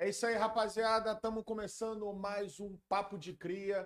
É isso aí, rapaziada. Estamos começando mais um Papo de Cria,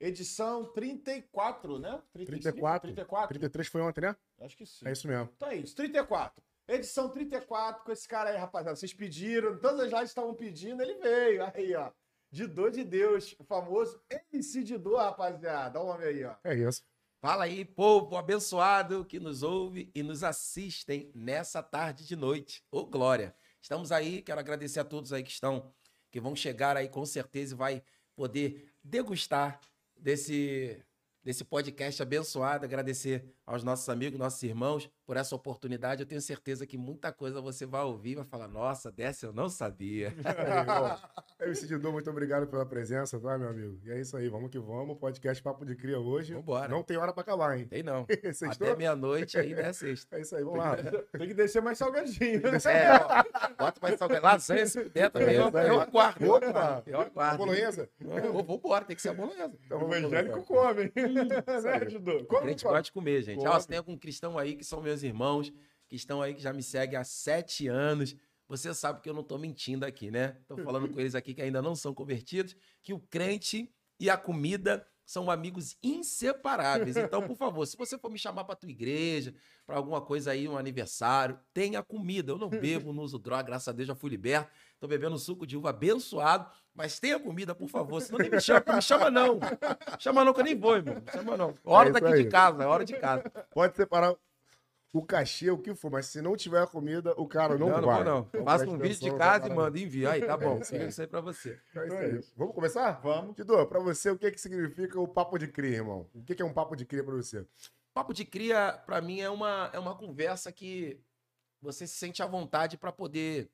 edição 34, né? 35, 34. 34. 33 foi ontem, né? Acho que sim. É isso mesmo. Então é isso, 34. Edição 34 com esse cara aí, rapaziada. Vocês pediram, todas as lives estavam pedindo, ele veio. Aí, ó. Didô de Deus, o famoso MC Didô, rapaziada. Olha o homem aí, ó. É isso. Fala aí, povo abençoado que nos ouve e nos assistem nessa tarde de noite. Ô, Glória! Estamos aí, quero agradecer a todos aí que estão, que vão chegar aí com certeza e vai poder degustar desse desse podcast abençoado, agradecer aos nossos amigos, nossos irmãos por essa oportunidade. Eu tenho certeza que muita coisa você vai ouvir e vai falar: nossa, dessa eu não sabia. É, MC Didô, muito obrigado pela presença, tá, meu amigo? E é isso aí, vamos que vamos. Podcast Papo de Cria hoje. Vambora. Não tem hora pra acabar, hein? Tem não. Até meia-noite ainda é sexta. É isso aí, vamos lá. Tem que descer mais salgadinho. É, ó, bota mais salgadinho. Lasanha se puder também. Eu, eu aguardo. Eu aguardo. Eu aguardo. Bolonhesa? Vou, vou embora, tem que ser a bolonhesa. Então, O vamos evangélico come. né, Didô? Come, Crente come. gosta de comer, gente. Come. Ó, se tem algum cristão aí que são meus irmãos, que estão aí, que já me seguem há sete anos, você sabe que eu não tô mentindo aqui, né? Tô falando com eles aqui que ainda não são convertidos, que o crente e a comida são amigos inseparáveis. Então, por favor, se você for me chamar pra tua igreja, pra alguma coisa aí, um aniversário, tenha comida. Eu não bebo, não uso droga, graças a Deus já fui liberto. Tô bebendo suco de uva abençoado, mas tenha comida, por favor. Senão nem me chama, não me chama não. Chama não que eu nem vou, irmão. Chama não. Hora É daqui aí. de casa, é hora de casa. Pode separar o cachê, o que for, mas se não tiver comida, o cara não, Não, não, vai. não. Então, Faça um vídeo de casa e manda, envia. Aí, tá bom. É, Fica é. isso aí pra você. Então é isso Então é aí. Vamos começar? Vamos. Didô, pra você, o que, que significa o papo de cria, irmão? O que, que é um papo de cria pra você? Papo de cria, pra mim, é uma, é uma conversa que você se sente à vontade pra poder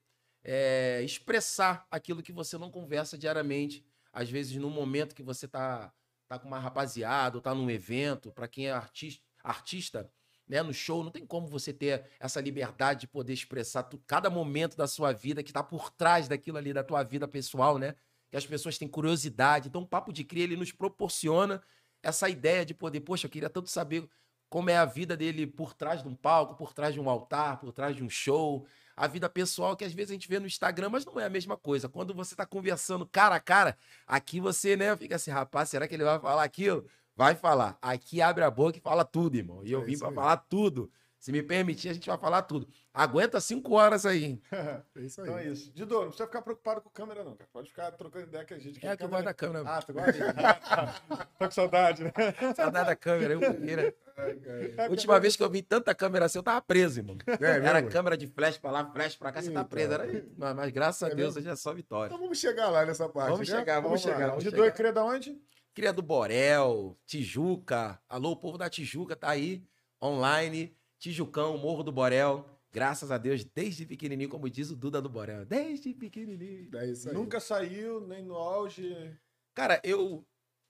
é, expressar aquilo que você não conversa diariamente. Às vezes, num momento que você tá, tá com uma rapaziada ou tá num evento, pra quem é artista, artista né, no show, não tem como você ter essa liberdade de poder expressar tu- cada momento da sua vida que tá por trás daquilo ali, da tua vida pessoal, né? Que as pessoas têm curiosidade. Então, o Papo de Cria, ele nos proporciona essa ideia de poder, poxa, eu queria tanto saber como é a vida dele por trás de um palco, por trás de um altar, por trás de um show, a vida pessoal que às vezes a gente vê no Instagram, mas não é a mesma coisa. Quando você tá conversando cara a cara, aqui você, né, fica assim, rapaz, será que ele vai falar aquilo? Vai falar. Aqui abre a boca e fala tudo, irmão. E eu É vim aí. falar tudo. Se me permitir, a gente vai falar tudo. Aguenta cinco horas aí. hein? É isso aí. Então é isso. Didô, não precisa ficar preocupado com câmera, não, cara. Pode ficar trocando ideia que a gente. É que eu gosto da câmera. Ah, tu gosta? Tô com saudade, né? Saudade da câmera, eu queira. Ai. Última vez que eu vi tanta câmera assim, eu tava preso, irmão. É Era mesmo? câmera de flash pra lá, flash pra cá, você tá preso. Era... Mas, mas graças a É Deus, mesmo? hoje é só vitória. Então vamos chegar lá nessa parte. Vamos né? chegar, vamos lá. chegar, vamos Didô é cria da onde? Cria do Borel, Tijuca. Alô, o povo da Tijuca tá aí, online. Tijucão, Morro do Borel. Graças a Deus, desde pequenininho, como diz o Duda do Borel. Desde pequenininho. É isso aí. Nunca saiu, nem no auge. Cara, eu,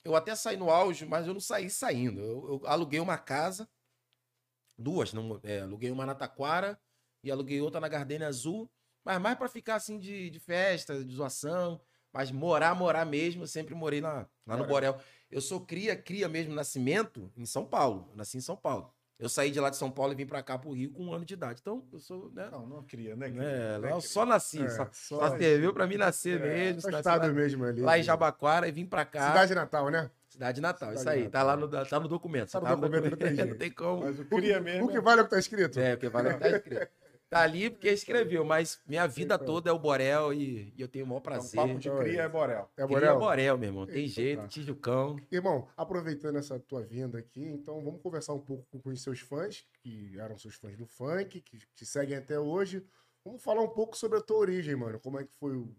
eu até saí no auge, mas eu não saí saindo. Eu, eu aluguei uma casa, duas, não, é, aluguei uma na Taquara e aluguei outra na Gardenia Azul, mas mais pra ficar assim de, de festa, de zoação, mas morar, morar mesmo, eu sempre morei lá, lá no Borel. Eu sou cria, cria mesmo, nascimento em São Paulo, eu nasci em São Paulo. Eu saí de lá de São Paulo e vim pra cá pro Rio com um ano de idade. Então, eu sou, né? Não, não cria, né? É, Né, eu cria? só nasci, É, só, só- serviu pra mim nascer mesmo. Só nasci estado lá, mesmo ali. lá em Jabaquara e vim pra cá. Cidade Natal, né? Cidade Natal, Cidade isso aí. Natal. Tá lá no, tá no documento. Tá no Tá documento, não tem jeito. não tem como. Mas o O que, cria mesmo. o que vale é o que tá escrito. É, porque vai tá escrito. Tá ali porque escreveu, mas minha vida toda é o Borel e, e eu tenho o maior Então, prazer. papo de Então é cria é. Borel. É Queria Borel? Borel, meu irmão. Tem Eita, jeito, tá. Tijucão. Irmão, aproveitando essa tua vinda aqui, então vamos conversar um pouco com os seus fãs, que eram seus fãs do funk, que te seguem até hoje. Vamos falar um pouco sobre a tua origem, mano. Como é que foi o-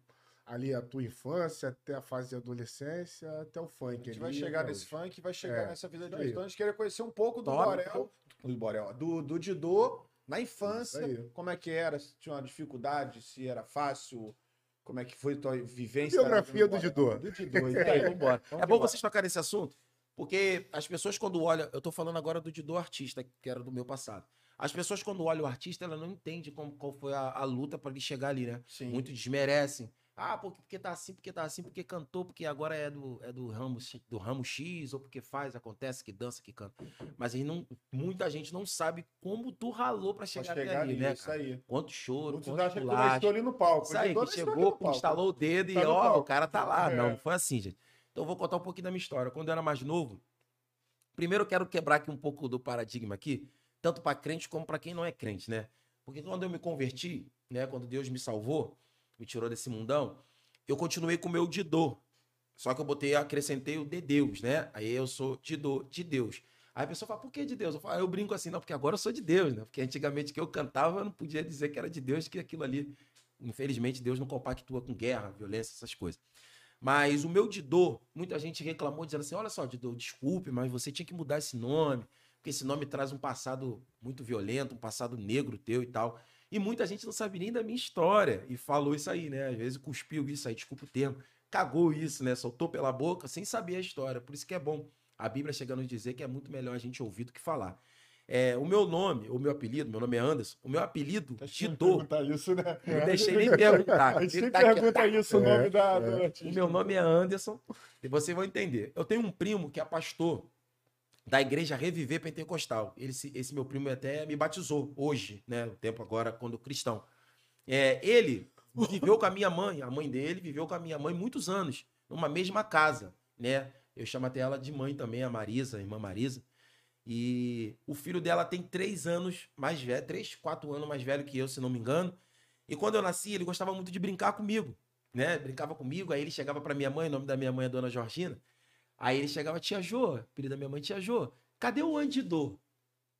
ali a tua infância, até a fase de adolescência, até o funk. A gente ali, vai chegar nesse hoje. funk vai chegar É, nessa vida de hoje. Então a gente queria conhecer um pouco do. Borel. Do Borel, do, do Didô na infância. Como é que era? Se tinha uma dificuldade, se era fácil. Como é que foi tua vivência? Biografia do? Didô. Do Didô. Aí, vambora. Vamos É bom vocês tocarem esse assunto, porque as pessoas quando olham... Eu tô falando agora do Didô artista, que era do meu passado. As pessoas quando olham o artista, ela não entende como, qual foi a, a luta pra ele chegar ali, né? Sim. Muitos desmerecem, Ah, porque, porque tá assim, porque tá assim, porque cantou, porque agora é do, é do, ramo, X- do ramo X, ou porque faz, acontece, que dança, que canta. Mas aí não, muita gente não sabe como tu ralou pra Pra chegar, chegar até ali, ali, né, isso cara? aí. Quanto choro, Muitos quanto acham que pulacho. estou ali no palco. Isso aí, que chegou, instalou o dedo Tá e ó, palco. o cara tá lá. É. Não, não foi assim, gente. Então eu vou contar um pouquinho da minha história. Quando eu era mais novo, primeiro eu quero quebrar aqui um pouco do paradigma aqui, tanto para crente como para quem não é crente, né? Porque quando eu me converti, né, quando Deus me salvou, me tirou desse mundão, eu continuei com o meu Didô. Só que eu botei, acrescentei o de Deus, né? Aí eu sou Didô, de Deus. Aí a pessoa fala, por que de Deus? Eu falo, ah, eu brinco assim, não, porque agora eu sou de Deus, né? Porque antigamente que eu cantava, eu não podia dizer que era de Deus, que aquilo ali, infelizmente, Deus não compactua com guerra, violência, essas coisas. Mas o meu Didô, muita gente reclamou dizendo assim: olha só, Didô, desculpe, mas você tinha que mudar esse nome, porque esse nome traz um passado muito violento, um passado negro teu e tal. E muita gente não sabe nem da minha história e falou isso aí, né? Às vezes cuspiu isso aí, desculpa o termo, cagou isso, né? Soltou pela boca sem saber a história. Por isso que é bom. A Bíblia chega a nos dizer que é muito melhor a gente ouvir do que falar. É, o meu nome, o meu apelido, meu nome é Anderson, o meu apelido, Tá Didô, perguntar isso, né? não deixei nem perguntar. A gente sempre Tá aqui, pergunta isso, o É, nome da, é. do o meu nome é Anderson e vocês vão entender. Eu tenho um primo que é pastor da igreja Reviver Pentecostal. Ele, se- esse meu primo até me batizou hoje, né? O tempo agora, quando cristão. É, ele viveu com a minha mãe, a mãe dele viveu com a minha mãe muitos anos, numa mesma casa, né? Eu chamo até ela de mãe também, a Marisa, a irmã Marisa. E o filho dela tem três anos mais velho, três, quatro anos mais velho que eu, se não me engano. E quando eu nasci, ele gostava muito de brincar comigo, né? Brincava comigo, aí ele chegava pra minha mãe, o nome da minha mãe é Dona Georgina. Aí ele chegava, tia Jô, apelido da minha mãe, tia Jô, cadê o Andidô?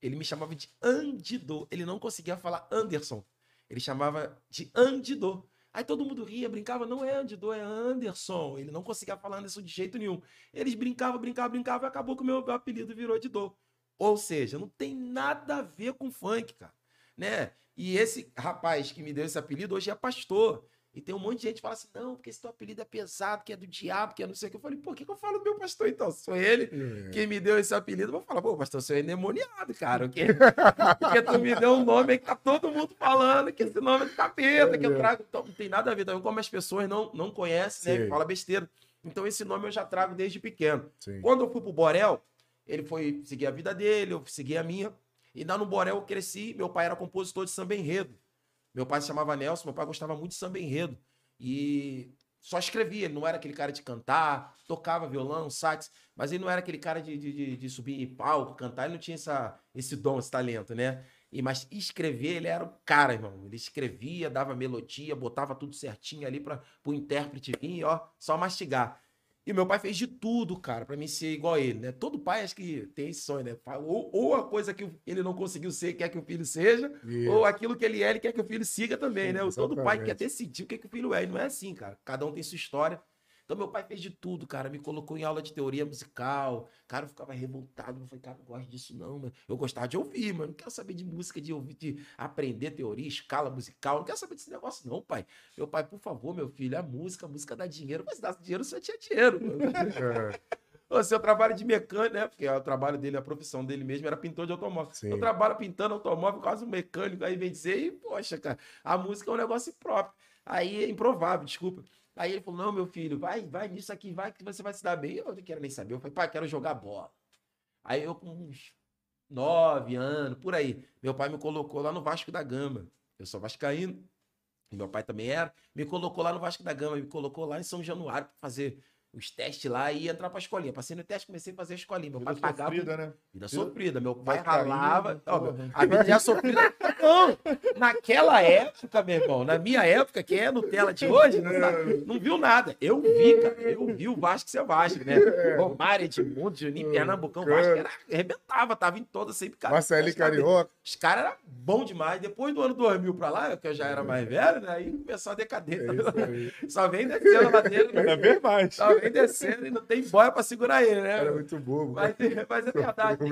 Ele me chamava de Andidô. Ele não conseguia falar Anderson. Ele chamava de Andidô. Aí todo mundo ria, brincava, não é Andidô, é Anderson. Ele não conseguia falar Anderson de jeito nenhum. Eles brincavam, brincavam, brincavam e acabou que o meu, apelido virou Didô. Ou seja, não tem nada a ver com funk, cara. Né? E esse rapaz que me deu esse apelido hoje é pastor. E tem um monte de gente que fala assim: não, porque esse teu apelido é pesado, que é do diabo, que é não sei o que. Eu falei, por que, que eu falo do meu pastor então? Foi ele É. quem me deu esse apelido, eu vou falar, pô, pastor, você é endemoniado, cara. Porque, porque tu me deu um nome aí que tá todo mundo falando que esse nome é do capeta, que eu trago. Então, não tem nada a ver. Então, como as pessoas não, não conhecem, né? Sim. Fala besteira. Então, esse nome eu já trago desde pequeno. Sim. Quando eu fui pro Borel, ele foi seguir a vida dele, eu segui a minha. E lá no Borel eu cresci, meu pai era compositor de samba enredo. Meu pai se chamava Nelson, meu pai gostava muito de samba enredo. E só escrevia, ele não era aquele cara de cantar, tocava violão, sax, mas ele não era aquele cara de, de, de- subir em palco, cantar, ele não tinha essa, esse dom, esse talento, né? E, mas escrever, ele era o cara, irmão. Ele escrevia, dava melodia, botava tudo certinho ali para o intérprete vir, ó, só mastigar. E meu pai fez de tudo, cara, pra mim ser igual a ele, né? Todo pai acho que tem esse sonho, né? Ou, ou a coisa que ele não conseguiu ser, quer que o filho seja, Isso. ou aquilo que ele é, ele quer que o filho siga também, né? Todo pai Exatamente. quer decidir o que, que o filho é. E não é assim, cara. Cada um tem sua história. Então, meu pai fez de tudo, cara. Me colocou em aula de teoria musical. Cara, eu ficava revoltado. Eu falei, cara, não gosto disso, não, mano. Eu gostava de ouvir, mano. Não quero saber de música, de ouvir, de aprender teoria, escala musical. Não quero saber desse negócio, não, pai. Meu pai, por favor, meu filho, é música, a música dá dinheiro. Mas dá dinheiro se eu tinha dinheiro, mano. É, Ô, seu trabalho de mecânico, né? Porque o trabalho dele, a profissão dele mesmo era pintor de automóvel. Sim. Eu trabalho pintando automóvel, quase um mecânico, aí vem dizer, e, poxa, cara, a música é um negócio próprio. Aí é improvável, desculpa. Aí ele falou: não, meu filho, vai, vai nisso aqui, vai, que você vai se dar bem. Eu não quero nem saber. Eu falei, pai, quero jogar bola. Aí eu, com uns nove anos, por aí, meu pai me colocou lá no Vasco da Gama. Eu sou vascaíno, meu pai também era. Me colocou lá no Vasco da Gama, me colocou lá em São Januário para fazer os testes lá e entrar pra escolinha. Passei no teste, comecei a fazer a escolinha. Meu Vida pai pagava. sofrida, né? Vida sofrida. Meu pai ralava. Ó, porra. meu, a vida já sofrida. Não! Naquela época, meu irmão, na minha época, quem é Nutella de hoje, não, não viu nada. Eu vi, cara. Eu vi o Vasco ser Vasco, né? Romário, Edmundo, Juninho, Pernambucão, Vasco era, arrebentava, tava em todas sempre, cara. Marcelinho Carioca. Os caras eram bons demais. Depois do ano 2000 pra lá, que eu já era mais velho, né? Aí começou a decadência. É. Só vem descendo a ladeira, Cada vez mais. só vem descendo e não tem boia pra segurar ele, né? Era muito bobo. Mas, mas é verdade,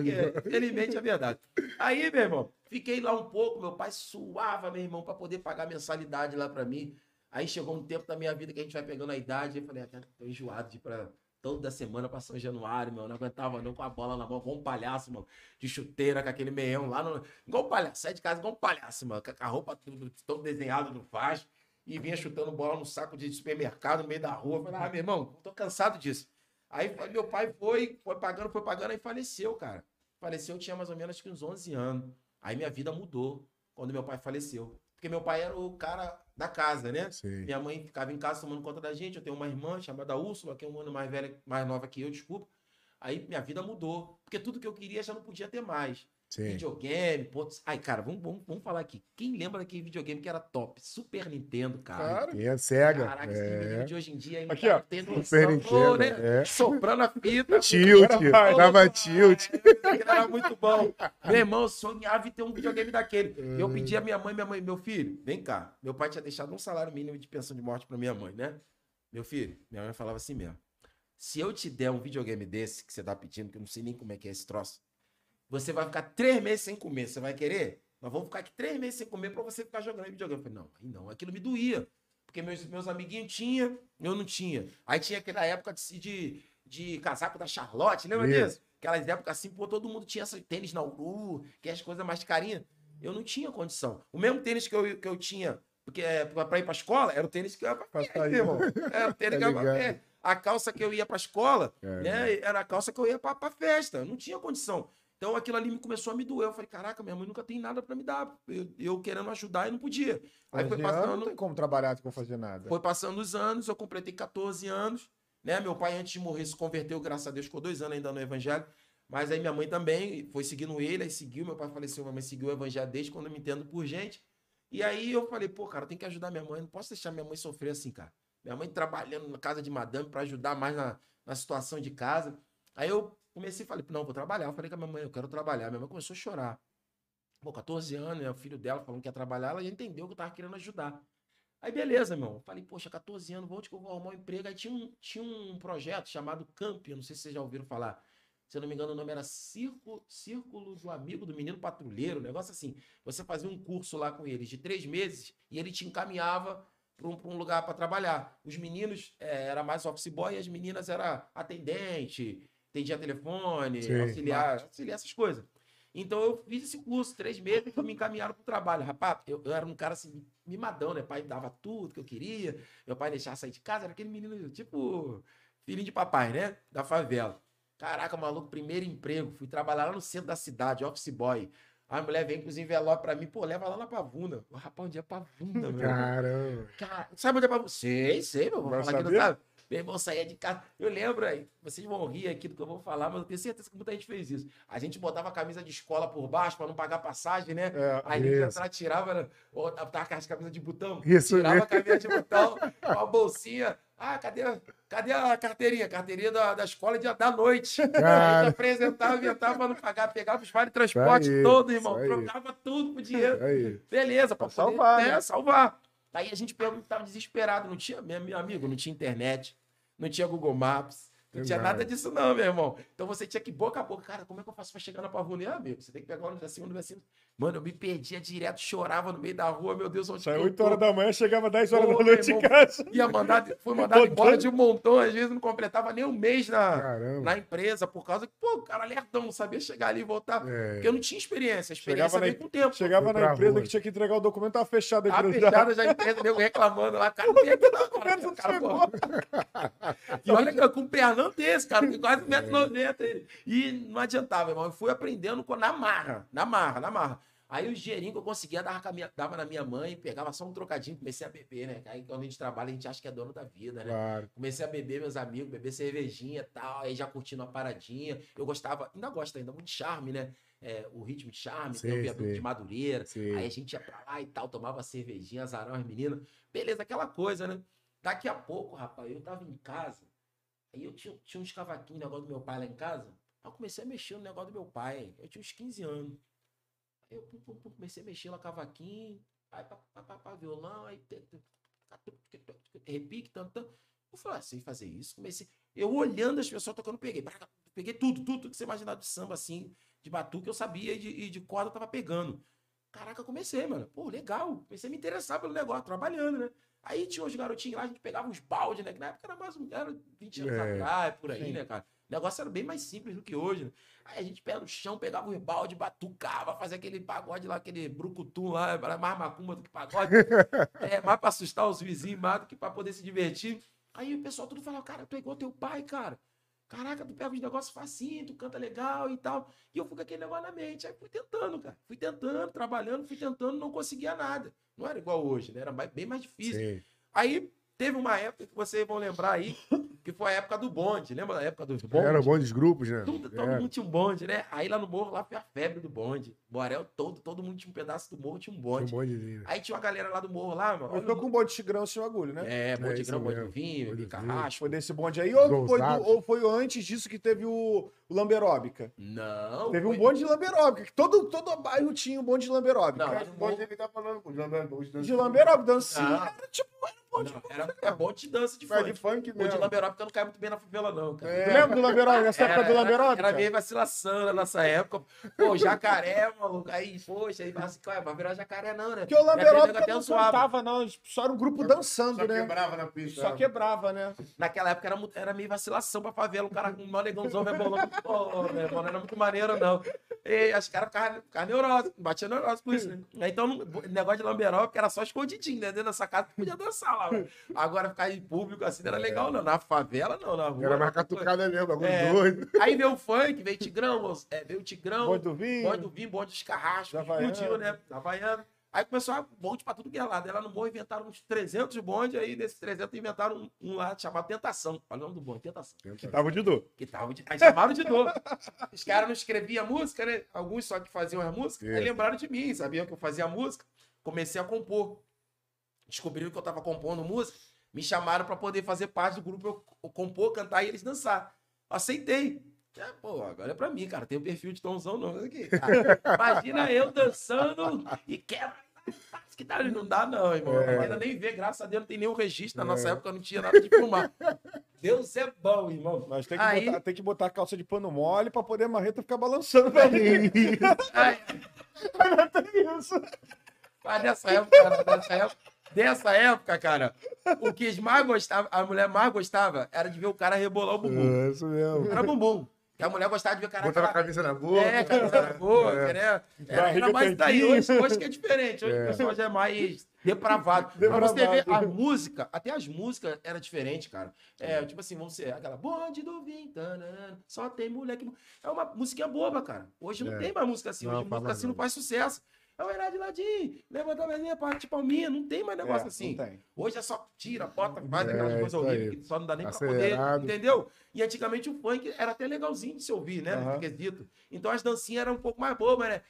infelizmente é verdade. Aí, meu irmão, fiquei lá um pouco, meu pai suava, meu irmão, pra poder pagar mensalidade lá pra mim. Aí chegou um tempo da minha vida que a gente vai pegando a idade, eu falei, ah, cara, tô enjoado de ir pra toda semana pra São Januário, meu, não aguentava não com a bola na mão, igual um palhaço, mano, de chuteira, com aquele meião lá, no, igual um palhaço, sai de casa igual um palhaço, mano, com a roupa tudo, todo desenhado no Vasco. E vinha chutando bola no saco de supermercado no meio da rua. Eu falei, ah, meu irmão, tô cansado disso. Aí meu pai foi, foi pagando, foi pagando, aí faleceu, cara. Faleceu, eu tinha mais ou menos uns 11 anos. Aí minha vida mudou quando meu pai faleceu. Porque meu pai era o cara da casa, né? Sim. Minha mãe ficava em casa tomando conta da gente. Eu tenho uma irmã chamada Úrsula, que é um ano mais velha, mais nova que eu, desculpa. Aí minha vida mudou. Porque tudo que eu queria já não podia ter mais. Sim. Videogame, pô. Ai, cara, vamos, vamos, vamos falar aqui. Quem lembra daquele videogame que era top? Super Nintendo, cara. Cara, E é cega. Caraca, esse é. videogame de hoje em dia ainda Aqui, ó. tá tendo Super noção, Nintendo. né? É. Soprando a fita. Tilt. Dava tilt. Era muito bom. Meu irmão sonhava em ter um videogame daquele. Eu pedi a minha mãe, minha mãe, meu filho, vem cá. Meu pai tinha deixado um salário mínimo de pensão de morte pra minha mãe, né? Meu filho, minha mãe falava assim mesmo. Se eu te der um videogame desse que você tá pedindo, que eu não sei nem como é que é esse troço, você vai ficar três meses sem comer. Você vai querer? Nós vamos ficar aqui três meses sem comer pra você ficar jogando videogame. Eu falei, não, aí não. Aquilo me doía. Porque meus, meus amiguinhos tinham, eu não tinha. Aí tinha aquela época de, de, de casaco da Charlotte, lembra Isso. disso? Aquelas épocas assim, pô, todo mundo tinha esse tênis na Uru, que é as coisas mais carinhas. Eu não tinha condição. O mesmo tênis que eu, que eu tinha porque, é, pra pra ir pra escola, era o tênis que eu ia pra irmão. Era o tênis Tá que eu ia pra. A calça que eu ia pra escola, É. né? Era a calça que eu ia pra, pra festa. Não tinha condição. Então aquilo ali me começou a me doer. Eu falei, caraca, minha mãe nunca tem nada pra me dar. Eu, eu querendo ajudar e não podia. Aí foi ano não passando, tem como trabalhar com fazer nada. foi passando os anos, eu completei 14 anos, né? Meu pai, antes de morrer, se converteu, graças a Deus, ficou dois anos ainda no evangelho. Mas aí minha mãe também foi seguindo ele, aí seguiu, meu pai faleceu, minha mãe seguiu o evangelho desde quando eu me entendo por gente. E aí eu falei, pô, cara, tem que ajudar minha mãe, não posso deixar minha mãe sofrer assim, cara. Minha mãe trabalhando na casa de madame para ajudar mais na, na situação de casa. Aí eu comecei falei, não, vou trabalhar. Eu falei com a minha mãe, eu quero trabalhar. Minha mãe começou a chorar. Pô, 14 anos, né? O filho dela falando que ia trabalhar, ela já entendeu que eu tava querendo ajudar. Aí beleza, meu. Falei, poxa, 14 anos, onde que eu vou arrumar um emprego? Aí tinha um, tinha um projeto chamado Camp, eu não sei se vocês já ouviram falar. Se eu não me engano, o nome era Círculo, Círculo do Amigo do Menino Patrulheiro, um negócio assim. Você fazia um curso lá com eles de três meses e ele te encaminhava para um, um lugar para trabalhar. Os meninos eh, era mais office boy e as meninas era atendente, atendia telefone, Sim. auxiliar, auxiliar essas coisas. Então eu fiz esse curso, três meses, e me encaminharam para o trabalho. Rapaz, eu, eu era um cara assim, mimadão, né? Pai dava tudo que eu queria, meu pai deixava sair de casa, era aquele menino, tipo, filhinho de papai, né? Da favela. Caraca, maluco, primeiro emprego. Fui trabalhar lá no centro da cidade, office boy. A mulher vem com os envelopes pra mim, pô, leva lá na Pavuna. Ô, rapaz, onde é Pavuna, meu? Caramba. Cara, sabe onde é Pavuna? Sei, sei, meu. Vou Vai falar aqui, não sabe? Meu irmão saía de casa. Eu lembro aí, vocês vão rir aqui do que eu vou falar, mas eu tenho certeza que muita gente fez isso. A gente botava a camisa de escola por baixo pra não pagar passagem, né? É, Aí a gente Isso. tirava, tava com as camisas de botão, Isso tirava mesmo. a camisa de botão, a bolsinha. Ah, cadê, a- cadê a carteirinha? Carteirinha da, da escola de, da noite. A Cara. gente apresentava, inventava pra não pagar, pegava os vale transporte Isso todo, irmão. isso. Trocava tudo por dinheiro. Beleza, Pra poder, salvar, né, né? salvar. Aí a gente perguntava desesperado, não tinha, meu amigo, não tinha internet, não tinha Google Maps, não tinha nada. disso não, meu irmão. Então você tinha que boca a boca, cara, como é que eu faço pra chegar na Pavuna? Ah, amigo, você tem que pegar o ônibus assim, ônibus assim. Mano, eu me perdia direto, chorava no meio da rua, meu Deus, onde Saiu eu 8 tô? horas da manhã, chegava 10 horas Ô, da noite em casa. Ia mandar, fui mandado embora de um montão, às vezes não completava nem um mês na, Caramba. na empresa, por causa que, pô, o cara lerdão, não sabia chegar ali e voltar. É. Porque eu não tinha experiência, a experiência Chegava na, veio com o tempo. chegava na empresa rua. que tinha que entregar o documento, tava fechada a empresa. já. fechada já a empresa, nego reclamando lá, cara, não aqui não, cara. Não O cara pô. E olha que eu com um pernão desse, cara, com quase 1,90m. ele. E não adiantava, irmão. Eu fui aprendendo com- na marra, na marra, na marra. Aí o dinheirinho que eu conseguia dava, minha- dava na minha mãe, pegava só um trocadinho, comecei a beber, né? Aí quando a gente trabalha, a gente acha que é dono da vida, né? Claro. Comecei a beber, meus amigos, beber cervejinha e tal, aí já curtindo uma paradinha. Eu gostava, ainda gosto ainda, muito de charme, né? É, o ritmo de charme, tem o viaduto de Madureira. Sim. Aí a gente ia pra lá e tal, tomava cervejinha, azarão as meninas. Beleza, aquela coisa, né? Daqui a pouco, rapaz, eu tava em casa, aí eu tinha, tinha uns cavaquinhos, negócio do meu pai lá em casa. Aí eu comecei a mexer no negócio do meu pai. Eu tinha uns 15 anos. Aí eu pum, pum, pum, comecei a mexer no cavaquinho, aí pá, pá, pá, pá, violão, aí repique, tanto, tanto. Eu falei, ah, sei fazer isso. Comecei. Eu olhando as pessoas tocando, peguei. Peguei tudo, tudo, que você imaginar de samba, assim, de batuque, eu sabia e de, e de corda eu tava pegando. Caraca, comecei, mano. Pô, legal. Comecei a me interessar pelo negócio, trabalhando, né? Aí tinha uns garotinhos lá, a gente pegava uns baldes, né? Que na época era mais um. Era 20 anos É, atrás, por aí, sim. né, cara? O negócio era bem mais simples do que hoje. Né? Aí a gente pega no chão, pegava o balde, batucava, fazia aquele pagode lá, aquele brucutum lá, era mais macumba do que pagode. é, mais pra assustar os vizinhos, mais do que pra poder se divertir. Aí o pessoal tudo falava, cara, tu é igual teu pai, cara. Caraca, tu pega os negócios facinho, tu canta legal e tal. E eu fui com aquele negócio na mente. Aí fui tentando, cara. Fui tentando, trabalhando, fui tentando, não conseguia nada. Não era igual hoje, né? Era bem mais difícil. Sim. Aí teve uma época que vocês vão lembrar aí, que foi a época do bonde. Lembra da época do bonde? Era bonde dos grupos, né? Tudo, todo mundo tinha um bonde, né? Aí lá no morro, lá foi a febre do bonde. Borel todo, todo mundo tinha um pedaço do morro, tinha um bonde. Tinha um bonde Aí tinha uma galera lá do morro lá, mano. Eu tô com um bonde de grão sem agulho, né? É, bonde é, de grão, bonde do vinho, bonde de carrasco. Foi desse bonde aí, ou foi, do, ou foi, antes disso que teve o, o Lamberóbica? Não. Teve foi... um bonde de Lamberóbica, que todo, todo bairro tinha um bonde de Lamberóbica. Não, o bonde ele tá falando, de Lamberóbica. De Lamberóbica, dancinha, era tipo, era bonde. Não, era, era bonde de dança de funk. de funk mesmo. O de Lamberóbica não cai muito bem na favela, não, cara. É. Lembra do Lamberóbica, nessa época do Lamberóbica? Era, era meio vacilação nessa época. Pô, jacaré, maluco, aí, poxa, aí assim, vai virar jacaré não, né? Porque o Lamberóbica não cantava, não, só era um grupo dançando, só né? Só quebrava na pista. Só quebrava, né? Naquela época era, era meio vacilação pra favela, o cara com um negãozão rebolando, pô, né, não era muito maneiro, não. E os caras ficavam, ficavam neurosos, batiam neurose com isso, né? Então, o negócio de Lamberóbica era só escondidinho, né? Dentro dessa casa, podia dançar lá. Agora, ficar em público assim não era legal, não. Na favela, não, na rua. Era mais catucada mesmo, bagulho é. doido. Aí veio o funk, veio o Tigrão, é, veio o Tigrão. Bonde do vinho. Bonde do vinho, bonde dos carrascos. Explodiu, né? Da Havaiana. Aí começou a bonde pra tudo que é lado. Lá no morro inventaram uns 300 bondes, aí desses 300 inventaram um, um lá chamado Tentação. Olha o nome do bonde, Tentação. Que tava de dor. Que tava de... Aí chamaram de dor. Os caras não escreviam música, né? Alguns só que faziam as músicas. Aí lembraram de mim, sabiam que eu fazia música. Comecei a compor. Descobriram que eu tava compondo música. Me chamaram para poder fazer parte do grupo, eu, compor, cantar e eles dançar. Aceitei. É, pô, agora é pra mim, cara. Tem o perfil de Tomzão não aqui. Imagina eu dançando e quebra que tá, não dá, não, irmão. É. Ainda nem vê, graças a Deus, não tem nenhum registro. Na nossa é. época não tinha nada de filmar. Deus é bom, irmão. Mas tem que, Aí... botar, tem que botar a calça de pano mole pra poder a marreta ficar balançando pra mim. Aí... Isso. Mas nessa época, nessa época, dessa época, cara, o que mais gostava, a mulher mais gostava era de ver o cara rebolar o bumbum. É, isso mesmo. Era bumbum. Que a mulher gostava de ver o cara. Botar a cabeça na boca. É, cabeça na boca, é. né? Era, ainda mais daí. Hoje, hoje que é diferente. Hoje é. o pessoal já é mais depravado. depravado. Pra você ver, a música, até as músicas era diferente, cara. É, tipo assim, vamos ser aquela bonde do vinho, só tem moleque. É uma musiquinha boba, cara. Hoje não é. tem mais música assim. Hoje não, música assim não faz sucesso. É o Herá de ladinho, levanta a mesinha, parte palminha. Não tem mais negócio é, assim. Hoje é só tira, bota, faz aquelas é, coisas horríveis que só não dá nem Acelerado. pra poder. Entendeu? E antigamente o funk era até legalzinho de se ouvir, né? Uhum. Então as dancinhas eram um pouco mais bobas, né?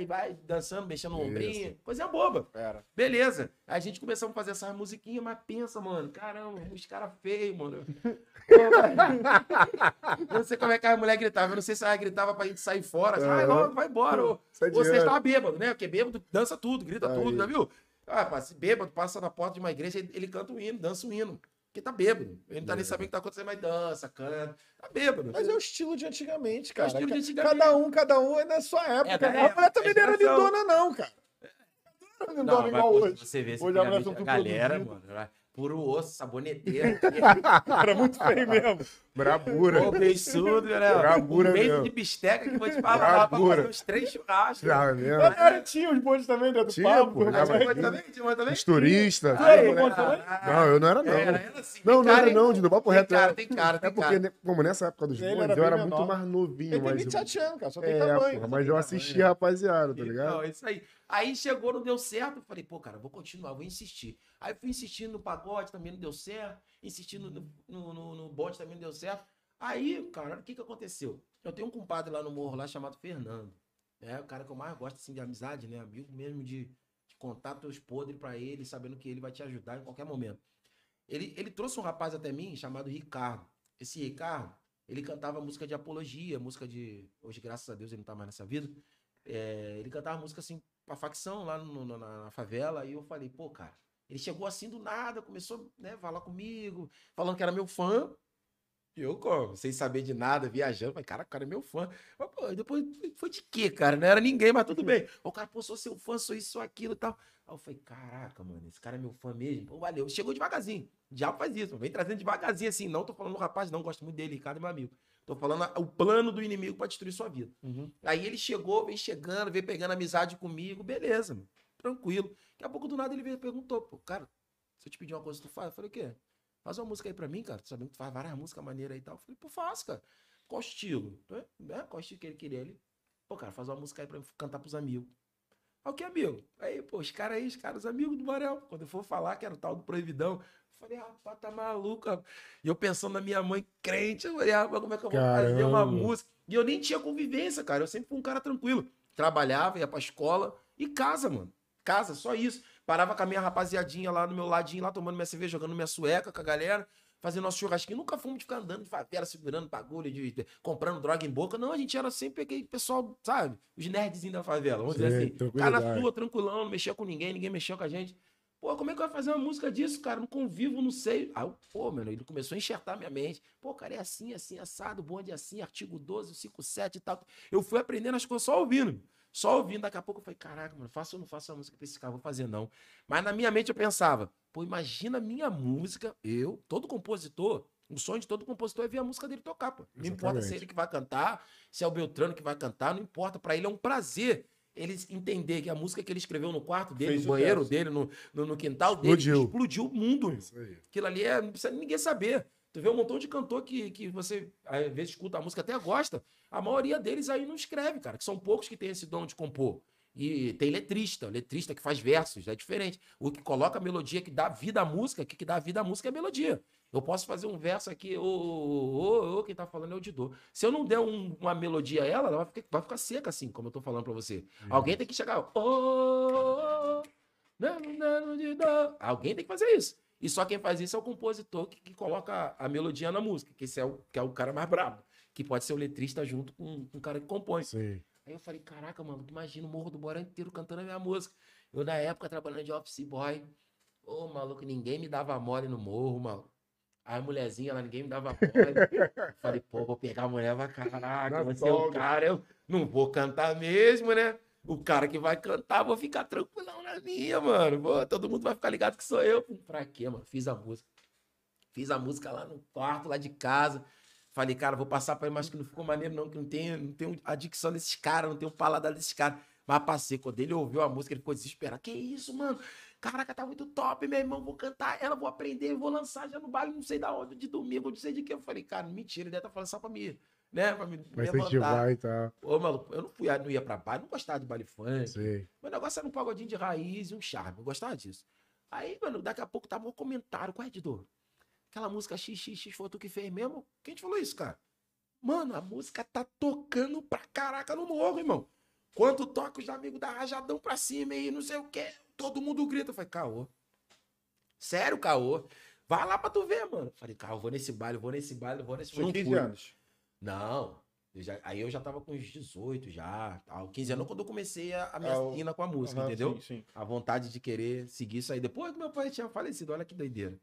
E vai dançando, mexendo no ombrinho. Coisa boba. Era. Beleza. A gente começamos a fazer essas musiquinhas, mas pensa, mano. Caramba, os caras feios, mano. eu não sei como é que a mulher gritava. Eu não sei se ela gritava pra gente sair fora. Uhum. Vai logo, vai embora. Ou, você estava bêbado, né? Porque bêbado dança tudo, grita Aí. tudo, já viu? Ah, bêbado passa na porta de uma igreja, ele canta o hino, dança o hino. Porque tá bêbado. Ele não tá é. nem sabendo o que tá acontecendo, mas dança, canta. Tá bêbado. Mas é o estilo de antigamente, cara. É o estilo de antigamente. Cada um, cada um é na sua época. É, a mulher também não era lindona, não, cara. Não, era lindona igual hoje. Você vê, hoje a, a galera, mano puro osso, saboneteiro. Era muito feio mesmo. Brabura. Ô, beiçudo, né? Brabura um mesmo. de bisteca que vou te falar pra fazer uns três churrascos. Já, mesmo. Era, tinha os bondes também dentro do tinha, papo. Pô, mas também, tinha também. Os turistas. Aí, né? Não, eu não era não. Era, era assim, não, não era não, de no papo reto. Tem cara, tem cara, tem É porque, cara. como nessa época dos bondes, eu era muito mais novinho. Ele tem 27 anos, cara, só tem é, tamanho. Mas eu assistia, rapaziada, tá ligado? Não, isso aí. Aí chegou, não deu certo. Eu falei, pô, cara, vou continuar, vou insistir. Aí fui insistindo no pagode, também não deu certo. Insistindo no, no, no, no bonde, também não deu certo. Aí, cara, o que que aconteceu? Eu tenho um compadre lá no morro, lá chamado Fernando. É o cara que eu mais gosto, assim, de amizade, né? Amigo mesmo de, de contar teus podres para ele, sabendo que ele vai te ajudar em qualquer momento. Ele, ele trouxe um rapaz até mim chamado Ricardo. Esse Ricardo, ele cantava música de apologia, música de. Hoje, graças a Deus, ele não tá mais nessa vida. É, ele cantava música assim pra facção lá no, na, na, favela. E eu falei, pô, cara, ele chegou assim do nada, começou né, falar comigo, falando que era meu fã. Eu, como, sem saber de nada, viajando, falei, cara, o cara é meu fã. Mas, pô, depois foi de quê, cara? Não era ninguém, mas tudo bem. O cara, pô, sou seu fã, sou isso, sou aquilo e tal. Aí eu falei, caraca, mano, esse cara é meu fã mesmo. Pô, valeu. Chegou devagarzinho. O diabo faz isso, vem trazendo devagarzinho assim. Não tô falando do rapaz, não, gosto muito dele, Ricardo é meu amigo. Tô falando o plano do inimigo pra destruir sua vida. Aí ele chegou, vem chegando, veio pegando amizade comigo, beleza. Tranquilo. Daqui a pouco do nada ele veio e perguntou, pô, cara, se eu te pedir uma coisa, tu faz? Eu falei, o quê? Faz uma música aí pra mim, cara. Tu sabendo que tu faz várias músicas maneiras aí e tal. Eu falei, pô, faz, cara. Qual estilo? É? Qual estilo que ele queria? Ele, pô, cara, faz uma música aí pra eu cantar pros amigos. Ah, o que, amigo? Aí, pô, os caras aí, os caras, os amigos do Borel. Quando eu for falar que era o tal do Proibidão, eu falei, rapaz, tá maluco. rapaz. E eu pensando na minha mãe crente, eu falei, rapaz, como é que eu vou fazer uma Caramba. música? E eu nem tinha convivência, cara. Eu sempre fui um cara tranquilo. Trabalhava, ia pra escola e casa, mano. Casa, só isso. Parava com a minha rapaziadinha lá no meu ladinho, lá tomando minha cerveja, jogando minha sueca com a galera, fazendo nosso churrasquinho. Nunca fomos de ficar andando de favela, segurando bagulho, de, de- comprando droga em boca. Não, a gente era sempre aquele pessoal, sabe? Os nerdzinhos da favela, vamos dizer Sim, assim. Ficar na sua, tranquilão, não mexia com ninguém, ninguém mexia com a gente. Pô, como é que eu vou fazer uma música disso, cara? Não convivo, não sei. Aí, eu, pô, mano, ele começou a enxertar minha mente. Pô, cara, é assim, assim, assado, bonde é assim, artigo 12, 57 e tal. Eu fui aprendendo as coisas só ouvindo. Só ouvindo, daqui a pouco eu falei, caraca, mano, faço ou não faço a música pra esse cara? Vou fazer não. Mas na minha mente eu pensava, pô, imagina a minha música, eu, todo compositor, o sonho de todo compositor é ver a música dele tocar, pô. Não importa se é ele que vai cantar, se é o Beltrano que vai cantar, não importa. Pra ele é um prazer ele entender que a música que ele escreveu no quarto dele, Fez no banheiro dele, no, no, no quintal Explodiu. dele, explodiu o mundo. Isso aí. Aquilo ali é, não precisa ninguém saber. Tu vê um montão de cantor que, que você, às vezes, escuta a música, até gosta. A maioria deles aí não escreve, cara. Que são poucos que têm esse dom de compor. E tem letrista, letrista que faz versos, é diferente. O que coloca a melodia, que dá vida à música, que, que dá vida à música é a melodia. Eu posso fazer um verso aqui, ô, ô, ô, ô, quem tá falando é o Didô. Se eu não der um- uma melodia a ela, ela vai ficar, vai ficar seca, assim, como eu tô falando pra você. Alguém tem que chegar, ô, ô, ô, Didô. Alguém tem que fazer isso. E só quem faz isso é o compositor que, que coloca a melodia na música, que esse é o, que é o cara mais brabo. Que pode ser o letrista junto com, com o cara que compõe. Sim. Aí eu falei, caraca, mano, imagina o Morro do Borão inteiro cantando a minha música. Eu, na época, trabalhando de office boy. Ô, maluco, ninguém me dava mole no morro, mano. Aí a mulherzinha lá, ninguém me dava mole. falei, pô, vou pegar a mulher, vai, caraca, você é o cara, eu não vou cantar mesmo, né? O cara que vai cantar, vou ficar tranquilão na minha, mano. Todo mundo vai ficar ligado que sou eu. Pra quê, mano? Fiz a música. Fiz a música lá no quarto, lá de casa. Falei, cara, vou passar pra ele, mas que não ficou maneiro, não, que não tem, não tem a dicção desses caras, não tem o paladar desses caras. Mas passei, quando ele ouviu a música, ele ficou desesperado. Que isso, mano? Caraca, tá muito top, meu irmão. Vou cantar ela, vou aprender, vou lançar já no baile, não sei da onde, de domingo, não sei de que. Eu falei, cara, mentira, ele deve estar falando só pra mim, né? Pra me Vai levantar. e tal. Ô, maluco, eu não, fui, não ia pra baile, não gostava de baile funk. Sei. Meu negócio era um pagodinho de raiz e um charme. Eu gostava disso. Aí, mano, daqui a pouco tava um comentário. Qual é, Didô? Aquela música XXX foi tu que fez mesmo? Quem te falou isso, cara? Mano, a música tá tocando pra caraca no morro, irmão. Quando toca os amigos da Rajadão pra cima e não sei o quê, todo mundo grita. Eu falei, caô. Sério, caô. Vai lá pra tu ver, mano. Eu falei, cara, eu vou nesse baile, eu vou nesse baile, eu vou nesse Foi Não 15 fui. anos. Não. eu já- aí eu já tava com uns 18 já, tal. 15 anos quando eu comecei a, a minha É, sina com a música, entendeu? Sim, sim. A vontade de querer seguir isso aí. Depois que meu pai tinha falecido, olha que doideira.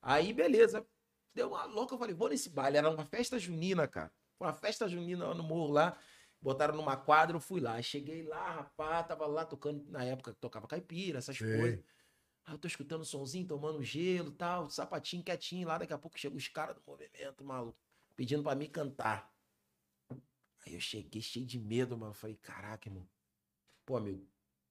Aí, beleza. Deu uma louca, eu falei, vou nesse baile. Era uma festa junina, cara. Uma festa junina lá no morro lá. Botaram numa quadra, eu fui lá. Cheguei lá, rapaz, tava lá tocando, na época tocava caipira, essas Sei. coisas. Aí eu tô escutando o sonzinho, tomando gelo tal, sapatinho quietinho lá. Daqui a pouco chegam os caras do movimento, maluco, pedindo pra mim cantar. Aí eu cheguei cheio de medo, mano. Falei, caraca, irmão. Pô, amigo,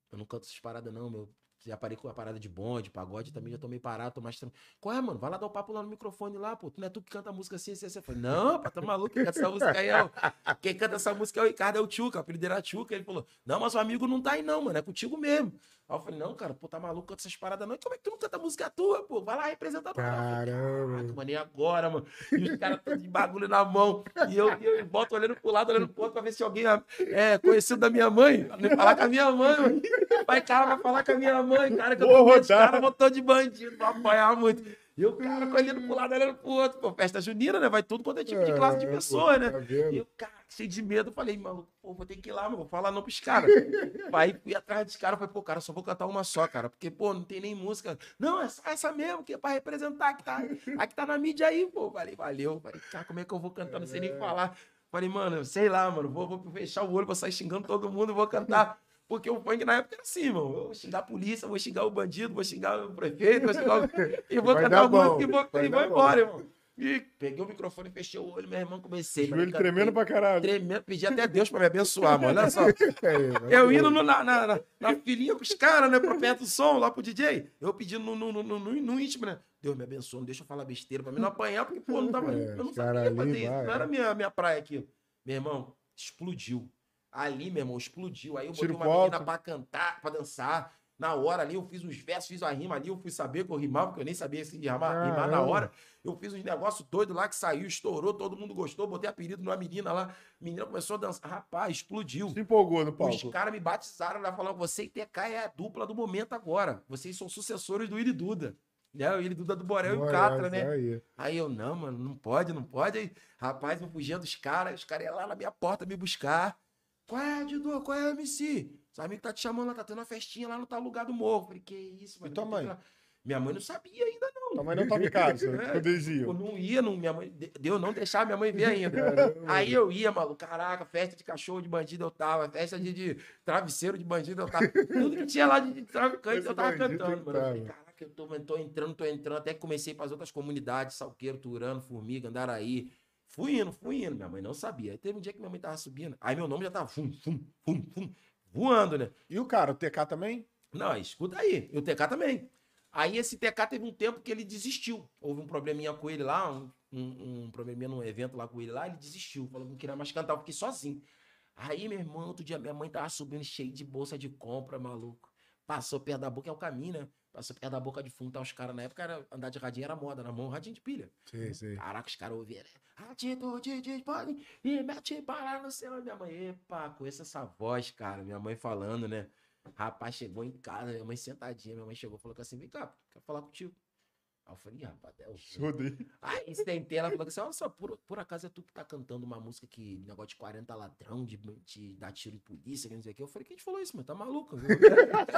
eu não canto essas paradas, não, meu. Já parei com a parada de bonde, pagode, também já tomei parado, tô mais tranquilo. Qual é, mano? Vai lá dar o papo lá no microfone lá, pô. Tu não é tu que canta música assim, assim, assim. Eu falei, não, pá, tá maluco? Quem canta essa música aí é o... Quem canta essa música é o Ricardo, é o Tchuca, o apelido era Tchuca. Ele falou, não, mas o amigo não tá aí não, mano, é contigo mesmo. Aí eu falei, não, cara, pô, tá maluco, canta essas paradas não. E como é que tu não canta música tua, pô? Vai lá representar Caramba. Caraca, mano, e agora, mano? E os caras todos de bagulho na mão. E eu, e eu boto olhando pro lado, olhando pro outro, pra ver se alguém é conhecido da minha mãe. Falar com a minha mãe, mano. Vai, cara, vai falar com a minha mãe. Mãe, cara, que eu tô caras botou de bandido, vou apanhar muito. E o cara colhendo pro lado, olhando pro outro. Pô, festa junina, né? Vai tudo quanto é tipo de classe de É, pessoa, né? Tá? E eu, cara, cheio de medo, falei, maluco, pô, vou ter que ir lá, mano, vou falar não pros caras. Aí fui atrás dos caras, falei, pô, cara, só vou cantar uma só, cara, porque, pô, não tem nem música. Não, é só essa mesmo, que é pra representar, que tá, a que tá na mídia aí, pô. Falei, valeu. Falei, cara, como é que eu vou cantar? Não sei nem falar. Falei, mano, sei lá, mano, vou, vou fechar o olho, vou sair xingando todo mundo, vou cantar. Porque o funk na época era assim. Eu vou xingar a polícia, vou xingar o bandido, vou xingar o prefeito, vou xingar o... E vou Vai cantar música bom, e vou, vai e vou bom. embora, irmão. E peguei o microfone, fechei o olho, meu irmão, comecei. Joelho tremendo pra caralho. Tremendo, pedi até Deus pra me abençoar, mano. Olha só. É, Eu indo no- na, na, na, filinha com os caras, né? Pra perto do som, lá pro DJ. Eu pedindo no, no, no, no, no- íntimo, né? Deus me abençoe, não deixa eu falar besteira pra mim não apanhar, porque, pô, não tava, É, eu não sabia fazer isso. Não era é. minha, minha praia aqui. Meu irmão, explodiu. Ali, meu irmão, explodiu. Aí eu botei Tiro uma pro menina pra cantar, pra dançar. Na hora ali, eu fiz os versos, fiz a rima ali, eu fui saber que eu rimava, porque eu nem sabia se rimar, rimar na hora. Eu fiz uns negócios doidos lá que saiu, estourou, todo mundo gostou, botei apelido numa menina lá. A menina começou a dançar. Rapaz, explodiu. Se empolgou no Os palco. caras me batizaram lá, falando, você e TK é a dupla do momento agora. Vocês são sucessores do Iri Duda. Né? O Iri Duda do Borel e o Catra, né? aí. Aí eu, não, mano, não pode, não pode. Aí, rapaz, eu fugia dos caras, os caras iam lá na minha porta me buscar. Qual é, Didu? Qual é, MC? Os amigos tá te chamando lá, tá tendo uma festinha lá no tal lugar do morro. Falei, que isso, mano? E tua mãe? Minha mãe não sabia ainda, não. Tua mãe não tava em casa É. quando eles Eu não ia, não, minha mãe, de- Deus não deixava minha mãe ver ainda. Aí eu ia, maluco, caraca, festa de cachorro de bandido eu tava, festa de, de travesseiro de bandido eu tava. Tudo que tinha lá de, de traficante Esse eu tava cantando, mano. Eu falei, caraca, eu tô, tô entrando, tô entrando. Até que comecei para as outras comunidades, Salqueiro, Turano, Formiga, Andaraí. Fui indo, fui indo. Minha mãe não sabia. Aí teve um dia que minha mãe tava subindo. Aí meu nome já tava fum, fum, fum, fum, voando, né? E o cara, o TK também? Não, escuta aí. E o TK também. Aí esse TK teve um tempo que ele desistiu. Houve um probleminha com ele lá, um, um, um probleminha num evento lá com ele lá, ele desistiu. Falou que não queria mais cantar, eu fiquei sozinho. Aí, meu irmão, outro dia minha mãe tava subindo cheio de bolsa de compra, maluco. Passou perto da boca, é o caminho, né? Passou perto da boca de fundo, tá os caras. Na época era, andar de radinho era moda, na mão, radinho de pilha. Sim, sim. Caraca, os caras ouviram. né? Atitude de podem e mete bala no céu. Minha mãe, epa, conheço essa voz, cara. Minha mãe falando, né? Rapaz, chegou em casa, minha mãe sentadinha. Minha mãe chegou e falou assim: vem cá, quero falar contigo. Aí eu falei, "Ih, rapaz, é o Surdo aí. Sentei, ela falou assim: olha só, por, por acaso é tu que tá cantando uma música que negócio de 40 ladrão, de, de dar tiro em polícia, que não sei o que. Eu falei, quem te falou isso, mãe? Tá maluca?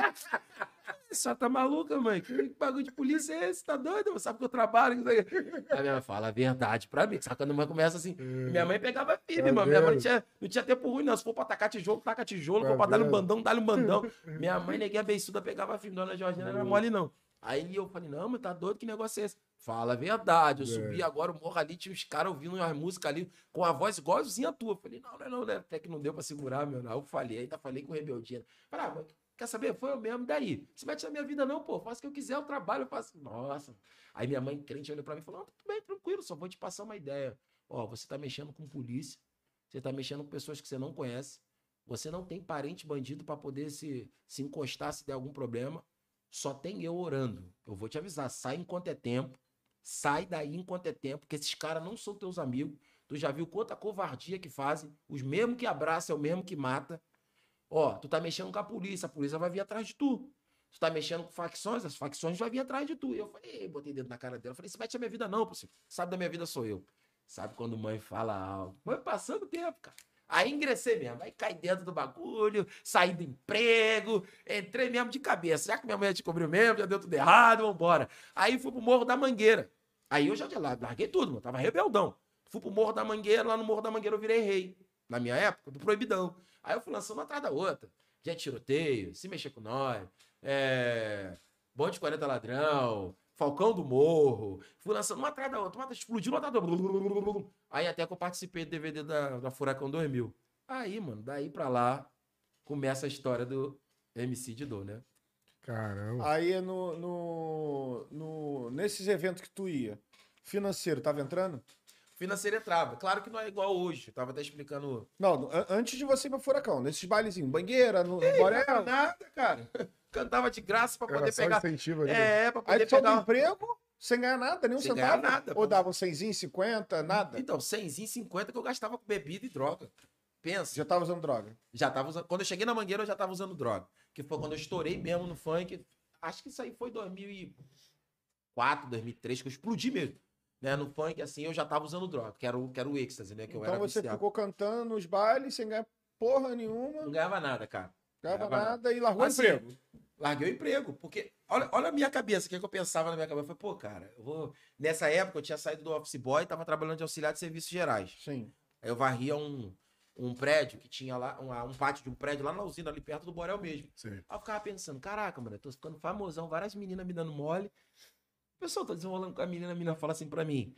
Só tá maluca, mãe? Que bagulho de polícia é esse? Tá doido? Você sabe que eu trabalho? que não sei o quê." Aí minha mãe fala a verdade pra mim. Sabe quando a mãe começa assim? Minha mãe pegava firme, Tá mano. Minha mãe não tinha, não tinha tempo ruim, não. Se for pra tacar tijolo, taca tijolo. Se Tá for pra dar-lhe um bandão, dá-lhe um bandão. Minha mãe, neguinha beiçuda, pegava firme. Dona Georgina não era mole, não. Aí eu falei, não, mas tá doido, que negócio é esse? Fala a verdade. Eu É. subi agora, o morro ali, tinha uns caras ouvindo as músicas ali, com a voz igualzinha a tua. Eu falei, não, não é não, né? Até que não deu pra segurar, meu. Aí eu falei, ainda falei com rebeldia. Falei, ah, quer saber? Foi eu mesmo, daí. Se mete na minha vida não, pô. Faço o que eu quiser, eu trabalho, eu faço. Nossa. Aí minha mãe crente olhou pra mim e falou, não, tudo bem, tranquilo, só vou te passar uma ideia. Ó, você tá mexendo com polícia, você tá mexendo com pessoas que você não conhece, você não tem parente bandido pra poder se, se encostar se der algum problema. Só tem eu orando. Eu vou te avisar, sai enquanto é tempo. Sai daí enquanto é tempo, porque esses caras não são teus amigos. Tu já viu quanta covardia que fazem. Os mesmos que abraçam é o mesmo que mata. Ó, tu tá mexendo com a polícia, a polícia vai vir atrás de tu. Tu tá mexendo com facções, as facções vão vir atrás de tu. E eu falei, botei dedo na cara dela. Falei, se mete a minha vida não, possível. Sabe da minha vida sou eu. Sabe quando mãe fala algo. Foi passando tempo, cara. Aí ingressei mesmo, aí caí dentro do bagulho, saí do emprego, entrei mesmo de cabeça. Já que minha mãe descobriu mesmo, já deu tudo errado, vambora. Aí fui pro Morro da Mangueira. Aí eu já de lá, larguei tudo, mano, tava rebeldão. Fui pro Morro da Mangueira, lá no Morro da Mangueira eu virei rei. Na minha época, do Proibidão. Aí eu fui lançando uma atrás da outra. De tiroteio, se mexer com nós, é... bonde 40 ladrão, Falcão do Morro. Fui lançando uma atrás da outra, uma explodiu uma atrás da outra. Aí até que eu participei do DVD da, da Furacão 2000. Aí, mano, daí pra lá, começa a história do MC de Dor, né? Caramba. Aí no, no, no, nesses eventos que tu ia, financeiro, tava entrando? Financeira entrava. Claro que não é igual hoje. Eu tava até explicando. Não, antes de você ir pra Furacão, nesses bailezinhos, bangueira, no, Não Borel. era nada, cara. Cantava de graça pra Era poder só pegar. incentivo ali. É, pra Aí poder do pegar. emprego, sem ganhar nada, nem um Sem centavo. ganhar nada, Ou pô. dava um 100, 50, nada. Então, 100, 50 que eu gastava com bebida e droga. Pensa. Já tava usando droga. Já tava usando. Quando eu cheguei na mangueira, eu já tava usando droga. Que foi quando eu estourei mesmo no funk. acho que isso aí foi 2004, 2003, que eu explodi mesmo. Né, no funk, assim, eu já tava usando droga, que era o, que era o êxtase, né? Que eu Então era você viciado. ficou cantando nos bailes sem ganhar porra nenhuma, Não ganhava nada, cara. ganhava ganhava nada e largou o Assim, emprego. Larguei o emprego, porque olha, olha a minha cabeça, o que, é que eu pensava na minha cabeça? Eu falei, pô, cara, eu vou. Nessa época eu tinha saído do office boy, tava trabalhando de auxiliar de serviços gerais. Sim. Aí eu varria um, um prédio que tinha lá, um, um pátio de um prédio lá na usina, ali perto do Borel mesmo. Sim. Aí eu ficava pensando, caraca, mano, eu tô ficando famosão, várias meninas me dando mole. Pessoal tá desenrolando com a menina, a menina fala assim pra mim.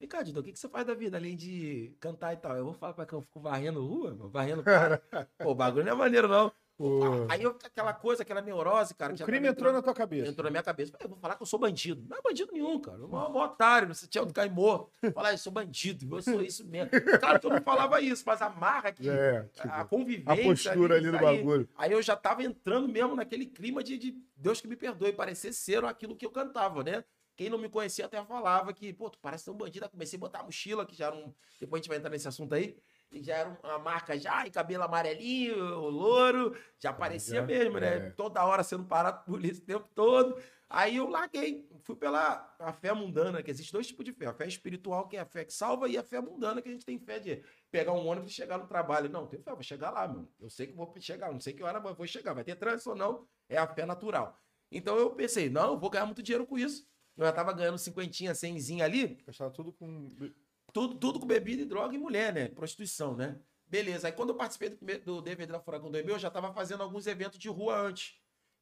Vem cá, Didão, o que, que você faz da vida, além de cantar e tal? Eu vou falar pra que eu fico varrendo rua, mano, varrendo cara. Pô, o bagulho não é maneiro, não. Pô, Aí eu, aquela coisa, aquela neurose, cara. O crime tava entrou na entrando- tua cabeça. Entrou na minha cabeça. Eu vou falar que eu sou bandido. Não é bandido nenhum, cara. Eu sou um otário. Você tinha um cair morto. Falar, eu sou bandido. Eu sou isso mesmo. Claro que eu não falava isso, mas a marra que. é, tipo, a convivência. a postura ali do aí. bagulho. Aí eu já tava entrando mesmo naquele clima de, de Deus que me perdoe, parecer ser aquilo que eu cantava, né? Quem não me conhecia até falava que, pô, tu parece ser um bandido. Aí comecei a botar a mochila, que já era um. Depois a gente vai entrar nesse assunto aí. E já era uma marca já, e cabelo amarelinho, o louro, já parecia Já, mesmo, né? é. Toda hora sendo parado por polícia o tempo todo. Aí eu larguei, fui pela a fé mundana, que existe dois tipos de fé. A fé espiritual, que é a fé que salva, e a fé mundana, que a gente tem fé de pegar um ônibus e chegar no trabalho. Não, tenho fé, vou chegar lá, mano. Eu sei que vou chegar, não sei que hora, mas vou chegar. Vai ter trânsito ou não, é a fé natural. Então eu pensei, não, eu vou ganhar muito dinheiro com isso. Eu já tava ganhando cinquentinha, cenzinha ali, Gastava tudo com. tudo, tudo com bebida e droga e mulher, né? Prostituição, né? Beleza. Aí quando eu participei do, primeiro- do DVD da Furacão 2000, eu já tava fazendo alguns eventos de rua antes.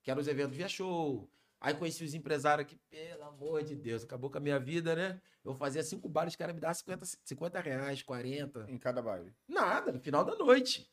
Que eram os eventos via show. Aí conheci os empresários que, pelo amor de Deus, acabou com a minha vida, né? Eu fazia cinco bares, os caras me davam 50, 50 reais, 40. Em cada baile. Nada, no final da noite.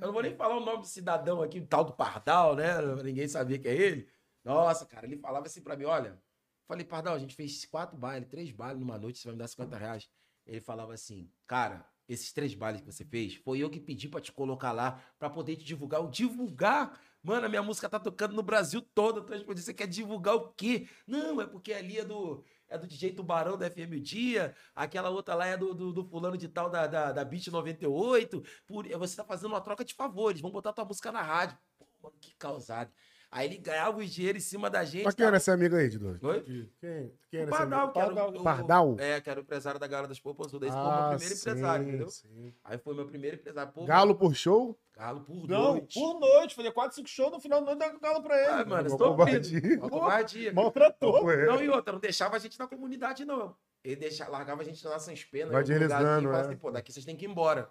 Eu não vou nem falar o nome do cidadão aqui, o tal do Pardal, né? Ninguém sabia que é ele. Nossa, cara, ele falava assim pra mim, olha. Falei, Pardal, a gente fez quatro bailes, três bailes numa noite, você vai me dar 50 reais. Ele falava assim, cara, esses três bailes que você fez, foi eu que pedi pra te colocar lá, pra poder te divulgar. Eu divulgar? Mano, a minha música tá tocando no Brasil todo. Então, tipo, você quer divulgar o quê? Não, é porque ali é do, é do DJ Tubarão da FM o Dia, aquela outra lá é do, do, do fulano de tal da, da, da Beat 98. Por, você tá fazendo uma troca de favores, vão botar tua música na rádio. Pô, mano, que causado. Aí ele ganhava o dinheiro em cima da gente. Mas quem era esse amigo aí, Dido? Oi? Quem, quem O era esse Pardal, amigo? que era o, Pardal. o- Pardal? É, que era o empresário da Gala das Popozudas. Esse foi o Ah, meu primeiro empresário, sim, entendeu? sim. Aí foi meu primeiro empresário. Pô, Galo por show? Galo por Não, noite. por noite. Fazia 4, 5 shows no final da noite dava galo pra ele. Ah, mano, estou covardia. Uma covardia. Maltratou. Não, e outra, não deixava a gente na comunidade, não. Ele deixava, largava a gente lá sem penas. Vai lugarzinho, deslizando, e falava é. assim, pô, daqui vocês têm que ir embora.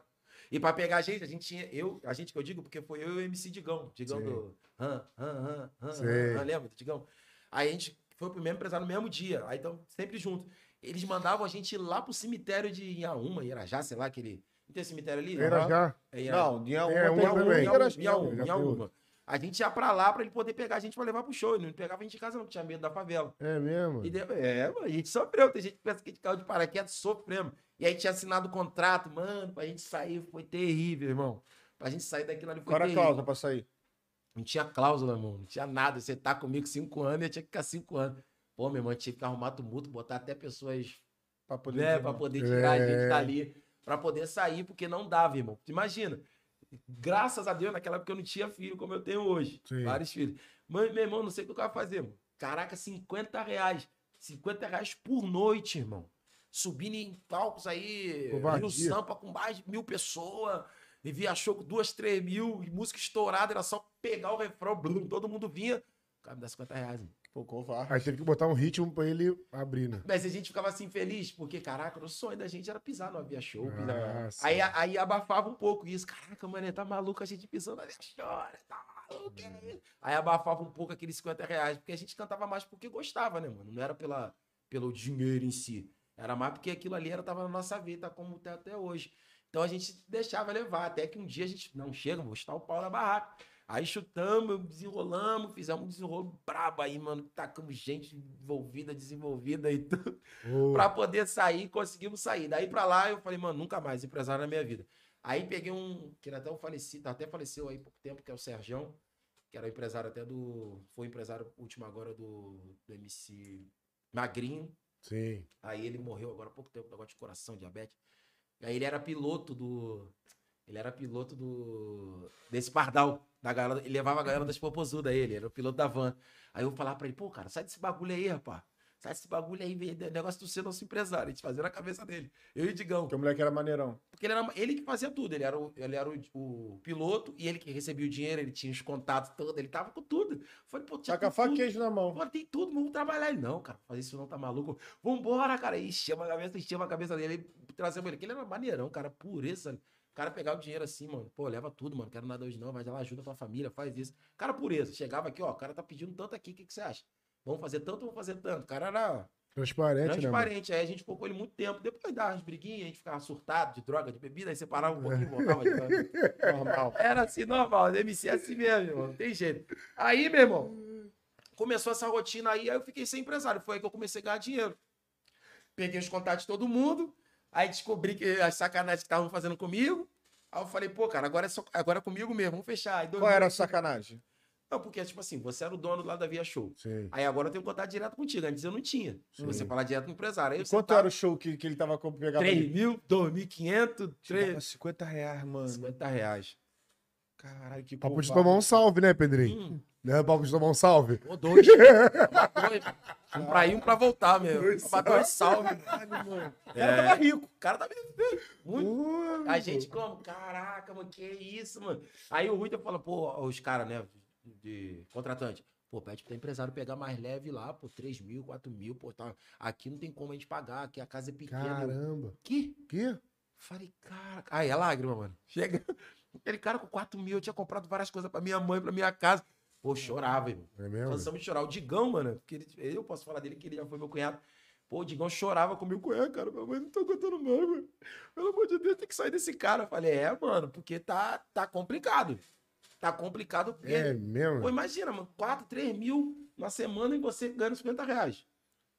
E pra pegar a gente, a gente tinha. Eu, a gente que eu digo, porque foi eu e o MC Digão. Digão Sim. do. Hã, hã, hã, hã, Sei. hã, lembra do Digão? Aí a gente foi pro mesmo empresário no mesmo dia. Aí então, sempre junto. Eles mandavam a gente ir lá pro cemitério de Inhaúma, Irajá, sei lá, aquele. Não tem cemitério ali? Era já. É Inhaúma. Não, tinha É, uma A gente ia pra lá pra ele poder pegar a gente pra levar pro show. Ele não pegava a gente em casa, não, tinha medo da favela. É mesmo? E é, mano, a gente sofreu. Tem gente que pensa que a gente caiu de paraquedas, sofremos. E aí tinha assinado o contrato, mano, pra gente sair foi terrível, irmão. Pra gente sair daquilo ali foi Qual era a cláusula pra sair? Não tinha cláusula, irmão. Não tinha nada. Você tá comigo cinco anos e eu tinha que ficar cinco anos. Pô, meu irmão, tinha que arrumar tumulto, botar até pessoas Pra poder. né, pra poder tirar a É. gente dali, pra poder sair, porque não dava, irmão. Imagina. Graças a Deus, naquela época eu não tinha filho como eu tenho hoje. Sim. Vários filhos. Mãe, meu irmão, não sei o que eu ia fazer, mano. Caraca, 50 reais. 50 reais por noite, irmão. Subindo em palcos aí, Covardia. Rio Sampa com mais de mil pessoas. E via show com duas, três mil, e música estourada, era só pegar o refrão, blum, todo mundo vinha. O cara me dá 50 reais, mano. Pô, covarde. Aí teve que botar um ritmo pra ele abrir, né? Mas a gente ficava assim feliz, porque, caraca, o sonho da gente era pisar no Avia Show. Ah. Aí, aí abafava um pouco isso. Caraca, mano, tá maluco a gente pisando na Avia Show, né? tá maluco. é? Aí abafava um pouco aqueles 50 reais, porque a gente cantava mais porque gostava, né, mano? Não era pela, pelo dinheiro em si. Era mais porque aquilo ali era, tava na nossa vida, como tá até hoje. Então a gente deixava levar, até que um dia a gente, não, chega, vou estar o pau na barraca. Aí chutamos, desenrolamos, fizemos um desenrolo brabo aí, mano. Tacamos gente envolvida, desenvolvida e tudo Ô, pra poder sair, conseguimos sair. Daí pra lá eu falei, mano, nunca mais empresário na minha vida. Aí peguei um, que era até um falecido, até faleceu aí há pouco tempo, que é o Sergião, que era empresário até do, foi empresário último agora do, do MC Magrinho. Sim. Aí ele morreu agora há pouco tempo, negócio de coração, diabetes. Aí ele era piloto do, Ele era piloto do. desse pardal. Da galera, ele levava a galera das popozudas, ele, era o piloto da van. Aí eu falava pra ele, pô, cara, sai desse bagulho aí, rapaz. Sai desse bagulho aí, negócio do ser nosso empresário. A gente fazia na cabeça dele. Eu e o Digão. Porque o moleque era maneirão. Porque ele era ele que fazia tudo. Ele era, o, ele era o, o piloto e ele que recebia o dinheiro, ele tinha os contatos todos, ele tava com tudo. Falei, pô, tinha Tá com a queijo na mão. Pô, tem tudo, vamos trabalhar. Ele, não, cara, fazer isso não tá maluco. Vambora, cara. E encheu a cabeça, encheu a cabeça dele. Trazemos ele, que ele era maneirão, cara, pureza. O cara pegava o dinheiro assim, mano. Pô, leva tudo, mano. Quero nada hoje não, vai lá, ajuda a tua família, faz isso. Cara, pureza. Chegava aqui, ó, o cara tá pedindo tanto aqui, o que, que você acha? Vamos fazer tanto, vamos fazer tanto. O cara era Transparente, né, mano? transparente. Aí a gente ficou com ele muito tempo. Depois dava umas briguinhas, a gente ficava surtado de droga, de bebida, aí separava um pouquinho, voltava de. Normal. Era assim, normal. MC é assim mesmo, irmão. Não tem jeito. Aí, meu irmão, começou essa rotina aí, aí eu fiquei sem empresário. Foi aí que eu comecei a ganhar dinheiro. Peguei os contatos de todo mundo, aí descobri que as sacanagens que estavam fazendo comigo. Aí eu falei, pô, cara, agora é, só, agora é comigo mesmo, vamos fechar. Aí, Qual 2000 era a sacanagem? Não, porque, tipo assim, você era o dono lá da Via Show. Sim. Aí agora eu tenho contato direto contigo. Antes eu não tinha. Sim. Você fala direto com o empresário. Aí E quanto tá- era o show que, que ele tava com pegava 3 mil, 2.500, Tirava 3... 50 reais, mano. 50 reais. Caralho, que Papo de covarde. tomar um salve, né, Pedrinho? Hum, Né, de tomar um salve. ou dois. dois. Um pra ir, um pra voltar mesmo. Dois Pra dois salve. Caralho, mano. O É. cara tava rico. O cara tá muito. A gente como? Caraca, mano, que isso, mano. Aí o Rui fala, pô, os caras, né, de contratante. Pô, pede pro empresário pegar mais leve lá, pô, 3 mil, 4 mil, pô, tá. Aqui não tem como a gente pagar, aqui a casa é pequena. Caramba. Que? Que? Falei, cara. Aí é lágrima, mano. Chega. Aquele cara com 4 mil, eu tinha comprado várias coisas pra minha mãe, pra minha casa. Pô, chorava, irmão. É mesmo? Cansamos de chorar. O Digão, mano, que ele, eu posso falar dele que ele já foi meu cunhado. Pô, o Digão chorava comigo, cunhado, cara. Minha mãe não tá aguentando mais, mano. Pelo amor de Deus, tem que sair desse cara. Eu falei, é, mano, porque tá, tá complicado. Tá complicado porque. É mesmo? Pô, imagina, mano, 4, 3 mil na semana e você ganhando 50 reais.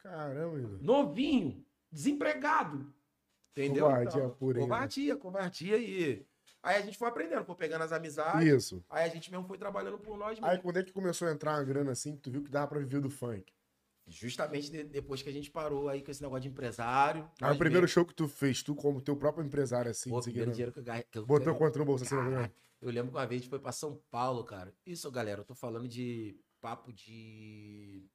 Caramba, Igor. Novinho, desempregado. Entendeu? Covardia Então, pura, hein, Covardia, covardia e. Aí a gente foi aprendendo, foi pegando as amizades. Isso. Aí a gente mesmo foi trabalhando por nós mesmo. Aí quando é que começou a entrar uma grana assim, que tu viu que dava pra viver do funk? Justamente de- depois que a gente parou aí com esse negócio de empresário. Aí nós o primeiro mesmo- show que tu fez, tu como teu próprio empresário assim, Pô, o de primeiro seguida, dinheiro que eu ganhei. que eu- botou eu- quanto no bolso assim, né? Eu lembro que uma vez a gente foi pra São Paulo, cara. Isso, galera, eu tô falando de papo de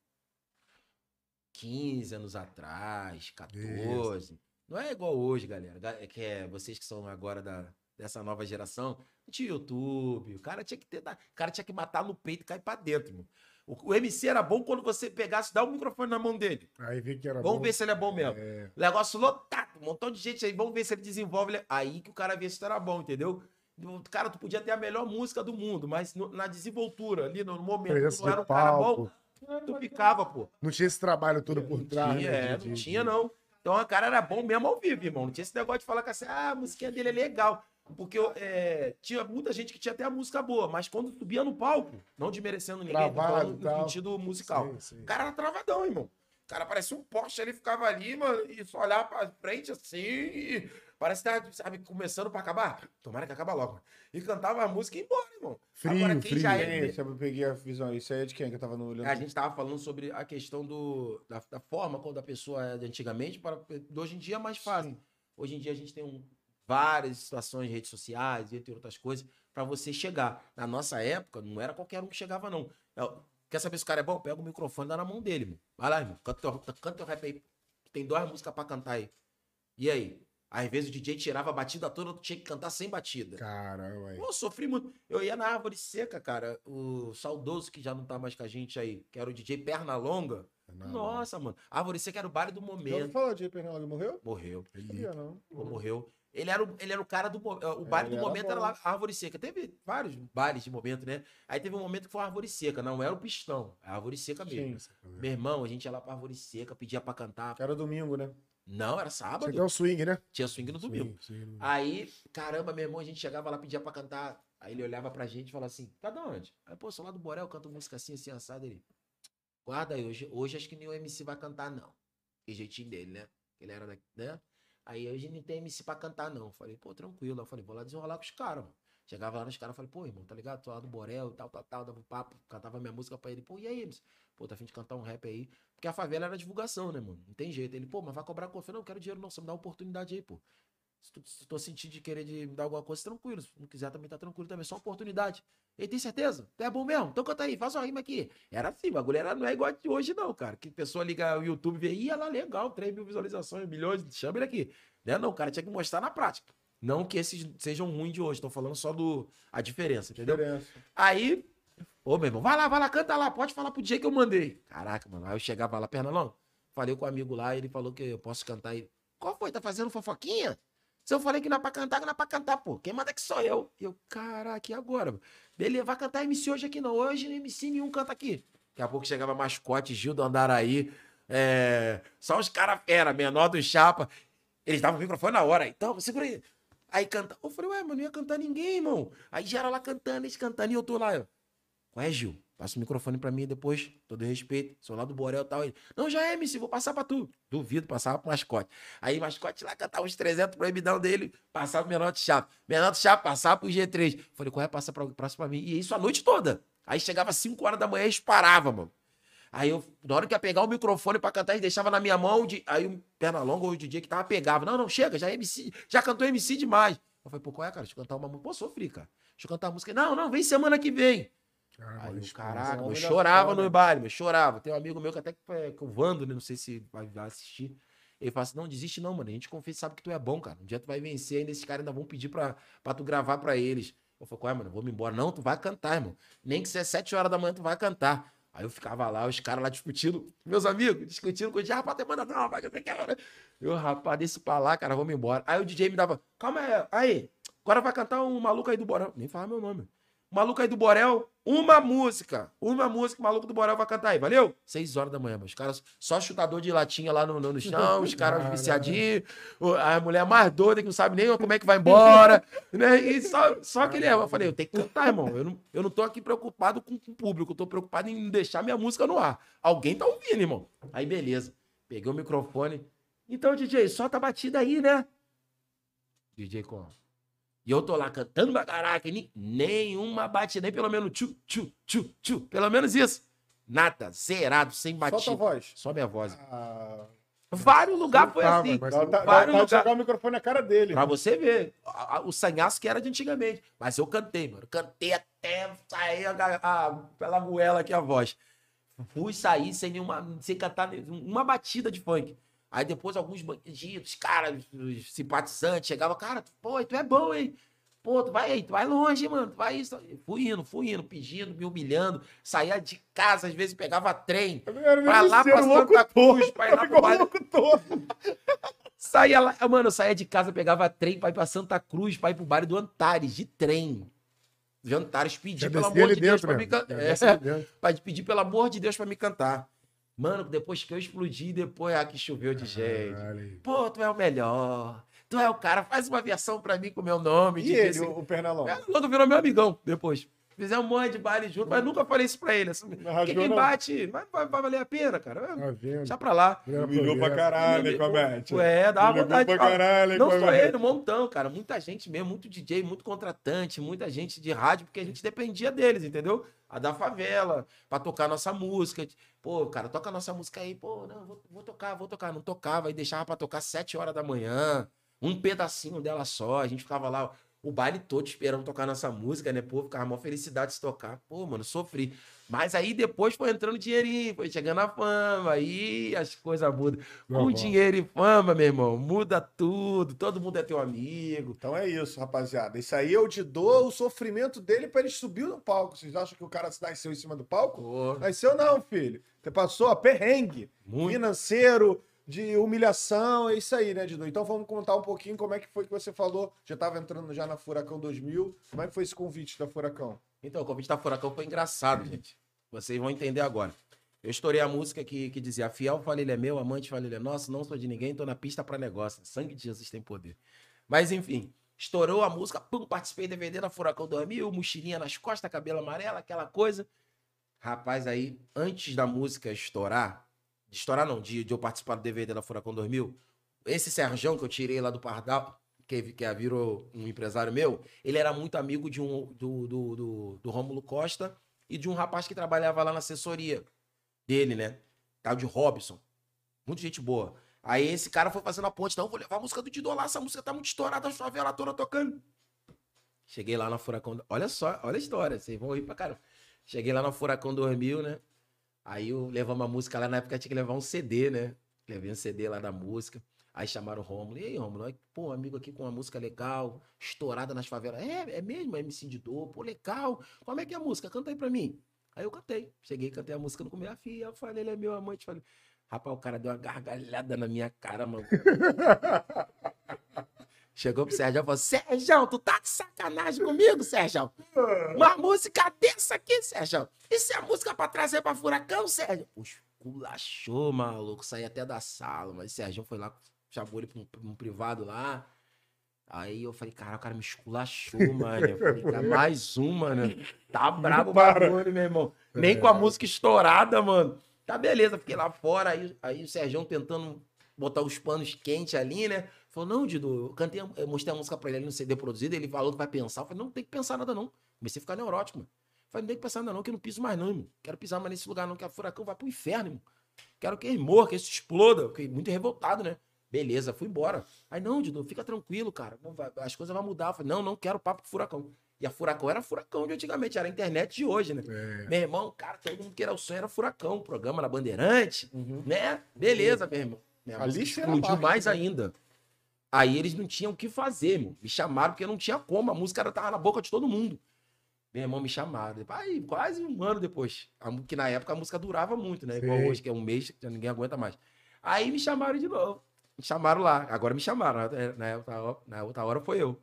15 anos atrás, 14. Não é igual hoje, galera. Ga- é Que é vocês que são agora da, dessa nova geração. Não tinha YouTube. O cara tinha que ter. O cara tinha que matar no peito e cair pra dentro, irmão. O, o MC era bom quando você pegasse, dá o microfone na mão dele. Aí vi que era Vamos bom. ver se ele é bom mesmo. É, Negócio lotado, um montão de gente aí. Vamos ver se ele desenvolve. Aí que o cara vê se tu era bom, entendeu? O Cara, tu podia ter a melhor música do mundo, mas no- na desenvoltura, ali no momento, presença tu era um cara bom, tu ficava, pô. Não tinha esse trabalho todo por trás. Tinha, né, é, não tinha, não. Então a cara era bom mesmo ao vivo, irmão. Não tinha esse negócio de falar que assim, ah, a musiquinha dele é legal. Porque é, tinha muita gente que tinha até a música boa, mas quando subia no palco, não desmerecendo ninguém, Travado no tal. sentido musical. Sim, sim. O cara era travadão, irmão. O cara parecia um poste, ele ficava ali, mano, e só olhava pra frente assim, e parece que tava, sabe, começando pra acabar. Tomara que acabe logo. E cantava a música e ia embora, irmão. Frio, Agora, quem frio. já Quem? é. Esse eu peguei a visão. Isso aí é de quem que eu tava no olhando? A gente tava falando sobre a questão do, da, da forma quando a pessoa é de antigamente, para de hoje em dia é mais fácil. Hoje em dia a gente tem um, várias situações de redes sociais, entre outras coisas, para você chegar. Na nossa época, não era qualquer um que chegava, não. É, Quer saber se o cara é bom? Pega o microfone e dá na mão dele, irmão. Vai lá, irmão. Canta teu, canta teu rap aí. Tem duas músicas pra cantar aí. E aí? Às vezes o DJ tirava a batida toda, tu tinha que cantar sem batida. Caramba, aí. Eu sofri muito. Eu ia na árvore seca, cara. O saudoso que já não tá mais com a gente aí, que era o DJ Pernalonga. Não, Nossa, mano. Árvore seca era o baile do Já ouviu momento. falar de Pernambuco morreu? Morreu. ele- não. Pô, morreu. Ele era, o, ele era o cara do. mo- O baile ele do era momento era lá, árvore seca. Teve vários bailes de momento, né? Aí teve um momento que foi árvore seca. Não era o pistão. É a árvore seca mesmo. Sim. Meu irmão, a gente ia lá pra árvore seca, pedia pra cantar. Era domingo, né? Não, era sábado. Tinha o swing, né? Tinha swing no domingo. Swing, swing. Aí, caramba, meu irmão, a gente chegava lá, pedia pra cantar. Aí ele olhava pra gente e falava assim: tá de onde? Aí, pô, sou lá do Borel, canto música assim, assim, assado. Ele, guarda aí, hoje, hoje acho que nenhum MC vai cantar, não. Que jeitinho dele, né? Ele era daqui, né? Aí hoje não tem MC pra cantar, não. Falei, pô, tranquilo. Eu falei, vou lá desenrolar com os caras, mano. Chegava lá nos caras, falei, pô, irmão, tá ligado? Tô lá do Borel tal, tal, tal, dava um papo, cantava minha música pra ele. Pô, e aí, MC? Pô, tá afim de cantar um rap aí? Porque a favela era divulgação, né, mano? Não tem jeito. Ele, pô, mas vai cobrar conta? Eu falei, não, quero dinheiro não, você me dá uma oportunidade aí, pô. Se tu, se tu sentir de querer de me dar alguma coisa, tranquilo. Se não quiser também tá tranquilo também. É só oportunidade. Ele tem certeza? Tu é bom mesmo? Então canta aí, faz uma rima aqui. Era assim, o bagulho era, não é igual de hoje, não, cara. Que pessoa liga o YouTube e vê, ih, lá legal, 3 mil visualizações, milhões, chama ele aqui. Né? Não, cara tinha que mostrar na prática. Não que esses sejam ruins de hoje, tô falando só do a diferença, entendeu? Diferença. Aí, ô meu irmão, vai lá, vai lá, canta lá, pode falar pro DJ que eu mandei. Caraca, mano, aí eu chegava lá, Pernalão, falei com o amigo lá, ele falou que eu posso cantar aí. Qual foi? Tá fazendo fofoquinha? Se eu falei que não é pra cantar, que não é pra cantar, pô. Quem manda que sou eu? E eu, caraca, e agora? mano? Beleza, vai cantar MC hoje aqui não. Hoje MC nenhum canta aqui. Daqui a pouco chegava mascote, Gil do Andaraí. É... Só os caras fera, menor do chapa. Eles davam o microfone na hora. Então, segura aí. Aí canta. Eu falei, ué, mas não ia cantar ninguém, irmão. Aí geral lá cantando, eles cantando, e eu tô lá, ó. Qual é, Gil? Passa o microfone pra mim depois, todo respeito. Sou lá do Borel e tal. Ele, não, já é, MC, vou passar pra tu. Duvido, passava pro mascote. Aí mascote lá cantava uns 300 proibidão dele, passava pro menor de chapa. Menor de chapa, passava pro G3. Falei, qual é? Passa pra, passa pra mim. E isso a noite toda. Aí chegava 5 horas da manhã e parava, mano. Aí eu, na hora que ia pegar o microfone pra cantar, ele deixava na minha mão, de, aí o Pernalonga ou o DJ que tava pegava. Não, não, chega, já é MC, já cantou MC demais. Eu falei, pô, qual é, cara? Deixa eu cantar uma música. Pô, sofri, cara. Deixa eu cantar uma música. Não, não, vem semana que vem. Caramba, Aí eu, caraca, eu chorava no baile, eu chorava. Tem um amigo meu que até que é que o Vando, né? Não sei se vai, vai assistir. Ele fala assim: não, desiste não, mano. A gente confia e sabe que tu é bom, cara. Um dia tu vai vencer, ainda esses caras ainda vão pedir pra, pra tu gravar pra eles. Eu falei, qual é, mano? Vamos embora. Não, tu vai cantar, irmão. Nem que seja sete horas da manhã, tu vai cantar. Aí eu ficava lá, os caras lá discutindo, meus amigos, discutindo com o DJ, rapaz, tem manda não, vai, vai. Eu, rapaz, desse pra lá, cara, vamos embora. Aí o DJ me dava, calma aí, aí, agora vai cantar um maluco aí do Borel. Nem fala meu nome. Maluco aí do Borel, uma música. Uma música, o maluco do Borel vai cantar aí, valeu? Seis horas da manhã, mano. Os caras só chutador de latinha lá no, no, chão, os caras viciadinhos, o- a mulher mais doida que não sabe nem como é que vai embora, né? E só, só aquele é. Eu falei, eu tenho que cantar, irmão. Eu não, eu não tô aqui preocupado com, com o público, eu tô preocupado em deixar minha música no ar. Alguém tá ouvindo, irmão. Aí, beleza. Peguei o microfone. Então, DJ, solta a batida aí, né? DJ como? E eu tô lá cantando pra caraca, e nem- nenhuma batida, nem pelo menos tchu, tchu, tchu, tchu. Pelo menos isso. Nada, zerado, sem Solta a batida. voz. Só minha voz. Ah, Vários lugares foi assim. mas dá, dá, Vários dá lugar- o microfone na cara dele. Pra você ver, a- a- o sanhaço que era de antigamente. Mas eu cantei, mano. Cantei até sair a, a- pela goela aqui a voz. Fui sair sem nenhuma. sem cantar uma batida de funk. Aí depois alguns bandidos, cara, os simpatizantes, chegavam, cara, pô, tu é bom, hein? Pô, tu vai aí, tu vai longe, hein, mano. Tu vai isso. Fui indo, fui indo, pedindo, me humilhando. Saía de casa, às vezes pegava trem. Era Pra lá, pra Santa Cruz, pra ir lá pro locutor. Saía lá, mano, eu saía de casa, pegava trem pra ir pra Santa Cruz, pra ir pro baile do Antares, de trem. De Antares, pedir pelo amor de Deus dentro, pra me cantar. Pra pedir pelo amor de Deus pra me cantar. Mano, depois que eu explodi, depois ah, que choveu de gente. Pô, tu é o melhor. Tu é o cara, faz uma versão pra mim com o meu nome. E ele, desse- o, o Pernalão? Logo virou meu amigão depois. Fizemos um monte de baile junto, mas nunca falei isso pra ele. Assim, quem não? bate, vai, vai, vai valer a pena, cara. Tá? Deixa pra lá. Humilhou pra caralho, Comete? Ué, dá uma vontade pra caralho, Não só ele, um montão, cara. Muita gente mesmo, muito DJ, muito contratante, muita gente de rádio, porque a gente dependia deles, entendeu? A da favela, pra tocar nossa música. Pô, cara, toca nossa música aí. Pô, não, vou, vou tocar, vou tocar. Não tocava, aí deixava pra tocar sete horas da manhã, um pedacinho dela só. A gente ficava lá o baile todo esperando tocar nossa música, né? Pô, ficava uma felicidade de tocar. Pô, mano, sofri. Mas aí depois foi entrando dinheirinho, foi chegando a fama, aí as coisas mudam. Com dinheiro e fama, meu irmão, muda tudo. Todo mundo é teu amigo. Então é isso, rapaziada. Isso aí eu te dou o sofrimento dele pra ele subir no palco. Vocês acham que o cara nasceu em cima do palco? Pô, Nasceu não, filho. Você passou a perrengue muito. financeiro, de humilhação, é isso aí, né, Didu? Então vamos contar um pouquinho como é que foi que você falou. Já tava entrando já na Furacão 2000. Como é que foi esse convite da Furacão? Então, o convite da Furacão foi engraçado, gente. Vocês vão entender agora. Eu estourei a música que, que dizia: Fiel ele é meu, amante ele é nosso, não sou de ninguém, tô na pista pra negócio. Sangue de Jesus tem poder. Mas enfim, estourou a música, pum, participei do DVD da Furacão 2000, mochilinha nas costas, cabelo amarelo, aquela coisa. Rapaz, aí, antes da música estourar, de estourar não, de, de eu participar do DVD da Furacão 2000, esse Serjão que eu tirei lá do Pardal, que, que virou um empresário meu, ele era muito amigo de um, do, do, do, do Rômulo Costa e de um rapaz que trabalhava lá na assessoria dele, né? Tal de Robson. Muita gente boa. Aí esse cara foi fazendo a ponte, não, vou levar a música do Didô lá, essa música tá muito estourada, a favela toda tocando. Cheguei lá na Furacão, olha só, olha a história, vocês vão rir pra caramba. Cheguei lá na Furacão 2000, né? Aí eu levamos a música lá, na época tinha que levar um CD, né? Levei um CD lá da música. Aí chamaram o Rômulo. E aí, Rômulo? Aí, pô, amigo aqui com uma música legal, estourada nas favelas. É, é mesmo, MC de dor. Pô, legal. Como é que é a música? Canta aí pra mim. Aí eu cantei. Cheguei, cantei a música no começo. A filha, eu falei, ele é meu amante. Falei, rapaz, o cara deu uma gargalhada na minha cara, mano. Chegou pro Sérgio e falou: Sérgio, tu tá de sacanagem comigo, Sérgio? Uma música dessa aqui, Sérgio. Isso é música pra trazer pra furacão, Sérgio? Puxa, culachou, maluco. Saí até da sala, mas o Sérgio foi lá, chamou ele pra um, pra um privado lá. Aí eu falei, cara, o cara me esculachou, mano. Eu falei, cara, mais um, mano. Tá brabo o bagulho, meu irmão. Nem com a música estourada, mano. Tá beleza, fiquei lá fora, aí, aí o Sérgio tentando botar os panos quentes ali, né? Falou, não, Dido, eu cantei, eu mostrei a música pra ele ali no CD produzido, ele falou que vai pensar. Eu falei, não, tem que pensar nada, não. Comecei a ficar neurótico, mano. Eu falei, não tem que pensar nada, não, que eu não piso mais, não, irmão. Quero pisar mais nesse lugar, não, que a furacão vai pro inferno, irmão. Quero que ele morra, que isso exploda. Fiquei muito revoltado, né? Beleza, fui embora. Aí, não, Dido, fica tranquilo, cara. Não vai- as coisas vão mudar. Eu falei, não, não quero papo com furacão. E a furacão era furacão de antigamente, era a internet de hoje, né? É. Meu irmão, cara, todo mundo que era o sonho era furacão, programa na Bandeirante, né? Beleza, meu irmão. Minha A música lista era explodiu mais né? ainda. Aí eles não tinham o que fazer, meu. Me chamaram porque não tinha como. A música era- tava na boca de todo mundo. Meu irmão me chamaram. Aí, quase um ano depois. Que na época a música durava muito, né? Igual Sim. hoje, que é um mês, já ninguém aguenta mais. Aí me chamaram de novo. Me chamaram lá. Agora me chamaram. né? Na outra, hora- na outra hora foi eu.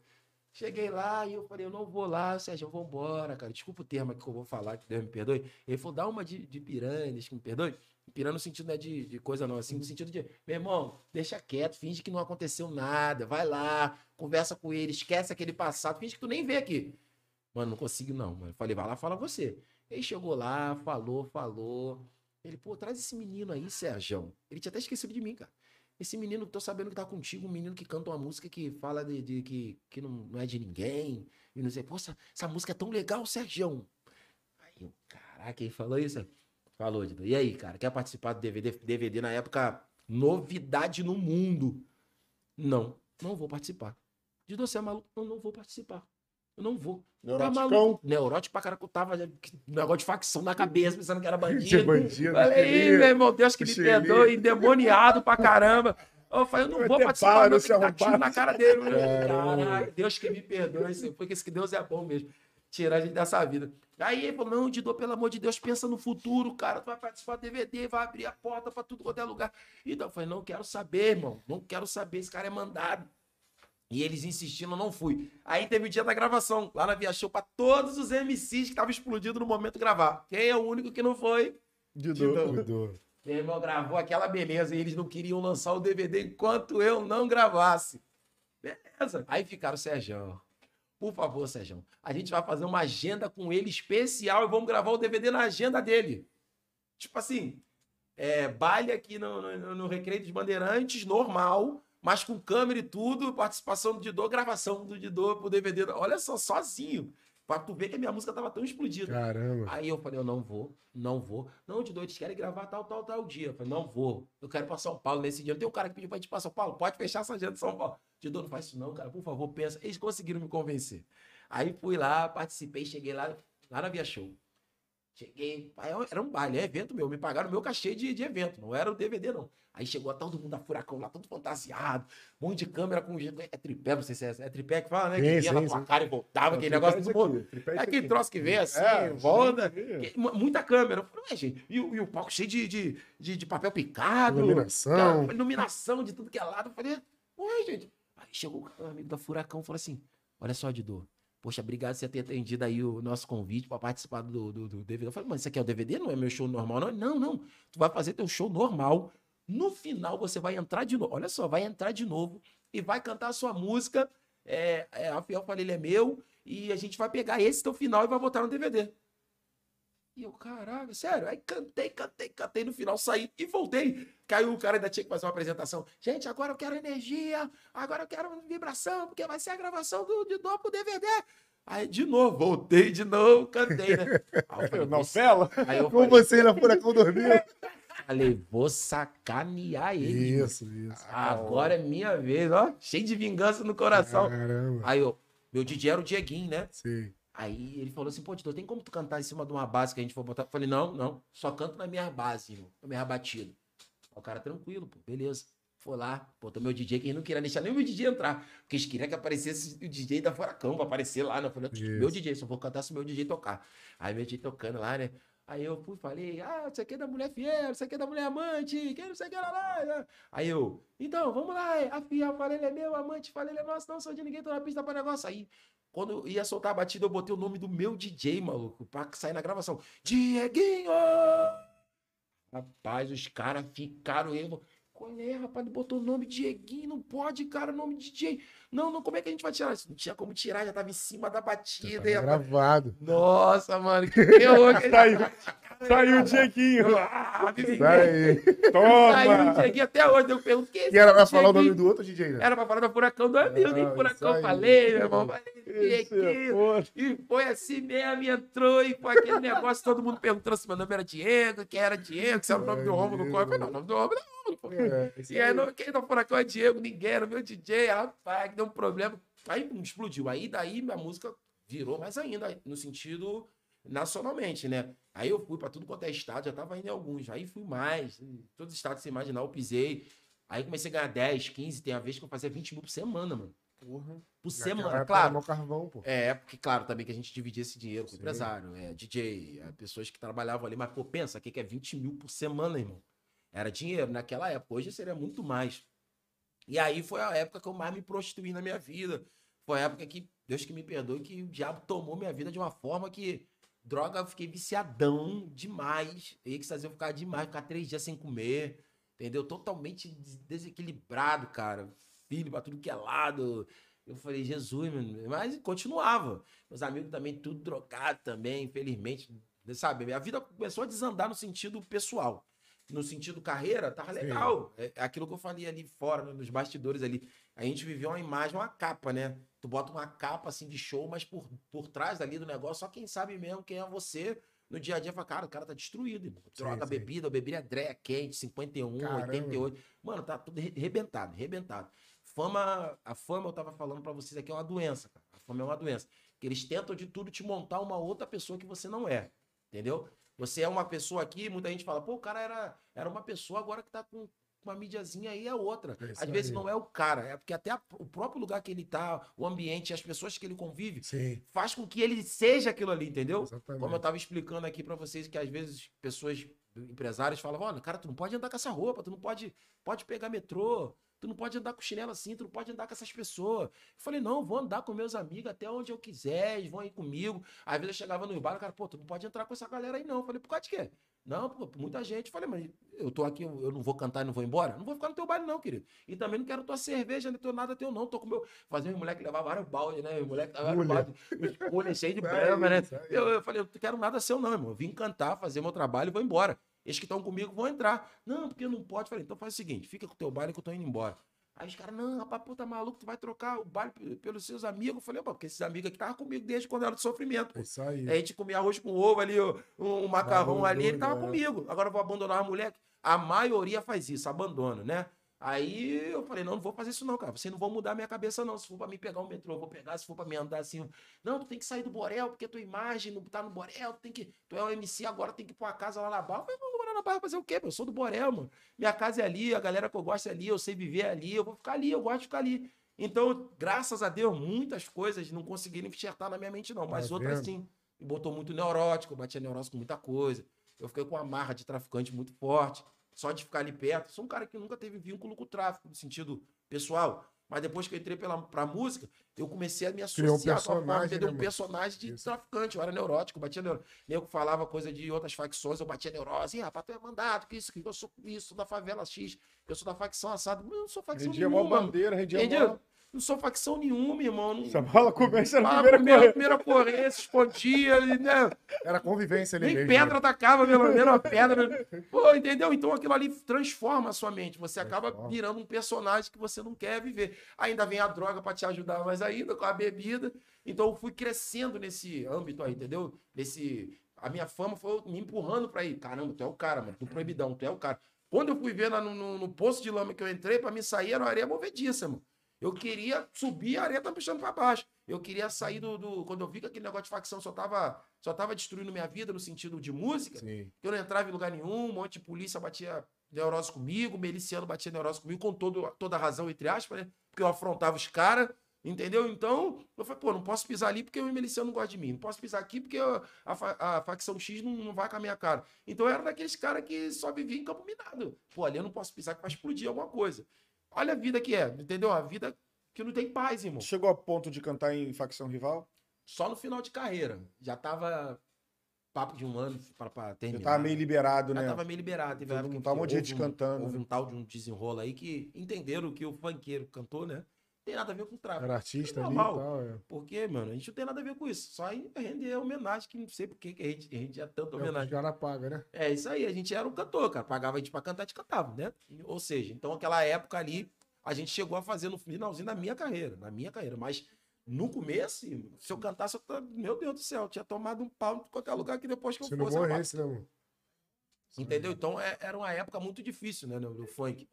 Cheguei lá e eu falei, eu não vou lá, Sérgio, vou embora, cara. Desculpa o termo que eu vou falar, que Deus me perdoe. Ele falou, dá uma de, de piranha, deixa que me perdoe. Piranha no sentido não é de, de coisa não, assim, no sentido de, meu irmão, deixa quieto, finge que não aconteceu nada, vai lá, conversa com ele, esquece aquele passado, finge que tu nem vê aqui. Mano, não consigo não, mano. Falei, vai lá, fala você. Ele chegou lá, falou, falou. Ele, pô, traz esse menino aí, Sérgio. Ele tinha até esquecido de mim, cara. Esse menino, tô sabendo que tá contigo, um menino que canta uma música que fala de, de- que, que não, não é de ninguém. E não sei, pô, essa, música é tão legal, Sérgio. Aí eu, caraca, ele falou isso? Falou, Dido. E aí, cara, quer participar do DVD? DVD na época, novidade no mundo. Não, não vou participar. Dido, você é maluco? Não, não vou participar. Eu não vou. Tá maluco? Neurótico pra caraca, eu tava negócio de facção na cabeça, pensando que era bandido. bandido. Falei, "Ih, queria. meu irmão, Deus que me perdoe, endemoniado pra caramba. Eu falei, eu não vou participar, não, que dar tiro na cara dele. né? Caralho, Deus que me perdoe, porque esse que Deus é bom mesmo. Tirar a gente dessa vida. Aí ele falou, não, Didô, pelo amor de Deus, pensa no futuro, cara. Tu vai participar do DVD, vai abrir a porta pra tudo quanto é lugar. Então eu falei, não quero saber, irmão. Não quero saber, esse cara é mandado. E eles insistindo, eu não fui. Aí teve o dia da gravação, lá na Via Show, pra todos os MCs que estavam explodindo no momento gravar. Quem é o único que não foi? Didô. Meu irmão gravou aquela beleza e eles não queriam lançar o DVD enquanto eu não gravasse. Beleza. Aí ficaram, Sérgio. Por favor, Sérgio. A gente vai fazer uma agenda com ele especial e vamos gravar o DVD na agenda dele. Tipo assim, é, baile aqui no, no, no Recreio dos Bandeirantes, normal, mas com câmera e tudo, participação do Didô, gravação do Didô pro DVD. Olha só, sozinho. Pra tu ver que a minha música tava tão explodida. Caramba. Aí eu falei, eu não vou, não vou. Não, de dois, querem gravar tal, tal, tal dia. Eu falei, não vou. Eu quero ir pra São Paulo nesse dia. Não tem um cara que pediu pra gente ir pra São Paulo? Pode fechar essa agenda de São Paulo. De não faz isso não, cara. Por favor, pensa. Eles conseguiram me convencer. Aí fui lá, participei, cheguei lá, lá na Via Show. Cheguei, era um baile, é evento meu. Me pagaram o meu cachê de, de evento, não era o DVD, não. Aí chegou todo mundo da Furacão lá, todo fantasiado, um monte de câmera com. É tripé, não sei se é, é tripé que fala, né? Sim, que vinha na sim, tua sim. cara e voltava, aquele negócio do mundo. É aquele troço que vem assim, É, volta. que- mu- Muita câmera. Eu falei, ué, gente, e, o- e o palco cheio de, de, de, de papel picado. Iluminação. cara, iluminação de tudo que é lado. Eu falei, ué, gente. Aí chegou o amigo da Furacão e falou assim: olha só, Didô. Poxa, obrigado por você ter atendido aí o nosso convite para participar do, do, do DVD. Eu falei, mas isso aqui é o DVD? Não é meu show normal, não? Não, não. Tu vai fazer teu show normal. No final, você vai entrar de novo. Olha só, vai entrar de novo e vai cantar a sua música. É, é, a Fiel Falei, ele é meu. E a gente vai pegar esse teu final e vai botar no DVD. E eu, caralho, sério. Aí cantei, cantei, cantei no final, saí e voltei. Caiu o cara ainda tinha que fazer uma apresentação. Gente, agora eu quero energia, agora eu quero vibração, porque vai ser a gravação do, de novo pro DVD. Aí, de novo, voltei de novo, cantei, né? Aí eu falei, Novela? aí eu Com falei, você na Furacão dormiu. Falei, vou sacanear ele. Isso, isso. Agora é minha vez, ó. Cheio de vingança no coração. Caramba. Aí eu, meu DJ era o Dieguinho, né? Sei. Aí ele falou assim, pô, Tito, tem como tu cantar em cima de uma base que a gente for botar? Eu falei, não, não, só canto na minha base, irmão, na minha batida. O cara, tranquilo, pô, beleza. Foi lá, botou meu DJ, que ele não queria deixar nem o meu DJ entrar, porque eles queriam que aparecesse o DJ da Furacão pra aparecer lá, né? Eu falei, meu. DJ, só vou cantar se o meu DJ tocar. Aí meu DJ tocando lá, né? Aí eu fui e falei, ah, isso aqui é da mulher fiel, isso aqui é da mulher amante, que não sei o que lá, lá. Aí eu, então, vamos lá, a fiel, falei, ele é meu, amante, falei, ele é nosso, não sou de ninguém, tô na pista pra negócio. Aí, quando eu ia soltar a batida, eu botei o nome do meu DJ, maluco, pra sair na gravação. Dieguinho! Rapaz, os caras ficaram eu. Qual é, rapaz? Botou o nome Dieguinho, não pode, cara, nome de DJ. Não, não, como é que a gente vai tirar isso? Não tinha como tirar, já tava em cima da batida. Tá rapaz, gravado. nossa, mano, que terror que Saiu, saiu o Dieguinho. Ah, me- Tá aí. Saiu o Toma! Dieguinho até hoje. Eu pergunto, que E era pra falar o nome do outro DJ, né? Era pra falar do furacão do amigo, Ah, e furacão falei, meu irmão. Falei, é. E foi assim mesmo, e entrou, e foi aquele negócio, todo mundo perguntando se meu nome era Diego, quem era Diego, se era o nome do Romulo. Eu falei, não, o nome do Romulo é Romulo, pô. É, E aí, quem da Furacão é Diego, ninguém era meu DJ, rapaz, que deu um problema. Aí explodiu. Aí daí minha música virou mais ainda, no sentido nacionalmente, né? Aí eu fui pra tudo quanto é estado, já tava indo em alguns. Aí fui mais, todos os estados que você imaginar, eu pisei. Aí comecei a ganhar 10, 15, tem a vez que eu fazia 20 mil por semana, mano. Porra. Por semana, claro. carvão, pô. É, porque, claro, também que a gente dividia esse dinheiro com Sim. empresário, é, DJ, é, pessoas que trabalhavam ali, mas, pô, pensa, o que que é 20 mil por semana, irmão? Era dinheiro naquela época, hoje seria muito mais. E aí foi a época que eu mais me prostituí na minha vida. Foi a época que, Deus que me perdoe, que o diabo tomou minha vida de uma forma que, droga, eu fiquei viciadão demais. E que fazia eu ficar demais, ficar três dias sem comer, entendeu? Totalmente des- desequilibrado, cara. Filho pra tudo que é lado. Eu falei, Jesus, mano. Mas continuava. Meus amigos também, tudo drogado também, infelizmente. Sabe, minha vida começou a desandar no sentido pessoal. No sentido carreira, tava legal. É é aquilo que eu falei ali fora, né, nos bastidores ali. A gente viveu uma imagem, uma capa, né? Tu bota uma capa assim de show, mas por, por trás ali do negócio, só quem sabe mesmo quem é você. No dia a dia, fala, cara, o cara tá destruído, irmão. Droga, sim. bebida, eu bebi Andréia quente, 51, Caramba. 88. Mano, tá tudo re- arrebentado, arrebentado. Fama, a fama, eu tava falando pra vocês aqui, é uma doença, cara. A fama é uma doença. Que eles tentam de tudo te montar uma outra pessoa que você não é. Entendeu? Você é uma pessoa aqui, muita gente fala, pô, o cara era, era uma pessoa, agora que tá com uma mídiazinha aí é outra. É Às vezes aí. não é o cara, é porque até a- o próprio lugar que ele tá, o ambiente, as pessoas que ele convive, Sim, faz com que ele seja aquilo ali, entendeu? exatamente. Como eu tava explicando aqui pra vocês que às vezes pessoas, empresários falam, olha, cara, tu não pode andar com essa roupa, tu não pode, pode pegar metrô, tu não pode andar com chinelo assim, tu não pode andar com essas pessoas. Eu falei, não, vou andar com meus amigos até onde eu quiser, eles vão ir comigo. Às vezes eu chegava no bar, o cara, pô, tu não pode entrar com essa galera aí não. Eu falei, por causa de quê? Não, pô, muita gente. Falei, mas eu tô aqui, eu não vou cantar e não vou embora? Não vou ficar no teu baile não, querido. E também não quero tua cerveja, nem teu nada teu não. Tô com meu... Fazia um moleque levar vários baldes, né? O moleque levava vários baldes, os cheio de Isso brama, né? aí. Eu, eu falei, eu não quero nada seu, não, irmão. Eu vim cantar, fazer meu trabalho e vou embora. Eles que estão comigo vão entrar. Não, porque não pode. Falei, então faz o seguinte: fica com o teu baile que eu tô indo embora. Aí os caras, não, rapaz, pô, tá maluco, tu vai trocar o baile pe- pelos seus amigos. Eu falei, pô, porque esses amigos aqui estavam comigo desde quando era de sofrimento. É isso aí. Aí a gente comia arroz com ovo ali, um, um macarrão ali, ele tava Abandona. comigo. Agora eu vou abandonar a mulher. A maioria faz isso, abandona, né? Aí eu falei, não, não vou fazer isso não, cara. Vocês não vão mudar a minha cabeça, não. Se for pra mim pegar um metrô, eu vou pegar. Se for pra mim andar assim, não, tu tem que sair do Borel, porque tua imagem não tá no Borel, tu tem que. Tu é o MC agora, tem que ir pra casa lá na Barra. Eu falei, na Barra fazer o quê? Eu sou do Borel, mano. Minha casa é ali, a galera que eu gosto é ali, eu sei viver ali, eu vou ficar ali, eu gosto de ficar ali. Então, graças a Deus, muitas coisas não conseguiram enxertar na minha mente, não. Mas Tá outras sim. Me botou muito neurótico, eu batia neurótico com muita coisa. Eu fiquei com uma marra de traficante muito forte. Só de ficar ali perto. Sou um cara que nunca teve vínculo com o tráfico, no sentido pessoal. Mas depois que eu entrei pela, pra música, eu comecei a me Criou um associar com a personagem, entendeu? né, Um personagem de Isso. traficante. Eu era neurótico, batia neurótico. Nego falava coisa de outras facções, eu batia neurose. Ih, rapaz, tu é mandado, que isso, que eu sou isso, sou da favela X, eu sou da facção assado. Eu não sou facção Rendia nenhuma. bandeira, rendia Entendeu? Não sou facção nenhuma, irmão. Não... Essa bola começa na primeira primeira, primeira corrente, se escondia, né? Era convivência ali Nem mesmo. pedra né? atacava pelo menos uma pedra. Pô, entendeu? Então aquilo ali transforma a sua mente. Você acaba Transforma. virando um personagem que você não quer viver. Ainda vem a droga pra te ajudar mais ainda, com a bebida. Então eu fui crescendo nesse âmbito aí, entendeu? Nesse A minha fama foi me empurrando pra ir. Caramba, tu é o cara, mano. Do proibidão, tu é o cara. Quando eu fui ver lá no, no, no poço de lama que eu entrei, pra me sair era uma areia movediça, mano. Eu queria subir, a areia tá puxando pra baixo. Eu queria sair do, do- Quando eu vi que aquele negócio de facção só tava, só tava destruindo minha vida no sentido de música, Sim. que eu não entrava em lugar nenhum, um monte de polícia batia neurose comigo, miliciano batia neurose comigo, com todo, toda a razão, entre aspas, né? Porque eu afrontava os caras, entendeu? Então, eu falei, pô, não posso pisar ali porque o miliciano não gosta de mim. Não posso pisar aqui porque eu- a, fa- a facção X não, não vai com a minha cara. Então, eu era daqueles caras que só vivia em campo minado. Pô, ali eu não posso pisar que vai explodir alguma coisa. Olha a vida que é, entendeu? A vida que não tem paz, irmão. Chegou a ponto de cantar em facção rival? Só no final de carreira. Já tava papo de um ano pra, pra Já terminar. tava meio liberado, Já né? tava meio liberado. Teve que tava um monte de gente cantando, Houve um tal de um desenrolo aí que entenderam que o funkeiro cantou, né? Tem nada a ver com tráfico. Era artista É ali e normal. tal. É. Porque, mano, a gente não tem nada a ver com isso. Só em render homenagem, que não sei por que a gente, a gente é tanto É o que os homenagem. caras pagam, né? É isso aí, a gente era um cantor, cara. Pagava a gente pra cantar, a gente cantava, né? Ou seja, então aquela época ali, a gente chegou a fazer no finalzinho da minha carreira, na minha carreira. Mas no começo, se eu cantasse, eu tava- meu Deus do céu, eu tinha tomado um pau em qualquer lugar que depois que eu Se não fosse. eu morresse, né, mano? Entendeu? Então é- era uma época muito difícil, né, no funk.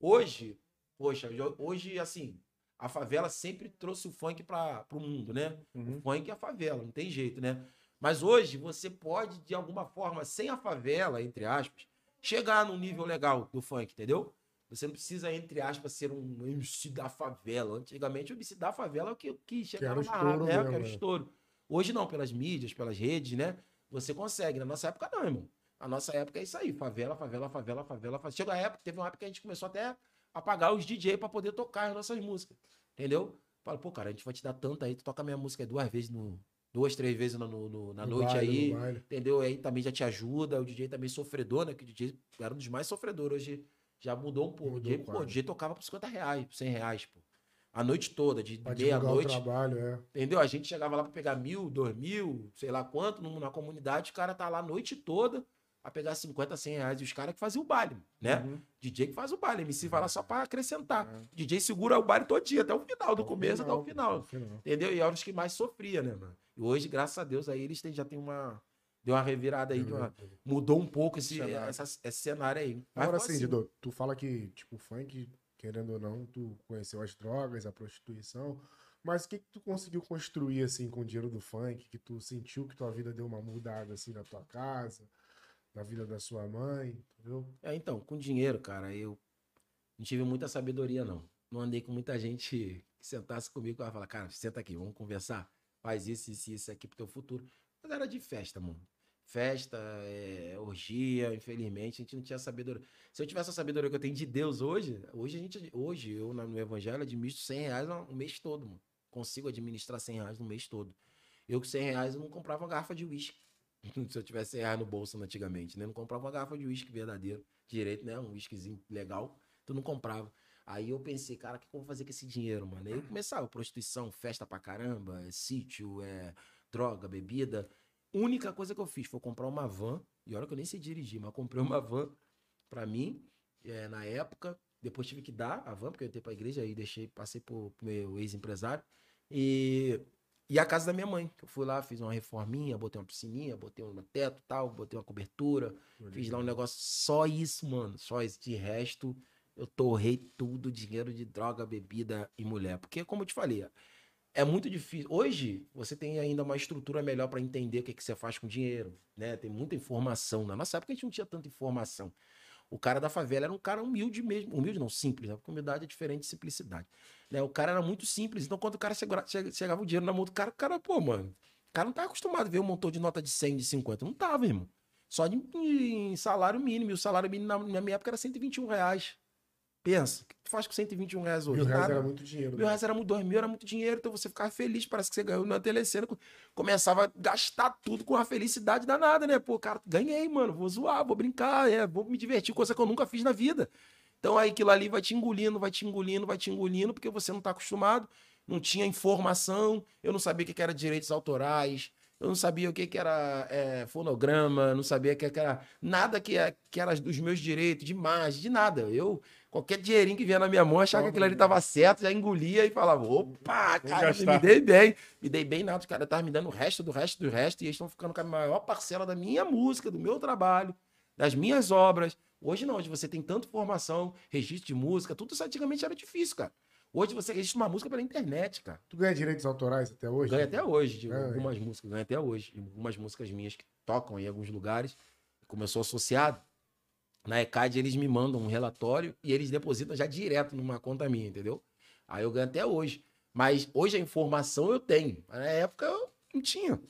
Hoje, poxa, hoje, assim, a favela sempre trouxe o funk para o mundo, né? Uhum. O funk é a favela, não tem jeito, né? Mas hoje você pode, de alguma forma, sem a favela, entre aspas, chegar num nível legal do funk, entendeu? Você não precisa, entre aspas, ser um MC da favela. Antigamente, o MC da favela é o que, que chegava na rádio, né? o né? estouro. Hoje não, pelas mídias, pelas redes, né? Você consegue. Na nossa época, não, irmão. A nossa época é isso aí. Favela, favela, favela, favela. favela. Chegou a época, teve uma época que a gente começou até a pagar os DJ pra poder tocar as nossas músicas. Entendeu? Fala, pô, cara, a gente vai te dar tanto aí, tu toca minha música duas vezes no. Duas, três vezes no, no- na No noite baile, aí. no. Entendeu? Aí também já te ajuda. O DJ também sofredor, né? Que o DJ era um dos mais sofredores. Hoje já mudou um pouco. Mudou o, DJ, pô, o DJ tocava por 50 reais, por 100 reais, pô. A noite toda, de meia-noite. é. Entendeu? A gente chegava lá pra pegar mil, dois mil, sei lá quanto, na comunidade, o cara tá lá a noite toda a pegar 50, 100 reais. E os caras que faziam o baile, né? Uhum. DJ que faz o baile, MC vai lá só pra acrescentar. É. DJ segura o baile todo dia, até o final, do Até começo até o final. Entendeu? E eram os que mais sofria, né, mano? E hoje, graças a Deus, aí eles têm- já tem uma. Deu uma revirada aí, uma- mudou um pouco esse Cenário. essa, esse cenário aí. Mas Agora sim, Dido, tu fala que, tipo, o funk, querendo ou não, tu conheceu as drogas, a prostituição, mas o que que tu conseguiu construir, assim, com o dinheiro do funk, que tu sentiu que tua vida deu uma mudada, assim, na tua casa, na vida da sua mãe, entendeu? É, então, com dinheiro, cara, eu não tive muita sabedoria, não. Não andei com muita gente que sentasse comigo e falar, cara, senta aqui, vamos conversar. Faz isso, isso, isso aqui pro teu futuro. Mas era de festa, mano. Festa, é, orgia, infelizmente, a gente não tinha sabedoria. Se eu tivesse a sabedoria que eu tenho de Deus hoje, hoje a gente, hoje eu no evangelho administro 100 reais o mês todo, mano. Consigo administrar 100 reais no mês todo. Eu com 100 reais eu não comprava uma garrafa de uísque. Se eu tivesse 100 reais no bolso antigamente, né? Não comprava uma garrafa de uísque verdadeiro, direito, né? Um uísquezinho legal, tu não comprava. Aí eu pensei, cara, o que que eu vou fazer com esse dinheiro, mano? Aí eu começava, prostituição, festa pra caramba, é sítio, é droga, bebida. Única coisa que eu fiz foi comprar uma van, e olha que eu nem sei dirigir, mas comprei uma van pra mim, é, na época. Depois tive que dar a van, porque eu entrei pra igreja, aí deixei, passei pro meu ex-empresário. E, e a casa da minha mãe, eu fui lá, fiz uma reforminha, botei uma piscininha, botei um teto e tal, botei uma cobertura, Fiz lá um negócio, só isso, mano. Só isso. De resto, eu torrei tudo, dinheiro de droga, bebida e mulher. Porque, como eu te falei, é muito difícil. Hoje, você tem ainda uma estrutura melhor para entender o que, que você faz com dinheiro, né? Tem muita informação. Na nossa época, a gente não tinha tanta informação. O cara da favela era um cara humilde mesmo. Humilde não, simples, né? Porque humildade é diferente de simplicidade. Né? O cara era muito simples. Então, quando o cara chegava, chega- chegava o dinheiro na mão do cara, o cara, pô, mano, o cara não tá acostumado a ver um montão de nota de 100, de 50. Não tava, irmão. Só de, em salário mínimo. E o salário mínimo na minha época era 121 reais. Pensa, o que tu faz com 121 reais hoje? Mil reais Nada. era muito dinheiro. Mil né? reais era muito, dois mil era muito dinheiro, então você ficava feliz, parece que você ganhou na telecena. Começava a gastar tudo com uma felicidade danada, né? Pô, cara, ganhei, mano, vou zoar, vou brincar, é, vou me divertir, coisa que eu nunca fiz na vida. Então aí aquilo ali vai te engolindo, vai te engolindo, vai te engolindo, porque você não tá acostumado, não tinha informação, eu não sabia o que que era direitos autorais, Eu não sabia o que, que era é, fonograma, não sabia o que, que era nada que, é- que era dos meus direitos, de imagem, de nada. Eu, qualquer dinheirinho que vinha na minha mão, achava que aquilo ali estava certo, já engolia e falava, opa, cara, me dei bem. Me dei bem nada, os caras estavam me dando o resto do resto do resto, e eles estão ficando com a maior parcela da minha música, do meu trabalho, das minhas obras. Hoje não, hoje você tem tanta formação, registro de música, tudo isso antigamente era difícil, cara. Hoje você registra uma música pela internet, cara. Tu ganha direitos autorais até hoje? Ganha até hoje, de É, algumas músicas, ganha até hoje. Algumas músicas minhas que tocam em alguns lugares. Como eu sou associado, na ECAD eles me mandam um relatório e eles depositam já direto numa conta minha, entendeu? Aí eu ganho até hoje. Mas hoje a informação eu tenho. Na época eu não tinha.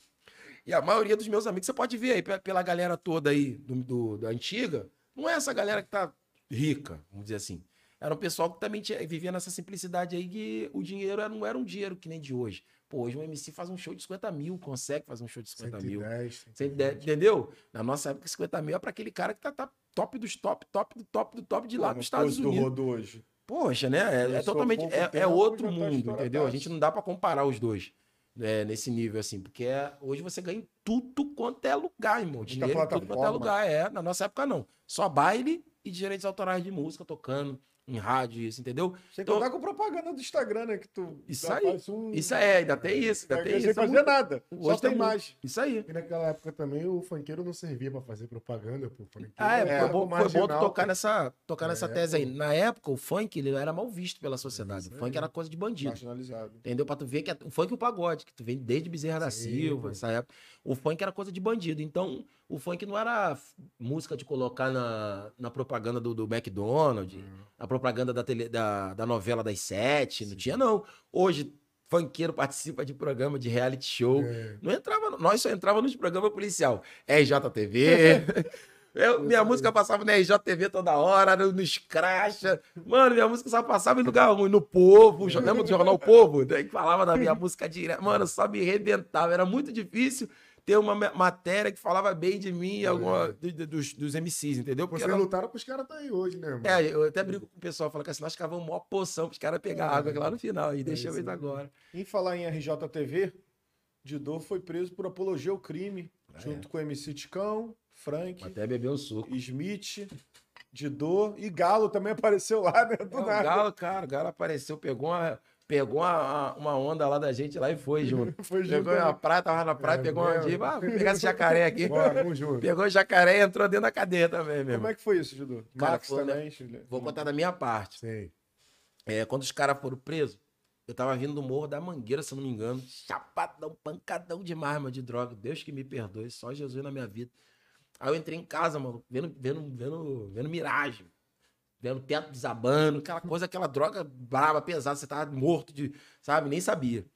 E a maioria dos meus amigos, você pode ver aí pe- pela galera toda aí do, do- da antiga, não é essa galera que tá rica, vamos dizer assim. Era um pessoal que também tinha, vivia nessa simplicidade aí que o dinheiro não era um dinheiro que nem de hoje. Pô, hoje um MC faz um show de 50 mil, consegue fazer um show de 50 mil. 110. Você ide- entendeu? Na nossa época, 50 mil é pra aquele cara que tá, tá top dos top, top do top do top de lá dos Estados pose do Unidos. Rodo hoje. Poxa, né? É, é totalmente. É, é outro tá mundo, entendeu? A gente não dá pra comparar os dois né, nesse nível, assim, porque é- hoje você ganha em tudo quanto é lugar, irmão. Dinheiro em tudo quanto é lugar. É, na nossa época não. Só baile e direitos autorais de música tocando em rádio, isso, entendeu? Sem Então- contar com propaganda do Instagram, né? Que tu Isso aí. faz um... Isso é, ainda tem isso, ainda tem sem isso. é fazer muito- nada. Só Hoje tem mais. Isso aí. E naquela época também o funkeiro não servia pra fazer propaganda, pô. Ah, é, era foi, bom, foi bom tocar pô. nessa, tocar nessa É, tese aí. Na época, o funk ele era mal visto pela sociedade. O funk era coisa de bandido. Marginalizado. Entendeu? Pra tu ver que é- o funk e o pagode, que tu vem desde Bezerra da Sim, Silva, essa época. O funk era coisa de bandido. Então, o funk não era música de colocar na, na propaganda do, do McDonald's, Uhum. na propaganda da, tele, da, da novela das sete. Não tinha, não. Hoje, funkeiro participa de programa de reality show. É. Não entrava, nós só entrava nos programas policial. RJTV. Eu, minha música passava na RJTV toda hora, no, no Scratcha. Mano, minha música só passava em lugar ruim, no Povo. Lembra do jornal Povo? Daí que falava da minha música direto. Mano, só me rebentava. Era muito difícil ter uma ma- matéria que falava bem de mim, de- de- dos, dos MCs, entendeu? Porque Vocês era- lutaram pros caras tá aí hoje, né, mano? é, eu até brinco com o pessoal, falo que assim, nós cavamos maior poção pros caras pegar água aqui lá no final. E deixa eu isso ver aí. agora. Em falar em RJTV, Didô foi preso por apologia ao crime, junto com MC Ticão, Frank, Até beber um suco. Smith, Didô e Galo também apareceu lá, né? Do É, o nada. Galo, cara, o Galo apareceu, pegou uma, pegou uma, uma onda lá da gente lá e foi junto. Foi junto. Pegou uma né? praia, tava na praia, É pegou uma mesmo? diva, ah, vou pegar esse jacaré aqui. Bora, vamos junto. Pegou o jacaré e entrou dentro da cadeia também, meu Como é que foi isso? Cara, Max foi, né? também, Chile. Vou contar da minha parte. Sei. É, quando os caras foram presos, eu tava vindo do Morro da Mangueira, se não me engano. Chapadão, pancadão demais, mano, de droga. Deus que me perdoe, só Jesus na minha vida. Aí eu entrei em casa, mano, vendo, vendo, vendo, vendo miragem. Vendo teto desabando, aquela coisa, aquela droga brava, pesada, você tava morto de, sabe, nem sabia.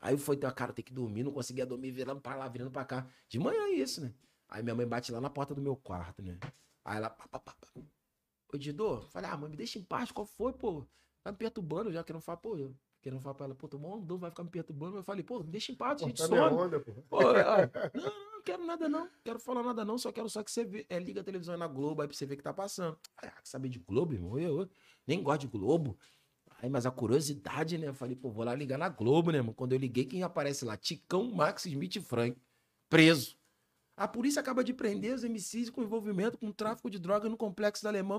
Aí foi, então, cara, tem que dormir, não conseguia dormir, virando pra lá, virando pra cá. De manhã é isso, né? Aí minha mãe bate lá na porta do meu quarto, né? Aí ela, pá, pá, pá, pá. Ô, Didô, falei, ah, mãe, me deixa em paz, qual foi, pô? Tá me perturbando já, querendo falar, pô, eu querendo falar pra ela, pô, tomou um dor, vai ficar me perturbando. Eu falei, pô, me deixa em paz, gente minha some. onda, pô. Pô, ela, não, não, não quero nada não, quero falar nada não, só quero só que você vê, é, liga a televisão na Globo aí pra você ver o que tá passando. Ah, saber de Globo, irmão? Eu, eu nem gosto de Globo. Aí, mas a curiosidade, né? Eu falei, pô, vou lá ligar na Globo, né, irmão? Quando eu liguei, quem aparece lá? Ticão, Max, Smith Frank, preso. A polícia acaba de prender os MCs com envolvimento com tráfico de droga no complexo da Alemã.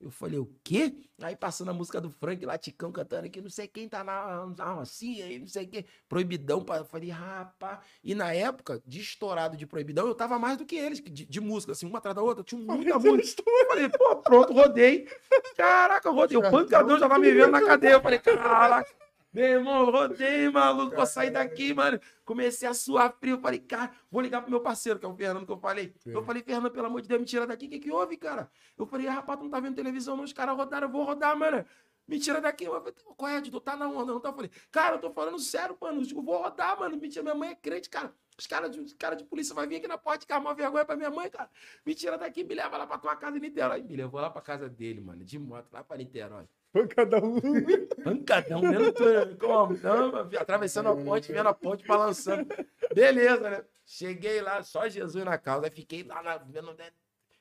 Eu falei, o quê? Aí passando a música do Frank lá, Ticão cantando aqui, não sei quem tá na, na Rocinha aí, não sei quem. Proibidão, eu falei, rapaz. E na época, de estourado de proibidão, eu tava mais do que eles, de, de música, assim, uma atrás da outra, tinha muita música. Eu falei, pô, pronto, rodei. Caraca, eu rodei. O pancadão já tava me vendo na cadeia. Eu falei, caraca. Meu irmão, rodei, maluco, vou sair daqui, mano. Comecei a suar frio. Falei, cara, vou ligar pro meu parceiro, que é o Fernando, que eu falei. Sim. Eu falei, Fernando, pelo amor de Deus, me tira daqui. O que, que houve, cara? Eu falei, ah, rapaz, tu não tá vendo televisão, não? Os caras rodaram, eu vou rodar, mano. Me tira daqui. Eu falei, qual é, tu tá na onda, não? Tá? Eu falei, cara, eu tô falando sério, mano. Eu vou rodar, mano. Mentira, minha mãe é crente, cara. Os caras de, cara de polícia vai vir aqui na porta carro, uma vergonha pra minha mãe, cara. Me tira daqui, me leva lá pra tua casa em Niterói. Me levou lá pra casa dele, mano, de moto, lá pra Niterói. Um. Pancadão, vendo tudo. Como? Não, atravessando a ponte, vendo a ponte balançando. Beleza, né? Cheguei lá, só Jesus na causa. Fiquei lá, na, vendo, né,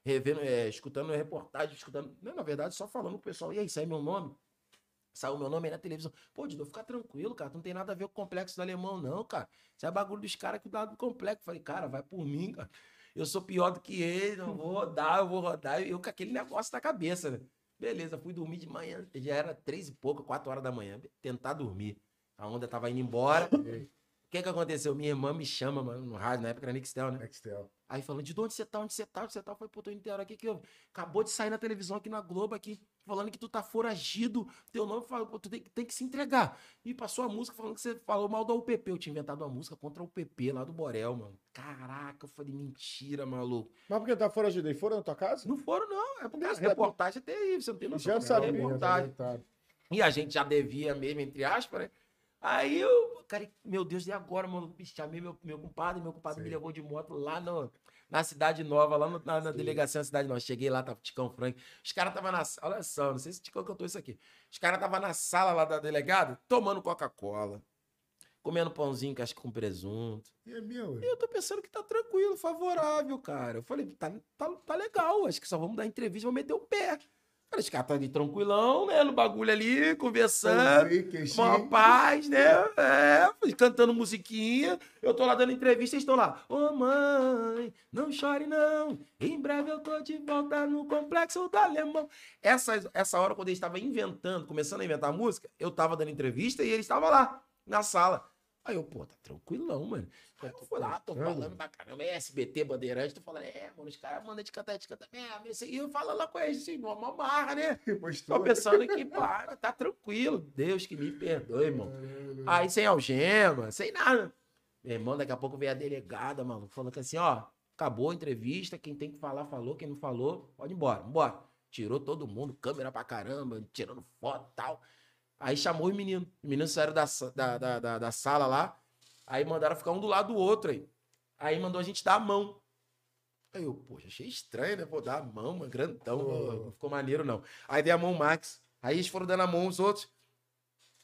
revendo, é, escutando reportagem, escutando. Não, na verdade, só falando com o pessoal. E aí, aí é meu nome? Saiu meu nome aí na televisão. Pô, Dido, fica tranquilo, cara. Não tem nada a ver com o complexo do alemão, não, cara. Isso é bagulho dos caras que dá do complexo. Falei, cara, vai por mim, cara. Eu sou pior do que ele, não vou rodar, eu vou rodar. Eu com aquele negócio na cabeça, né? Beleza, fui dormir de manhã. Já era três e pouco, quatro horas da manhã. Tentar dormir. A onda tava indo embora. O que que aconteceu? Minha irmã me chama, mano, no rádio, na época era Nixtel, né? Nextel. Aí falando, de onde você tá, onde você tá, onde você tá? Eu falei, pô, tô inteiro aqui, que eu... acabou de sair na televisão aqui na Globo, aqui, falando que tu tá foragido, teu nome, falou, pô, tu tem, tem que se entregar. E passou a música falando que você falou mal da UPP, eu tinha inventado uma música contra a UPP, lá do Borel, mano. Caraca, eu falei, mentira, maluco. Mas por que tá fora de daí? Foram na tua casa? Não foram, não, é porque a tá- reportagem é terrível, você não tem noção. Já é sabia, reportagem. E a gente já devia mesmo, entre aspas, né? Aí eu, cara, meu Deus, e agora, mano? Chamei meu, meu compadre, meu compadre me levou de moto lá no, na Cidade Nova, lá no- na, na delegacia da Cidade Nova. Cheguei lá, tava o Ticão Frank. Os caras estavam na sala, olha só, não sei se Ticão cantou isso aqui. Os caras estavam na sala lá da delegada, tomando Coca-Cola, comendo pãozinho, que acho que com presunto. E é meu, E eu tô pensando que tá tranquilo, favorável, cara. Eu falei, tá, tá, tá legal, acho que só vamos dar entrevista, vamos meter o pé. Cara, os caras tá ali tranquilão, né? No bagulho ali, conversando. Uma paz, né? É, cantando musiquinha. Eu tô lá dando entrevista e estão lá. Ô mãe, não chore não. Em breve eu tô de volta no complexo do alemão. Essa, essa hora, quando eles estavam inventando, começando a inventar música, eu tava dando entrevista e eles estavam lá, na sala. Aí eu, pô, tá tranquilão, mano. Eu fui lá, tô falando pra caramba, é SBT, Bandeirante, tô falando, é, mano, os caras mandam de cantar, de cantar mesmo. E eu falando lá com eles, assim, uma, marra, né? Tô pensando que, para, tá tranquilo. Deus que me perdoe, irmão. Aí sem algema, sem nada. Meu irmão, daqui a pouco veio a delegada, mano, falando que assim, ó, acabou a entrevista, quem tem que falar, falou, quem não falou, pode ir embora, embora. Tirou todo mundo, câmera pra caramba, tirando foto e tal. Aí chamou os meninos. Os meninos saíram da, da, da, da, da sala lá, aí mandaram ficar um do lado do outro aí. Aí mandou a gente dar a mão. Aí eu, poxa, achei estranho, né? Vou dar a mão, mano, grandão, Pô. não ficou maneiro não. Aí dei a mão Max. Aí eles foram dando a mão os outros.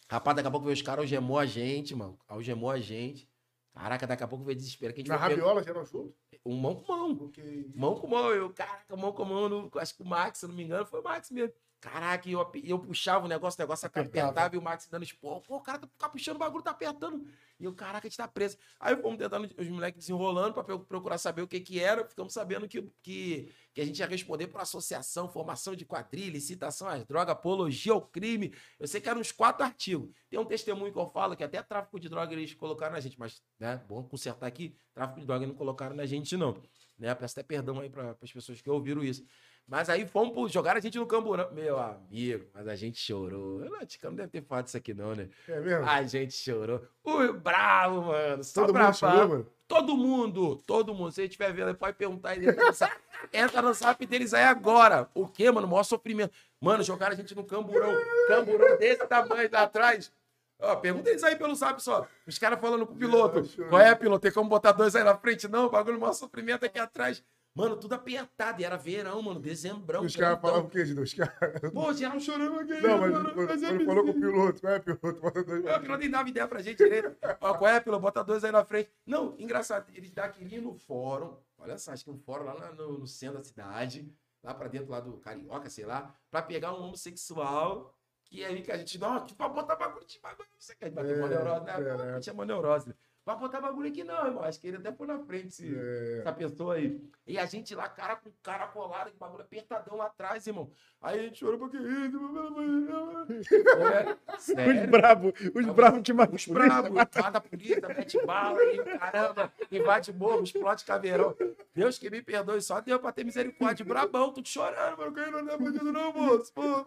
Rapaz, daqui a pouco veio os caras, algemou a gente, mano. Algemou a gente. Caraca, daqui a pouco veio desespero. Que a gente Na rabiola, geral junto? um mão com mão. Porque... Mão com mão. Eu, caraca, mão com mão. no- acho que o Max, se não me engano, foi o Max mesmo. Caraca, eu, eu puxava o negócio, o negócio Apertava. apertava, e o Max dando esporro. Pô, o cara tá ficar puxando o bagulho, tá apertando. E eu, caraca, a gente tá preso. Aí fomos tentando, os moleques desenrolando pra pro- procurar saber o que que era. Ficamos sabendo que, que, que a gente ia responder por associação, formação de quadrilha, licitação às drogas, apologia ao crime. Eu sei que eram uns quatro artigos. Tem um testemunho que eu falo que até tráfico de droga eles colocaram na gente, mas, né, bom consertar aqui, tráfico de droga não colocaram na gente, não. Né? Peço até perdão aí para as pessoas que ouviram isso. Mas aí fomos pro- jogar a gente no camburão. Meu amigo, mas a gente chorou. Eu não, não deve ter falado isso aqui, não, né? É mesmo? A gente chorou. Ui, bravo, mano. Só Todo mundo chorou, mano? Todo mundo, todo mundo. Se você estiver vendo, pode perguntar. Ele entra, no zap, entra no zap deles aí agora. O quê, mano? O maior sofrimento. Mano, jogaram a gente no camburão. Camburão desse tamanho lá atrás. Ó, pergunta eles aí pelo zap só. Os caras falando com o piloto. Qual é, piloto? Tem como botar dois aí na frente? Não, o bagulho, o maior sofrimento aqui atrás. Mano, tudo apertado. E era verão, mano. Dezembrão. Os caras falavam o quê, Gido? Os caras... Pô, geral chorando aqui. Não, mas mano, quando, mas é quando falou com o piloto, qual é piloto? Bota dois O piloto nem dava ideia pra gente direito. Ó, qual é, piloto? Bota dois aí na frente. Não, engraçado, eles daquele no fórum, olha só, acho que um fórum lá no, no centro da cidade, lá pra dentro lá do Carioca, sei lá, pra pegar um homossexual, que aí que a gente, não, pra botar bagulho de bagulho, não sei o que, a gente bateu uma É, neurose, né? caraca. A gente chamou neurose. Pra botar bagulho aqui não, irmão, acho que ele até foi na frente, se, É, essa pessoa aí. E a gente lá, cara com cara colado, com bagulho apertadão lá atrás, irmão. Aí a gente chorou porque isso, é, Os bravos, os bravos te Os matam. bravos, mata a polícia, mete bala e caramba, invade morro, explode caveirão. Deus que me perdoe, só deu pra ter misericórdia. Brabão, tudo chorando, mano. Que não é bandido, não, moço. Pô, não.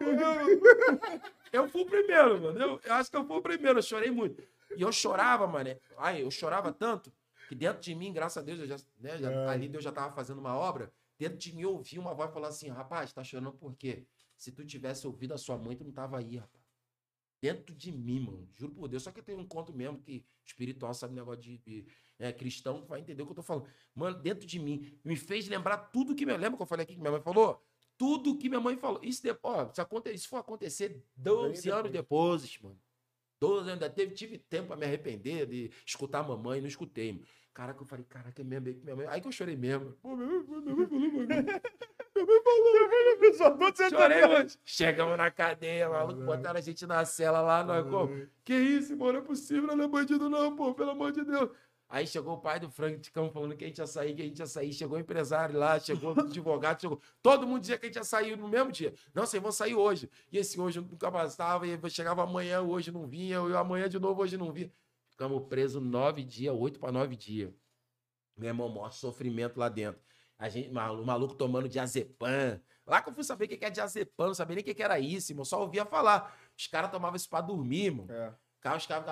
Eu fui o primeiro, mano. Eu, eu acho que eu fui o primeiro, eu chorei muito. E eu chorava, mano. Ai, eu chorava tanto que dentro de mim, graças a Deus, eu já, né, já- É. ali Deus já tava fazendo uma obra. Dentro de mim eu ouvi uma voz falar assim: rapaz, tá chorando por quê? Se tu tivesse ouvido a sua mãe, tu não tava aí, rapaz dentro de mim, mano. Juro por Deus. Só que eu tenho um conto mesmo que espiritual sabe negócio de, de é, cristão vai entender o que eu tô falando. Mano, dentro de mim, me fez lembrar tudo que me lembra que eu falei aqui que minha mãe falou. Tudo que minha mãe falou. Isso, de, ó, se, aconte, isso for acontecer 12 Bem anos depois, mano. 12 anos, ainda teve, tive tempo pra me arrepender de escutar a mamãe, não escutei. Caraca, eu falei, caraca, é mesmo. é Minha mãe... Aí que eu chorei mesmo. Pô, minha mãe, minha mãe falou, mano. Chorei, mano. Chegamos na cadeia, maluco, botaram a gente na cela lá, nós como? Que isso, mano, não é possível, não é bandido não, pô, pelo amor de Deus. Aí chegou o pai do Frank Ticão falando que a gente ia sair, que a gente ia sair. Chegou o empresário lá, chegou o advogado, chegou. Todo mundo dizia que a gente ia sair no mesmo dia. Não, vocês vão sair hoje. E esse hoje nunca passava, e chegava amanhã, hoje não vinha, e amanhã de novo, hoje não vinha. Ficamos presos nove dias, oito para nove dias. Meu irmão, maior sofrimento lá dentro. A gente, o maluco tomando diazepam. Lá que eu fui saber o que é diazepam, não sabia nem o que era isso, irmão. Só ouvia falar. Os caras tomavam isso pra dormir, irmão. É. Os caras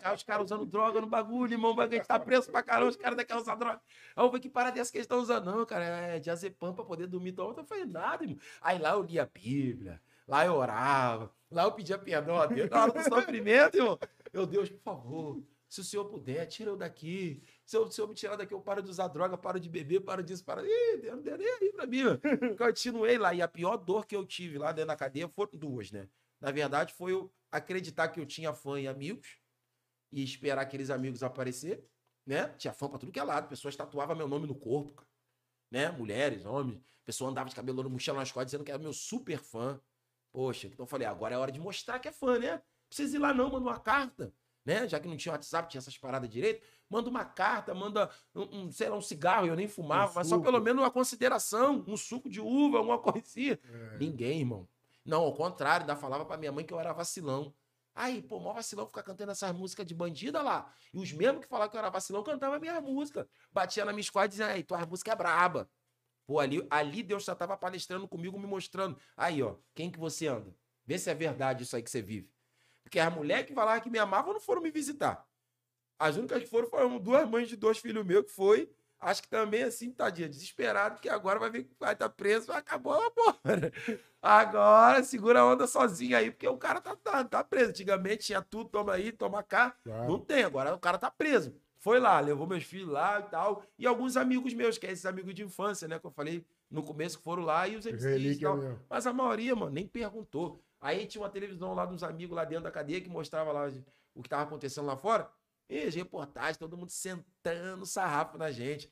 cara, os caras usando droga no bagulho, irmão. A gente tá preso pra caramba, os caras daquela usar droga. Eu falei, que para dessa que eles estão usando? Não, cara, é diazepam pra poder dormir. Então, eu falei, nada, irmão. Aí lá eu lia a Bíblia, lá eu orava, lá eu pedia perdão a Deus. Na hora do sofrimento, irmão. Meu Deus, por favor, se o senhor puder, tira eu daqui. Se eu, se eu me tirar daqui, eu paro de usar droga, paro de beber, paro disso, paro. Ih, Deus não deu nem aí pra mim. Continuei lá. E a pior dor que eu tive lá dentro da cadeia foram duas, né? Na verdade, foi eu acreditar que eu tinha fã e amigos e esperar aqueles amigos aparecer, né? Tinha fã pra tudo que é lado. Pessoas tatuavam meu nome no corpo, cara. né? Mulheres, homens. Pessoa andava de cabelo no mochila nas costas dizendo que era meu super fã. Poxa, então eu falei, agora é hora de mostrar que é fã, né? Não precisa ir lá não, manda uma carta, né? Já que não tinha WhatsApp, tinha essas paradas direito. Manda uma carta, manda um, um sei lá, um cigarro, eu nem fumava, Um mas só suco. pelo menos uma consideração, um suco de uva, alguma coisinha. É. Ninguém, irmão. Não, ao contrário, ainda falava pra minha mãe que eu era vacilão. Aí, pô, mó vacilão ficar cantando essas músicas de bandida lá. E os mesmos que falavam que eu era vacilão cantavam a minha música. Batia na minha escola e dizia, aí, tua música é braba. Pô, ali, ali Deus já tava palestrando comigo, me mostrando. Aí, ó, quem que você anda? Vê se é verdade isso aí que você vive. Porque as mulheres que falavam que me amavam não foram me visitar. As únicas que foram foram duas mães de dois filhos meus que foi. Acho que também, assim, tadinha, desesperado, porque agora vai ver que vai estar preso, acabou a porra. Agora segura a onda sozinho aí, porque o cara tá, tá, tá preso. Antigamente tinha tudo, toma aí, toma cá. Claro. Não tem, agora o cara tá preso. Foi lá, levou meus filhos lá e tal. E alguns amigos meus, que é esses amigos de infância, né? Que eu falei no começo que foram lá e os MCs e tal. mesmo. Mas a maioria, mano, nem perguntou. Aí tinha uma televisão lá dos amigos lá dentro da cadeia que mostrava lá o que tava acontecendo lá fora. E as reportagens, todo mundo sentando sarrafo na gente.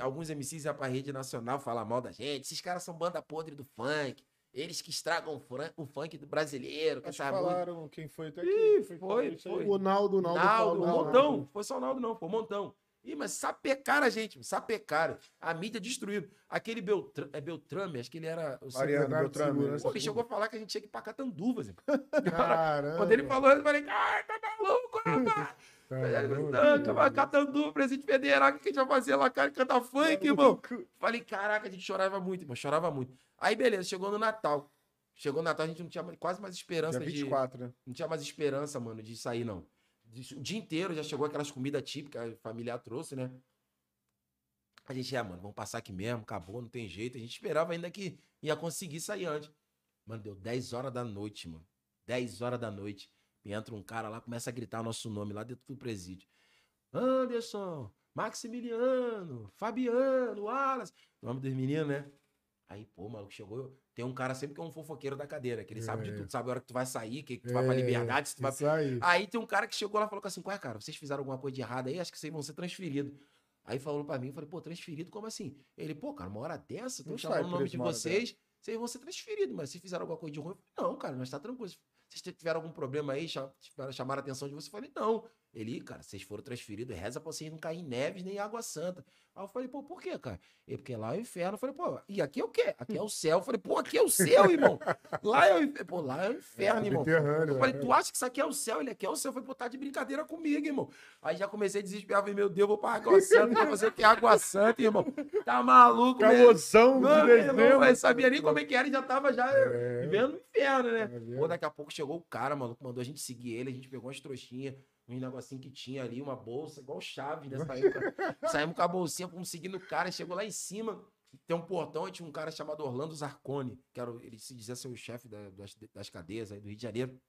Alguns MCs iam pra rede nacional falar mal da gente. Esses caras são banda podre do funk. Eles que estragam o fran- o funk do brasileiro. Que Acho falaram quem foi até Ih, aqui. foi, isso aí. foi. O Naldo, o Naldo, Naldo, um falou, montão. Foi só o Naldo, não, foi um montão. Ih, mas sapecaram a gente, sapecaram. A mídia destruíram. Aquele Beltrame, é Beltrame, acho que ele era. O Mariano de Beltrame. segurança. Pô, ele chegou a falar que a gente tinha que ir pra Catanduvas. irmão. Caramba. Quando ele falou, eu falei, ai, tá maluco, rapaz. Caramba. Catanduva, presídio federal, o que a gente vai fazer lá, cara? Cantar funk, irmão. Falei, caraca, a gente chorava muito, irmão, chorava muito. Aí, beleza, chegou no Natal. Chegou no Natal, a gente não tinha quase mais esperança Dia de. 24, né? Não tinha mais esperança, mano, de sair, não. De- O dia inteiro já chegou aquelas comidas típicas, a familiar trouxe, né? A gente, ah, mano, vamos passar aqui mesmo, acabou, não tem jeito. A gente esperava ainda que ia conseguir sair antes. Mano, deu 10 horas da noite, mano. 10 horas da noite. E entra um cara lá, começa a gritar o nosso nome lá dentro do presídio. Anderson, Maximiliano, Fabiano. O nome dos meninos, né? Aí, pô, maluco, chegou. Tem um cara sempre que é um fofoqueiro da cadeira, que ele sabe de É. tudo, sabe a hora que tu vai sair, que, que tu vai pra liberdade, se tu vai aí. Aí tem um cara que chegou lá e falou assim: Ué, cara, vocês fizeram alguma coisa de errado aí? Acho que vocês vão ser transferidos. Aí falou pra mim, falei, pô, transferido, como assim? Ele, pô, cara, uma hora dessa, sai chamando o nome de vocês, vocês vão ser transferidos, mas se fizeram alguma coisa de ruim, eu falei, não, cara, nós tá tranquilo. Vocês tiveram algum problema aí, chamaram a atenção de vocês? Eu falei, não. Ele, cara, vocês foram transferidos, reza pra vocês não cair em neves nem água santa. Aí eu falei, pô, por quê, cara? Ele, porque lá é o inferno. Eu falei, pô, e aqui é o quê? Aqui é o céu. Eu falei, pô, aqui é o céu, irmão. Lá é o inferno. Pô, lá é o inferno, irmão. Subterrâneo, Eu falei, é. tu acha que isso aqui é o céu? Ele aqui é o céu. Eu falei, pô, tá de brincadeira comigo, irmão. Aí já comecei a desesperar. Falei, meu Deus, vou pra água santa. Fazer o que é água santa, irmão. Tá maluco, de Mano, meu irmão, eu sabia nem como é que era e já tava já É. vivendo o inferno, né? Vendo? Pô, daqui a pouco chegou o cara, maluco, mandou a gente seguir ele, a gente pegou umas trouxinhas, um negocinho que tinha ali, uma bolsa, igual chave, né? Saímos, com- saímos com a bolsinha, fomos seguindo o cara, chegou lá em cima, tem um portão tinha um cara chamado Orlando Zarcone, que era, ele se dizia ser o chefe da- das, das cadeias aí do Rio de Janeiro.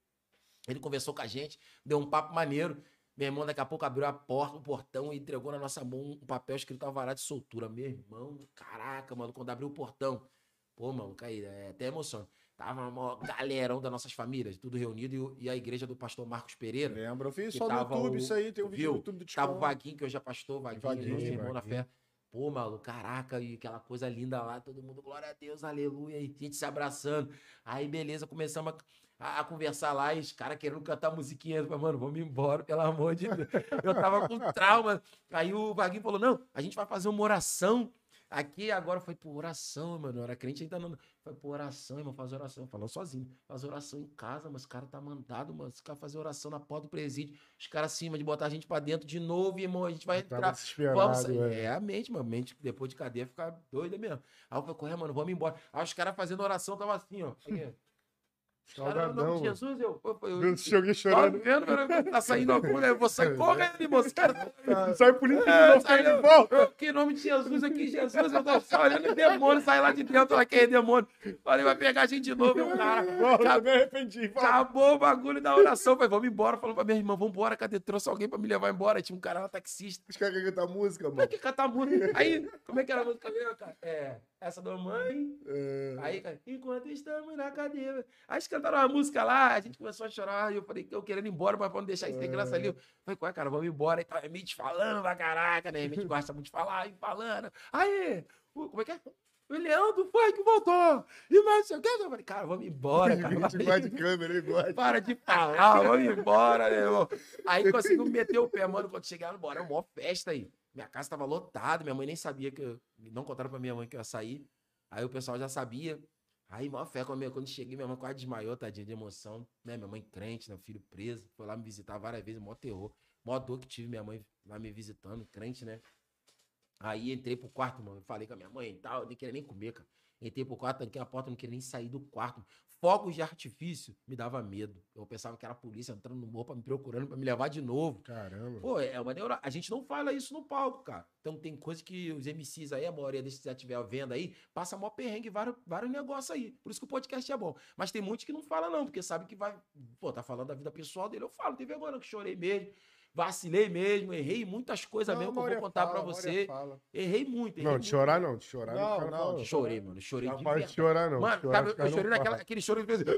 Ele conversou com a gente, deu um papo maneiro. Meu irmão, daqui a pouco abriu a porta, o portão e entregou na nossa mão um papel escrito alvará de soltura. Meu irmão, caraca, mano, quando abriu o portão. Pô, mano, caí, é até emociona. Tava uma galerão das nossas famílias, tudo reunido, e, a igreja do pastor Marcos Pereira. Lembra? Eu fiz só no YouTube o- isso aí, tem um vídeo viu? no YouTube do Tava o. Vaguinho, que hoje é pastor, Vaguinho, Vaguinho, nosso irmão na Vaguinho. fé. Pô, maluco, caraca, e aquela coisa linda lá, todo mundo, glória a Deus, aleluia, e a gente se abraçando. Aí, beleza, começamos a, a conversar lá, e os caras querendo cantar musiquinha. Eu falei, mano, vamos embora, pelo amor de Deus. Eu tava com trauma. Aí o Vaguinho falou, não, a gente vai fazer uma oração. Aqui agora foi por oração, mano. Eu era crente ainda não. Foi por oração, irmão. Faz oração. Falou sozinho. Faz oração em casa, mas os caras tá mandado, mano. Os caras fazer oração na porta do presídio. Os caras acima de botar a gente pra dentro de novo, irmão. A gente vai entrar. Vamos é. É a mente, mano. Mente depois de cadeia fica doida mesmo. Aí eu falei, corre, mano, vamos embora. Aí os caras fazendo oração, tava assim, ó. Aqui. No nome Salgadão, de. Jesus, eu. eu, eu, chorando. vendo? Tá saindo algum, né? Você correndo, irmão. Os caras Sai polícia é, de novo, sai, de eu- volta. eu- Que nome de Jesus aqui, Jesus. Eu tô só olhando o demônio, sai lá de dentro, lá que é demônio. Falei, vai pegar a gente de novo, meu cara. Eu me arrependi. Acabou o bagulho da oração. Falei, vamos embora. Falou pra minha irmã, vamos embora. Cadê? Trouxe alguém pra me levar embora. Tinha um cara lá, taxista. Os caras querem cantar música, é mano. que cantar música? Aí, como é que era a música mesmo, cara? É, essa da mãe. É. Aí, cara, enquanto estamos na cadeia. Aí eles cantaram uma música lá, a gente começou a chorar. E eu falei, eu querendo ir embora, mas pra não deixar isso sem graça ali. Eu falei, qual é, cara, vamos embora. Aí tá a Mitch falando pra caraca, né? A gente gosta muito de falar, e falando. Aí, como é que é? O Leandro foi que voltou. E mais não sei o que. Eu falei, cara, vamos embora, cara. De câmera, ele gosta. Para de falar, vamos embora, meu irmão. Aí conseguiu meter o pé, mano. Quando chegaram, bora, uma festa aí. Minha casa tava lotada, minha mãe nem sabia que eu. Não contaram pra minha mãe que eu ia sair. Aí o pessoal já sabia. Aí, maior fé, minha- quando cheguei, minha mãe quase desmaiou, tadinha de emoção. Né? Minha mãe crente, né? filho preso. Foi lá me visitar várias vezes, mó terror. Mó dor que tive minha mãe lá me visitando, crente, né? Aí entrei pro quarto, mano. Falei com a minha mãe e tal. Nem queria nem comer, cara. Entrei pro quarto, tanquei a porta, não queria nem sair do quarto. Fogos de artifício me dava medo. Eu pensava que era a polícia entrando no morro, pra me procurando, pra me levar de novo. Caramba. Pô, é uma neura... A gente não fala isso no palco, cara. Então tem coisa que os MCs aí, a maioria desses que já estiver vendo aí, passa mó perrengue, vários, vários negócios aí. Por isso que o podcast é bom. Mas tem muitos que não fala não, porque sabe que vai... Pô, tá falando da vida pessoal dele. Eu falo, tem vergonha não, que chorei mesmo. Vacilei mesmo, errei muitas coisas Não, mesmo que eu vou contar fala, pra Maria você. fala. Errei muito. Errei Não, muito. de chorar não, de chorar Não, cara não, fala. de Chorei, mano. Chorei Não de pode verdade. chorar, não. Mano, chorar, sabe, os eu chorei não naquela, aquele choro que fez. Não,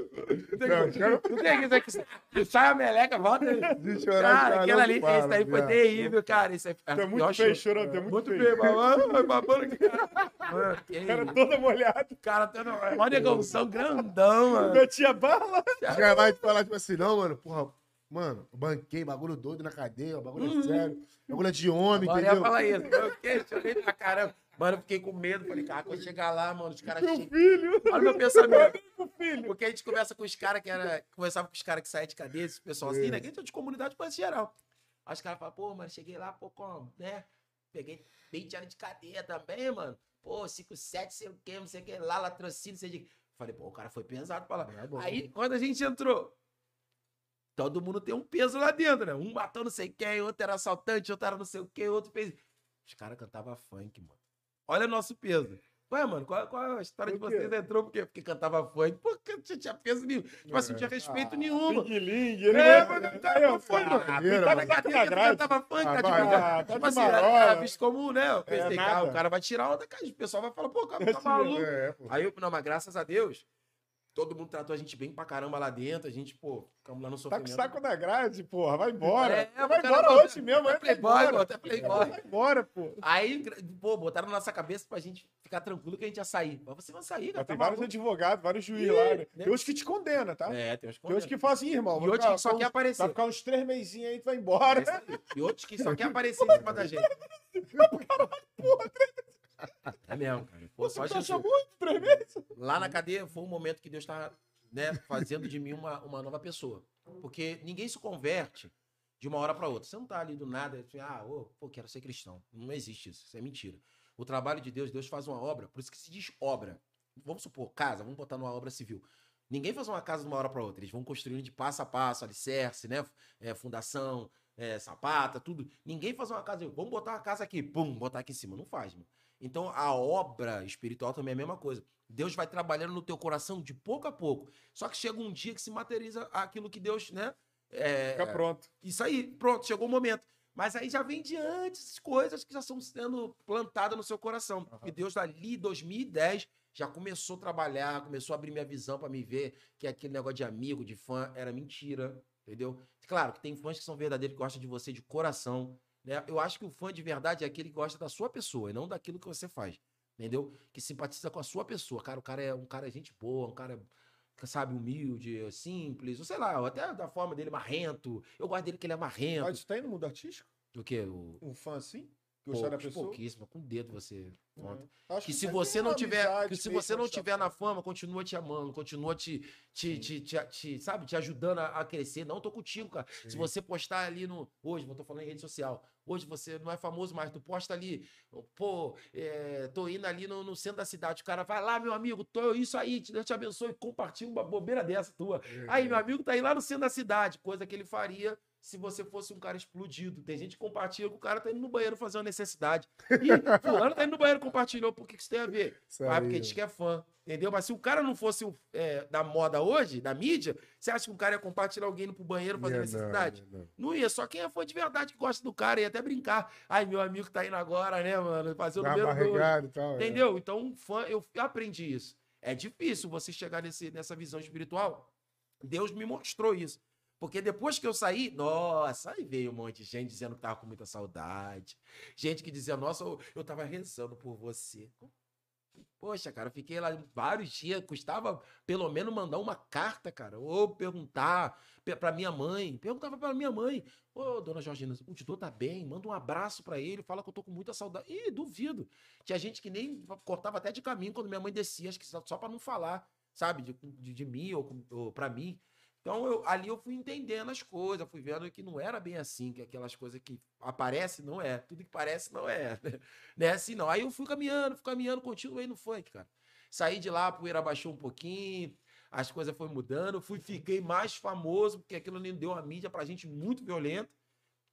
Não tem isso aqui. que Sai a meleca, volta. De chorar, Cara, aquela não ali, falam, esse daí foi terrível, cara. Isso é, Tu é muito feio choro. chorando, é muito, Muito feio. feio, babando, babando cara. Mano, que Cara isso? toda molhada. cara tendo uma negãozão grandão, mano. Metia bala. Os caras vão te falar, tipo assim, não, mano, porra, mano, eu banquei, bagulho doido na cadeia, bagulho é sério, bagulho é de homem, Agora entendeu? falar isso. Eu fiquei, chorei pra caramba. Mano, eu fiquei com medo. Falei, cara, quando chegar lá, mano, os caras Meu chegam. filho. Olha o meu pensamento. Meu filho. Porque a gente conversa com os caras que era. Conversava com os caras que saíam de cadeia, esse pessoal assim, né? Que a gente é de comunidade conhece geral. Aí os caras falam, pô, mano, cheguei lá, pô, como, né? Peguei 20 anos de cadeia também, mano. Pô, 5, 7, sei o quê, não sei o que, lá, latrocínio, sei de. Falei, pô, o cara foi pesado pra lá. É. Aí, quando a gente entrou, todo mundo tem um peso lá dentro, né? Um matou não sei quem, outro era assaltante, outro era não sei o quê, outro fez. Os caras cantavam funk, mano. Olha o nosso peso. Ué, mano, qual, qual a história de vocês? Entrou por quê? Porque cantava funk. Porque não tinha peso nenhum. Tipo assim, não tinha respeito Ah, nenhum. Ling Ling. Ele É, mano, Aí, cara, ó, foi, mano. Tá na grade. cantava funk, Ah, tá vai, tá Tipo de assim, era visto como, né? Eu pensei, nada. cara, o cara vai tirar onda, cara. O pessoal vai falar, pô, o cara tá maluco. É. Aí, eu, não, mas graças a Deus, todo mundo tratou a gente bem pra caramba lá dentro. A gente, pô, ficamos lá no Tá com saco na grade, porra. Vai embora. É, vai o embora hoje mesmo. Vai Playboy, embora. até Playboy. Vai embora, pô. Aí, pô, botaram na nossa cabeça pra gente ficar tranquilo que a gente ia sair. Mas você vai sair, cara. Tem tá vários maluco. advogados, vários juízes lá, né? né? Tem uns que te condenam, tá? É, tem uns Tem uns que falam assim, irmão. E outros que só quer aparecer. Vai ficar uns três meizinhos aí, tu vai embora. É. E outros que só quer aparecer em cima da gente. É mesmo, cara. Pô, você acha Jesus. muito? Três meses? Lá na cadeia foi um momento que Deus estava né, fazendo de mim uma, uma nova pessoa. Porque ninguém se converte de uma hora para outra. Você não tá ali do nada, assim, ah, ô, pô, quero ser cristão. Não existe isso, isso é mentira. O trabalho de Deus, Deus faz uma obra, por isso que se diz obra. Vamos supor, casa, vamos botar numa obra civil. Ninguém faz uma casa de uma hora para outra. Eles vão construindo de passo a passo, alicerce, né? É, fundação, é, sapata, tudo. Ninguém faz uma casa. Vamos botar uma casa aqui, pum, botar aqui em cima. Não faz, mano. Então a obra espiritual também é a mesma coisa. Deus vai trabalhando no teu coração de pouco a pouco. Só que chega um dia que se materializa aquilo que Deus, né? É, Fica pronto. isso aí, pronto, chegou o momento. Mas aí já vem de antes coisas que já estão sendo plantadas no seu coração. E Deus, dali, 2010, já começou a trabalhar, começou a abrir minha visão pra me ver que aquele negócio de amigo, de fã, era mentira, entendeu? Claro que tem fãs que são verdadeiros, que gostam de você de coração, né? Eu acho que o fã de verdade é aquele que gosta da sua pessoa e não daquilo que você faz, entendeu? Que simpatiza com a sua pessoa. Cara, o cara é um cara é gente boa, um cara sabe, humilde, simples, ou sei lá, até da forma dele marrento. Eu gosto dele que ele é marrento. Mas tem no mundo artístico? O quê? O Um fã assim? Gostar da pessoa? pouquíssimo, com o dedo você conta. É. Acho Que se você não tiver, que se você não tiver na fama. continua te amando, continua te, te, te, te, te- sabe, te ajudando a, a crescer. Não tô contigo, cara. Se Sim. você postar ali no hoje, eu tô falando em rede social. Hoje você não é famoso mais, tu posta ali, pô, é, tô indo ali no, no centro da cidade, o cara vai lá, meu amigo, tô isso aí, Deus te abençoe, compartilha uma bobeira dessa tua. Aí, meu amigo tá aí lá no centro da cidade, coisa que ele faria se você fosse um cara explodido. Tem gente que compartilha que o cara tá indo no banheiro fazer uma necessidade. E fulano tá indo no banheiro compartilhou, por que que isso tem a ver? Isso Ah, aí, porque diz que é fã. Entendeu? Mas se o cara não fosse é, da moda hoje, da mídia, você acha que o cara ia compartilhar alguém indo pro banheiro fazer Não, necessidade? não, ia, só quem é fã de verdade que gosta do cara ia até brincar. Ai, meu amigo tá indo agora, né, mano? Fazer o número dois. e tal. é. Entendeu? Então, um fã, eu aprendi isso. É difícil você chegar nesse, nessa visão espiritual. Deus me mostrou isso. Porque depois que eu saí, nossa, aí veio um monte de gente dizendo que tava com muita saudade. Gente que dizia, nossa, eu, eu tava rezando por você. Poxa, cara, eu fiquei lá vários dias, custava pelo menos mandar uma carta, cara, ou perguntar pe- pra minha mãe. Perguntava pra minha mãe: Ô, dona Georgina, o Didô tá bem? Manda um abraço pra ele, fala que eu tô com muita saudade. Ih, duvido. Tinha gente que nem cortava até de caminho quando minha mãe descia, acho que só, pra não falar, sabe, de, de, de mim ou, ou pra mim. Então, eu- ali eu fui entendendo as coisas, fui vendo que não era bem assim, que aquelas coisas que aparecem não é, tudo que parece não é, não é assim não. Aí eu fui caminhando, fui caminhando, continuei no funk, cara. Saí de lá, a poeira baixou um pouquinho, as coisas foram mudando, fui, fiquei mais famoso, porque aquilo ali deu uma mídia pra gente muito violenta,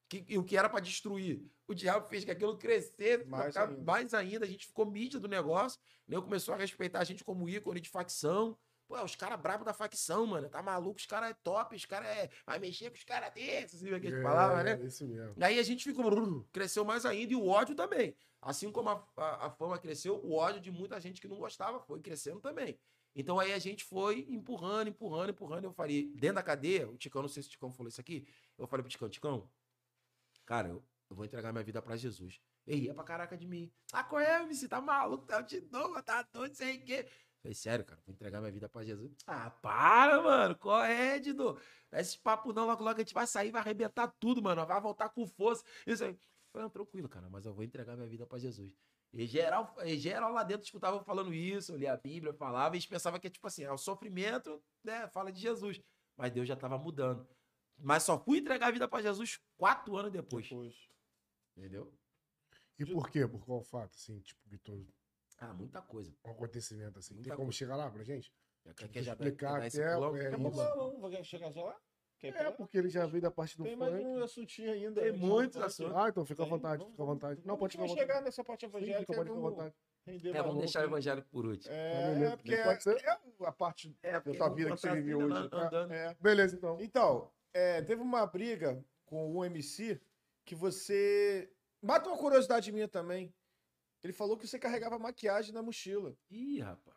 que, e o que era pra destruir. O diabo fez que aquilo crescesse, Mais ainda. mais ainda, a gente ficou mídia do negócio, né? começou a respeitar a gente como ícone de facção, Pô, os caras bravos da facção, mano. Tá maluco, os caras é top, os caras é. Vai mexer com os caras desses, assim, que a gente falava, né? É, isso mesmo. Aí a gente ficou. Cresceu mais ainda e o ódio também. Assim como a, a, a fama cresceu, o ódio de muita gente que não gostava foi crescendo também. Então aí a gente foi empurrando, empurrando, empurrando. Eu falei, dentro da cadeia, o Ticão, não sei se o Ticão falou isso aqui. Eu falei pro Ticão, Ticão, cara, eu, eu vou entregar minha vida pra Jesus. Ele ria pra caraca de mim. Ah, qual é, MC? Tá maluco? Tá de novo, tá doido, sei o quê. Falei, sério, cara, vou entregar minha vida pra Jesus. Ah, para, mano. Qual é, Dido? É Esse papo não, logo, logo a gente vai sair, vai arrebentar tudo, mano. Vai voltar com força. Isso aí. Falei, não, tranquilo, cara, mas eu vou entregar minha vida pra Jesus. E geral, e geral lá dentro escutava falando isso, eu lia a Bíblia, falava, e eles pensavam que, tipo assim, é o sofrimento, né? Fala de Jesus. Mas Deus já tava mudando. Mas só fui entregar a vida pra Jesus quatro anos depois. Depois. Entendeu? E por quê? Por qual fato, assim, tipo, que todo Ah, muita coisa. um acontecimento assim? Tem Muita como coisa. chegar lá pra gente? Quer, Tipo, quer já explicar até, é, isso. pular? Vamos, vamos chegar já lá? Quer É, porque ele já veio da parte do Tem mais funk. um assuntinho ainda. Tem muitos não assuntos. Ah, então fica à Tem, vontade, vamos- fica à vontade. Não, vamos- pode ficar à vontade. chegar nessa parte Sim, evangélica. fica, pode ficar à vontade. É, mais vamos deixar o evangélico por último. Tá, É, beleza. porque Pode ser? é a parte É, da tua vida que você vive hoje. andando. É. Beleza, então. Então, é, teve uma briga com o MC que você. Mata uma curiosidade minha também. Ele falou que você carregava maquiagem na mochila. Ih, rapaz.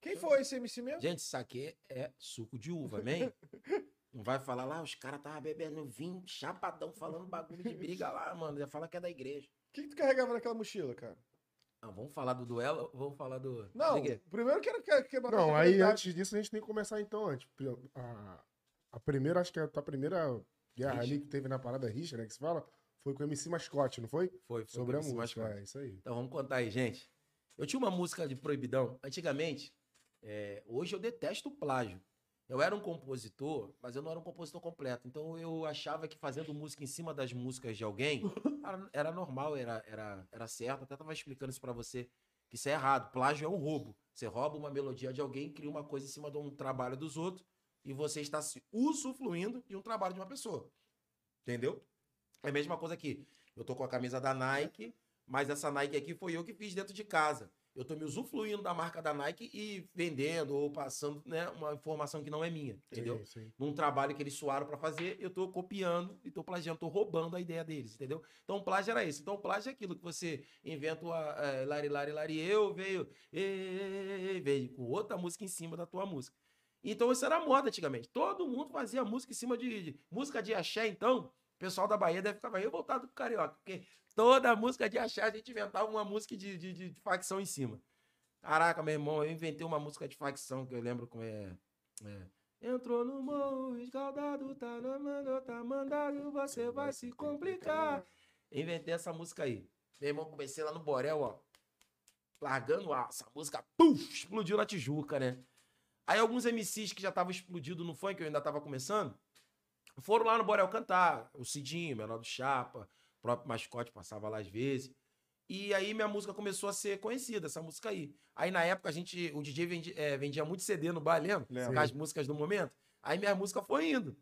Quem foi esse MC mesmo? Gente, isso aqui é suco de uva, amém? Não vai falar lá, os caras estavam bebendo vinho, chapadão, falando bagulho de briga lá, mano. Já fala que é da igreja. O que, que tu carregava naquela mochila, cara? Ah, vamos falar do duelo ou vamos falar do. Não, primeiro eu quero que, que Não, aí curiosidade. antes disso a gente tem que começar então antes. A, a primeira, acho que a tua primeira guerra ali que teve na parada rixa, né, que se fala, foi com o MC Mascote, não foi? Foi, foi Sobre a esse música, mascote. é isso aí. Então vamos contar aí, gente. Eu tinha uma música de proibidão. Antigamente, é, hoje eu detesto plágio. Eu era um compositor, mas eu não era um compositor completo. Então eu achava que fazendo música em cima das músicas de alguém era, era normal, era, era, era certo. Até tava explicando isso pra você, que isso é errado. Plágio é um roubo. Você rouba uma melodia de alguém, cria uma coisa em cima de um trabalho dos outros e você está se usufruindo de um trabalho de uma pessoa. Entendeu? É a mesma coisa aqui. Eu tô com a camisa da Nike, mas essa Nike aqui foi eu que fiz dentro de casa. eu tô me usufruindo da marca da Nike e vendendo ou passando né, uma informação que não é minha, entendeu? Sim, sim. Num trabalho que eles suaram pra fazer, eu tô copiando e tô plagiando, tô roubando a ideia deles, entendeu? Então o plágio era isso. Então o plágio é aquilo que você inventa o é, lari, lari, lari, eu, veio, e, veio com outra música em cima da tua música. Então isso era moda antigamente. Todo mundo fazia música em cima de, de música de axé, então. Pessoal da Bahia deve ficar revoltado com o carioca, porque toda música de axé a gente inventava uma música de, de, de, de facção em cima. Caraca, meu irmão, eu inventei uma música de facção que eu lembro como é. é. Entrou no morro, escaldado, tá na manga, tá mandado, você vai se complicar. Inventei essa música aí. Meu irmão, comecei lá no Borel, ó. Largando a- essa música, puf, explodiu na Tijuca, né? Aí alguns MCs que já estavam explodidos no funk, eu ainda tava começando, foram lá no Borel cantar. O Cidinho, o Menor do Chapa, o próprio Mascote passava lá às vezes. E aí minha música começou a ser conhecida, essa música aí. Aí na época a gente, o DJ vendia, eh, vendia muito CD no bar, lembra? Lembro. Com as músicas do momento. Aí minha música foi indo.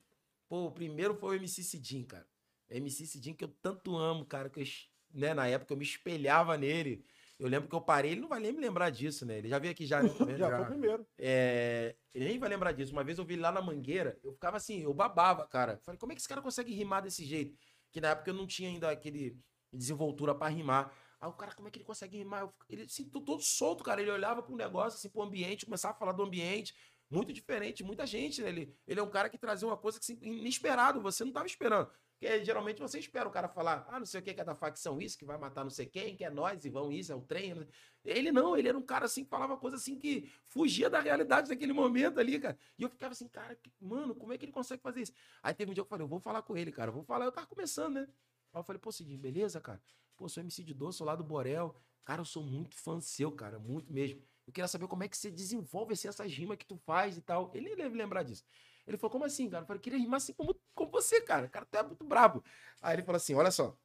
Pô, o primeiro foi o MC Cidinho, cara. MC Cidinho que eu tanto amo, cara, que eu, né, na época eu me espelhava nele. Eu lembro que eu parei, ele não vai nem me lembrar disso, né? Ele já veio aqui já, né? Já né? foi o primeiro. É, ele nem vai lembrar disso. Uma vez eu vi ele lá na Mangueira, eu ficava assim, eu babava, cara. Falei, como é que esse cara consegue rimar desse jeito? Que na época eu não tinha ainda aquele desenvoltura pra rimar. Aí o cara, como é que ele consegue rimar? Eu ele assim, todo solto, cara. Ele olhava pro negócio, assim, pro ambiente, começava a falar do ambiente. Muito diferente, muita gente, né? Ele, ele é um cara que trazia uma coisa que, assim, inesperado, você não tava esperando. Porque geralmente você espera o cara falar, ah, não sei o que, que é da facção isso, que vai matar não sei quem, que é nós, e vão isso, é o trem. Ele não, ele era um cara assim que falava coisa assim que fugia da realidade daquele momento ali, cara. E eu ficava assim, cara, mano, como é que ele consegue fazer isso? Aí teve um dia que eu falei, eu vou falar com ele, cara, eu vou falar, eu tava começando, né? Aí eu falei, pô, Cidinho, beleza, cara? Pô, sou MC de Doce, sou lá do Borel. Cara, eu sou muito fã seu, cara, muito mesmo. Eu queria saber como é que você desenvolve assim, essas rimas que tu faz e tal. Ele deve lembrar disso. Ele falou, como assim, cara? Eu falei, queria rimar assim como, como você, cara. Cara, tu é muito brabo. Aí ele falou assim, olha só.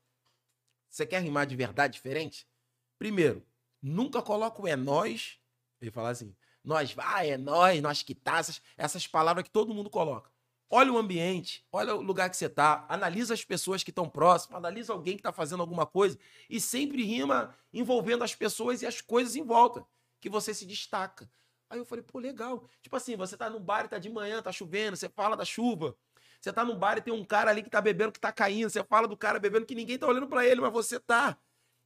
Você quer rimar de verdade diferente? Primeiro, nunca coloca o é nós. Ele fala assim, nós vai, é nós, nós que tá. Essas, essas palavras que todo mundo coloca. Olha o ambiente, olha o lugar que você tá, analisa as pessoas que estão próximas, analisa alguém que tá fazendo alguma coisa e sempre rima envolvendo as pessoas e as coisas em volta, que você se destaca. Aí eu falei, pô, legal. Tipo assim, você tá num bar e tá de manhã, tá chovendo, você fala da chuva. Você tá num bar e tem um cara ali que tá bebendo, que tá caindo, você fala do cara bebendo que ninguém tá olhando pra ele, mas você tá.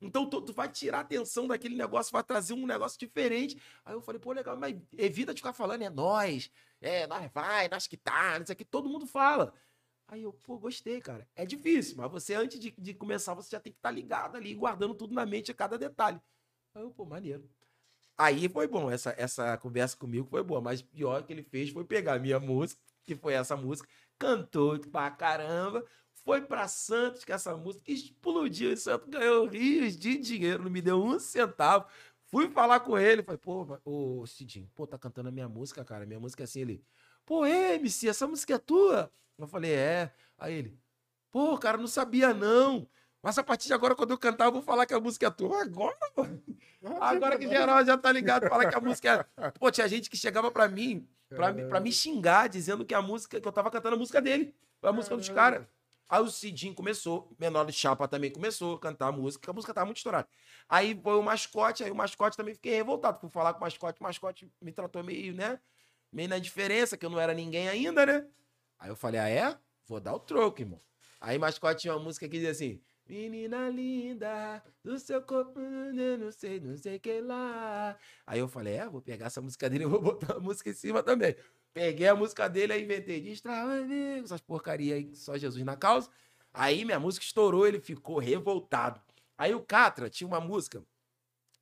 Então tu, tu vai tirar a atenção daquele negócio, vai trazer um negócio diferente. Aí eu falei, pô, legal, mas evita de ficar falando, é nós, é, nós vai, nós que tá, isso aqui, todo mundo fala. Aí eu, pô, gostei, cara. É difícil, mas você, antes de, de começar, você já tem que estar ligado ali, guardando tudo na mente, a cada detalhe. Aí eu, pô, maneiro. Aí foi bom, essa, essa conversa comigo foi boa, mas pior que ele fez foi pegar a minha música, que foi essa música, cantou pra caramba, foi pra Santos com essa música, explodiu, Santos ganhou rios de dinheiro, não me deu um centavo. Fui falar com ele, falei, pô, ô Cidinho, pô, tá cantando a minha música, cara, minha música é assim, ele, pô, é, MC, essa música é tua? Eu falei, é. Aí ele, pô, cara, não sabia não. Mas a partir de agora, quando eu cantar, eu vou falar que a música é tua. Agora, mano. Agora que geral já tá ligado, fala que a música é. Pô, tinha gente que chegava pra mim, pra, me- pra me xingar, dizendo que a música, que eu tava cantando a música dele. A música dos caras. Aí o Cidinho começou, Menor de Chapa também começou a cantar a música, que a música tava muito estourada. Aí foi o mascote, aí o mascote também fiquei revoltado. Fui falar com o mascote, o mascote me tratou meio, né? Meio na diferença, que eu não era ninguém ainda, né? Aí eu falei, ah, é? Vou dar o troco, irmão. Aí o mascote tinha uma música que dizia assim: Menina linda, do seu corpo, eu não sei, não sei que lá. Aí eu falei, é, vou pegar essa música dele e vou botar a música em cima também. Peguei a música dele, aí inventei de amigo, essas porcaria aí, só Jesus na causa. Aí minha música estourou, ele ficou revoltado. Aí o Catra tinha uma música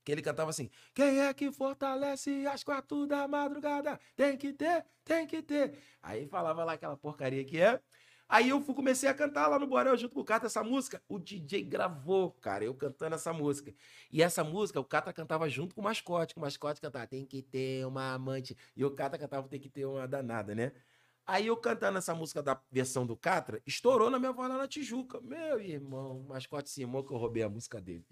que ele cantava assim: Quem é que fortalece às quatro da madrugada? Tem que ter, tem que ter. Aí falava lá aquela porcaria que é. Aí eu fui, comecei a cantar lá no Borel junto com o Catra essa música. O DJ gravou, cara, eu cantando essa música. E essa música, o Catra cantava junto com o mascote. Que o mascote cantava, tem que ter uma amante. E o Catra cantava, tem que ter uma danada, né? Aí eu cantando essa música da versão do Catra, estourou na minha voz lá na Tijuca. Meu irmão, o mascote Simão que eu roubei a música dele.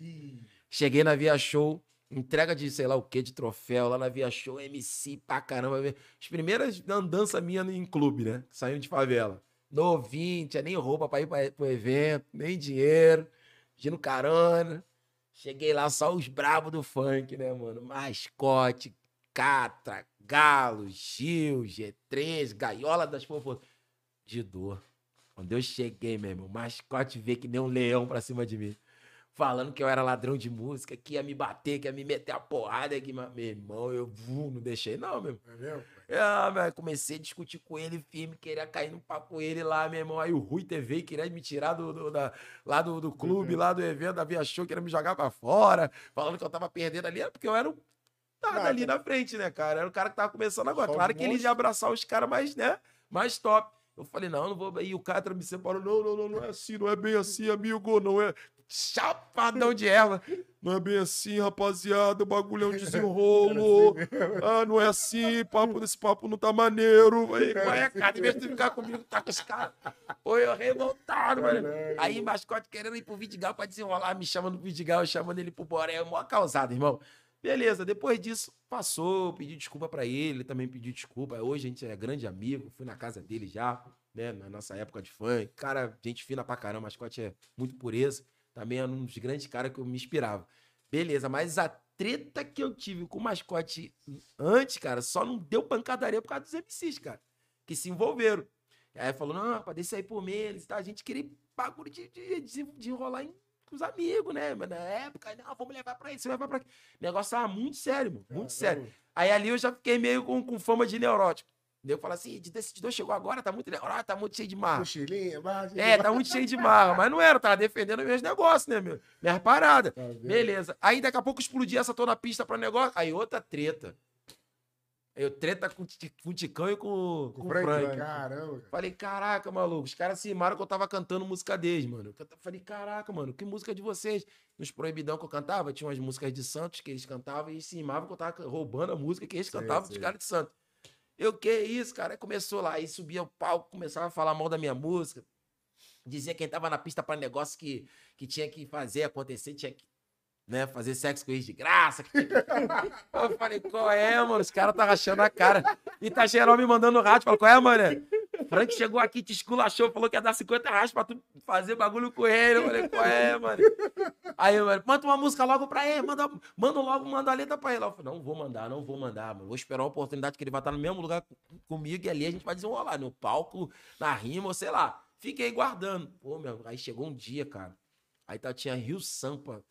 Cheguei na Via Show, entrega de sei lá o que, de troféu lá na Via Show, MC pra caramba. As primeiras andanças minhas em clube, né? Saindo de favela. Novinho, tinha nem roupa pra ir pra, pro evento, nem dinheiro, pedindo carona. Cheguei lá, só os bravos do funk, né, mano? Mascote, Catra, Galo, Gil, G3, Gaiola das Fofos. De dor. Quando eu cheguei, meu irmão, o mascote veio que nem um leão pra cima de mim. Falando que eu era ladrão de música, que ia me bater, que ia me meter a porrada. Mas, meu irmão, eu vu, não deixei, não, meu irmão. É mesmo? Ah, velho, comecei a discutir com ele firme, queria cair no papo com ele lá, meu irmão. Aí o Rui TV queria me tirar do, do- da, lá do, do clube, lá do evento, da Via Show, queria me jogar pra fora, falando que eu tava perdendo ali, era porque eu era um nada ali na frente, né, cara? Era o cara que tava começando agora. Só um Claro que ele ia abraçar os caras mais, né, mais top. Eu falei, não, não vou. E o cara me separou. Não, não, não, não é assim, não é bem assim, amigo, não é. Chapadão de erva. Não é bem assim, rapaziada. O bagulho é um desenrolo. Ah, não é assim, papo desse papo não tá maneiro. Aí, qual é, cara? Em vez de ficar comigo, tá com os caras. Pô, eu revoltado, mano. Aí, mascote querendo ir pro Vidigal pra desenrolar, me chamando pro Vidigal, eu chamando ele pro Boré. Mó causado, irmão. Beleza, depois disso, passou, pedi desculpa pra ele, ele também pediu desculpa. Hoje a gente é grande amigo, fui na casa dele já, né, na nossa época de fã. Cara, gente fina pra caramba, mascote é muito pureza. Também é um dos grandes caras que eu me inspirava. Beleza, mas a treta que eu tive com o mascote antes, cara, só não deu pancadaria por causa dos MCs, cara, que se envolveram. Aí falou, não, rapaz, deixa aí por menos, tá? A gente queria bagulho de, de, de, de enrolar em, com os amigos, né? Mas na época, não, vamos levar pra isso, levar pra aqui. O negócio tava muito sério, mano, muito sério. Aí ali eu já fiquei meio com, com fama de neurótico. Eu falo assim, de decididor chegou agora, tá muito neurótico, tá muito cheio de marra. Mochilinha, barra de- É, tá muito cheio de marra, mas não era, tava defendendo meus negócios, né, meu? Minhas paradas. Tá? Beleza. Aí daqui a pouco explodia essa tô na pista pra negócio. Aí outra treta. Eu treta com, com o Ticão e com, com o Frank, Frank. Caramba, cara. Falei, caraca, maluco, os caras cismaram que eu tava cantando música deles, mano. Eu Falei, caraca, mano, que música de vocês? Nos proibidão que eu cantava, tinha umas músicas de Santos que eles cantavam e cismavam que eu tava roubando a música que eles Sei, cantavam dos sei. caras de Santos. Eu, que isso, cara? Aí começou lá, aí subia o palco, começava a falar mal da minha música. Dizia quem tava na pista pra negócio que, que tinha que fazer acontecer, tinha que né, fazer sexo com eles de graça. Eu falei, qual é, mano? Os caras tá rachando a cara. E tá geral me mandando rádio. Falei, qual é, mano? Frank chegou aqui, te esculachou, falou que ia dar 50 reais pra tu fazer bagulho com ele. Eu falei, qual é, mano? Aí, mano, manda uma música logo pra ele, manda, manda logo, manda a letra pra ele. Eu falei, não vou mandar, não vou mandar, mano. Vou esperar uma oportunidade que ele vai estar no mesmo lugar com- comigo e ali a gente vai desenrolar, no palco, na rima, ou sei lá. Fiquei guardando. Pô, meu, aí chegou um dia, cara. Aí tá, tinha Rio Sampa,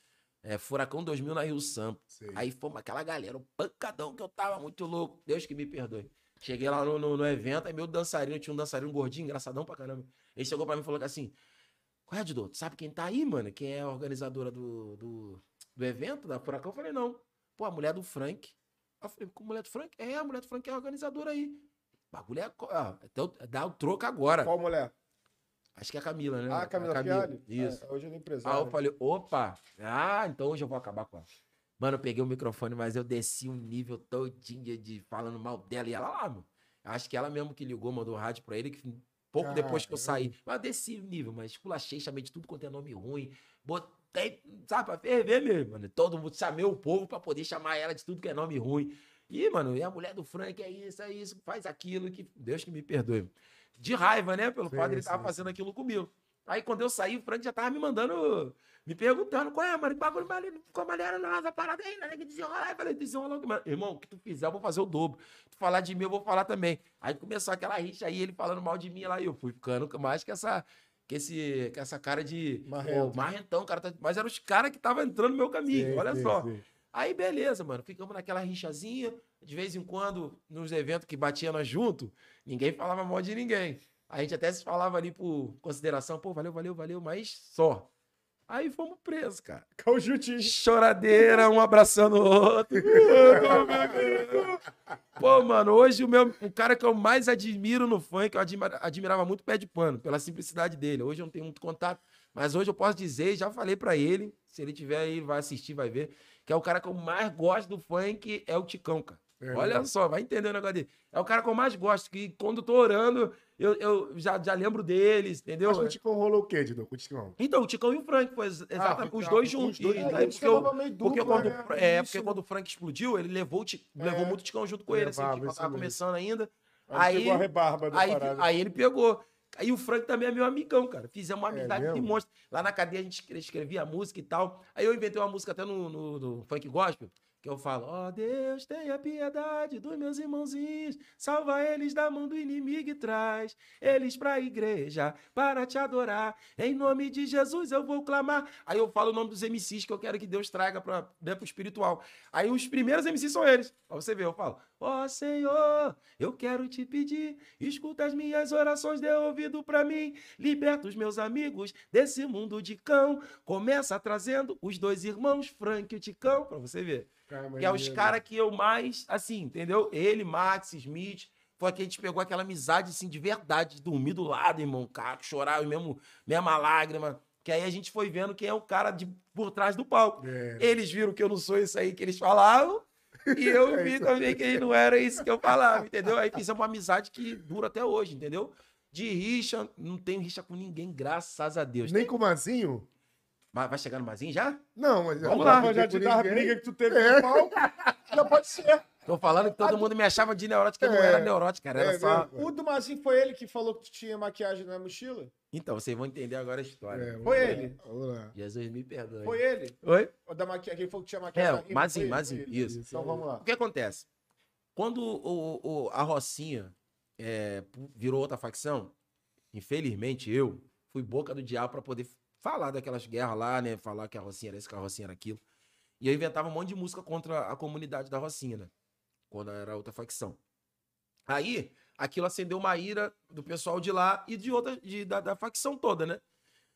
é, Furacão 2000 na Rio Sampa. Sei. Aí fomos aquela galera, um pancadão que eu tava muito louco. Deus que me perdoe. Cheguei lá no, no, no evento, aí meu dançarino, tinha um dançarino gordinho, engraçadão pra caramba. Ele chegou pra mim e falou assim: Qual é, Dido? Tu sabe quem tá aí, mano? Quem é a organizadora do, do, do evento, da Furacão? Eu falei: Não. Pô, a mulher do Frank. Aí Eu falei: Com a mulher do Frank? É, a mulher do Frank é a organizadora aí. Bagulho é. co- Ah, então dá o troco agora. Qual mulher? Acho que é a Camila, né? Ah, Camila, A Fialho? Isso. É, hoje é Aí empresário. eu falei, opa, ah, então hoje eu vou acabar com ela. Mano, eu peguei o microfone, mas eu desci um nível todinho de, falando mal dela. E ela lá, mano. Acho que ela mesmo que ligou, mandou um rádio pra ele, que pouco depois que eu saí. Mas eu desci o nível, mas esculachei, chamei de tudo quanto é nome ruim. Botei, sabe, pra ferver mesmo, mano. Todo mundo, chamei o povo pra poder chamar ela de tudo que é nome ruim. E, mano, e a mulher do Frank é isso, é isso, faz aquilo, que Deus que me perdoe. De raiva, né? Pelo Sim, fato de ele sim, tava fazendo aquilo comigo. Aí quando eu saí, o Frank já tava me mandando, me perguntando, qual é, mano, que bagulho maneiro, ficou maneiro não, essa parada aí, né, que desenrolar. Eu falei, desenrola mano. Irmão, o que tu fizer, eu vou fazer o dobro. Tu falar de mim, eu vou falar também. Aí começou aquela rixa aí, ele falando mal de mim lá, e eu fui ficando mais que essa, que esse, que essa cara de... Marrento. Pô, marrentão, cara. tá- Mas eram os caras que estavam entrando no meu caminho, Sei, olha sei, só. sei. Aí, beleza, mano. Ficamos naquela rixazinha. De vez em quando, nos eventos que batia nós junto, ninguém falava mal de ninguém. A gente até se falava ali por consideração, pô, valeu, valeu, valeu, mas só. Aí fomos presos, cara. Jutinho. Choradeira, um abraçando o outro. Pô, mano, hoje o, meu, o cara que eu mais admiro no funk, eu admira- admirava muito o Pé de Pano, pela simplicidade dele. Hoje eu não tenho muito contato, mas hoje eu posso dizer, já falei pra ele, se ele tiver aí, vai assistir, vai ver, que é o cara que eu mais gosto do funk, é o Ticão, cara. É, Olha né? só, vai entender o negócio dele. É o cara que eu mais gosto, que quando eu tô orando, eu, eu já, já lembro deles, entendeu? Mas com o Ticão rolou o quê, Dido? Com o Ticão? Então, o Ticão e o Frank, foi ex- exatamente, foi- os ah, dois os juntos. dois E porque eu- meio porque quando, né? é, Isso. porque quando o Frank explodiu, ele levou, o Ti- É. levou muito o Ticão junto com ele, assim, tipo, isso tava começando ainda. Aí Aí, aí, aí ele pegou. Aí o Frank também é meu amigão, cara. Fizemos uma É amizade de mesmo? monstro. Lá na cadeia a gente escrevia a música e tal. Aí eu inventei uma música até no, no, no funk gospel, que eu falo: Ó Deus, tenha piedade dos meus irmãozinhos, salva eles da mão do inimigo e traz eles pra igreja para te adorar. Em nome de Jesus eu vou clamar. Aí eu falo o nome dos MCs que eu quero que Deus traga para né, pro espiritual. Aí os primeiros MCs são eles. Pra você ver, eu falo: Ó Senhor, eu quero te pedir, escuta as minhas orações, dê ouvido pra mim, liberta os meus amigos desse mundo de cão. Começa trazendo os dois irmãos, Frank e o Ticão, pra você ver. Cara, Que é os caras que eu mais, assim, entendeu? Ele, Max, Smith. Foi que a gente pegou aquela amizade, assim, de verdade, de dormir do lado, irmão, cara, chorar, mesmo, mesma lágrima. Que aí a gente foi vendo quem é o cara de, por trás do palco. É. Eles viram que eu não sou isso aí que eles falavam. E eu vi também que não era isso que eu falava, entendeu? Aí fizemos uma amizade que dura até hoje, entendeu? De rixa, não tenho rixa com ninguém, graças a Deus. Nem com o Mazinho? Mas vai chegar no Mazinho já? Não, mas... Vamos lá. já te dar a briga que tu teve É. no palco. Já pode ser. Tô falando que todo mundo me achava de neurótica, eu não É. era neurótica, cara. Era É só. mesmo? O do Mazinho foi ele que falou que tu tinha maquiagem na mochila? Então, vocês vão entender agora a história. É, Foi ele. Jesus me perdoe. Foi ele? Oi? O da maquiagem, quem falou que tinha É, maquiagem rima, Mazinho, Mazinho, isso. Então vamos lá. O que acontece? Quando o, o- a Rocinha é, virou outra facção, infelizmente eu fui boca do diabo pra poder falar daquelas guerras lá, né? Falar que a Rocinha era isso, que a Rocinha era aquilo. E eu inventava um monte de música contra a comunidade da Rocinha, né? Quando era outra facção. Aí, aquilo acendeu uma ira do pessoal de lá e de outra, de- da, da facção toda, né?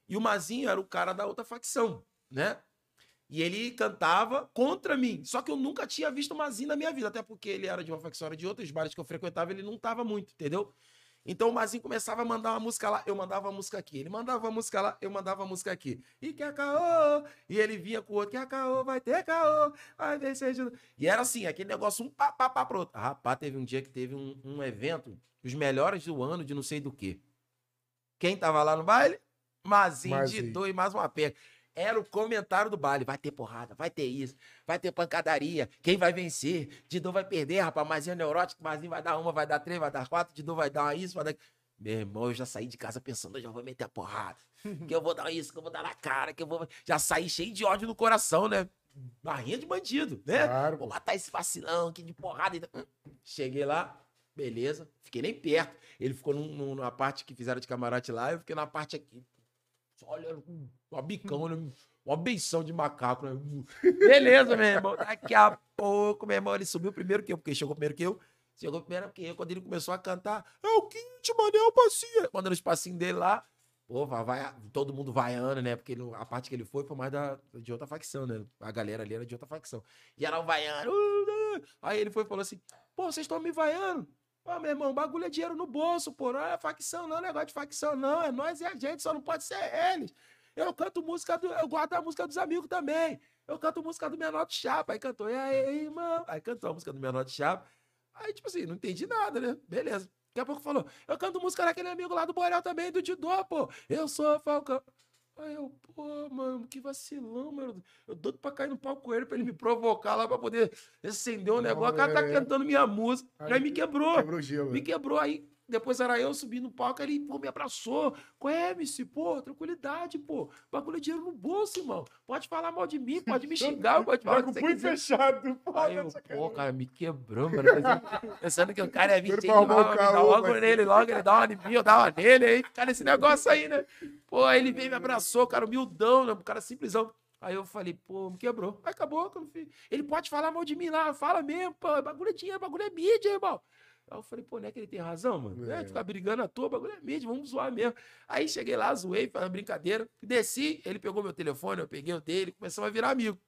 E o Mazinho era o cara da outra facção, né? E ele cantava contra mim. Só que eu nunca tinha visto o Mazinho na minha vida, até porque ele era de uma facção, era de outros bares que eu frequentava, ele não tava muito, entendeu? Então o Mazinho começava a mandar uma música lá, eu mandava uma música aqui. Ele mandava uma música lá, eu mandava uma música aqui. E quer caô! E ele vinha com o outro, quer caô, vai ter caô, vai ver se ajuda. E era assim, aquele negócio, um pá, pá, pá pro outro. Rapaz, teve um dia que teve um, um evento, os melhores do ano de não sei do que. Quem tava lá no baile? Mazinho, Mazinho. de dois mais uma pega. Era o comentário do baile. Vai ter porrada, vai ter isso, vai ter pancadaria. Quem vai vencer? Didô vai perder, rapaz. Mazinho é neurótico, Mazinho vai dar uma, vai dar três, vai dar quatro. Didô vai dar isso, vai dar. Meu irmão, eu já saí de casa pensando, eu já vou meter a porrada. Que eu vou dar isso, que eu vou dar na cara, que eu vou. Já saí cheio de ódio no coração, né? Barrinha de bandido, né? Claro, Vou matar esse vacilão aqui de porrada. e tal. Cheguei lá, beleza. Fiquei nem perto. Ele ficou num- numa parte que fizeram de camarote lá, eu fiquei na parte aqui. Com uma bicão, né? Uma benção de macaco, né? Beleza, meu irmão. Daqui a pouco, meu irmão, ele subiu primeiro que eu, porque chegou primeiro que eu. Chegou primeiro que eu. Quando ele começou a cantar, é o quinte, mano, é o passinho. Mandando os passinhos dele lá. Pô, vai, vai- todo mundo vaiando, né? Porque ele- a parte que ele foi foi mais da, de outra facção, né? A galera ali era de outra facção. E era um vaiando. "Uh, uh". Aí ele foi e falou assim: pô, vocês estão me vaiando? Ó, meu irmão, bagulho é dinheiro no bolso, pô. Não é facção, não, negócio de facção, não. É nós e a gente, só não pode ser eles. Eu canto música do. Eu guardo a música dos amigos também. Eu canto música do Menor de Chapa. Aí cantou, e aí, irmão? Aí cantou a música do Menor de Chapa. Aí, tipo assim, não entendi nada, né? Beleza. Daqui a pouco falou, eu canto música daquele amigo lá do Borel também, do Didô, pô. Eu sou Falcão. Aí eu, pô, mano, que vacilão, mano. Eu doido pra cair no palco com ele, pra ele me provocar lá, pra poder acender um negócio. O cara tá é. cantando minha música. Aí, Aí me quebrou. Quebrou o gelo. Me quebrou aí. Depois era eu subindo no palco, ele pô, me abraçou. Qual é, MC? Pô, tranquilidade, pô. Bagulho é dinheiro no bolso, irmão. Pode falar mal de mim, pode me xingar, pode falar com o você punho fechado. Pô, Aí eu, essa pô, cara. cara, me quebrou, mano. Pensando, que o cara é Doido mentir, pra arrumar o me dá logo parceiro. nele, logo ele dá uma em mim, eu dá uma nele, aí fica nesse negócio aí, né? Pô, aí ele veio me abraçou, cara, humildão, né? O cara simplesão. Aí eu falei, pô, me quebrou. Aí acabou, eu. Ele pode falar mal de mim lá, fala mesmo, pô, bagulho é dinheiro, bagulho é mídia, irmão. Aí eu falei, pô, não é que ele tem razão, mano? É. É. Ficar brigando à toa, bagulho é mídia, vamos zoar mesmo. Aí cheguei lá, zoei, uma brincadeira, desci, ele pegou meu telefone, eu peguei o dele, começamos a virar amigo.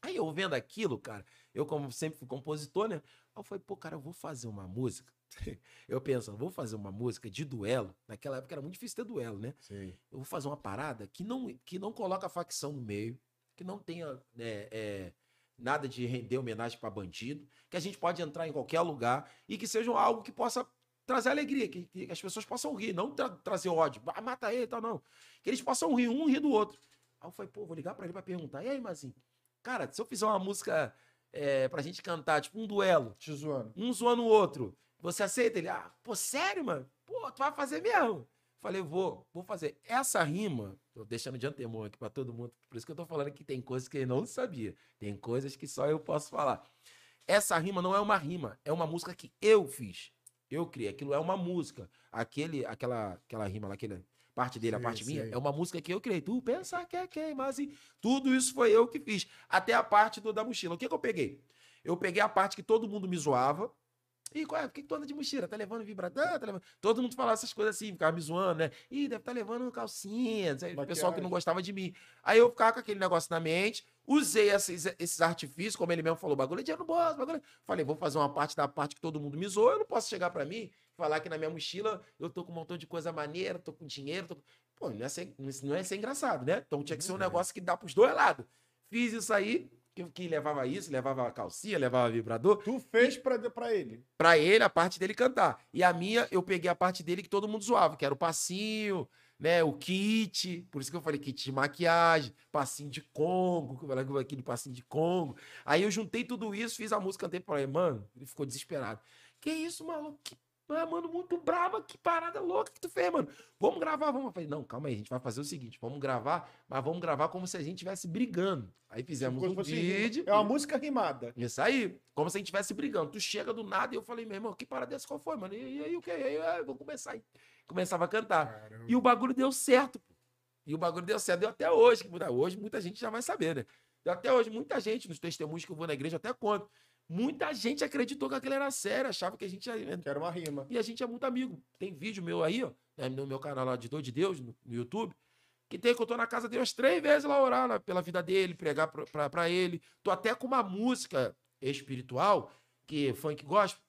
Aí eu vendo aquilo, cara, eu como sempre fui compositor, né? Aí eu falei, pô, cara, eu vou fazer uma música. Eu penso, eu vou fazer uma música de duelo. Naquela época era muito difícil ter duelo, né? Sim. Eu vou fazer uma parada que não, que não coloca a facção no meio, que não tenha né, é, nada de render homenagem para bandido, que a gente pode entrar em qualquer lugar e que seja algo que possa trazer alegria, que, que as pessoas possam rir, não tra- trazer ódio, ah, mata ele e tal, não. Que eles possam rir, um rir do outro. Aí eu falei, pô, vou ligar para ele para perguntar, e aí, Mazinho? Cara, se eu fizer uma música é, pra gente cantar, tipo um duelo, Te zoando. um zoando o outro. Você aceita? Ele, ah, pô, sério, mano? Pô, tu vai fazer mesmo? Falei, vou, vou fazer. Essa rima, tô deixando de antemão aqui pra todo mundo, por isso que eu tô falando que tem coisas que eu não sabia. Tem coisas que só eu posso falar. Essa rima não é uma rima, é uma música que eu fiz. Eu criei. Aquilo é uma música. Aquele, aquela, aquela rima lá, parte dele, a Sim, parte minha, sim. é uma música que eu criei. Tu pensa que é quem, mas e tudo isso foi eu que fiz. Até a parte do, da mochila. O que, que eu peguei? Eu peguei a parte que todo mundo me zoava. Ih, qual é? Por que, que tu anda de mochila? Tá levando vibrador? Tá levando... Todo mundo falava essas coisas assim, ficava me zoando, né? Ih, deve estar levando calcinha. O pessoal que não gostava de mim. Aí eu ficava com aquele negócio na mente, usei esses, esses artifícios, como ele mesmo falou, bagulho é dinheiro no bolso, bagulho. é-" Falei, vou fazer uma parte da parte que todo mundo me zoou. Eu não posso chegar pra mim e falar que na minha mochila eu tô com um montão de coisa maneira, tô com dinheiro. Tô... Pô, não é, ser, não é ser engraçado, né? Então tinha que ser um negócio que dá pros dois lados. Fiz isso aí, que, que levava isso, levava calcinha, levava vibrador Tu fez pra, pra ele. pra ele a parte dele cantar. E a minha, eu peguei a parte dele que todo mundo zoava, que era o passinho, né? O kit. Por isso que eu falei kit de maquiagem, passinho de Congo, aquele passinho de Congo. Aí eu juntei tudo isso, fiz a música, cantei pra ele, mano. Ele ficou desesperado. Que isso, maluco? Que, ah, mano, muito braba, que parada louca que tu fez, mano. Vamos gravar, vamos. Eu falei, não, calma aí, a gente vai fazer o seguinte: vamos gravar, mas vamos gravar como se a gente estivesse brigando. Aí fizemos Como um vídeo. É uma música rimada. Isso aí, como se a gente estivesse brigando. Tu chega do nada e eu falei, meu irmão, que parada dessa qual foi, mano? E, aí o que? Aí eu vou começar. aí. Começava a cantar. Caramba. E o bagulho deu certo. pô. E o bagulho deu certo. Deu até hoje. Hoje muita gente já vai saber, né? Deu até hoje. Muita gente, nos testemunhos que eu vou na igreja, até conto. Muita gente acreditou que aquilo era sério, achava que a gente ia Que era uma rima. e a gente é muito amigo. Tem vídeo meu aí, ó, né, no meu canal lá de Dor de Deus, no, no YouTube, que tem que eu tô na casa dele umas três vezes lá orar lá pela vida dele, pregar pra, pra, pra ele. Tô até com uma música espiritual, que funk gospel,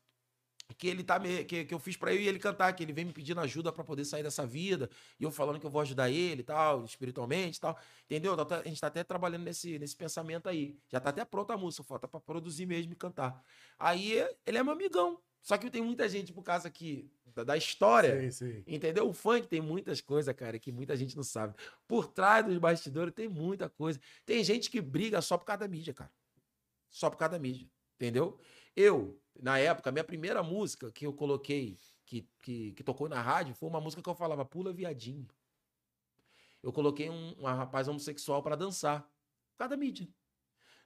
que ele tá me, que, que eu fiz pra eu e ele cantar, que ele vem me pedindo ajuda pra poder sair dessa vida, e eu falando que eu vou ajudar ele e tal, espiritualmente e tal. Entendeu? Tá A gente tá até trabalhando nesse, nesse pensamento aí. Já tá até pronta a música, falta pra produzir mesmo e cantar. Aí ele é meu amigão. Só que tem muita gente, por causa aqui da, da história, Sim, sim. Entendeu? O funk tem muitas coisas, cara, que muita gente não sabe. Por trás dos bastidores tem muita coisa. Tem gente que briga só por causa da mídia, cara. Só por causa da mídia. Entendeu? Eu, na época, a minha primeira música que eu coloquei, que, que, que tocou na rádio, foi uma música que eu falava, pula viadinho. Eu coloquei um, um rapaz homossexual pra dançar. Por causa da mídia.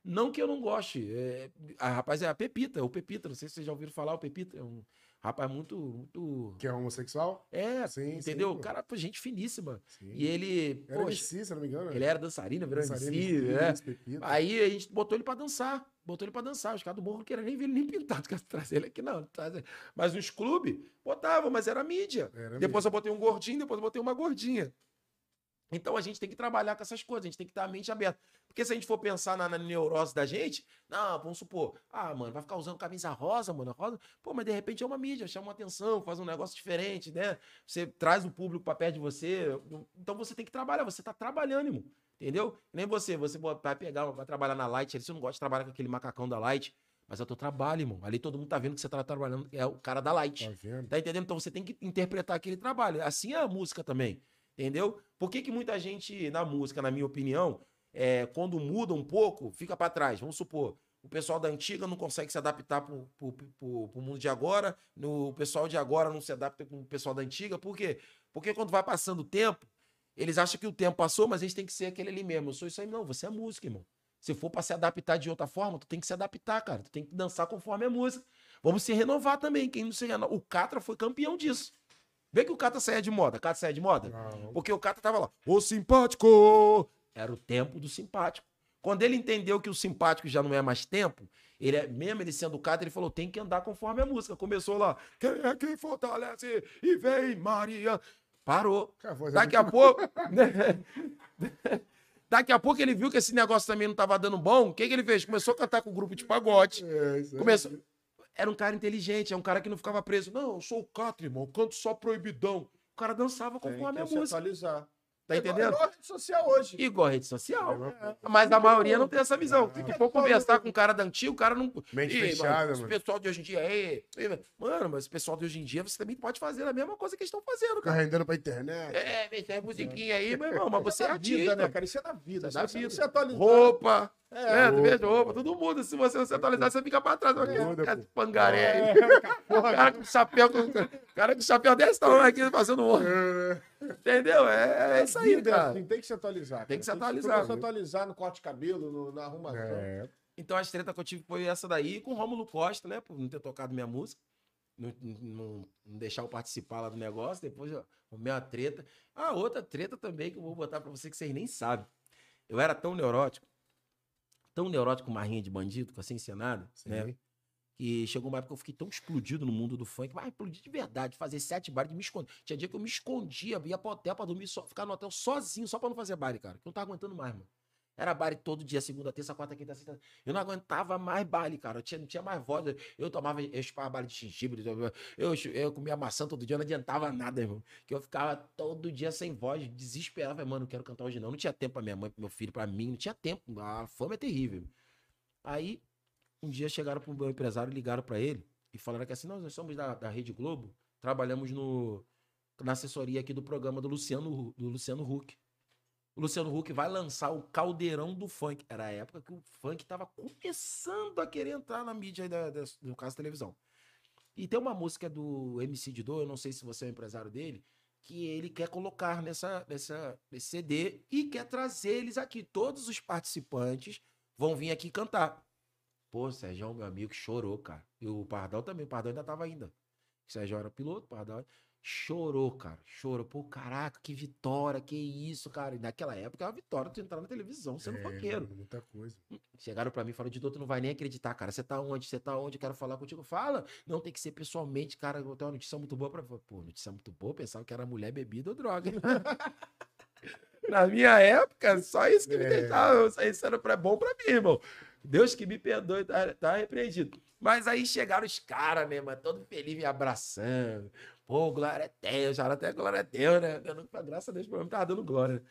Não que eu não goste. É, a rapaz é a Pepita, o Pepita, não sei se vocês já ouviram falar, o Pepita é um rapaz muito, muito Que é homossexual? é, Sim, entendeu? sim, cara, gente finíssima. Sim. E ele, Era poxa, MC, se não me engano. ele era dançarino, virou Dançarino, MC, né? Pepita. Aí a gente botou ele pra dançar. Botou ele pra dançar. Os caras do morro não queriam nem ver ele nem pintado. Quer trazer ele aqui, não. Trazer. Mas nos clubes, botavam, mas era mídia. Era depois eu botei um gordinho, depois eu botei uma gordinha. Então a gente tem que trabalhar com essas coisas, a gente tem que ter a mente aberta. Porque se a gente for pensar na, na neurose da gente, não, vamos supor, ah, mano, vai ficar usando camisa rosa, mano, rosa. Pô, mas de repente é uma mídia, chama uma atenção, faz um negócio diferente, né? Você traz o público pra perto de você. Então você tem que trabalhar, você tá trabalhando, irmão. Entendeu? Nem você, você vai pegar, vai trabalhar na Light, você não gosta de trabalhar com aquele macacão da Light, mas é o teu trabalho, irmão. Ali todo mundo tá vendo que você tá trabalhando, é o cara da Light. Tá vendo? Tá entendendo? Então você tem que interpretar aquele trabalho. Assim é a música também. Entendeu? Por que, que muita gente na música, na minha opinião, é, quando muda um pouco, fica pra trás? Vamos supor, o pessoal da antiga não consegue se adaptar pro, pro, pro, pro mundo de agora, no, o pessoal de agora não se adapta com o pessoal da antiga. Por quê? Porque quando vai passando o tempo, eles acham que o tempo passou, mas eles têm que ser aquele ali mesmo. Eu sou isso aí, não. Você é música, irmão. Se for pra se adaptar de outra forma, tu tem que se adaptar, cara. Tu tem que dançar conforme a música. Vamos se renovar também. Quem não se renova. O Catra foi campeão disso. Vê que o Catra saia de moda. Catra saia de moda? Não. Porque o Catra tava lá, ô simpático! Era o tempo do simpático. Quando ele entendeu que o simpático já não é mais tempo, ele é, mesmo ele sendo Catra, ele falou: tem que andar conforme a música. Começou lá, quem é que fortalece e vem Maria? Parou. A é Daqui a pouco. Daqui a pouco ele viu que esse negócio também não tava dando bom. O que, que ele fez? Começou a cantar com o grupo de pagode. É. Começou. Era um cara inteligente, é um cara que não ficava preso. Não, eu sou o Catra, irmão, canto só proibidão. O cara dançava conforme a se música. atualizar. Tá É igual- entendendo? igual a rede social hoje. Igual a rede social. É, Mas a maioria não tem essa visão. Não. Se for conversar com um cara da antiga, o cara não. Mente Ih, fechada, Esse mano. pessoal de hoje em dia é. Mano, mas esse pessoal de hoje em dia você também pode fazer a mesma coisa que eles estão fazendo, cara. rendendo pra internet. É, meter musiquinha aí, meu irmão, mas você é artista. vida, né, cara? Isso é da vida. Isso é da você vida. atualizar, Roupa, É, tu veja, opa, todo mundo. Se você não se atualizar, você fica pra trás. Muda, Esse pô. pangaré aí. É, cara com chapéu, com, cara com chapéu desse tamanho aqui fazendo horno. É, Entendeu? É, é isso aí, cara. assim, tem que se atualizar. Tem que se cara. atualizar. se atualizar no corte de cabelo, no- na arrumação. é. Então as tretas que eu tive foi essa daí com o Rômulo Costa, né? Por não ter tocado minha música. Não, não- não deixar eu participar lá do negócio. Depois eu arrumei uma treta. Ah, outra treta também que eu vou botar pra você que vocês nem sabem. Eu era tão neurótico, tão neurótico com marrinha de bandido, com assim, sem nada, né? Sim. Que chegou uma época que eu fiquei tão explodido no mundo do funk, mas explodi de verdade, fazer sete bares de me esconder. Tinha dia que eu me escondia, ia pro hotel pra dormir, só, ficar no hotel sozinho, só pra não fazer baile, cara. Que eu não tava aguentando mais, mano. Era baile todo dia, segunda, terça, quarta, quinta, sexta. Eu não aguentava mais baile, cara. Eu tinha, não tinha mais voz. Eu tomava, eu chupava baile de gengibre, eu, eu, comia maçã todo dia, não adiantava nada, irmão. Que eu ficava todo dia sem voz, desesperava. Falei, Mano, não quero cantar hoje não. Não tinha tempo pra minha mãe, pro meu filho, pra mim, não tinha tempo. A fama é terrível. Aí, um dia chegaram pro meu empresário, ligaram pra ele e falaram que assim, nós, nós somos da, da Rede Globo, trabalhamos no, na assessoria aqui do programa do Luciano, do Luciano Huck. O Luciano Huck vai lançar o Caldeirão do Funk. Era a época que o funk tava começando a querer entrar na mídia da, da, no caso televisão. E tem uma música do MC Didô, eu não sei se você é o empresário dele, que ele quer colocar nessa, nessa, nesse CD e quer trazer eles aqui. Todos os participantes vão vir aqui cantar. Pô, Sérgio, meu amigo, chorou, cara. E o Pardal também, o Pardal ainda tava ainda. O Sérgio era piloto, o Pardal chorou, cara. Chorou. Pô, caraca, que vitória, que isso, cara. E naquela época, é uma vitória tu entrar na televisão sendo É, Muita coisa. Chegaram pra mim e falaram, Didô, tu não vai nem acreditar, cara. Você tá onde? Você tá onde? Quero falar contigo. Fala. Não, tem que ser pessoalmente, cara. Eu tenho uma notícia muito boa pra... Pô, notícia muito boa? Pensava que era mulher, bebida ou droga. Na minha época, só isso que me É. deixava. Só Isso era pra, bom pra mim, irmão. Deus que me perdoe, tá, tá repreendido. Mas aí chegaram os caras, né, mano? Todo feliz me abraçando. Pô, glória a Deus, já até glória a Deus, né? Não, graças a Deus, pelo menos tava dando glória. né?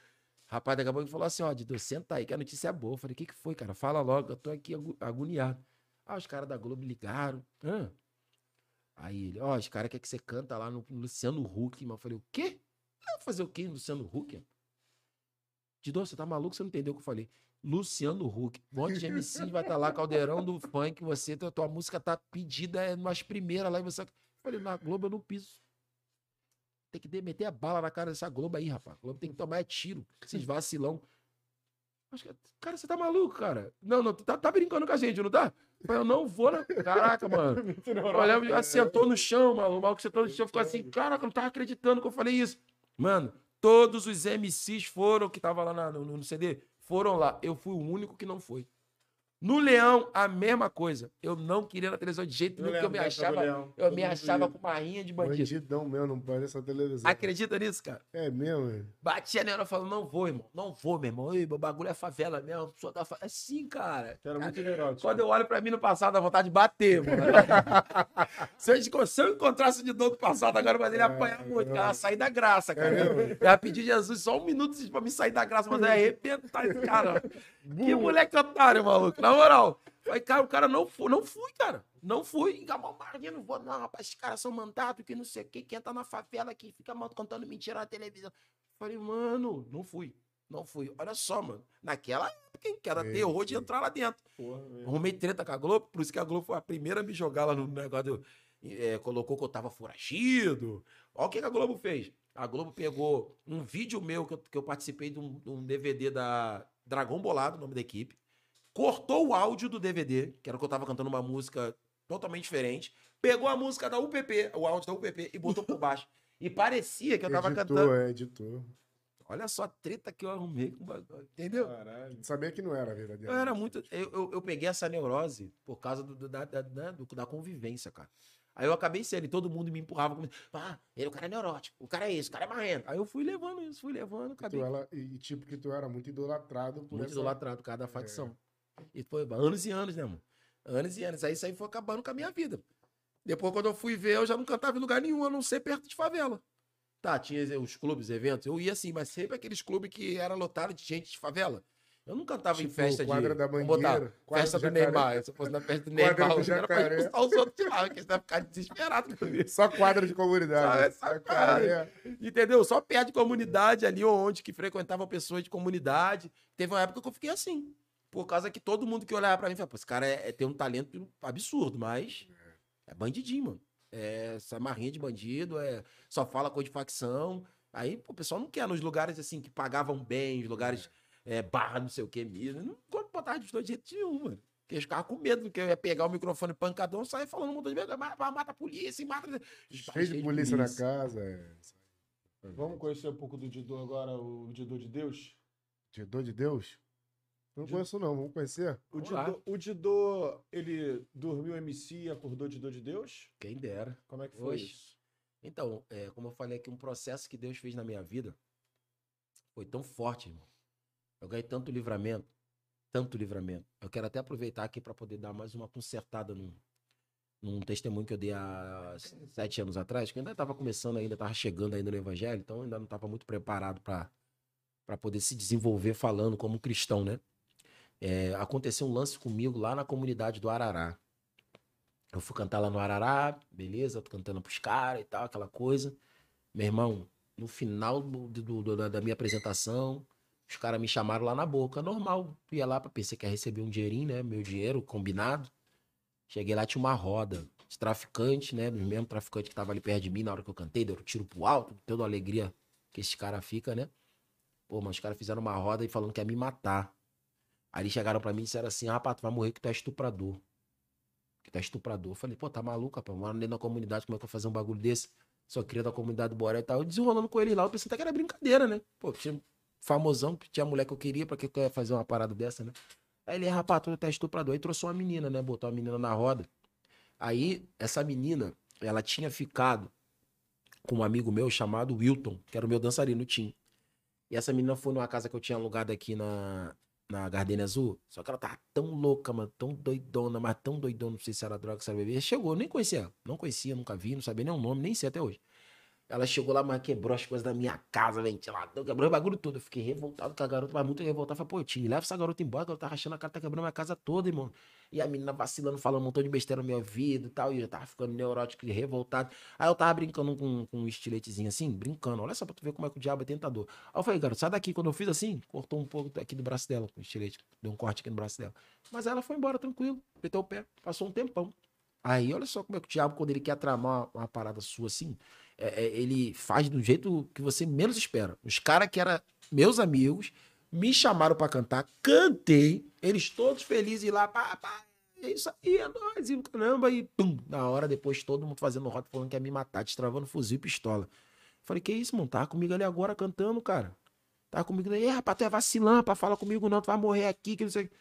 Rapaz, daqui a pouco ele falou assim: ó, Dido, senta aí, que a notícia é boa. Eu falei: o que, que foi, cara? Fala logo, eu tô aqui agoniado. Ah, os caras da Globo ligaram. Hã? Aí ele, ó, os caras querem que você canta lá no Luciano Huck, mano. Eu falei: o quê? Eu vou fazer o quê no Luciano Huck? Dido, você tá maluco? Você não entendeu o que eu falei? Luciano Huck. Um monte de MC vai estar lá, caldeirão do funk. Você, tua, tua música tá pedida é umas primeiras lá e você. Falei, na Globo eu não piso. Tem que meter a bala na cara dessa Globo aí, rapaz. Globo tem que tomar é tiro. Esses vacilão. Acho que- Cara, você tá maluco, cara? Não, não, tu tá, tá brincando com a gente, não tá? Eu não vou, na... Caraca, mano. Olha, assentou no chão, mano. O maluco sentou no chão, ficou assim, caraca, eu não tava acreditando que eu falei isso. Mano, todos os MCs foram, que tava lá na- no, no CD, foram lá. Eu fui o único que não foi. No Leão, a mesma coisa. Eu não queria na televisão de jeito nenhum, porque eu me achava, eu me achava com uma rinha de bandido. Bandidão mesmo, não parece a televisão. Acredita nisso, cara? É mesmo, é. Batia nela falando, não vou, irmão. Não vou, meu irmão. Ei, meu bagulho é favela mesmo. Sou da fa... É sim, cara. Era muito neurótico. Quando eu olho pra mim no passado, dá vontade de bater, mano. se, eu, se eu encontrasse de novo do passado agora, mas ele ia apanhar muito, cara. ia sair da graça, cara. eu ia pedir Jesus só um minuto pra me sair da graça, mas eu ia arrebentar esse cara. Que moleque otário, maluco. Na moral. Falei, cara, o cara não foi, não fui, cara. Não fui. Marinha, não vou, não, rapaz. Esses caras são mandados, que não sei o que, quem tá na favela aqui, fica contando mentira na televisão. Falei, mano, não fui. Não fui. Olha só, mano. Naquela época, hein, que era É, terror de entrar lá dentro. Porra. Arrumei treta com a Globo, por isso que a Globo foi a primeira a me jogar lá no negócio. do- é, colocou que eu tava foragido. Olha o que, que a Globo fez. A Globo pegou um vídeo meu que eu, que eu participei de um, de um DVD da Dragão Bolado, o nome da equipe. Cortou o áudio do DVD, que era que eu tava cantando uma música totalmente diferente. Pegou a música da UPP, o áudio da UPP, e botou por baixo. E parecia que eu tava editor, cantando. é, editor. Olha só a treta que eu arrumei com o bagulho. Entendeu? Caralho. Sabia que não era verdadeiro. Eu era muito. Eu, eu, eu peguei essa neurose por causa do, do- da, da, do- da convivência, cara. Aí eu acabei sendo, e todo mundo me empurrava. Como, ah, ele, o cara é neurótico, o cara é isso, o cara é marrento. Aí eu fui levando isso, fui levando, acabei era, e, e tipo que tu era muito idolatrado por muito essa... idolatrado por causa da facção. E foi anos e anos, né, mano? Anos e anos. Aí isso aí foi acabando com a minha vida. Depois, quando eu fui ver, eu já não cantava em lugar nenhum, a não ser perto de favela. Tá, tinha os clubes, eventos, eu ia assim, mas sempre aqueles clubes que era lotado de gente de favela. Eu não cantava em Tipo, festa quadra de. da vamos botar, quadra festa do do. Neymar. Se eu fosse na festa do Quadra Neymar, do eu era pra expulsar os outros de lá, porque você vai ficar desesperado comigo. Só quadra de comunidade. Só essa Jacaré. Entendeu? Só perto de comunidade ali onde que frequentavam pessoas de comunidade. Teve uma época que eu fiquei assim. Por causa que todo mundo que olhava pra mim falava, pô, esse cara é, é- tem um talento absurdo, mas é bandidinho, mano. É essa marrinha de bandido, é só fala coisa de facção. Aí, pô, o pessoal não quer nos lugares assim que pagavam bem, os lugares é, barra, não sei o que mesmo. Não de botar de dois de jeito nenhum, mano. Porque eles ficavam com medo, porque eu ia pegar o microfone pancadão, sair falando um montão de medo, mata, mata a polícia, mata. Cheio de polícia na casa. É. Vamos conhecer um pouco do Didô agora, o Didô de Deus? Didô de Deus? Não De- conheço, não. Vamos conhecer? O. Didô, o Didô, ele dormiu MC e acordou Didô de Deus? Quem dera. Como é que foi Oxe. isso? Então, é, como eu falei aqui, um processo que Deus fez na minha vida foi tão forte, irmão. Eu ganhei tanto livramento, tanto livramento. Eu quero até aproveitar aqui para poder dar mais uma consertada num, num testemunho que eu dei há sete anos atrás, que eu ainda estava começando ainda, estava chegando ainda no evangelho, então ainda não estava muito preparado para poder se desenvolver falando como cristão, né? É, aconteceu um lance comigo lá na comunidade do Arará. Eu fui cantar lá no Arará, beleza, tô cantando pros caras e tal, aquela coisa. Meu irmão, no final do- do- do- da minha apresentação, os caras me chamaram lá na boca, normal. Eu ia lá pra pensei que ia receber um dinheirinho, né? Meu dinheiro combinado. Cheguei lá, tinha uma roda de traficante, né? Dos mesmos traficantes que tava ali perto de mim na hora que eu cantei, deram tiro pro alto, toda a alegria que esse cara fica, né? Pô, mas os caras fizeram uma roda e falando que ia me matar. Aí chegaram pra mim e disseram assim: ah, rapaz, tu vai morrer que tu é estuprador. Que tu é estuprador. Eu falei, pô, tá maluco, rapaz? Moro dentro da comunidade, como é que eu vou fazer um bagulho desse? Sou cria da comunidade do Boré e tal. Eu desenrolando com ele lá, eu pensei até que era brincadeira, né? Pô, tinha famosão, tinha mulher que eu queria, pra que que eu ia fazer uma parada dessa, né? Aí ele, rapaz, tu é estuprador. Aí trouxe uma menina, né? Botou a menina na roda. Aí, essa menina, ela tinha ficado com um amigo meu chamado Wilton, que era o meu dançarino, Tim. E essa menina foi numa casa que eu tinha alugado aqui na, na Gardenia Azul. Só que ela tava tão louca, mano, tão doidona, mas tão doidona, não sei se era droga, se era bebê. Chegou, nem conhecia ela. Não conhecia, nunca vi, não sabia nem o nome, nem sei até hoje. Ela chegou lá, mas quebrou as coisas da minha casa, ventilador, quebrou o bagulho todo. Eu fiquei revoltado com a garota, mas muito revoltado. Falei, pô, Tim, leva essa garota embora, ela tá rachando a cara, tá quebrando minha casa toda, irmão. E a menina vacilando, falando um montão de besteira no meu ouvido e tal. E eu tava ficando neurótico e revoltado. Aí eu tava brincando com, com um estiletezinho assim, brincando. Olha só pra tu ver como é que o diabo é tentador. Aí eu falei, garoto, sai daqui. Quando eu fiz assim, cortou um pouco aqui do braço dela, com o estilete. Deu um corte aqui no braço dela. Mas ela foi embora tranquilo, meteu o pé, passou um tempão. Aí olha só como é que o diabo, quando ele quer tramar uma, uma parada sua assim, é- é, ele faz do jeito que você menos espera. Os caras que eram meus amigos me chamaram pra cantar, cantei, eles todos felizes lá, pá, pá, é isso aí, é nóis, e caramba, e pum, na hora depois todo mundo fazendo rota falando que ia me matar, destravando fuzil e pistola. Falei, que isso, mano, tava comigo ali agora cantando, cara. Tava comigo ali, "Ei, rapaz, tu é vacilão, rapaz, fala comigo não, tu vai morrer aqui, que não sei o quê."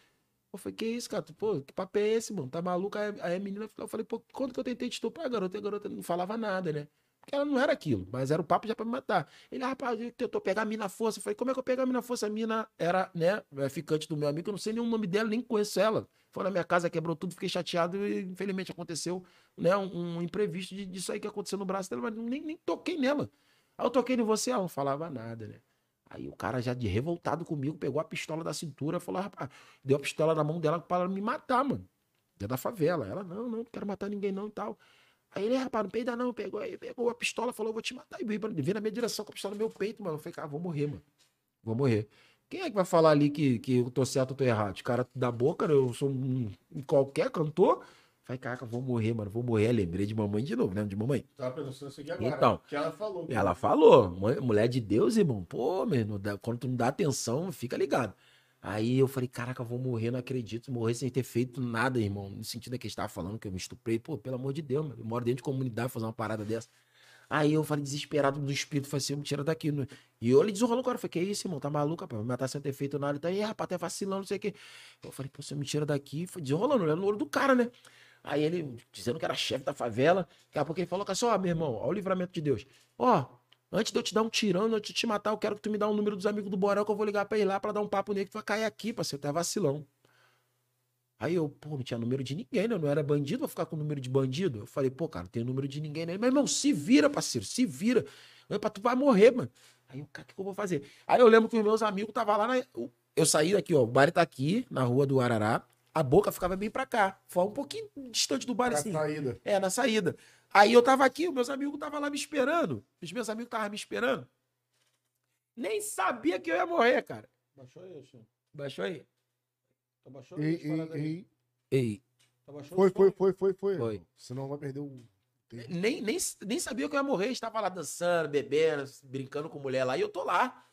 Eu falei, que isso, cara? Pô, que papo é esse, mano? Tá maluco? Aí, aí a menina, eu falei, pô, quando que eu tentei te estuprar, garota? E a garota não falava nada, né? Porque ela não era aquilo, mas era o papo já pra me matar. Ele, rapaz, ele tentou pegar a mina à força. Eu falei, como é que eu pegar a mina à força? A mina era, né, é ficante do meu amigo, eu não sei nem o nome dela, nem conheço ela. Foi na minha casa, quebrou tudo, fiquei chateado e infelizmente aconteceu, né, um, um imprevisto de- disso aí que aconteceu no braço dela, mas nem, nem toquei nela. Aí eu toquei em você, ela não falava nada, né? Aí o cara já de revoltado comigo, pegou a pistola da cintura, falou, rapaz, deu a pistola na mão dela para me matar, mano. Dentro da favela. Ela, não, não, não quero matar ninguém não e tal. Aí ele, rapaz, não peida não, pegou, aí pegou a pistola, falou, vou te matar. E veio, na minha direção com a pistola no meu peito, mano. Eu falei, cara, vou morrer, mano. Vou morrer. Quem é que vai falar ali que, que eu tô certo ou tô errado? Os caras da boca, né? eu sou um, qualquer cantor. Falei, caraca, vou morrer, mano, vou morrer. Aí Lembrei de mamãe de novo, lembra de mamãe? Tava pensando isso aqui agora. Então. Que ela falou. Ela falou, mulher de Deus, irmão. Pô, meu, dá- quando tu não dá atenção, fica ligado. Aí eu falei, caraca, eu vou morrer, não acredito. Morrer sem ter feito nada, irmão. No sentido que eles estavam falando que eu me estuprei. Pô, pelo amor de Deus, mano. Eu moro dentro de comunidade fazer uma parada dessa. Aí eu falei, desesperado do espírito, falei assim, me tira daqui. E eu ele desenrolou o cara. Eu falei, que isso, irmão? Tá maluco, rapaz? Vai matar sem ter feito nada. Então, aí, rapaz, até vacilando, não sei o quê. Eu falei, pô, você me tira daqui. Foi desenrolando, olhando no olho do cara, né? Aí ele, dizendo que era chefe da favela. Daqui a pouco ele falou assim, ó, meu irmão, ó o livramento de Deus. Ó, antes de eu te dar um tirão, antes de te matar, eu quero que tu me dá um número dos amigos do Borel que eu vou ligar pra ir lá pra dar um papo nele que tu vai cair aqui, parceiro, tu é vacilão. Aí eu, pô, não tinha número de ninguém, né? Eu não era bandido, vou ficar com número de bandido. Eu falei, pô, cara, não tem número de ninguém, né? Meu irmão, se vira, parceiro, se vira. Eu, pra tu vai morrer, mano. Aí eu, cara, o que, que eu vou fazer? Aí eu lembro que os meus amigos estavam lá na. o- Eu saí daqui, ó. O bar tá aqui, na rua do Arará. A boca ficava bem pra cá. Foi um pouquinho distante do bar, Pra assim. saída. É, na saída. Aí eu tava aqui, os meus amigos estavam lá me esperando. Os meus amigos estavam me esperando. Nem sabia que eu ia morrer, cara. Baixou aí. Baixou aí. Tá baixou? Ei, ei, ei. Ei, Tá? Foi, foi, foi, foi, foi. Foi. Senão vai perder o. nem, nem, nem sabia que eu ia morrer. Estava lá dançando, bebendo, brincando com mulher lá. E eu tô lá.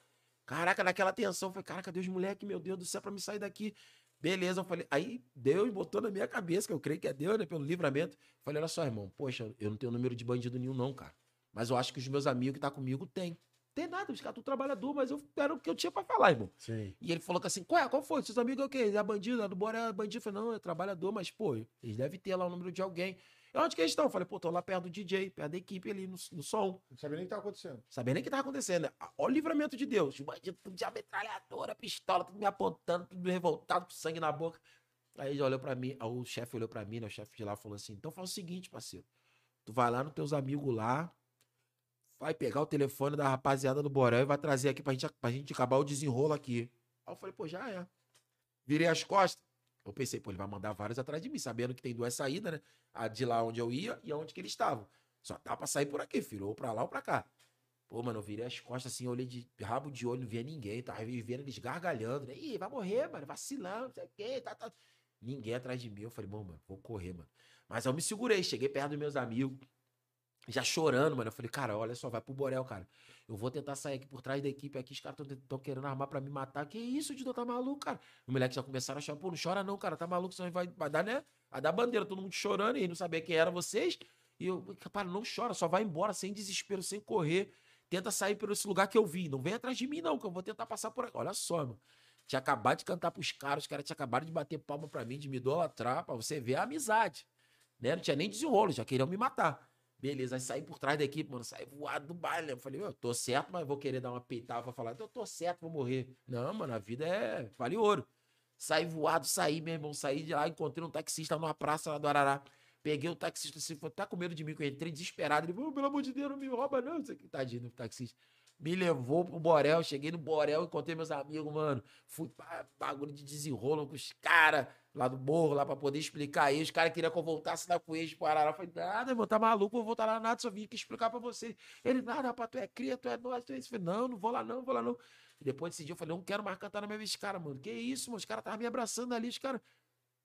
Caraca, naquela tensão. Eu falei, caraca, Deus, moleque, meu Deus do céu, pra me sair daqui. Beleza, eu falei. Aí Deus botou na minha cabeça, que eu creio que é Deus, né? Pelo livramento. Eu falei, olha só, irmão, poxa, eu não tenho número de bandido nenhum, não, cara. Mas eu acho que os meus amigos que tá comigo têm. Tem nada, os caras tudo trabalhador, mas eu era o que eu tinha pra falar, irmão. Sim. E ele falou que assim, qual, é? qual foi? Seus amigos é o quê? É bandido? É do Bora é bandido? Eu falei, não, é trabalhador, mas, pô, eles devem ter lá o número de alguém. E onde que eles estão? Eu falei, pô, tô lá perto do DJ, perto da equipe ali, no, no som. Não sabia nem o que tava acontecendo. Sabendo nem o que tava acontecendo. né? Olha o livramento de Deus. Os bandidos tudo de metralhadora, pistola, tudo me apontando, tudo revoltado, com sangue na boca. Aí ele olhou pra mim, o chefe olhou pra mim, né? O chefe de lá falou assim: então faz o seguinte, parceiro. Tu vai lá nos teus amigos lá, vai pegar o telefone da rapaziada do Borel e vai trazer aqui pra gente, pra gente acabar o desenrolo aqui. Aí eu falei, pô, já é. Virei as costas. Eu pensei, pô, ele vai mandar vários atrás de mim, sabendo que tem duas saídas, né? A de lá onde eu ia e aonde que eles estavam. Só dá pra sair por aqui, filho. Ou pra lá ou pra cá. Pô, mano, eu virei as costas assim, olhei de rabo de olho, não via ninguém. Tava vendo eles gargalhando, né? Ih, vai morrer, mano, vacilando, não sei o quê, tá, tá. Ninguém atrás de mim. Eu falei, bom, mano, vou correr, mano. Mas eu me segurei, cheguei perto dos meus amigos, já chorando, mano. Eu falei, cara, olha só, vai pro Borel, cara. Eu vou tentar sair aqui por trás da equipe aqui, os caras estão querendo armar pra me matar. Que isso, Didô, tá maluco, cara? Os moleques já começaram a chorar. Pô, não chora não, cara, tá maluco, senão vai, vai dar, né? Vai dar bandeira, todo mundo chorando e não sabia quem era vocês. E eu, cara, não chora, só vai embora, sem desespero, sem correr. Tenta sair por esse lugar que eu vi. Não vem atrás de mim, não, que eu vou tentar passar por aqui. Olha só, mano. Tinha acabado de cantar pros caras, os caras tinham acabado de bater palma pra mim, de me idolatrar, pra você ver a amizade. Né? Não tinha nem desenrolo, já queriam me matar. Beleza, aí saí por trás da equipe, mano, saí voado do baile. Eu falei, eu tô certo, mas vou querer dar uma peitada pra falar, eu tô certo, vou morrer. Não, mano, a vida é. vale ouro. Saí voado, saí, meu irmão, saí de lá, encontrei um taxista numa praça lá do Arará. Peguei o taxista assim, falou, tá com medo de mim, que eu entrei desesperado. Ele falou, pelo amor de Deus, não me rouba, não. Isso aqui, tadinho do taxista. Me levou pro Borel, cheguei no Borel, encontrei meus amigos, mano. Fui pra bagulho de desenrolo com os caras lá do morro, lá pra poder explicar aí. Os caras queriam que eu voltasse lá com eles pro Arará. Eu falei, nada, irmão, tá maluco, vou voltar lá nada, só vim aqui explicar pra você. Ele, nada, rapaz, tu é cria, tu é nós, tu é isso. Falei, não, não vou lá não, não vou lá não. E depois desse dia eu falei, não quero mais cantar na minha vez, cara, mano. Que isso, mano, os caras estavam me abraçando ali, os caras.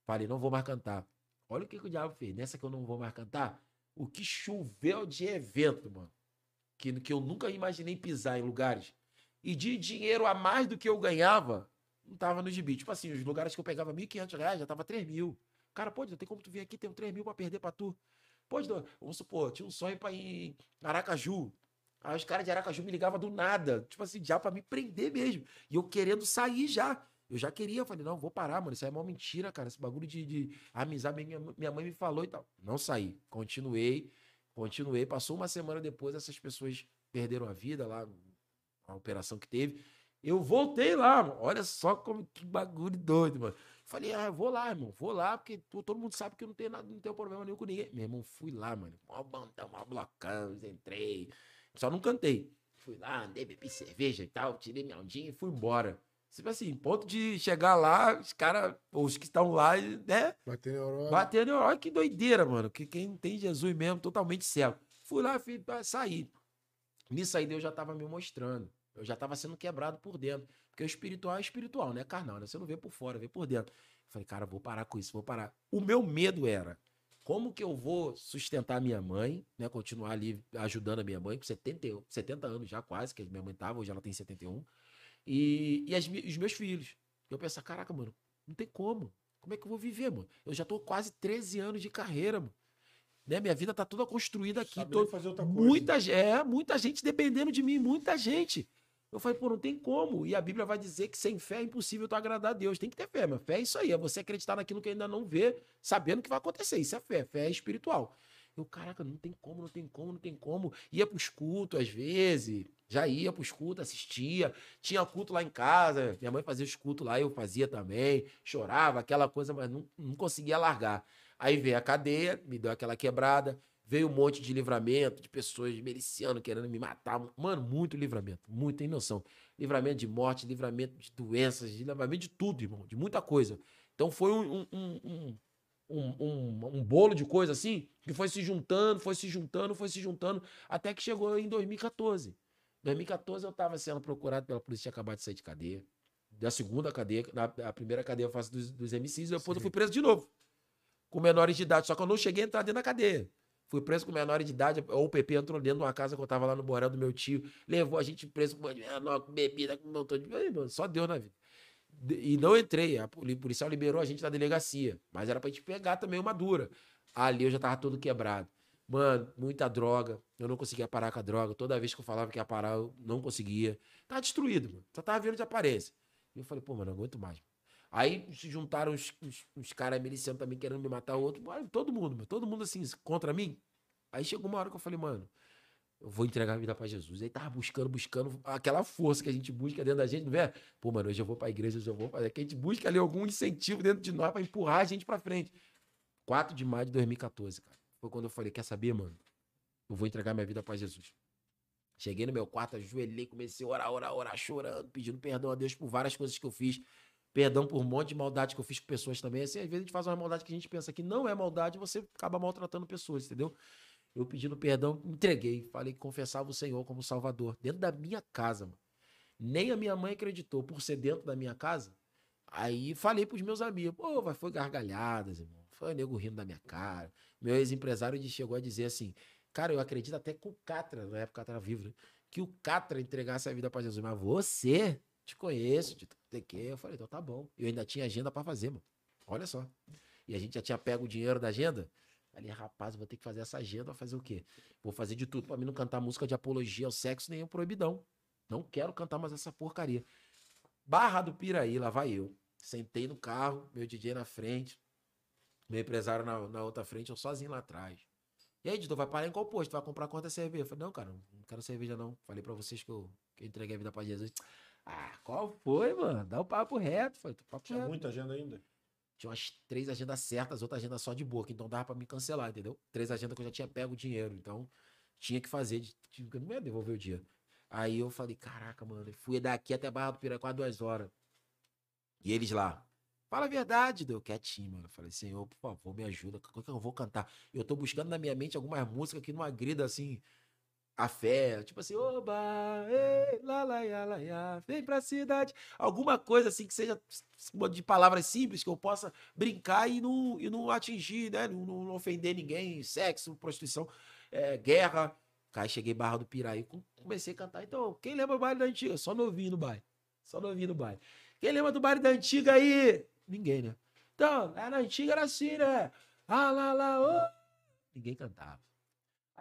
Falei, não vou mais cantar. Olha o que, que o diabo fez. Nessa que eu não vou mais cantar, o que choveu de evento, mano. Que, que eu nunca imaginei pisar em lugares. E de dinheiro a mais do que eu ganhava, não tava no gibi. Tipo assim, os lugares que eu pegava 1.500 reais, já tava 3 mil. Cara, pô, não tem como tu vir aqui, tem um 3 mil pra perder pra tu. Pô, Dô, vamos supor, tinha um sonho pra ir em Aracaju. Aí os caras de Aracaju me ligavam do nada. Tipo assim, já pra me prender mesmo. E eu querendo sair já. Eu já queria, eu falei, não, vou parar, mano. Isso aí é uma mentira, cara. Esse bagulho de, de amizade, minha, minha mãe me falou e tal. Não saí. Continuei, continuei. Passou uma semana depois, essas pessoas perderam a vida lá, a operação que teve. Eu voltei lá, mano. Olha só como que bagulho doido, mano. Falei, ah, vou lá, irmão. Vou lá, porque todo mundo sabe que eu não tenho nada, não tenho problema nenhum com ninguém. Meu irmão, fui lá, mano. Mó bandão, mó blocão, entrei. Só não cantei. Fui lá, andei, bebi cerveja e tal, tirei minha ondinha e fui embora. Tipo assim, ponto de chegar lá, os caras, os que estão lá, né? Bater neurônio. Batendo, olha que doideira, mano. Que quem tem Jesus mesmo, totalmente cego. Fui lá, fui, saí. Nisso aí Deus já tava me mostrando. Eu já tava sendo quebrado por dentro. Porque o espiritual é espiritual, não é carnal, né? Você não vê por fora, vê por dentro. Falei, cara, vou parar com isso, vou parar. O meu medo era, como que eu vou sustentar minha mãe, né? Continuar ali ajudando a minha mãe, com 70, e- 70 anos já quase, que minha mãe tava, hoje ela tem 71. E, e as os meus filhos. Eu pensar, caraca, mano, não tem como. Como é que eu vou viver, mano? Eu já tô quase 13 anos de carreira, mano. Né? Minha vida tá toda construída aqui. Sabe tô- fazer outra coisa. muita, ge- é, muita gente dependendo de mim, muita gente. Eu falei, pô, não tem como. E a Bíblia vai dizer que sem fé é impossível tu agradar a Deus. Tem que ter fé, mas fé é isso aí. É você acreditar naquilo que ainda não vê, sabendo que vai acontecer. Isso é fé. Fé é espiritual. Eu, caraca, não tem como, não tem como, não tem como. Ia pros cultos às vezes, já ia pros cultos, assistia. Tinha culto lá em casa, minha mãe fazia os cultos lá, eu fazia também. Chorava, aquela coisa, mas não, não conseguia largar. Aí veio a cadeia, me deu aquela quebrada. Veio um monte de livramento, de pessoas miliciano querendo me matar. Mano, muito livramento, muito, tem noção. Livramento de morte, livramento de doenças, de livramento de tudo, irmão, de muita coisa. Então foi um, um, um, um, bolo de coisa assim, que foi se juntando, foi se juntando, foi se juntando, até que chegou em 2014. 2014 eu estava sendo procurado pela polícia, tinha acabado de sair de cadeia. da segunda cadeia, na a primeira cadeia eu faço dos, dos MCs, e depois eu fui preso de novo. Com menores de idade. Só que eu não cheguei a entrar dentro da cadeia. Fui preso com menores de idade. Ou o PP entrou dentro de uma casa que eu tava lá no Borel do meu tio. Levou a gente preso com menor, com bebida, com um montão de. Mano, só Deus na vida. E não entrei. A poli- policial liberou a gente da delegacia. Mas era pra gente pegar também uma dura. Ali eu já tava todo quebrado. Mano, muita droga. Eu não conseguia parar com a droga. Toda vez que eu falava que ia parar, eu não conseguia. Tava destruído, mano. Só tava vendo de aparência. E eu falei, pô, mano, não aguento mais. Aí se juntaram uns, uns, uns caras milicianos também querendo me matar, outro. Mano, Todo mundo, todo mundo assim, contra mim. Aí chegou uma hora que eu falei, mano, eu vou entregar a vida pra Jesus. Aí tava buscando, buscando aquela força que a gente busca dentro da gente, não vê? Pô, mano, hoje eu vou pra igreja, hoje eu vou fazer. Que a gente busca ali algum incentivo dentro de nós pra empurrar a gente pra frente. 4 de maio de 2014, cara. Foi quando eu falei, quer saber, mano? Eu vou entregar minha vida pra Jesus. Cheguei no meu quarto, ajoelhei, comecei a orar, orar, orar, chorando, pedindo perdão a Deus por várias coisas que eu fiz. Perdão por um monte de maldade que eu fiz com pessoas também. Assim, às vezes a gente faz uma maldade que a gente pensa que não é maldade, você acaba maltratando pessoas, entendeu? Eu pedindo perdão, entreguei. Falei que confessava o Senhor como Salvador. Dentro da minha casa, mano. Nem a minha mãe acreditou por ser dentro da minha casa. Aí falei pros meus amigos, pô, vai, foi gargalhadas, irmão. Foi nego rindo da minha cara. Meu ex-empresário chegou a dizer assim, cara, eu acredito até que o Catra, na época o Catra vivo, né? Que o Catra entregasse a vida pra Jesus. Mas você, te conheço, de TQ. Eu falei, então tá bom. Eu ainda tinha agenda pra fazer, mano. Olha só. E a gente já tinha pego o dinheiro da agenda. Falei, rapaz, vou ter que fazer essa agenda, fazer o quê? Vou fazer de tudo pra mim não cantar música de apologia ao sexo nem ao proibidão. Não quero cantar mais essa porcaria. Barra do Piraí, lá vai eu. Sentei no carro, meu DJ na frente, meu empresário na, na outra frente, eu sozinho lá atrás. E aí, editor, vai parar em qual posto? Vai comprar quantas cerveja? Eu falei, não, cara, não quero cerveja, não. Falei pra vocês que eu, que eu entreguei a vida pra Jesus. Ah, qual foi, mano? Dá o papo reto. Falei, papo Tinha reto. muita agenda ainda. Tinha umas três agendas certas, outra agenda só de boca. Então dava pra me cancelar, entendeu? Três agendas que eu já tinha pego o dinheiro. Então tinha que fazer, eu não ia devolver o dia. Aí eu falei, caraca, mano, eu fui daqui até Barra do Piraí quase duas horas. E eles lá. Fala a verdade, deu quietinho, mano. Eu Falei, Senhor, por favor, me ajuda. É que eu vou cantar? Eu tô buscando na minha mente algumas músicas que não agrida assim a fé. Tipo assim, oba, ei, lá, lá, ia, lá, ia, vem pra cidade. Alguma coisa assim que seja de palavras simples que eu possa brincar e não, e não atingir, né? Não, não ofender ninguém. Sexo, prostituição, é, guerra. Aí cheguei Barra do Piraí, com- comecei a cantar. Então, quem lembra do baile da antiga? Só novinho no baile. Só novinho no baile. Quem lembra do baile da antiga aí? Ninguém, né? Então, lá na antiga era assim, né? Ah, lá, lá, ô. Ninguém cantava.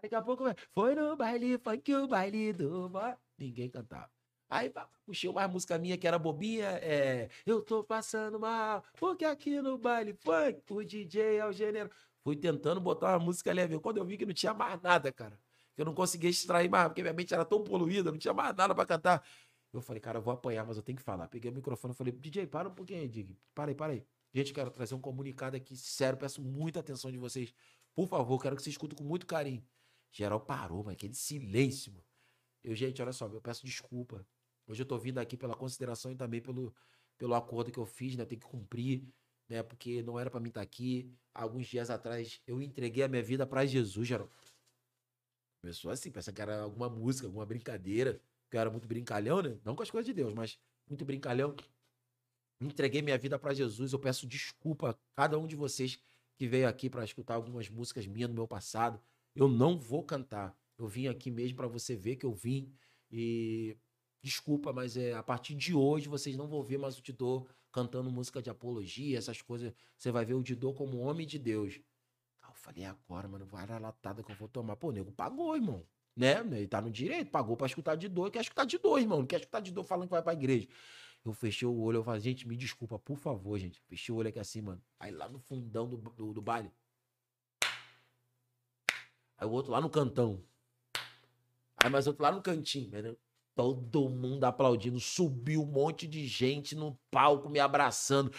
Daqui a pouco, foi no baile funk, o baile do. Ninguém cantava. Aí puxei uma música minha que era bobinha, é... Eu tô passando mal, porque aqui no baile funk, o DJ é o gênero. Fui tentando botar uma música leve. Quando eu vi que não tinha mais nada, cara. Que eu não conseguia extrair mais, porque minha mente era tão poluída, não tinha mais nada pra cantar. Eu falei, cara, eu vou apanhar, mas eu tenho que falar. Peguei o microfone e falei, DJ, para um pouquinho aí, Dig. Para aí, para aí. Gente, quero trazer um comunicado aqui, sério, peço muita atenção de vocês. Por favor, quero que vocês escutem com muito carinho. Geral parou, mas aquele silêncio. Eu, gente, olha só, eu peço desculpa. Hoje eu tô vindo aqui pela consideração e também pelo, pelo acordo que eu fiz, né? Tenho que cumprir, né? Porque não era pra mim estar aqui. Alguns dias atrás eu entreguei a minha vida pra Jesus, geral. Começou assim, pensa que era alguma música, alguma brincadeira. Que eu era muito brincalhão, né? Não com as coisas de Deus, mas muito brincalhão. Entreguei minha vida pra Jesus. Eu peço desculpa a cada um de vocês que veio aqui pra escutar algumas músicas minhas do meu passado. Eu não vou cantar. Eu vim aqui mesmo pra você ver que eu vim. E desculpa, mas é a partir de hoje vocês não vão ver mais o Didô cantando música de apologia, essas coisas. Você vai ver o Didô como homem de Deus. Eu falei, agora, mano, vai a latada que eu vou tomar. Pô, o nego pagou, irmão. Né? Ele tá no direito, pagou pra escutar dor, quer escutar dor, irmão. Quer escutar dor falando que vai pra igreja. Eu fechei o olho, eu falei, gente, me desculpa, por favor, gente. Fechei o olho aqui assim, mano. Aí lá no fundão do, do, do baile. Aí o outro lá no cantão. Aí mais outro lá no cantinho, entendeu? Todo mundo aplaudindo. Subiu um monte de gente no palco me abraçando.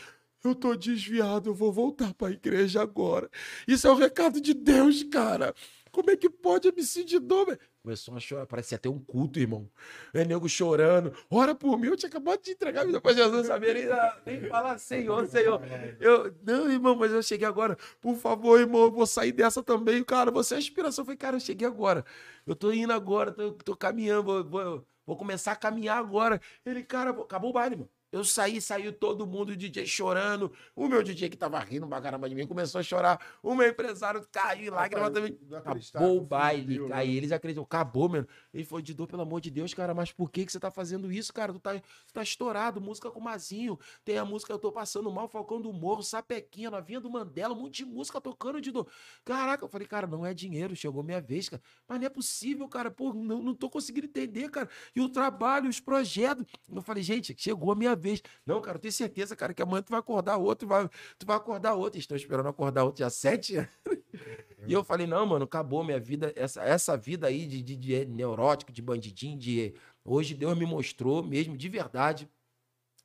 Eu tô desviado, eu vou voltar pra igreja agora. Isso é o recado de Deus, cara. Como é que pode MC de dor? Começou a chorar, parecia até um culto, irmão. É nego chorando. Ora por mim, eu tinha acabado de entregar a vida pra Jesus, sabia nem, nem falar Senhor, Senhor. Eu, não, irmão, mas eu cheguei agora. Por favor, irmão, eu vou sair dessa também. Cara, você é a inspiração. Eu falei, cara, eu cheguei agora. Eu tô indo agora, tô, tô caminhando, vou, vou, vou começar a caminhar agora. Ele, cara, acabou o baile, mano. Eu saí, saiu todo mundo, o DJ chorando. O meu DJ que tava rindo pra caramba de mim começou a chorar. O meu empresário caiu em lágrimas também. Acabou o baile. deu, né? Aí eles acreditam, acabou, mano. Ele foi de dor, pelo amor de Deus, cara. Mas por que, que você tá fazendo isso, cara? Tu tá, tu tá estourado. Música com Mazinho. Tem a música Eu Tô Passando Mal, Falcão do Morro, Sapequinha, Novinha do Mandela, um monte de música tocando dor. Caraca, eu falei, cara, não é dinheiro, chegou minha vez, cara. Mas não é possível, cara. Pô, não, não tô conseguindo entender, cara. E o trabalho, os projetos. Eu falei, gente, chegou a minha vez. Não, cara, eu tenho certeza, cara, que amanhã tu vai acordar outro, vai, tu vai acordar outro. Estão esperando acordar outro dia sete anos. E eu falei, não, mano, acabou minha vida. Essa, essa vida aí de, de, de neurótico, de bandidinho, de. Hoje Deus me mostrou mesmo, de verdade,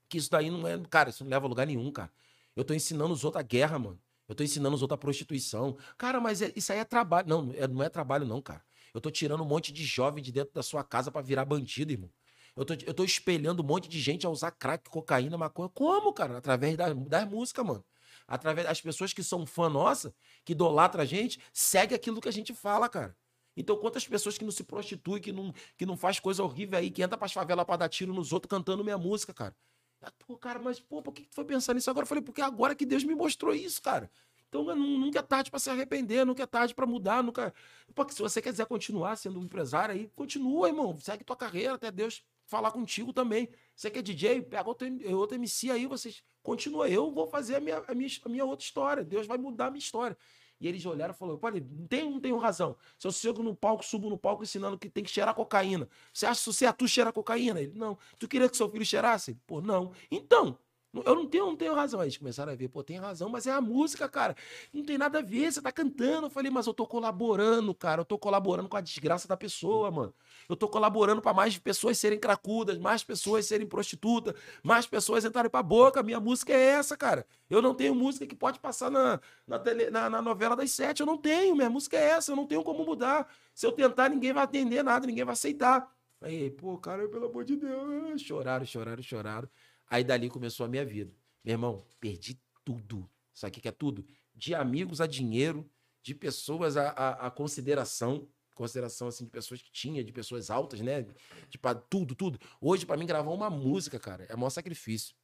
que isso daí não é. Cara, isso não leva a lugar nenhum, cara. Eu tô ensinando os outros a guerra, mano. Eu tô ensinando os outros a prostituição. Cara, mas é- isso aí é trabalho. Não, é- não é trabalho, não, cara. Eu tô tirando um monte de jovem de dentro da sua casa pra virar bandido, irmão. Eu tô, eu tô espelhando um monte de gente a usar crack, cocaína, maconha. Como, cara? Através da, das músicas, mano. Através das pessoas que são fã nossa, que idolatram a gente, segue aquilo que a gente fala, cara. Então, quantas pessoas que não se prostituem, que não, que não faz coisa horrível aí, que entra pras favelas pra dar tiro nos outros cantando minha música, cara. Ah, Pô, cara, mas pô, por que tu foi pensar nisso agora? Eu falei, porque agora que Deus me mostrou isso, cara. Então nu- nunca é tarde pra se arrepender, nunca é tarde pra mudar, nunca. Porque se você quiser continuar sendo um empresário aí, continua, irmão. Segue tua carreira até Deus falar contigo também. Você que é DJ, pega outro, M- outro MC aí, vocês continua. Eu vou fazer a minha, a minha, a minha outra história. Deus vai mudar a minha história. E eles olharam e falaram: olha, não tenho, não tenho razão. Se eu chego no palco, subo no palco ensinando que tem que cheirar cocaína. Você acha que você é tu cheira cocaína? Ele, não. Tu queria que seu filho cheirasse? Ele, Pô, não. Então, eu não tenho, não tenho razão. Aí eles começaram a ver, pô, tem razão, mas é a música, cara. Não tem nada a ver, você tá cantando. Eu falei, mas eu tô colaborando, cara. Eu tô colaborando com a desgraça da pessoa, mano. Eu tô colaborando pra mais pessoas serem cracudas, mais pessoas serem prostitutas, mais pessoas entrarem pra boca. Minha música é essa, cara. Eu não tenho música que pode passar na, na, tele- na- na novela das sete. Eu não tenho. Minha música é essa. Eu não tenho como mudar. Se eu tentar, ninguém vai atender nada, ninguém vai aceitar. Aí, pô, cara, pelo amor de Deus. Choraram, choraram, choraram. Aí dali começou a minha vida. Meu irmão, perdi tudo. Sabe o que que é tudo? De amigos a dinheiro, de pessoas a, a, a consideração. Consideração, assim, de pessoas que tinha, de pessoas altas, né? Tipo, tudo, tudo. Hoje, pra mim, gravar uma música, cara, é maior sacrifício.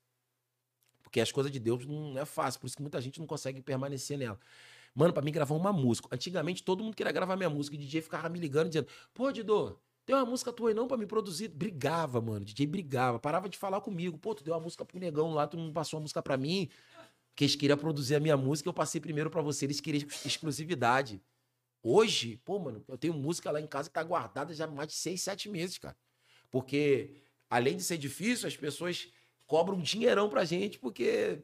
Porque as coisas de Deus não é fácil, por isso que muita gente não consegue permanecer nela. Mano, pra mim gravar uma música. Antigamente todo mundo queria gravar minha música. O DJ ficava me ligando, dizendo: Pô, Didô, tem uma música tua aí não pra me produzir? Brigava, mano. O DJ brigava, parava de falar comigo. Pô, tu deu uma música pro negão lá, tu não passou uma música pra mim. Que eles queriam produzir a minha música, eu passei primeiro pra você. Eles queriam ex- exclusividade. Hoje, pô, mano, eu tenho música lá em casa que tá guardada já há mais de seis, sete meses, cara. Porque, além de ser difícil, as pessoas cobram um dinheirão pra gente, porque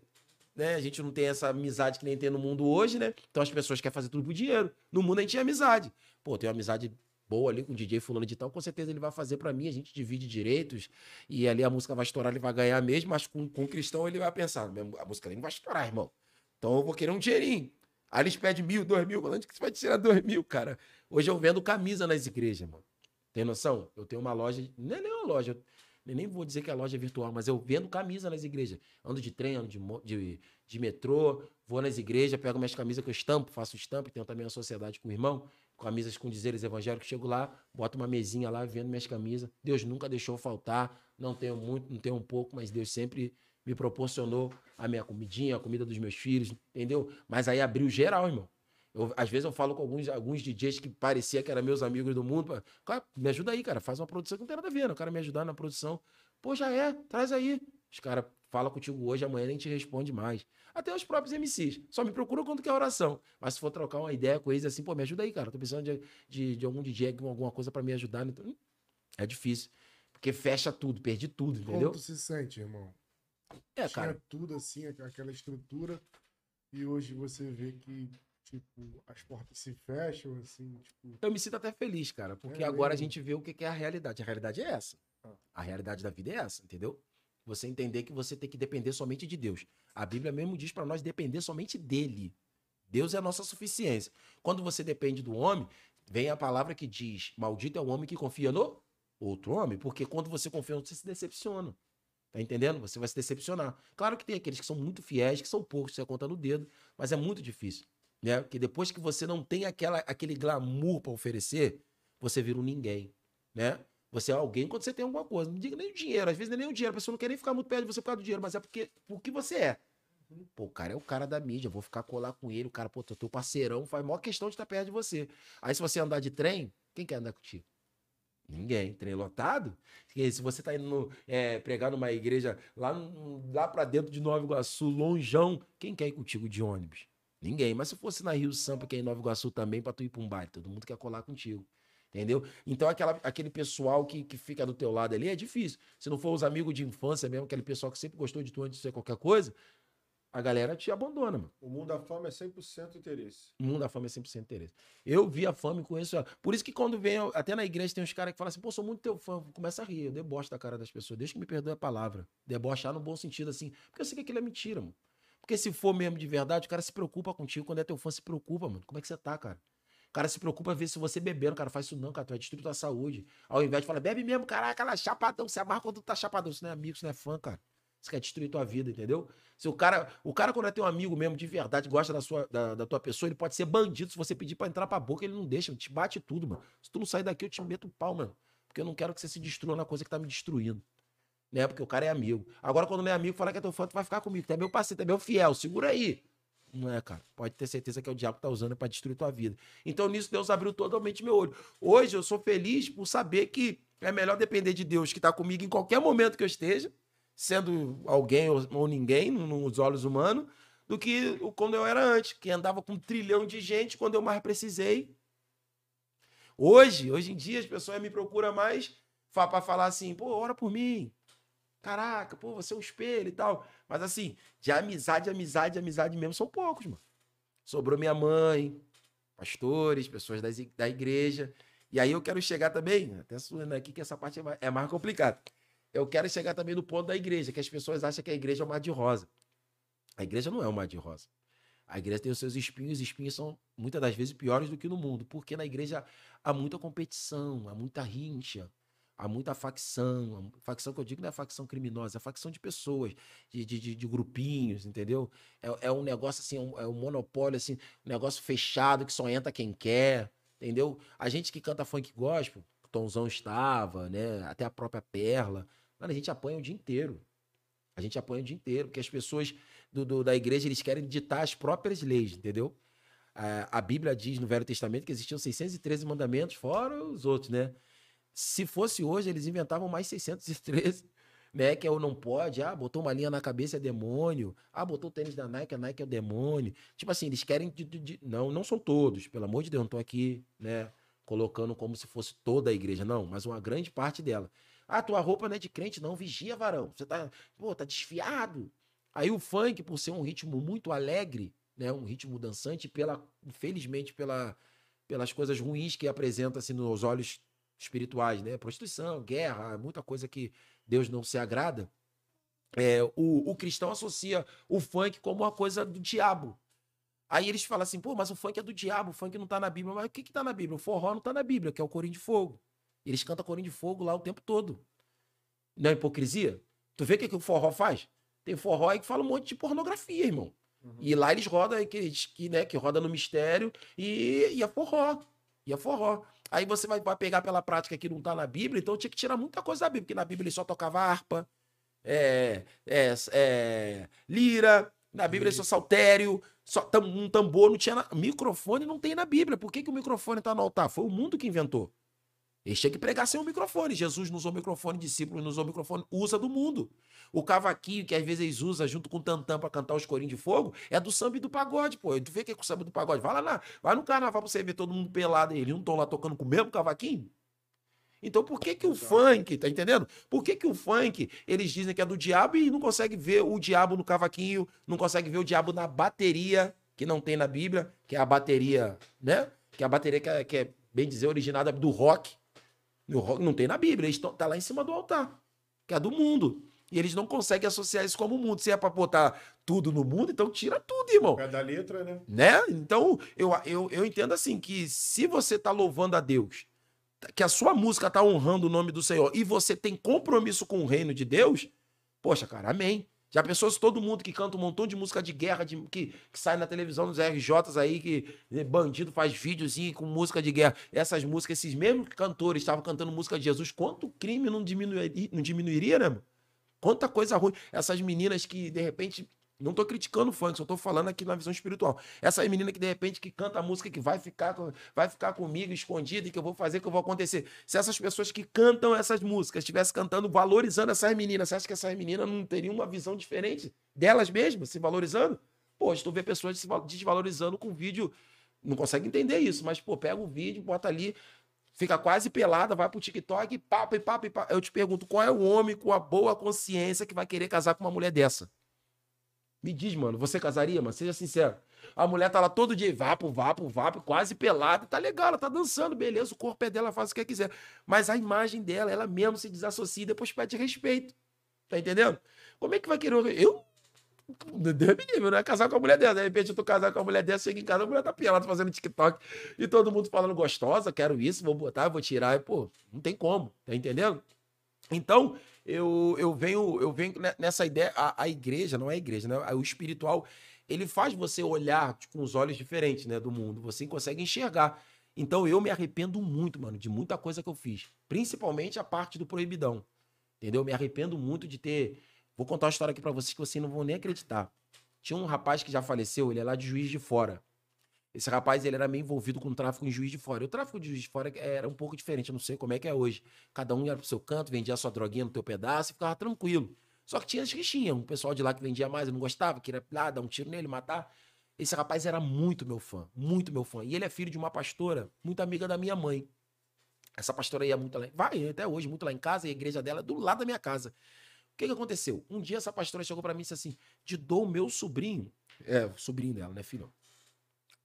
né, a gente não tem essa amizade que nem tem no mundo hoje, né? Então as pessoas querem fazer tudo por dinheiro. No mundo a gente tem amizade. Pô, tem uma amizade boa ali com o DJ fulano de tal, com certeza ele vai fazer pra mim, a gente divide direitos, e ali a música vai estourar, ele vai ganhar mesmo, mas com, com o cristão ele vai pensar, "Meu, a música não vai estourar, irmão. Então eu vou querer um dinheirinho. Aí eles pedem mil, dois mil, onde que você vai tirar dois mil, cara? Hoje eu vendo camisa nas igrejas, mano. Tem noção? Eu tenho uma loja, não é nem uma loja, eu nem vou dizer que a loja é virtual, mas eu vendo camisa nas igrejas. Ando de trem, ando de, de, de metrô, vou nas igrejas, pego minhas camisas que eu estampo, faço estampo, tenho também uma sociedade com o irmão, camisas com dizeres evangélicos, chego lá, boto uma mesinha lá, vendo minhas camisas. Deus nunca deixou faltar, não tenho muito, não tenho um pouco, mas Deus sempre me proporcionou a minha comidinha, a comida dos meus filhos, entendeu? Mas aí abriu geral, irmão. Eu, às vezes eu falo com alguns, alguns DJs que parecia que eram meus amigos do mundo. Cara, me ajuda aí, cara. Faz uma produção que não tem nada a ver. né? O cara me ajudar na produção. Pô, já é, traz aí. Os caras falam contigo hoje, amanhã nem te responde mais. Até os próprios MCs. Só me procuram quando quer oração. Mas se for trocar uma ideia com eles assim, pô, me ajuda aí, cara. Tô precisando de, de, de algum DJ, alguma coisa pra me ajudar. Então, hum, é difícil. Porque fecha tudo, perdi tudo, entendeu? Como tu se sente, irmão? É, Tinha cara. tudo assim, aqu- aquela estrutura, e hoje você vê que, tipo, as portas se fecham, assim, tipo. Eu me sinto até feliz, cara, porque É agora a mesmo? gente vê o que é a realidade. A realidade é essa. Ah. A realidade da vida é essa, entendeu? Você entender que você tem que depender somente de Deus. A Bíblia mesmo diz pra nós depender somente dele. Deus é a nossa suficiência. Quando você depende do homem, vem a palavra que diz: Maldito é o homem que confia no outro homem, porque quando você confia no outro, você se decepciona. Tá entendendo? Você vai se decepcionar. Claro que tem aqueles que são muito fiéis, que são poucos, você conta no dedo, mas é muito difícil. Né? Porque depois que você não tem aquela, aquele glamour para oferecer, você vira um ninguém. Né? Você é alguém quando você tem alguma coisa. Não diga nem o dinheiro. Às vezes não é nem o dinheiro. A pessoa não quer nem ficar muito perto de você por causa do dinheiro, mas é porque o que você é. Pô, o cara é o cara da mídia, vou ficar colar com ele. O cara, pô, teu parceirão faz maior questão de estar perto de você. Aí se você andar de trem, quem quer andar contigo? Ninguém. Trem lotado? Se você tá indo no, é, pregar numa igreja lá, lá pra dentro de Nova Iguaçu, longeão, quem quer ir contigo de ônibus? Ninguém. Mas se fosse na Rio Sampa, que é em Nova Iguaçu também, pra tu ir pra um baile, todo mundo quer colar contigo. Entendeu? Então, aquela, aquele pessoal que, que fica do teu lado ali é difícil. Se não for os amigos de infância mesmo, aquele pessoal que sempre gostou de tu antes de ser qualquer coisa, a galera te abandona, mano. O mundo da fama é 100% interesse. O mundo da fama é 100% interesse. Eu vi a fama e conheço ela. Por isso que quando vem, até na igreja tem uns caras que falam assim, pô, sou muito teu fã. Começa a rir, eu debocho da cara das pessoas. Deixa que me perdoe a palavra. Debochar no bom sentido, assim. Porque eu sei que aquilo é mentira, mano. Porque se for mesmo de verdade, o cara se preocupa contigo. Quando é teu fã, se preocupa, mano. Como é que você tá, cara? O cara se preocupa ver se você bebendo. Cara faz isso não, cara. Tu vai destruir tua saúde. Ao invés de falar, bebe mesmo, caraca, ela chapadão. Você amarra quando tu tá chapadão. Você não é amigo, você não é fã, cara. Você quer destruir tua vida, entendeu? Se o cara, o cara quando é teu amigo mesmo, de verdade, gosta da, sua, da, da tua pessoa, ele pode ser bandido. Se você pedir para entrar pra boca, ele não deixa, te bate tudo, mano. Se tu não sair daqui, eu te meto o pau, mano. Porque eu não quero que você se destrua na coisa que tá me destruindo. Né? Porque o cara é amigo. Agora, quando não é amigo, fala que é teu fã, tu vai ficar comigo. Tu é meu parceiro, tu é meu fiel, segura aí. Não é, cara. Pode ter certeza que é o diabo que tá usando para destruir tua vida. Então, nisso, Deus abriu totalmente meu olho. Hoje, eu sou feliz por saber que é melhor depender de Deus, que tá comigo em qualquer momento que eu esteja, sendo alguém ou, ou ninguém nos olhos humanos, do que quando eu era antes, que andava com um trilhão de gente quando eu mais precisei. Hoje, hoje em dia, as pessoas me procuram mais para falar assim, pô, ora por mim. Caraca, pô, você é um espelho e tal. Mas assim, de amizade, amizade, amizade mesmo, são poucos, mano. Sobrou minha mãe, pastores, pessoas da igreja. E aí eu quero chegar também, até aqui que essa parte é é mais complicada eu quero chegar também no ponto da igreja, que as pessoas acham que a igreja é um mar de rosa. A igreja não é um mar de rosa. A igreja tem os seus espinhos, e espinhos são muitas das vezes piores do que no mundo, porque na igreja há muita competição, há muita rincha, há muita facção. A facção que eu digo não é facção criminosa, é facção de pessoas, de, de, de grupinhos, entendeu? É, é, um negócio assim, é um, é um monopólio, assim, um negócio fechado que só entra quem quer, entendeu? A gente que canta funk gospel, Tomzão estava, né? Até a própria Perla. Mano, a gente apanha o dia inteiro. A gente apanha o dia inteiro, porque as pessoas do, do da igreja eles querem ditar as próprias leis, entendeu? A, a Bíblia diz no Velho Testamento que existiam 613 mandamentos, fora os outros, né? Se fosse hoje, eles inventavam mais 613, né? Que é o não pode, ah, botou uma linha na cabeça é demônio, ah, botou o tênis da Nike, a Nike é o demônio. Tipo assim, eles querem. De, de, de... Não, não são todos, pelo amor de Deus, não tô aqui, né? Colocando como se fosse toda a igreja, não, mas uma grande parte dela. Ah, tua roupa não é de crente, não. Vigia, varão. Você tá, pô, tá desfiado. Aí o funk, por ser um ritmo muito alegre, né? Um ritmo dançante, pela, infelizmente, pela, pelas coisas ruins que apresenta assim, nos olhos espirituais, né? Prostituição, guerra, muita coisa que Deus não se agrada. É, o, o cristão associa o funk como uma coisa do diabo. Aí eles falam assim, pô, mas o funk é do diabo, o funk não tá na Bíblia. Mas o que que tá na Bíblia? O forró não tá na Bíblia, que é o corinho de fogo. Eles cantam corinho de fogo lá o tempo todo. Não é hipocrisia? Tu vê o que, que o forró faz? Tem forró aí que fala um monte de pornografia, irmão. Uhum. E lá eles rodam, que, que, né, que roda no mistério e, e é forró. E é forró. Aí você vai, vai pegar pela prática que não tá na Bíblia, então tinha que tirar muita coisa da Bíblia, porque na Bíblia ele só tocava harpa, é, é, é, lira, na Bíblia ele só saltério, só um tambor, não tinha. Na... Microfone não tem na Bíblia. Por que, que o microfone tá no altar? Foi o mundo que inventou. Eles tinham que pregar sem o microfone. Jesus não usou microfone, discípulos não usou o microfone, usa do mundo. O cavaquinho, que às vezes eles usam junto com o tantã para cantar os corinhos de fogo, é do samba e do pagode, pô. Tu vê que é com o samba do pagode? Vai lá, na, vai no carnaval pra você ver todo mundo pelado. Eles não estão lá tocando com o mesmo cavaquinho? Então por que que o funk, tá entendendo? Por que que o funk, eles dizem que é do diabo e não consegue ver o diabo no cavaquinho, não consegue ver o diabo na bateria, que não tem na Bíblia, que é a bateria, né? Que é a bateria que é, que é bem dizer, originada do rock, não tem na Bíblia, está lá em cima do altar, que é do mundo. E eles não conseguem associar isso como mundo. Se é para botar tudo no mundo, então tira tudo, irmão. Cada letra, né? Né? Então, eu, eu, eu entendo assim que se você está louvando a Deus, que a sua música está honrando o nome do Senhor e você tem compromisso com o reino de Deus, poxa, cara, amém. Já pensou se todo mundo que canta um montão de música de guerra, de, que, que sai na televisão nos RJs aí, que eh, bandido faz videozinho com música de guerra. Essas músicas, esses mesmos cantores estavam cantando música de Jesus, quanto crime não diminuiria, não diminuiria, né, mano? Quanta coisa ruim. Essas meninas que, de repente, não tô criticando o funk, só tô falando aqui na visão espiritual. Essa menina que de repente que canta a música que vai ficar, vai ficar comigo escondida e que eu vou fazer, que eu vou acontecer. Se essas pessoas que cantam essas músicas estivessem cantando, valorizando essas meninas, você acha que essas meninas não teriam uma visão diferente delas mesmas, se valorizando? Pô, tu vê pessoas se desvalorizando com vídeo, não consegue entender isso, mas pô, pega o vídeo, bota ali, fica quase pelada, vai pro TikTok e papo e papo e papo. Eu te pergunto, qual é o homem com a boa consciência que vai querer casar com uma mulher dessa? Me diz, mano, você casaria, mano? Seja sincero. A mulher tá lá todo dia, vapo, vapo, vapo, quase pelada. Tá legal, ela tá dançando, beleza. O corpo é dela, faz o que quiser. Mas a imagem dela, ela mesmo se desassocia e depois pede respeito. Tá entendendo? Como é que vai querer. Eu. Deus me livre, não é casar com a mulher dessa. De repente eu tô casado com a mulher dessa, chego em casa, a mulher tá pelada fazendo TikTok e todo mundo falando gostosa, quero isso, vou botar, vou tirar. E, pô, não tem como, tá entendendo? Então, eu, eu venho eu venho nessa ideia, a, a igreja, não é a igreja, né? O espiritual, ele faz você olhar tipo, com os olhos diferentes, né, do mundo. Você consegue enxergar. Então eu me arrependo muito, mano, de muita coisa que eu fiz, principalmente a parte do proibidão. Entendeu? Eu me arrependo muito de ter Vou contar uma história aqui para vocês que vocês não vão nem acreditar. Tinha um rapaz que já faleceu, ele é lá de Juiz de Fora. Esse rapaz, ele era meio envolvido com o tráfico em Juiz de Fora. E o tráfico de Juiz de Fora era um pouco diferente, eu não sei como é que é hoje. Cada um ia pro seu canto, vendia sua droguinha no teu pedaço e ficava tranquilo. Só que tinha as rixinhas, um pessoal de lá que vendia mais, eu não gostava, queria lá, dar um tiro nele, matar. Esse rapaz era muito meu fã, muito meu fã. E ele é filho de uma pastora, muito amiga da minha mãe. Essa pastora ia muito lá, vai até hoje, muito lá em casa, e a igreja dela é do lado da minha casa. O que, que aconteceu? Um dia essa pastora chegou para mim e disse assim: de dou meu sobrinho, é, sobrinho dela, né, filho?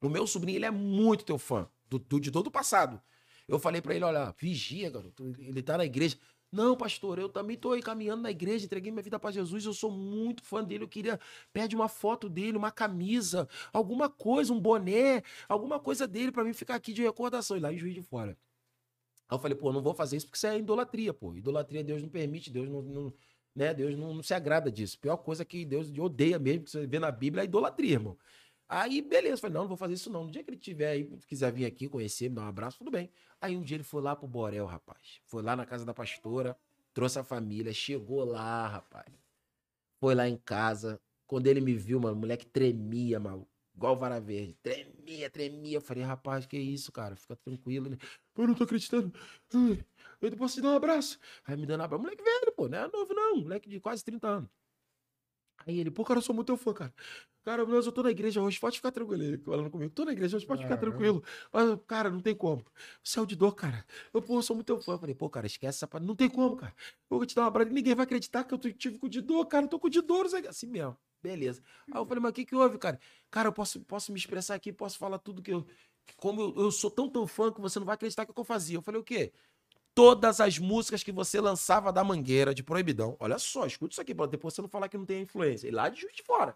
O meu sobrinho, ele é muito teu fã, do, do de todo o passado. Eu falei para ele, olha, vigia, garoto, ele tá na igreja. Não, pastor, eu também tô aí caminhando na igreja, entreguei minha vida para Jesus, eu sou muito fã dele, eu queria, pede uma foto dele, uma camisa, alguma coisa, um boné, alguma coisa dele para mim ficar aqui de recordação, e lá em Juiz de Fora. Aí eu falei, pô, não vou fazer isso porque isso é idolatria, pô. Idolatria Deus não permite, Deus não, não né? Deus não, não, se agrada disso. A pior coisa que Deus odeia mesmo, que você vê na Bíblia, é idolatria, irmão. Aí, beleza, falei, não, não vou fazer isso não. No dia que ele tiver aí, quiser vir aqui conhecer, me dar um abraço, tudo bem. Aí um dia ele foi lá pro Borel, rapaz. Foi lá na casa da pastora, trouxe a família, chegou lá, rapaz. Foi lá em casa. Quando ele me viu, mano, o moleque tremia, maluco. Igual vara verde. Tremia, tremia. Eu falei, rapaz, que isso, cara? Fica tranquilo, né? Eu não tô acreditando. Eu posso te dar um abraço. Aí me dando um abraço. Moleque velho, pô, não é novo, não. Moleque de quase 30 anos. Aí ele, pô, cara, eu sou muito teu fã, cara. Cara, mas eu tô na igreja hoje, pode ficar tranquilo. Ele falando comigo, tô na igreja hoje, pode ficar tranquilo. Mas, cara, não tem como. Céu é de dor, cara. Eu, pô, eu sou muito teu fã. Eu falei, pô, cara, esquece essa Não tem como, cara. Eu vou te dar um abraço. Ninguém vai acreditar que eu tive com de dor, cara. Eu tô com de dor, assim mesmo. Beleza. Aí eu falei, mas o que que houve, cara? Cara, eu posso, posso me expressar aqui, posso falar tudo que eu. Como eu, eu sou tão, tão fã que você não vai acreditar que, é que eu fazia. Eu falei, o quê? Todas as músicas que você lançava da Mangueira de Proibidão. Olha só, escuta isso aqui, pra depois você não falar que não tem influência. E lá de Juiz de Fora.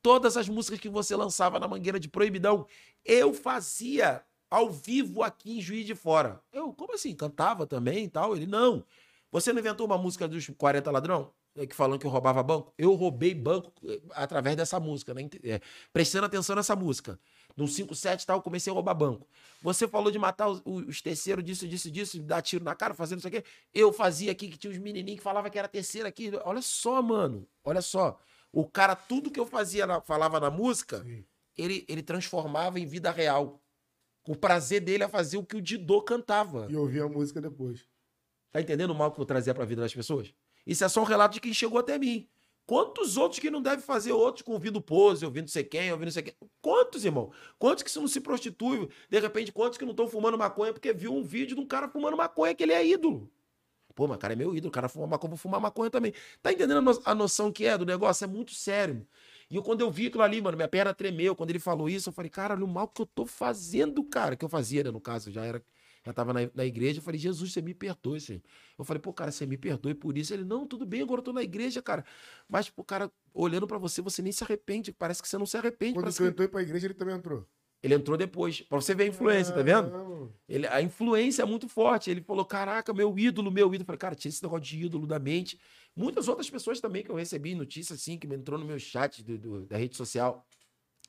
Todas as músicas que você lançava na Mangueira de Proibidão, eu fazia ao vivo aqui em Juiz de Fora. Eu, como assim? Cantava também e tal? Ele, não. Você não inventou uma música dos 40 Ladrão? É, que falando que eu roubava banco? Eu roubei banco eh, através dessa música, né? É, prestando atenção nessa música no 57 e tal, comecei a roubar banco. Você falou de matar os, os terceiros disso, disso, disso, dar tiro na cara, fazendo isso aqui. Eu fazia aqui que tinha uns menininhos que falavam que era terceiro aqui. Olha só, mano. Olha só. O cara, tudo que eu fazia, na, falava na música, ele, ele transformava em vida real. O prazer dele é fazer o que o Didô cantava. E ouvir a música depois. Tá entendendo o mal que eu trazia pra vida das pessoas? Isso é só um relato de quem chegou até mim. Quantos outros que não devem fazer outros com ouvindo pose, ouvindo sei quem, ouvindo sei quem? Quantos, irmão? Quantos que não se prostituem? De repente, quantos que não estão fumando maconha porque viu um vídeo de um cara fumando maconha que ele é ídolo? Pô, mas o cara é meu ídolo, o cara fuma maconha, vou fumar maconha também. Tá entendendo a noção que é do negócio? É muito sério. E eu, quando eu vi aquilo ali, mano, minha perna tremeu. Quando ele falou isso, eu falei, cara, olha o mal que eu tô fazendo, cara. Que eu fazia, né? No caso, já era já tava na, na igreja, eu falei, Jesus, você me perdoe, Senhor. Eu falei, pô, cara, você me perdoe por isso. Ele, não, tudo bem, agora eu tô na igreja, cara. Mas, pô, cara, olhando para você, você nem se arrepende. Parece que você não se arrepende. Quando você que... entrou pra igreja, ele também entrou. Ele entrou depois. Pra você ver a influência, tá vendo? Ele, a influência é muito forte. Ele falou: caraca, meu ídolo, meu ídolo. Eu falei, cara, tinha esse negócio de ídolo da mente. Muitas outras pessoas também que eu recebi notícia, assim, que me entrou no meu chat do- do- da rede social.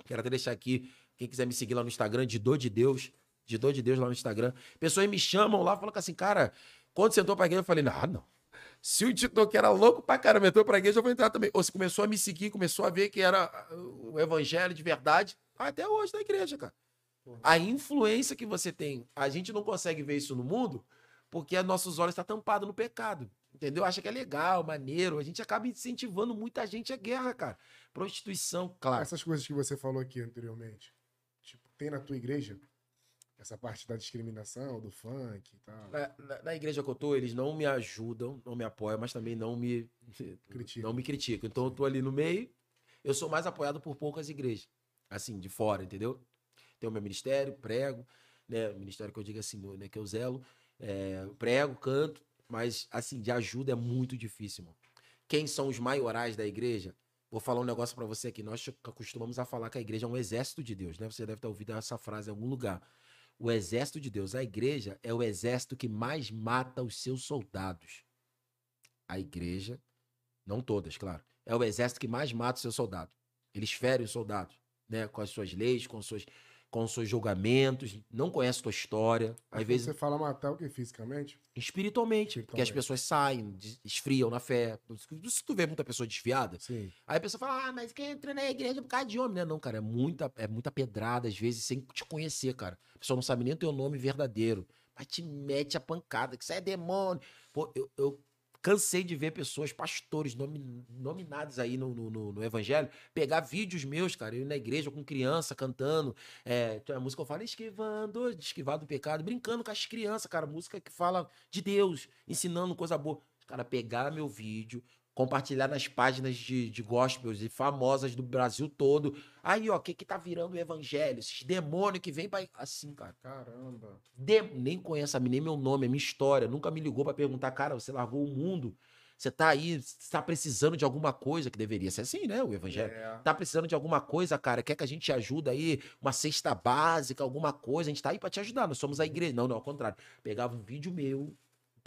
Quero até deixar aqui, quem quiser me seguir lá no Instagram, de Dor de Deus. De Dor de Deus lá no Instagram. Pessoas me chamam lá, falam assim, cara, quando você entrou pra igreja, eu falei, ah, não. Se o que era louco pra caramba entrou pra igreja, eu vou entrar também. Ou se começou a me seguir, começou a ver que era ah, o evangelho de verdade, até hoje na igreja, cara. A influência que você tem, a gente não consegue ver isso no mundo porque nossos olhos estão tampados no pecado. Entendeu? Acha que é legal, maneiro. A gente acaba incentivando muita gente à guerra, cara. Prostituição, claro. Essas coisas que você falou aqui anteriormente, tipo, tem na tua igreja essa parte da discriminação, do funk e tal. Na, na- na igreja que eu tô, eles não me ajudam, não me apoiam, mas também não me Criticam. não me criticam. Então eu tô ali no meio. Eu sou mais apoiado por poucas igrejas, assim, de fora, entendeu? Tenho o meu ministério, prego, né? O ministério que eu digo assim, né, que eu zelo, é, prego, canto, mas assim, de ajuda é muito difícil, irmão. Quem são os maiorais da igreja? Vou falar um negócio pra você aqui. Nós costumamos a falar que a igreja é um exército de Deus, né? Você deve ter ouvido essa frase em algum lugar. O exército de Deus. A igreja é o exército que mais mata os seus soldados. A igreja, não todas, claro, é o exército que mais mata os seus soldados. Eles ferem os soldados, né? Com as suas leis, com, suas, com os seus julgamentos, não conhece a tua história. Às vezes, Você fala matar o que fisicamente? espiritualmente, porque as Espiritualmente. pessoas saem, esfriam na fé. Se tu vê muita pessoa desviada, Sim. Aí a pessoa fala, ah, mas quem entra na igreja por causa de homem, né? Não, cara, é muita, é muita pedrada, às vezes, sem te conhecer, cara. A pessoa não sabe nem o teu nome verdadeiro. Mas te mete a pancada, que isso é demônio. Pô, eu, eu cansei de ver pessoas, pastores, nomi- nominados aí no, no, no- evangelho, pegar vídeos meus, cara, eu na igreja com criança cantando. É, uma música eu falo, esquivando, esquivar do pecado, brincando com as crianças, cara. Música que fala de Deus, ensinando coisa boa. Cara, pegar meu vídeo, compartilhar nas páginas de, de gospels e famosas do Brasil todo. Aí, ó, o que que tá virando o evangelho? Esses demônios que vêm pra... Assim, cara. Caramba. De- Nem conhece a mim, nem meu nome, é minha história. Nunca me ligou pra perguntar, cara, você largou o mundo. Você tá aí, você tá precisando de alguma coisa, que deveria ser assim, né? O evangelho. É. Tá precisando de alguma coisa, cara? Quer que a gente te ajude aí? Uma cesta básica, alguma coisa? A gente tá aí pra te ajudar. Nós somos a igreja. Não, não, ao contrário. Pegava um vídeo meu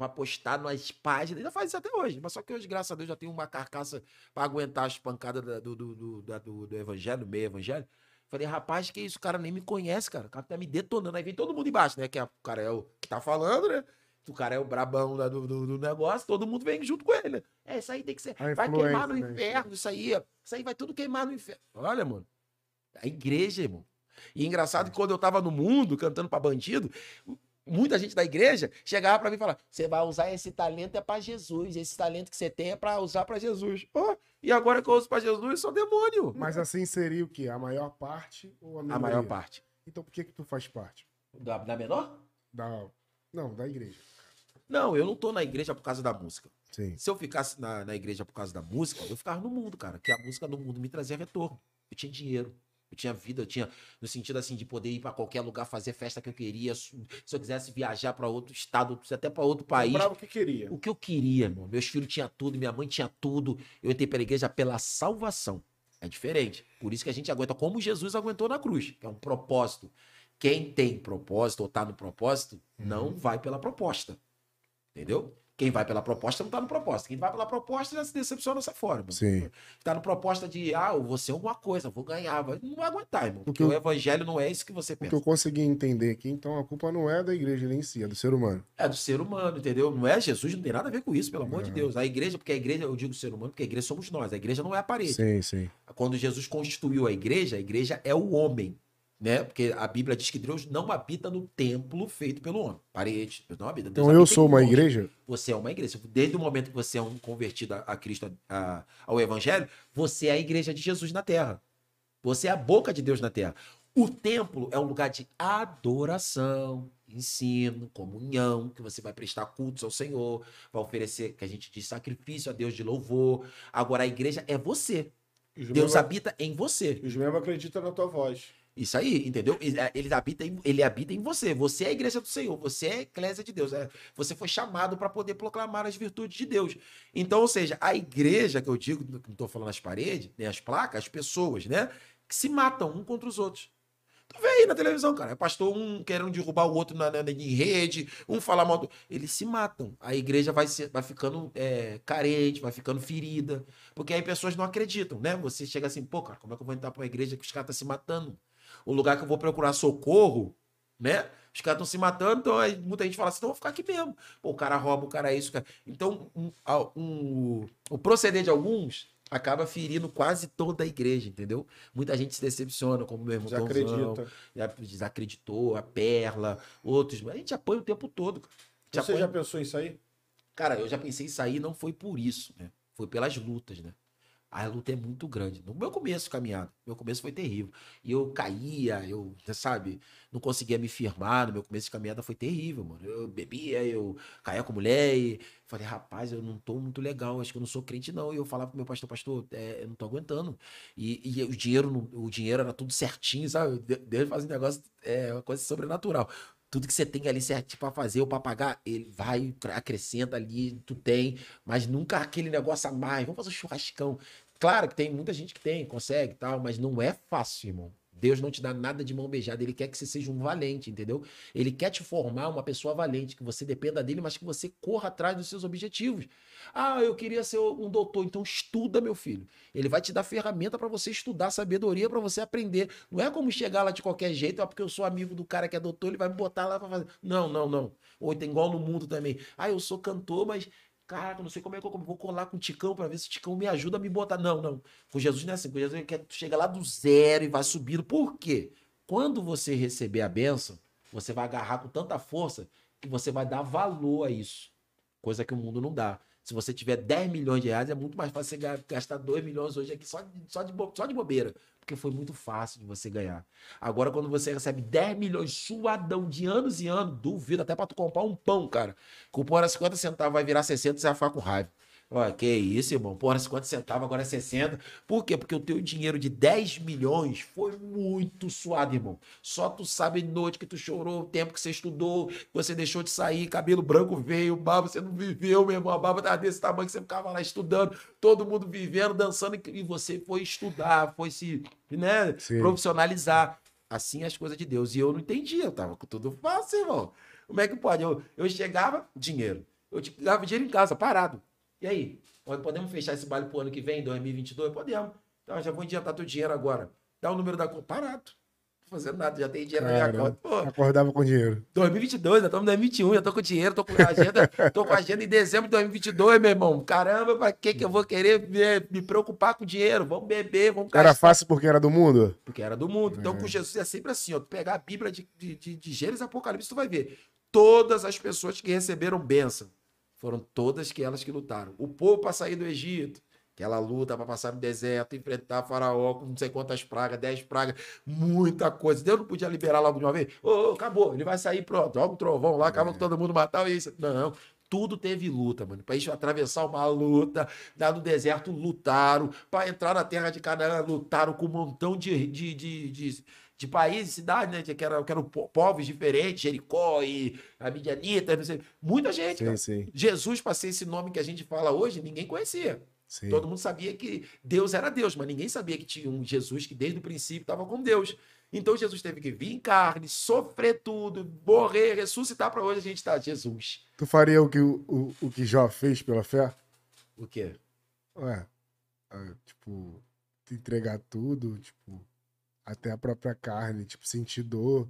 pra postar nas páginas. Ainda faz isso até hoje. Mas só que hoje, graças a Deus, já tenho uma carcaça pra aguentar as pancadas da- do, do, do, da- do, do evangelho, do meio evangelho. Falei, rapaz, que isso? O cara nem me conhece, cara. O cara tá me detonando. Aí vem todo mundo embaixo, né? Que é- o cara é o que tá falando, né? O cara é o brabão lá do, do, do negócio, todo mundo vem junto com ele. né? É, isso aí tem que ser. A Vai queimar no né? inferno, isso aí. ó. Isso aí vai tudo queimar no inferno. Olha, mano. A igreja, irmão. E engraçado que quando eu tava no mundo cantando pra bandido, muita gente da igreja chegava pra mim e falava: Você vai usar esse talento é pra Jesus. Esse talento que você tem é pra usar pra Jesus. Ó, e agora que eu uso pra Jesus, eu sou demônio. Mas assim seria o quê? A maior parte ou a A minoria? maior parte. Então por que que tu faz parte? Da, da menor? Da... Não, da igreja. Não, eu não tô na igreja por causa da música. Sim. Se eu ficasse na, na igreja por causa da música, eu ficava no mundo, cara. Porque a música no mundo me trazia retorno. Eu tinha dinheiro. Eu tinha vida, eu tinha, no sentido assim, de poder ir pra qualquer lugar, fazer festa que eu queria. Se eu quisesse viajar pra outro estado, até pra outro país. Comprava o que queria. O que eu queria, irmão. Meus filhos tinham tudo, minha mãe tinha tudo. Eu entrei pela igreja pela salvação. É diferente. Por isso que a gente aguenta como Jesus aguentou na cruz, que é um propósito. Quem tem propósito ou tá no propósito, não vai pela proposta. Entendeu? Quem vai pela proposta não tá no propósito. Quem vai pela proposta já se decepciona fora. Irmão. Sim. Tá no proposta de, ah, eu vou ser alguma coisa, vou ganhar. Vai- Não vai aguentar, irmão. Porque eu- o evangelho não é isso que você O que pensa. eu consegui entender aqui, então a culpa não é da igreja ali em si, é do ser humano. É do ser humano, entendeu? Não é Jesus, não tem nada a ver com isso, pelo amor de. Deus. A igreja, porque a igreja, eu digo ser humano, porque a igreja somos nós. A igreja não é a parede. Sim, sim. Quando Jesus constituiu a igreja, a igreja é o homem, né? Porque a Bíblia diz que Deus não habita no templo feito pelo homem. Parede, Deus não habita. Deus Então eu habita em sou uma nós. igreja? Você é uma igreja. Desde o momento que você é um convertido a, a Cristo, a- ao Evangelho, você é a igreja de Jesus na terra. Você é a boca de Deus na terra. O templo é um lugar de adoração, ensino, comunhão, que você vai prestar cultos ao Senhor, vai oferecer, que a gente diz, sacrifício a Deus de louvor. Agora a igreja é você. Deus membros- habita em você. Os membros acreditam na tua voz. Isso aí, entendeu? Ele, é, habita em, ele habita em você. Você é a igreja do Senhor. Você é a eclésia de Deus. É, você foi chamado para poder proclamar as virtudes de Deus. Então, ou seja, a igreja que eu digo, não estou falando as paredes, nem as placas, as pessoas, né? Que se matam um contra os outros. Tu vê aí na televisão, cara. É pastor um querendo derrubar o outro na, na, em rede, um falar mal do... Eles se matam. A igreja vai, ser, vai ficando é, carente, vai ficando ferida. Porque aí pessoas não acreditam, né? Você chega assim, pô, cara, como é que eu vou entrar pra uma igreja que os caras estão se matando? O lugar que eu vou procurar socorro, né? Os caras estão se matando, então aí muita gente fala assim, então eu vou ficar aqui mesmo. Pô, o cara rouba, o cara é isso. Cara... Então, um, um, o proceder de alguns acaba ferindo quase toda a igreja, entendeu? Muita gente se decepciona, como meu irmão Desacredita. desacreditou, a Perla, outros. A gente apoia o tempo todo. Você apoia- já pensou em sair? Cara, eu já pensei em sair, não foi por isso, né? Foi pelas lutas, né? A luta é muito grande. No meu começo caminhada, meu começo foi terrível. E eu caía, eu, sabe, não conseguia me firmar. No meu começo de caminhada foi terrível, mano. Eu bebia, eu caía com mulher e falei, rapaz, eu não tô muito legal, acho que eu não sou crente, não. E eu falava pro meu pastor, pastor, é, eu não tô aguentando. E, e o dinheiro, o dinheiro era tudo certinho, sabe? De- Deus faz um negócio, é uma coisa sobrenatural tudo que você tem ali certinho pra fazer ou pra pagar, ele vai, acrescenta ali, tu tem, mas nunca aquele negócio a mais. Vamos fazer um churrascão. Claro que tem muita gente que tem, consegue tal, mas não é fácil, irmão. Deus não te dá nada de mão beijada, ele quer que você seja um valente, entendeu? Ele quer te formar uma pessoa valente, que você dependa dele, mas que você corra atrás dos seus objetivos. Ah, eu queria ser um doutor, então estuda, meu filho. Ele vai te dar ferramenta pra você estudar, sabedoria pra você aprender. Não é como chegar lá de qualquer jeito, ah, porque eu sou amigo do cara que é doutor, ele vai me botar lá pra fazer. Não, não, não. Ou tem igual no mundo também. Ah, eu sou cantor, mas Caraca, não sei como é que eu vou colar com o Ticão pra ver se o Ticão me ajuda a me botar. Não, não. Com Jesus não é assim. Com Jesus ele quer que tu chega lá do zero e vai subindo. Por quê? Quando você receber a benção, você vai agarrar com tanta força que você vai dar valor a isso. Coisa que o mundo não dá. Se você tiver 10 milhões de reais, é muito mais fácil você ga- gastar 2 milhões hoje aqui só de, só de, só de bobeira. Porque foi muito fácil de você ganhar. Agora, quando você recebe 10 milhões suadão de anos e anos, duvido até pra tu comprar um pão, cara. Pão era 50 centavos, vai virar 60 você vai ficar com raiva. Olha, que isso, irmão. Pô, era 50 centavos, agora é 60. Por quê? Porque o teu dinheiro de 10 milhões foi muito suado, irmão. Só tu sabe noite que tu chorou, o tempo que você estudou, que você deixou de sair, cabelo branco veio, barba você não viveu, meu irmão. A barba tava desse tamanho que você ficava lá estudando, todo mundo vivendo, dançando, e você foi estudar, foi se né, Sim. profissionalizar. Assim as coisas de Deus. E eu não entendia, eu tava com tudo fácil, irmão. Como é que pode? Eu, eu chegava, dinheiro. Eu te- dava dinheiro em casa, parado. E aí? Pode- Podemos fechar esse baile pro ano que vem, 2022? Podemos. Então, já vou adiantar teu dinheiro agora. Dá o número da conta. Parado. Não tô fazendo nada, já tem dinheiro na minha conta. Pô, Acordava com dinheiro. 2022, já estamos em 2021, já tô com dinheiro, tô com a agenda, tô com a agenda em dezembro de 2022, meu irmão. Caramba, pra que que eu vou querer me, me preocupar com dinheiro? Vamos beber, vamos Era gastar. fácil porque era do mundo? Porque era do mundo. Então, É. com Jesus é sempre assim, ó. Tu pegar a Bíblia de, de, de, de Gênesis e Apocalipse, tu vai ver. Todas as pessoas que receberam bênção foram todas que elas que lutaram. O povo para sair do Egito, aquela luta para passar no deserto, enfrentar Faraó com não sei quantas pragas, 10 pragas, muita coisa. Deus não podia liberar logo de uma vez. Ô, ô, acabou, ele vai sair, pronto, joga um trovão lá, acaba com todo mundo matar isso. Não. Tudo teve luta, mano. Para atravessar uma luta, lá no deserto lutaram, para entrar na terra de Canaã lutaram com um montão de, de, de, de, de países, cidades, né? Que eram, que eram po- povos diferentes, Jericó e a Midianita, não sei. Muita gente, Sim, sim, Jesus, para ser esse nome que a gente fala hoje, ninguém conhecia. sim. Todo mundo sabia que Deus era Deus, mas ninguém sabia que tinha um Jesus que desde o princípio estava com Deus. Então Jesus teve que vir em carne, sofrer tudo, morrer, ressuscitar para hoje a gente está Jesus. Tu faria o que, o, o, o que Jó fez pela fé? O quê? Ué, ah, tipo, entregar tudo, tipo, até a própria carne, tipo, sentir dor,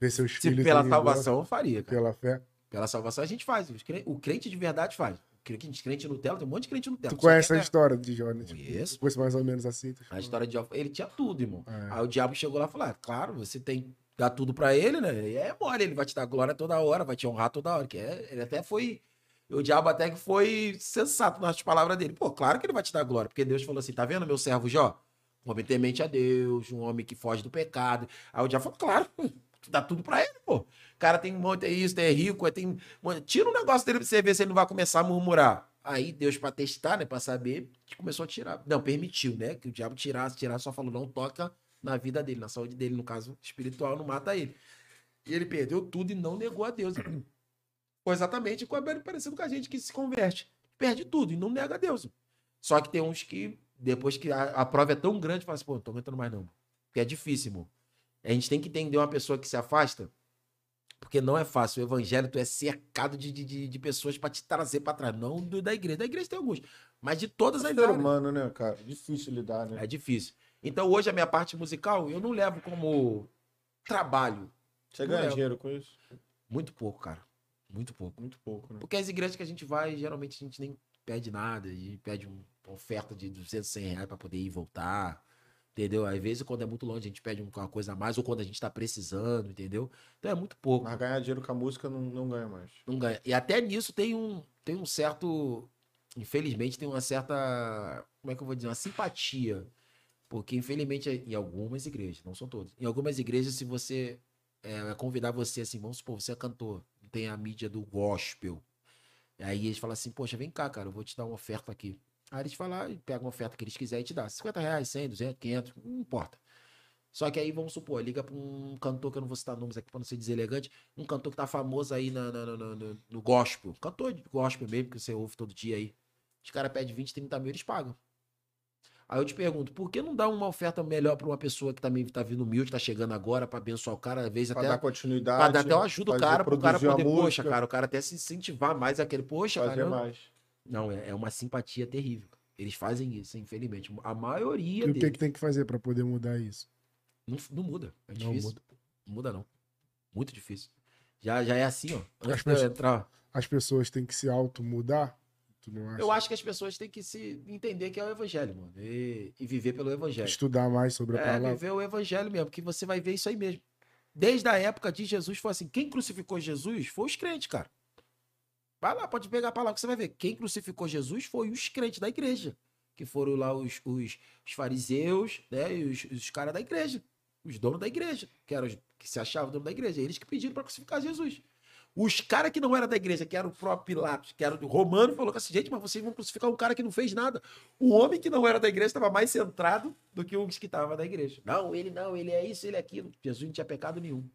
ver seus Se filhos pela salvação eu faria, cara. pela fé. Pela salvação a gente faz. O crente de verdade faz. O crente, Nutella, tem um monte de crente Nutella. Tu conhece a ganhar. história de né? Tipo, Conheço. Conheço mais ou menos assim. A história de Jó, ele tinha tudo, irmão. É. Aí o diabo chegou lá e falou: ah, claro, você tem que dar tudo pra ele, né? E é mole, ele vai te dar glória toda hora, vai te honrar toda hora. Que é, ele até foi. O diabo até que foi sensato nas palavras dele. Pô, claro que ele vai te dar glória, porque Deus falou assim: tá vendo, meu servo Jó? Um homem temente a Deus, um homem que foge do pecado. Aí o diabo falou: claro, tu dá tudo pra ele, pô. O cara tem um monte, é isso, é rico, é, tem. Tira um negócio dele pra você ver se ele não vai começar a murmurar. Aí Deus, pra testar, né, pra saber, começou a tirar. Não, permitiu, né, que o diabo tirasse, tirasse, só falou: não toca na vida dele, na saúde dele, no caso espiritual, não mata ele. E ele perdeu tudo e não negou a Deus. Foi exatamente com a- parecido com a gente que se converte. Perde tudo e não nega a Deus. Só que tem uns que, depois que a, a prova é tão grande, fala assim, pô, não tô aguentando mais não. Porque é difícil, irmão. A gente tem que entender uma pessoa que se afasta, porque não é fácil. O evangelho, tu é cercado de, de, de- pessoas pra te trazer pra trás. Não do- da igreja. Da igreja tem alguns. Mas de todas as Ser áreas. humano, né, cara? Difícil lidar, né? É difícil. Então hoje a minha parte musical eu não levo como trabalho. Você Não ganha é. dinheiro com isso? Muito pouco, cara. Muito pouco. Muito pouco, né? Porque as igrejas que a gente vai, geralmente a gente nem pede nada. A gente pede um- oferta de 200, 100 reais pra poder ir e voltar. Entendeu? Às vezes, quando é muito longe, a gente pede uma coisa a mais, ou quando a gente tá precisando, entendeu? Então é muito pouco. Mas ganhar dinheiro com a música não, não ganha mais. Não ganha. E até nisso tem um, tem um certo. Infelizmente, tem uma certa. Como é que eu vou dizer? Uma simpatia. Porque, infelizmente, em algumas igrejas, não são todas. Em algumas igrejas, se você é, convidar você assim, vamos supor, você é cantor, tem a mídia do gospel. Aí eles falam assim, poxa, vem cá, cara, eu vou te dar uma oferta aqui. Aí eles falam, ah, pega uma oferta que eles quiserem e te dá. 50 reais, 100, 200, 500, não importa. Só que aí, vamos supor, liga pra um cantor, que eu não vou citar nomes aqui pra não ser deselegante, um cantor que tá famoso aí na, na- na- na- no, no gospel. Cantor de gospel mesmo, que você ouve todo dia aí. Os caras pedem 20, 30 mil, eles pagam. Aí eu te pergunto, por que não dá uma oferta melhor pra uma pessoa que também tá vindo humilde, tá chegando agora pra abençoar o cara, às vezes Pra até dar continuidade. pra dar até uma ajuda o cara, pro cara poder, poxa, cara, o cara até se incentivar mais aquele, poxa, Fazer cara. mais. Não, é, é uma simpatia terrível. Eles fazem isso, infelizmente. A maioria E o que, que tem que fazer pra poder mudar isso? não, não muda. É Não difícil. muda. Não muda, não. Muito difícil. Já, já é assim, ó. Antes As pessoas- entrar. As pessoas têm que se auto-mudar? Tu não acha? Eu acho que as pessoas têm que se entender que é o evangelho, mano. E, e viver pelo evangelho. Estudar mais sobre a É, palavra. viver o evangelho mesmo, que você vai ver isso aí mesmo. Desde a época de Jesus, foi assim: quem crucificou Jesus foi os crentes, cara. Vai lá, pode pegar a palavra que você vai ver. Quem crucificou Jesus foi os crentes da igreja. Que foram lá os, os, os fariseus, né? E os, os caras da igreja. Os donos da igreja. Que eram os que se achavam donos da igreja. Eles que pediram para crucificar Jesus. Os caras que não eram da igreja, que era o próprio Pilatos, que era do romano, falou assim: gente, mas vocês vão crucificar um cara que não fez nada. O homem que não era da igreja estava mais centrado do que os que estavam da igreja. Não, ele não, ele é isso, ele é aquilo. Jesus não tinha pecado nenhum.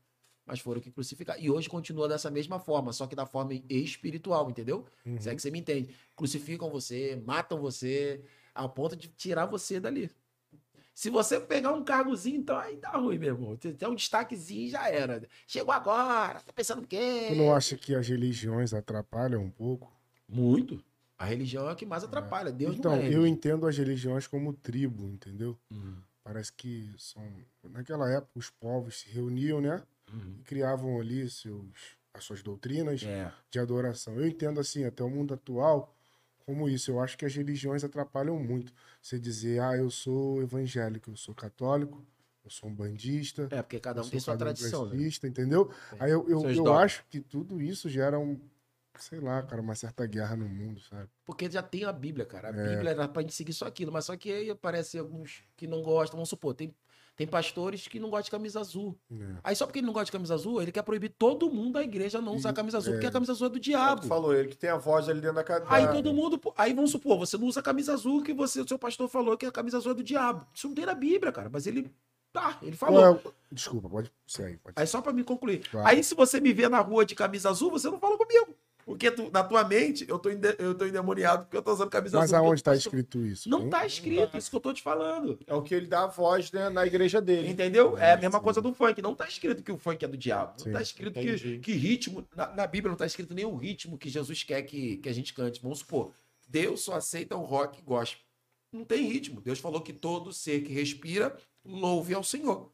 Mas foram que crucificaram. E hoje continua dessa mesma forma, só que da forma espiritual, entendeu? Uhum. Se é que você me entende. Crucificam você, matam você, ao ponto de tirar você dali. Se você pegar um cargozinho, então aí dá ruim, meu irmão. Tem um destaquezinho e já era. Chegou agora, tá pensando o quê? Tu não acha que as religiões atrapalham um pouco? Muito. A religião é a que mais atrapalha. Deus então, não é. eu entendo as religiões como tribo, entendeu? Uhum, Parece que são. Naquela época, os povos se reuniam, né? Uhum. Criavam ali seus, as suas doutrinas É. de adoração. Eu entendo assim, até o mundo atual, como isso. Eu acho que as religiões atrapalham muito. Você dizer, ah, eu sou evangélico, eu sou católico, eu sou um bandista, É, porque cada um tem sua tradição, né? entendeu? Tem Aí eu, eu, seus eu dogmas. acho que tudo isso gera um, sei lá, cara, uma certa guerra no mundo, sabe? Porque já tem a Bíblia, cara. A É. Bíblia era pra gente seguir só aquilo. Mas só que aí aparecem alguns que não gostam. Vamos supor, tem, tem pastores que não gostam de camisa azul. É. Aí só porque ele não gosta de camisa azul, ele quer proibir todo mundo da igreja não usar camisa azul, é. porque a camisa azul é do É diabo. falou ele, que tem a voz ali dentro da cadeia. Aí todo mundo. Aí vamos supor, você não usa camisa azul que você, o seu pastor falou que a camisa azul é do diabo. Isso não tem na Bíblia, cara. Mas ele. Tá, ele falou. É o- Desculpa, pode segue, pode Aí só pra me concluir. Claro. Aí se você me vê na rua de camisa azul, você não fala comigo. Porque tu- na tua mente eu tô, eu tô endemoniado porque eu tô usando camisa Mas azul. aonde eu está tô- escrito isso? Não Tem? tá escrito, isso que eu tô te falando. É o que ele dá a voz né, na igreja dele. Entendeu? É a mesma Sim. coisa do funk. Não tá escrito que o funk é do diabo. Não Sim, tá escrito que, entendi. que ritmo. Na, na Bíblia não tá escrito nem o ritmo que Jesus quer que, que a gente cante. Vamos supor, Deus só aceita o rock gospel. Não tem ritmo. Deus falou que todo ser que respira louve ao Senhor.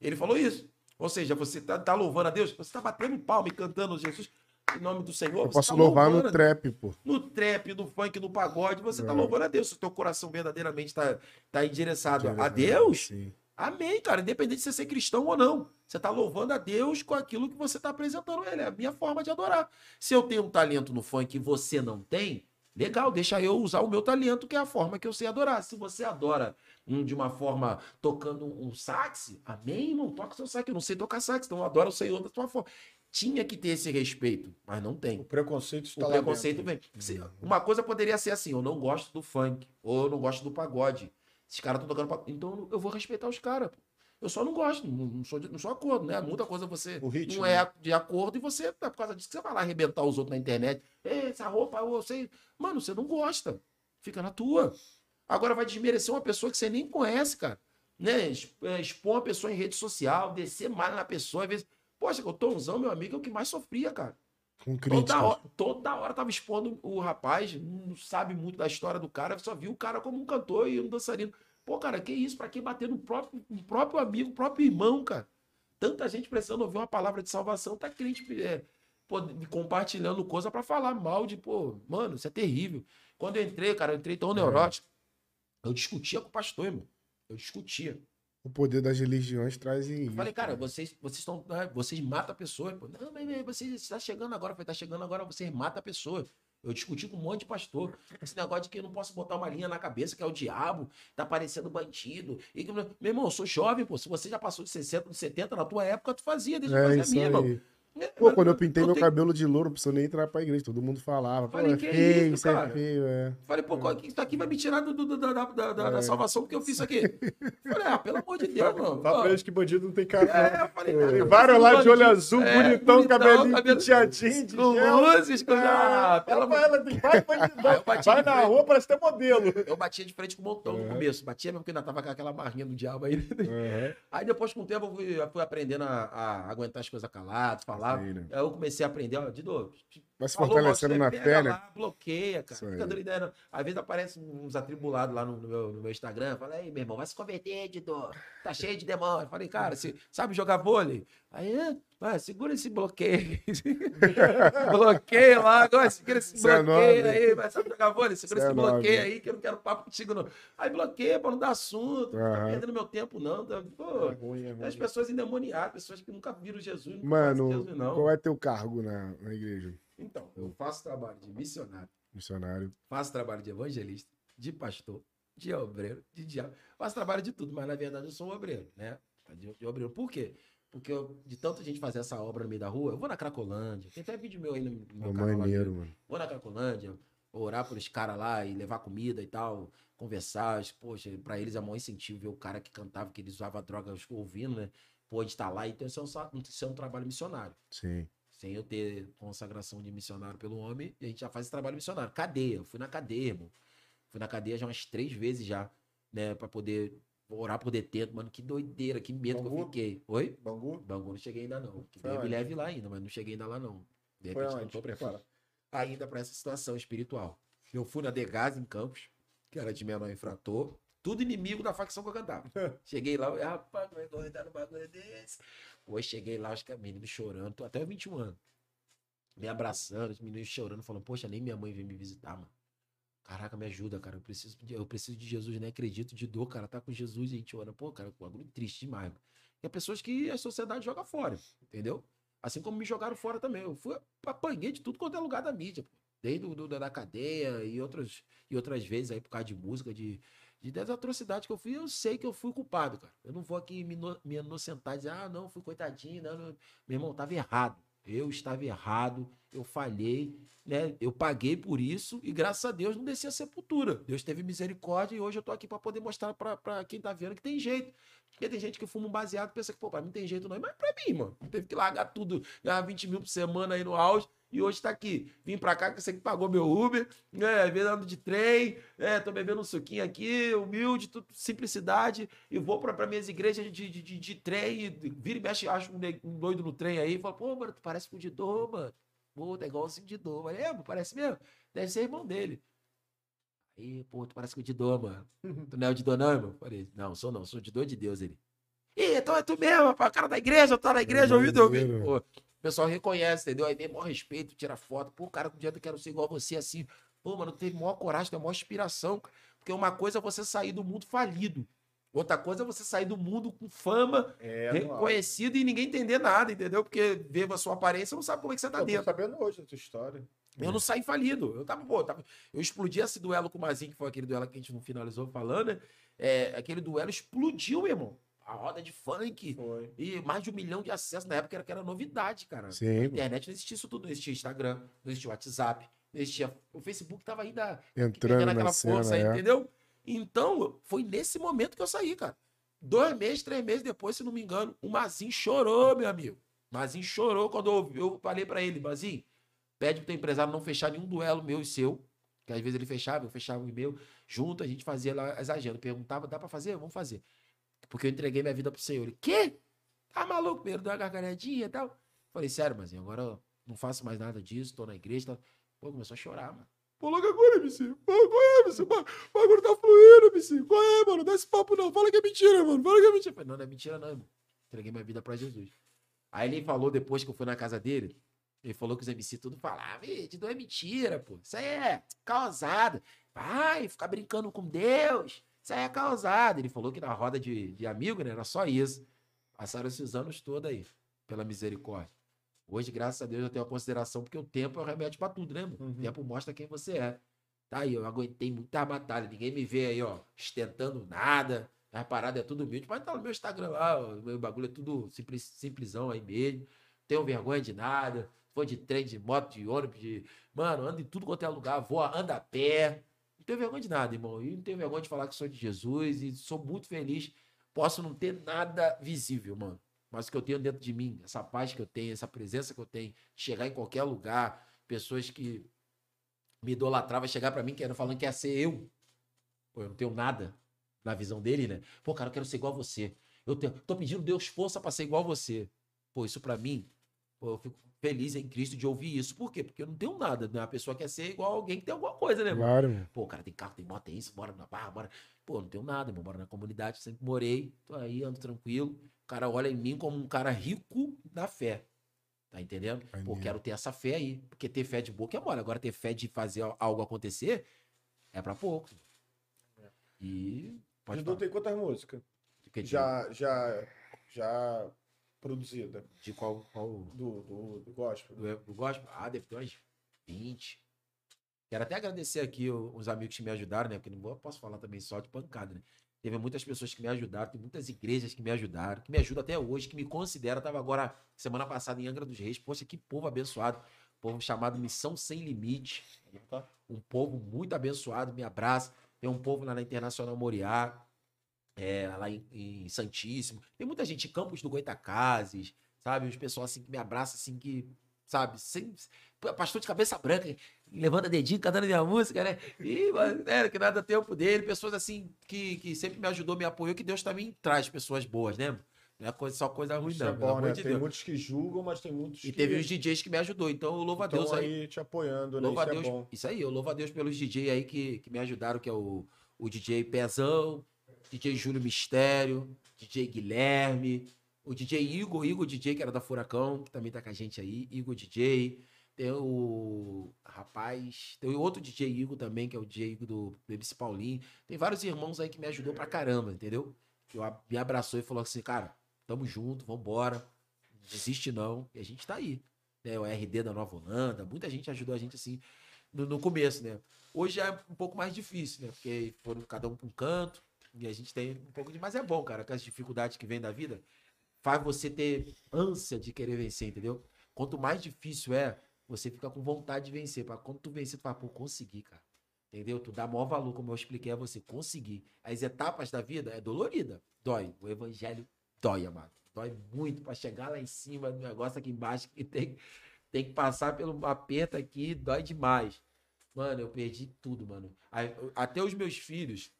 Ele falou isso. Ou seja, você tá, tá louvando a Deus, você tá batendo palma e cantando Jesus em nome do Senhor. Eu posso tá louvar no trap, pô. no trap, no funk, no pagode, você tá É. louvando a Deus. Se o teu coração verdadeiramente tá, tá endereçado a Deus, Sim. amém, cara. Independente de você ser cristão ou não. Você tá louvando a Deus com aquilo que você tá apresentando a Ele. É a minha forma de adorar. Se eu tenho um talento no funk e você não tem, legal, deixa eu usar o meu talento, que é a forma que eu sei adorar. Se você adora hum, de uma forma tocando um sax, amém, irmão, toca seu sax. Eu não sei tocar sax, então eu adoro o Senhor da tua forma. Tinha que ter esse respeito, mas não tem. O preconceito está O preconceito vem. Se- Uma coisa poderia ser assim: eu não gosto do funk, ou eu não gosto do pagode. Esses caras estão tocando pagode. Então eu vou respeitar os caras. Eu só não gosto, não, sou, de- não sou acordo, né? Muita coisa você O ritmo, não é de acordo e você, é por causa disso, você vai lá arrebentar os outros na internet. Essa roupa, eu sei. Mano, você não gosta. Fica na tua. Agora vai desmerecer uma pessoa que você nem conhece, cara. né? é, Expor uma pessoa em rede social, descer mais na pessoa, às vezes. Poxa, o Tomzão, meu amigo, é o que mais sofria, cara. Com crítica. Toda hora, toda hora tava expondo o rapaz, não sabe muito da história do cara, só viu o cara como um cantor e um dançarino. Pô, cara, que isso? Pra que bater no próprio, no próprio amigo, próprio irmão, cara? Tanta gente precisando ouvir uma palavra de salvação, tá crente é, pô, compartilhando coisa pra falar mal de, pô, mano, isso é terrível. Quando eu entrei, cara, eu entrei tão neurótico, eu discutia com o pastor, irmão. Eu discutia. O poder das religiões traz Eu isso. falei, cara, vocês vocês estão, né, vocês matam a pessoa. Pô, não, mas mas você está chegando agora, eu falei, tá chegando agora, vocês matam a pessoa. Eu discuti com um monte de pastor. Esse negócio de que eu não posso botar uma linha na cabeça, que é o diabo, tá parecendo bandido. E que, meu irmão, eu sou jovem, pô. Se você já passou de 60, de 70, na tua época, tu fazia, deixa eu É fazer a minha, aí. Pô, quando eu pintei não meu tem- cabelo de louro, não precisou nem entrar pra igreja. Todo mundo falava. Falei, é que feio, isso, isso é feio, é. Falei, pô, qual- isso aqui vai me tirar do, do- do- da, da, da- da É. salvação porque eu fiz isso aqui. Falei, ah, pelo amor de Deus, mano. Fala pra eles que bandido não tem cara. É, eu falei, cara, Tem vários lá de olho azul, É, bonitão, bonitão, cabelinho cabelo- penteadinho, de Com gel. luzes, com... Ah, Ah, pelo amor Rafaela, tem vai bandidão. Eu Vai de na rua, parece ter modelo. Eu batia de frente com o montão É. no começo. Batia mesmo porque ainda tava com aquela marrinha do diabo aí. Aham. Aí depois, com o tempo, eu fui, eu aprendendo a, aguentar as coisas calado, falar. Isso aí, né? Eu comecei a aprender, ó, Dido, Vai se fortalecendo na né? lá, bloqueia, cara. Isso. Fica não. Às vezes aparecem uns atribulados lá no, no meu, no meu Instagram. Fala, aí, meu irmão, vai se converter, Dido. Tá cheio de demônio. Falei, cara, você sabe jogar vôlei? Aí, é, vai, segura esse bloqueio. bloqueia lá, agora segura esse é bloqueio nobre. aí. Vai, sabe jogar vôlei? Segura é esse bloqueio nobre. aí, que eu não quero papo contigo, não. Aí bloqueia pra não dar assunto. Não Aham. tá perdendo meu tempo, não. Tá- Pô, É ruim, é ruim. as pessoas endemoniadas, pessoas que nunca viram Jesus, nunca Mano, Jesus, não. qual é teu cargo na, na igreja? Então, eu faço trabalho de missionário, Missionário. faço trabalho de evangelista, de pastor, de obreiro, de diabo. Faço trabalho de tudo, mas na verdade eu sou um obreiro, né? De, de obreiro. Por quê? Porque eu, de tanta gente fazer essa obra no meio da rua, eu vou na Cracolândia, tem até vídeo meu aí no, meu Pô, canal. lá maneiro, mano. Vou na Cracolândia, orar por os caras lá e levar comida e tal, conversar. Poxa, pra eles é maior incentivo ver o cara que cantava, que ele usava droga ouvindo, né? Pode estar lá. Então, isso é um, isso é um trabalho missionário. Sim. Sem eu ter consagração de missionário pelo homem, a gente já faz esse trabalho missionário. Cadeia, eu fui na cadeia, irmão. Fui na cadeia já umas três vezes já, né? Pra poder orar por detento. Mano, que doideira, que medo que eu Bangu? fiquei. Oi? Bangu? Bangu não cheguei ainda não. Que me leve lá ainda, mas não cheguei ainda lá não. De repente não tô preparado ainda para essa situação espiritual. Eu fui na Degás em Campos, que era de menor infrator, tudo inimigo da facção que eu cantava. cheguei lá, eu, rapaz, como é que eu vou entrar no bagulho desse? Hoje cheguei lá, os meninos chorando, tô até 21 anos. Me abraçando, os meninos chorando, falando, poxa, nem minha mãe veio me visitar, mano. Caraca, me ajuda, cara. Eu preciso, de- eu preciso de Jesus, nem acredito de dor, cara. Tá com Jesus e a gente ora. Pô, cara, um bagulho triste demais. mano. Tem pessoas que a sociedade joga fora, entendeu? Assim como me jogaram fora também. Eu fui, apanhei de tudo quanto é lugar da mídia, pô. Desde o do, da cadeia e outras, e outras vezes aí por causa de música, de, de das atrocidades que eu fui, eu sei que eu fui culpado, cara. Eu não vou aqui me, ino- me inocentar e dizer, ah, não, fui coitadinho, não, não. Meu irmão, tava errado. Eu estava errado, eu falhei, né? Eu paguei por isso e graças a Deus não desci a sepultura. Deus teve misericórdia e hoje eu tô aqui para poder mostrar para quem tá vendo que tem jeito. Porque tem gente que fuma um baseado e pensa que, pô, pra mim tem jeito não. Mas pra mim, mano, teve que largar tudo, ganhar 20 mil por semana aí no auge e hoje tá aqui. Vim pra cá que você que pagou meu Uber, né? Vendo de trem, né? Tô bebendo um suquinho aqui, humilde, tudo, simplicidade. E vou pra, pra minhas igrejas de, de, de, de trem, e vira e mexe, acho um, um doido no trem aí. Fala, pô, mano, tu parece com o Didô, mano. Pô, tá igualzinho o Didô. Mas é, parece mesmo. Deve ser irmão dele. Aí, pô, tu parece com o Didô, mano. Tu não é o Didô, não, irmão? Falei, não, sou não, sou o Didô de Deus, ele. Ih, então é tu mesmo, rapaz, o cara da igreja, tá na igreja, ouvindo, ouvindo. maneiro. Pessoal reconhece, entendeu? Aí tem maior respeito, tira foto. Pô, cara, com dia eu quero ser igual a você, assim. Pô, mano, teve maior coragem, tem maior inspiração. Porque uma coisa é você sair do mundo falido. Outra coisa é você sair do mundo com fama, É, reconhecido e ninguém entender nada, entendeu? Porque vê a sua aparência, não sabe como é que você tá Eu tô dentro. sabendo hoje da história. Eu não saí falido. Eu tava, pô, tava- eu explodi esse duelo com o Mazinho, que foi aquele duelo que a gente não finalizou falando, né? É, aquele duelo explodiu, meu irmão. A roda de funk. Foi. E mais de um milhão de acessos na época era, que era novidade, cara. Sim, Na internet não existia isso tudo. Não existia Instagram, não existia WhatsApp, não existia. O Facebook tava ainda entrando pegando na aquela cena, força aí, é. entendeu? Então, foi nesse momento que eu saí, cara. Dois meses, três meses depois, se não me engano, o Mazinho chorou, meu amigo. Mazinho chorou quando eu, eu falei pra ele, Mazinho, pede pro teu empresário não fechar nenhum duelo meu e seu. Que às vezes ele fechava, eu fechava o meu. Junto, a gente fazia lá as agendas. Perguntava, dá pra fazer? Vamos fazer. Porque eu entreguei minha vida pro Senhor. Ele, quê? Tá maluco? Primeiro deu uma gargalhadinha e tal. Falei, sério, mas agora eu não faço mais nada disso, tô na igreja. Tá... Pô, começou a chorar, mano. Pô, logo agora, MC. Pô, qual é, MC? O bagulho tá fluindo, MC. Qual é, mano? Dá esse papo não. Fala que é mentira, mano. Fala que é mentira. Falei, não, não é mentira não, irmão. Entreguei minha vida pra Jesus. Aí ele falou depois que eu fui na casa dele, ele falou que os MC tudo falavam, "Ih, não é mentira, pô. Isso aí é causada. Vai ficar brincando com Deus. Isso aí é causada. Ele falou que na roda de, de amigo, né, era só isso. Passaram esses anos todos aí, pela misericórdia. Hoje, graças a Deus, eu tenho a consideração, porque o tempo é o remédio pra tudo, né, mano? Uhum. O tempo mostra quem você é. Tá aí, eu aguentei muita batalha. Ninguém me vê aí, ó, ostentando nada. As paradas é tudo humilde. Pode estar no meu Instagram lá, o meu bagulho é tudo simples, simplesão aí mesmo. Tenho vergonha de nada. Vou de trem, de moto, de ônibus, de. Mano, ando em tudo quanto é lugar, vou, ando a pé. Não tenho vergonha de nada, irmão. E não tenho vergonha de falar que sou de Jesus. E sou muito feliz. Posso não ter nada visível, mano. Mas o que eu tenho dentro de mim, essa paz que eu tenho, essa presença que eu tenho, chegar em qualquer lugar, pessoas que me idolatravam, chegar pra mim querendo falando que ia ser eu. Pô, eu não tenho nada na visão dele, né? Pô, cara, eu quero ser igual a você. Eu tenho, tô pedindo Deus força pra ser igual a você. Pô, isso pra mim, pô, eu fico feliz em Cristo de ouvir isso. Por quê? Porque eu não tenho nada, né? A pessoa quer ser igual alguém que tem alguma coisa, né, mano? Claro, mano. Pô, o cara tem carro, tem moto, tem isso, mora na barra, mora. Pô, não tenho nada, irmão. Moro na comunidade, sempre morei, tô aí, ando tranquilo. O cara olha em mim como um cara rico da fé. Tá entendendo? Pô, quero ter essa fé aí. Porque ter fé de boca é mole. Agora, ter fé de fazer algo acontecer é pra pouco. E. Pode tem quantas músicas? Já, já, já produzida De qual. qual do, do, do gospel. do, do gospel? Ah, deve ter umas 20. Quero até agradecer aqui os amigos que me ajudaram, né? Porque não posso falar também só de pancada, né? Teve muitas pessoas que me ajudaram, tem muitas igrejas que me ajudaram, que me ajudam até hoje, que me consideram. Tava agora, semana passada, em Angra dos Reis. Poxa, que povo abençoado. Povo chamado Missão Sem Limite. Um povo muito abençoado, me abraça. Tem um povo lá na Internacional Moriá, é, lá em, em Santíssimo. Tem muita gente, Campos do Goitacazes, sabe? Os pessoal assim que me abraça, assim, que, sabe, sem. Pastor de cabeça branca, levanta dedinho, cantando minha música, né? E, mano, é, que nada tempo dele. Pessoas assim que, que sempre me ajudou, me apoiou, que Deus também traz pessoas boas, né? Não é coisa, só coisa ruim, Isso não. é bom, né? de tem Deus. muitos que julgam, mas tem muitos E que teve os DJs que me ajudou. Então eu louvo a estão Deus aí. aí te apoiando, né? Louvo a Isso é Deus. bom. Isso aí, eu louvo a Deus pelos DJ aí que, que me ajudaram, que é o, o DJ Pezão, DJ Júlio Mistério, DJ Guilherme, o DJ Igor, Igor DJ, que era da Furacão, que também tá com a gente aí, Igor DJ. Tem o rapaz, tem outro DJ Igor também, que é o DJ Igor do MC Paulinho. Tem vários irmãos aí que me ajudou pra caramba, entendeu? Que me abraçou e falou assim, cara, tamo junto, vambora, desiste não, e a gente tá aí. Né? O RD da Nova Holanda, muita gente ajudou a gente assim no, no começo, né? Hoje é um pouco mais difícil, né? Porque foram cada um pra um canto e a gente tem um pouco de. Mas é bom, cara, que as dificuldades que vêm da vida faz você ter ânsia de querer vencer, entendeu? Quanto mais difícil é, você fica com vontade de vencer. Pra quando tu vencer, tu fala, pô, consegui, cara. Entendeu? Tu dá maior valor, como eu expliquei a você, conseguir. As etapas da vida é dolorida, dói. O evangelho dói, amado. Dói muito pra chegar lá em cima do negócio aqui embaixo que tem, tem que passar pelo aperto aqui, dói demais. Mano, eu perdi tudo, mano. Até os meus filhos,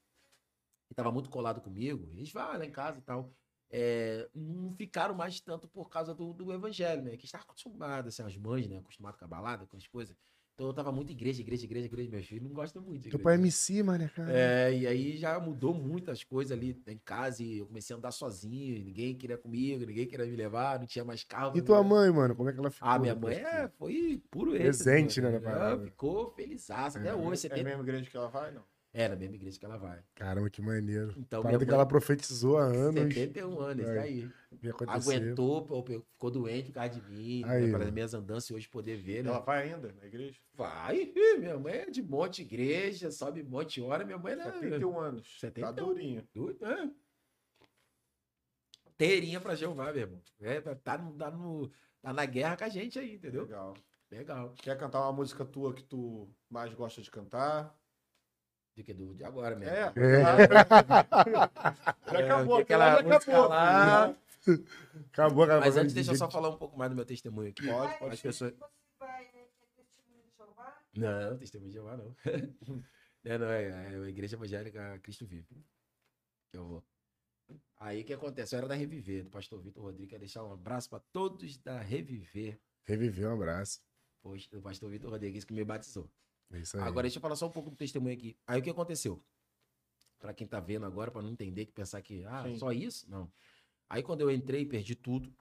que estavam muito colado comigo, eles vão lá em casa e tal, é, não ficaram mais tanto por causa do, do evangelho, né? Que estavam acostumados, assim, as mães, né? Acostumados com a balada, com as coisas. Então eu tava muito igreja, igreja, igreja, igreja. Meus filhos não gostam muito de Teu igreja. pai é MC, mano, cara. É, e aí já mudou muitas coisas ali em casa e eu comecei a andar sozinho, ninguém queria comigo, ninguém queria me levar, não tinha mais carro. E tua mãe, mano, como é que ela ficou? Ah, minha mãe é, foi puro Presente, êxtase, né, na Ela ficou feliz até É. hoje. É 70... a mesma igreja que ela vai, não? É, na mesma igreja que ela vai. Caramba, que maneiro. Então, minha Parada que ela profetizou há anos. 71 anos, isso Aí. aí. Aguentou, ficou doente por causa de mim, Aí, né, para as ó. minhas andanças e hoje poder ver, né? Ela vai ainda na igreja? Vai, minha mãe é de monte igreja, sobe monte hora, minha mãe é 71 anos. 71. Tá durinho. Doido, é. Teirinha pra Jeová, meu irmão. É, tá, no, tá, no, tá na guerra com a gente aí, entendeu? Legal. Legal. Quer cantar uma música tua que tu mais gosta de cantar? De que do de agora mesmo. É. É. Já acabou, tem aquela já acabou. lá. Acabou, acabou. Mas antes, deixa eu só falar um pouco mais do meu testemunho aqui. Pode, pode As pessoas... De Jeová? Não, testemunho de Jeová não. não, não, é, é a Igreja Evangélica Cristo Vive. Que eu vou. Aí o que acontece? Eu era da Reviver, do pastor Vitor Rodrigues. Quero deixar um abraço para todos da Reviver. Reviver, um abraço. Pois, do pastor Vitor Rodrigues que me batizou. É isso aí. Agora deixa eu falar só um pouco do testemunho aqui. Aí o que aconteceu? Pra quem tá vendo agora, pra não entender, que pensar que, ah, Sim. só isso? Não. Aí quando eu entrei, perdi tudo.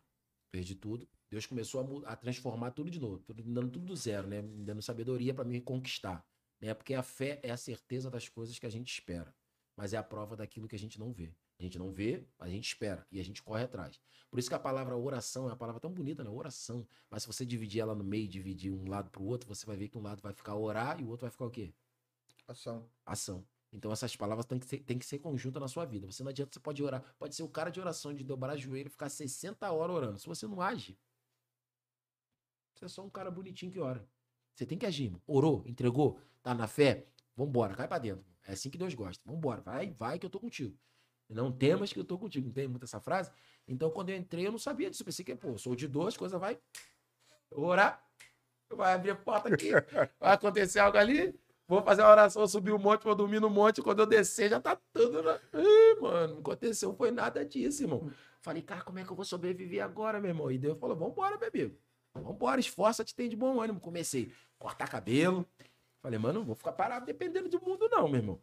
Perdi tudo. Deus começou a, a transformar tudo de novo, tudo, me dando tudo do zero, né? Me dando sabedoria pra me conquistar. Né? Porque a fé é a certeza das coisas que a gente espera. Mas é a prova daquilo que a gente não vê. A gente não vê, a gente espera e a gente corre atrás. Por isso que a palavra oração é uma palavra tão bonita, né? Oração. Mas se você dividir ela no meio, dividir um lado pro outro, você vai ver que um lado vai ficar orar e o outro vai ficar o quê? Ação. ação. Então essas palavras têm que ser, têm que ser conjuntas na sua vida. Você não adianta, você pode orar. Pode ser o cara de oração, de dobrar joelho e ficar 60 horas orando. Se você não age, você é só um cara bonitinho que ora. Você tem que agir. Orou, entregou, tá na fé, vambora, cai pra dentro. É assim que Deus gosta. Vambora, vai, vai que eu tô contigo. Não temas que eu tô contigo. Não tem muito essa frase? Então quando eu entrei, eu não sabia disso. Eu pensei que, pô, sou de dor, as coisas vai orar, vai abrir a porta aqui, vai acontecer algo ali, Vou fazer uma oração, subir o monte, vou dormir no monte. Quando eu descer, já tá tudo. Na... Ih, mano, não aconteceu, foi nada disso, irmão. Falei, cara, como é que eu vou sobreviver agora, meu irmão? E Deus falou, vambora, bebê. Vambora, esforça-te, tem de bom ânimo. Comecei a cortar cabelo. Falei, mano, não vou ficar parado dependendo do mundo, não, meu irmão.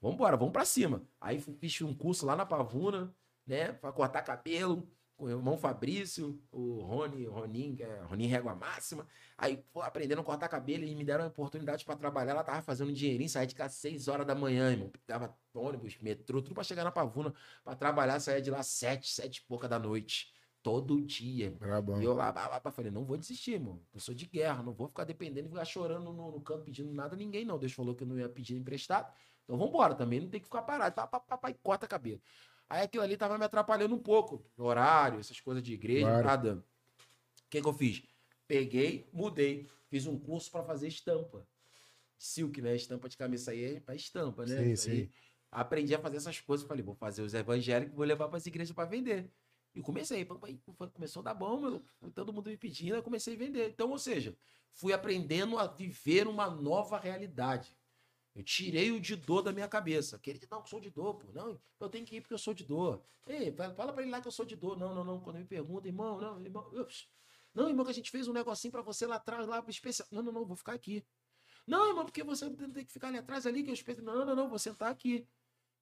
Vambora, vamos pra cima. Aí fiz um curso lá na Pavuna, né? Pra cortar cabelo. Com o irmão Fabrício, o Rony, o Ronin, que é Ronin Régua Máxima. Aí, pô, aprendendo a cortar cabelo e me deram a oportunidade pra trabalhar. Ela tava fazendo um dinheirinho, saía de casa às 6 horas da manhã, irmão. Dava ônibus, metrô, tudo pra chegar na Pavuna. Pra trabalhar, saía de lá às 7, 7 e pouca da noite. Todo dia. Brabão. E eu lá, lá, lá, falei, não vou desistir, irmão. Eu sou de guerra, não vou ficar dependendo e ficar chorando no, no canto pedindo nada a ninguém, não. Deus falou que eu não ia pedir emprestado. Então vambora também, não tem que ficar parado. Pá, pá, pá, pá, e corta cabelo. Aí aquilo ali tava me atrapalhando um pouco. Horário, essas coisas de igreja, Claro. nada. O que, que eu fiz? Peguei, mudei. Fiz um curso pra fazer estampa. Silk, né? Estampa de camisa aí é pra estampa, né? Sim, Isso aí. sim. Aprendi a fazer essas coisas. Falei, vou fazer os evangélicos, vou levar para as igrejas para vender. E comecei. Começou a dar bom, meu, todo mundo me pedindo, eu comecei a vender. Então, ou seja, fui aprendendo a viver uma nova realidade. Eu tirei o de dor da minha cabeça. Queria não, eu sou de dor, pô. Não, eu tenho que ir porque eu sou de dor. Ei, fala pra ele lá que eu sou de dor. Não, não, não. Quando me pergunta, irmão, não, irmão. eu- não, irmão, que a gente fez um negocinho pra você lá atrás, lá especial. Não, não, não, vou ficar aqui. Não, irmão, porque você tem que ficar ali atrás ali, que eu espero. Não, não, não, vou sentar aqui.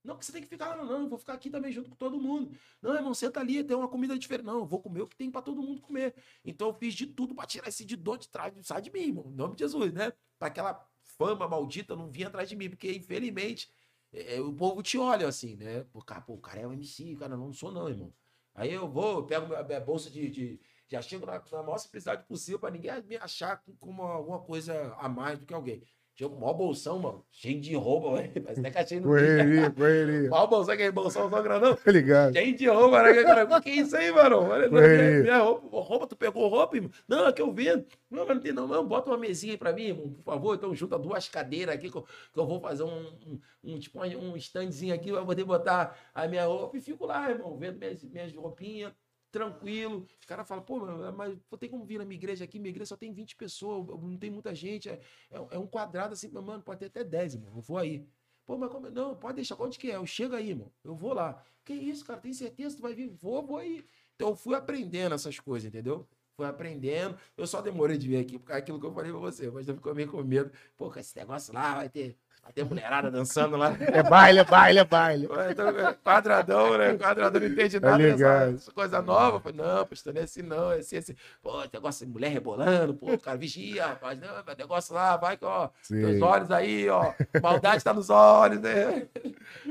Não, porque você tem que ficar lá, não, não, vou ficar aqui também junto com todo mundo. Não, irmão, senta ali, tem uma comida diferente. Não, eu vou comer o que tem pra todo mundo comer. Então eu fiz de tudo pra tirar esse de dor de trás, sai de mim, irmão, em nome de Jesus, né? Pra aquela fama maldita não vir atrás de mim, porque infelizmente é, o povo te olha assim, né? Pô, cara, pô, o cara é um MC, cara, não sou não, irmão. Aí eu vou, eu pego minha, minha bolsa de, de- Já chego na, na maior simplicidade possível pra ninguém me achar com- como alguma coisa a mais do que alguém. Com o maior bolsão, mano, cheio de roupa, ué, parece até caixinha no Correria, correria. Maior bolsão, aquele bolsão só grandão. Tá ligado? Cheio de roupa, né? Cara, que isso aí, mano? Olha, não, Correria. minha, minha roupa, roupa, tu pegou roupa, irmão? Não, é que eu vendo. Não, mas não tem não, não. Bota uma mesinha aí pra mim, irmão, por favor. Então junta duas cadeiras aqui que eu, que eu vou fazer um, um, um, tipo um um standzinho aqui pra poder botar a minha roupa e fico lá, irmão, vendo minhas, minhas roupinhas, tranquilo. Os caras falam, pô, mano, mas ter como vir na minha igreja aqui? Minha igreja só tem 20 pessoas, não tem muita gente. É, é, é um quadrado assim, mano, pode ter até 10, irmão. Eu vou aí. Pô, mas como... Não, pode deixar. Onde que é? Eu chego aí, irmão. Eu vou lá. Que isso, cara? Tem certeza que tu vai vir? Vou, vou aí. Então eu fui aprendendo essas coisas, entendeu? Fui aprendendo. Eu só demorei de vir aqui por causa daquilo que eu falei pra você. Mas eu ficou meio com medo. Pô, com esse negócio lá, vai ter, ter mulherada dançando lá. É baile, é baile, é baile. Então, é quadradão, né? Quadradão não entende Tá nada dessa coisa nova. Falei, não, pastor, não é assim, não. É assim, assim. Pô, negócio de mulher rebolando, pô, cara, vigia, rapaz. Não, negócio lá, vai ó, teus Sim. olhos aí, ó. Maldade tá nos olhos, né?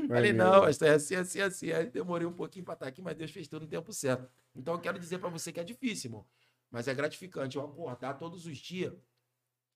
Falei, não, pastor, é assim, assim, assim. Aí demorei um pouquinho pra estar aqui, mas Deus fez tudo no tempo certo. Então eu quero dizer pra você que é difícil, irmão. Mas é gratificante eu acordar todos os dias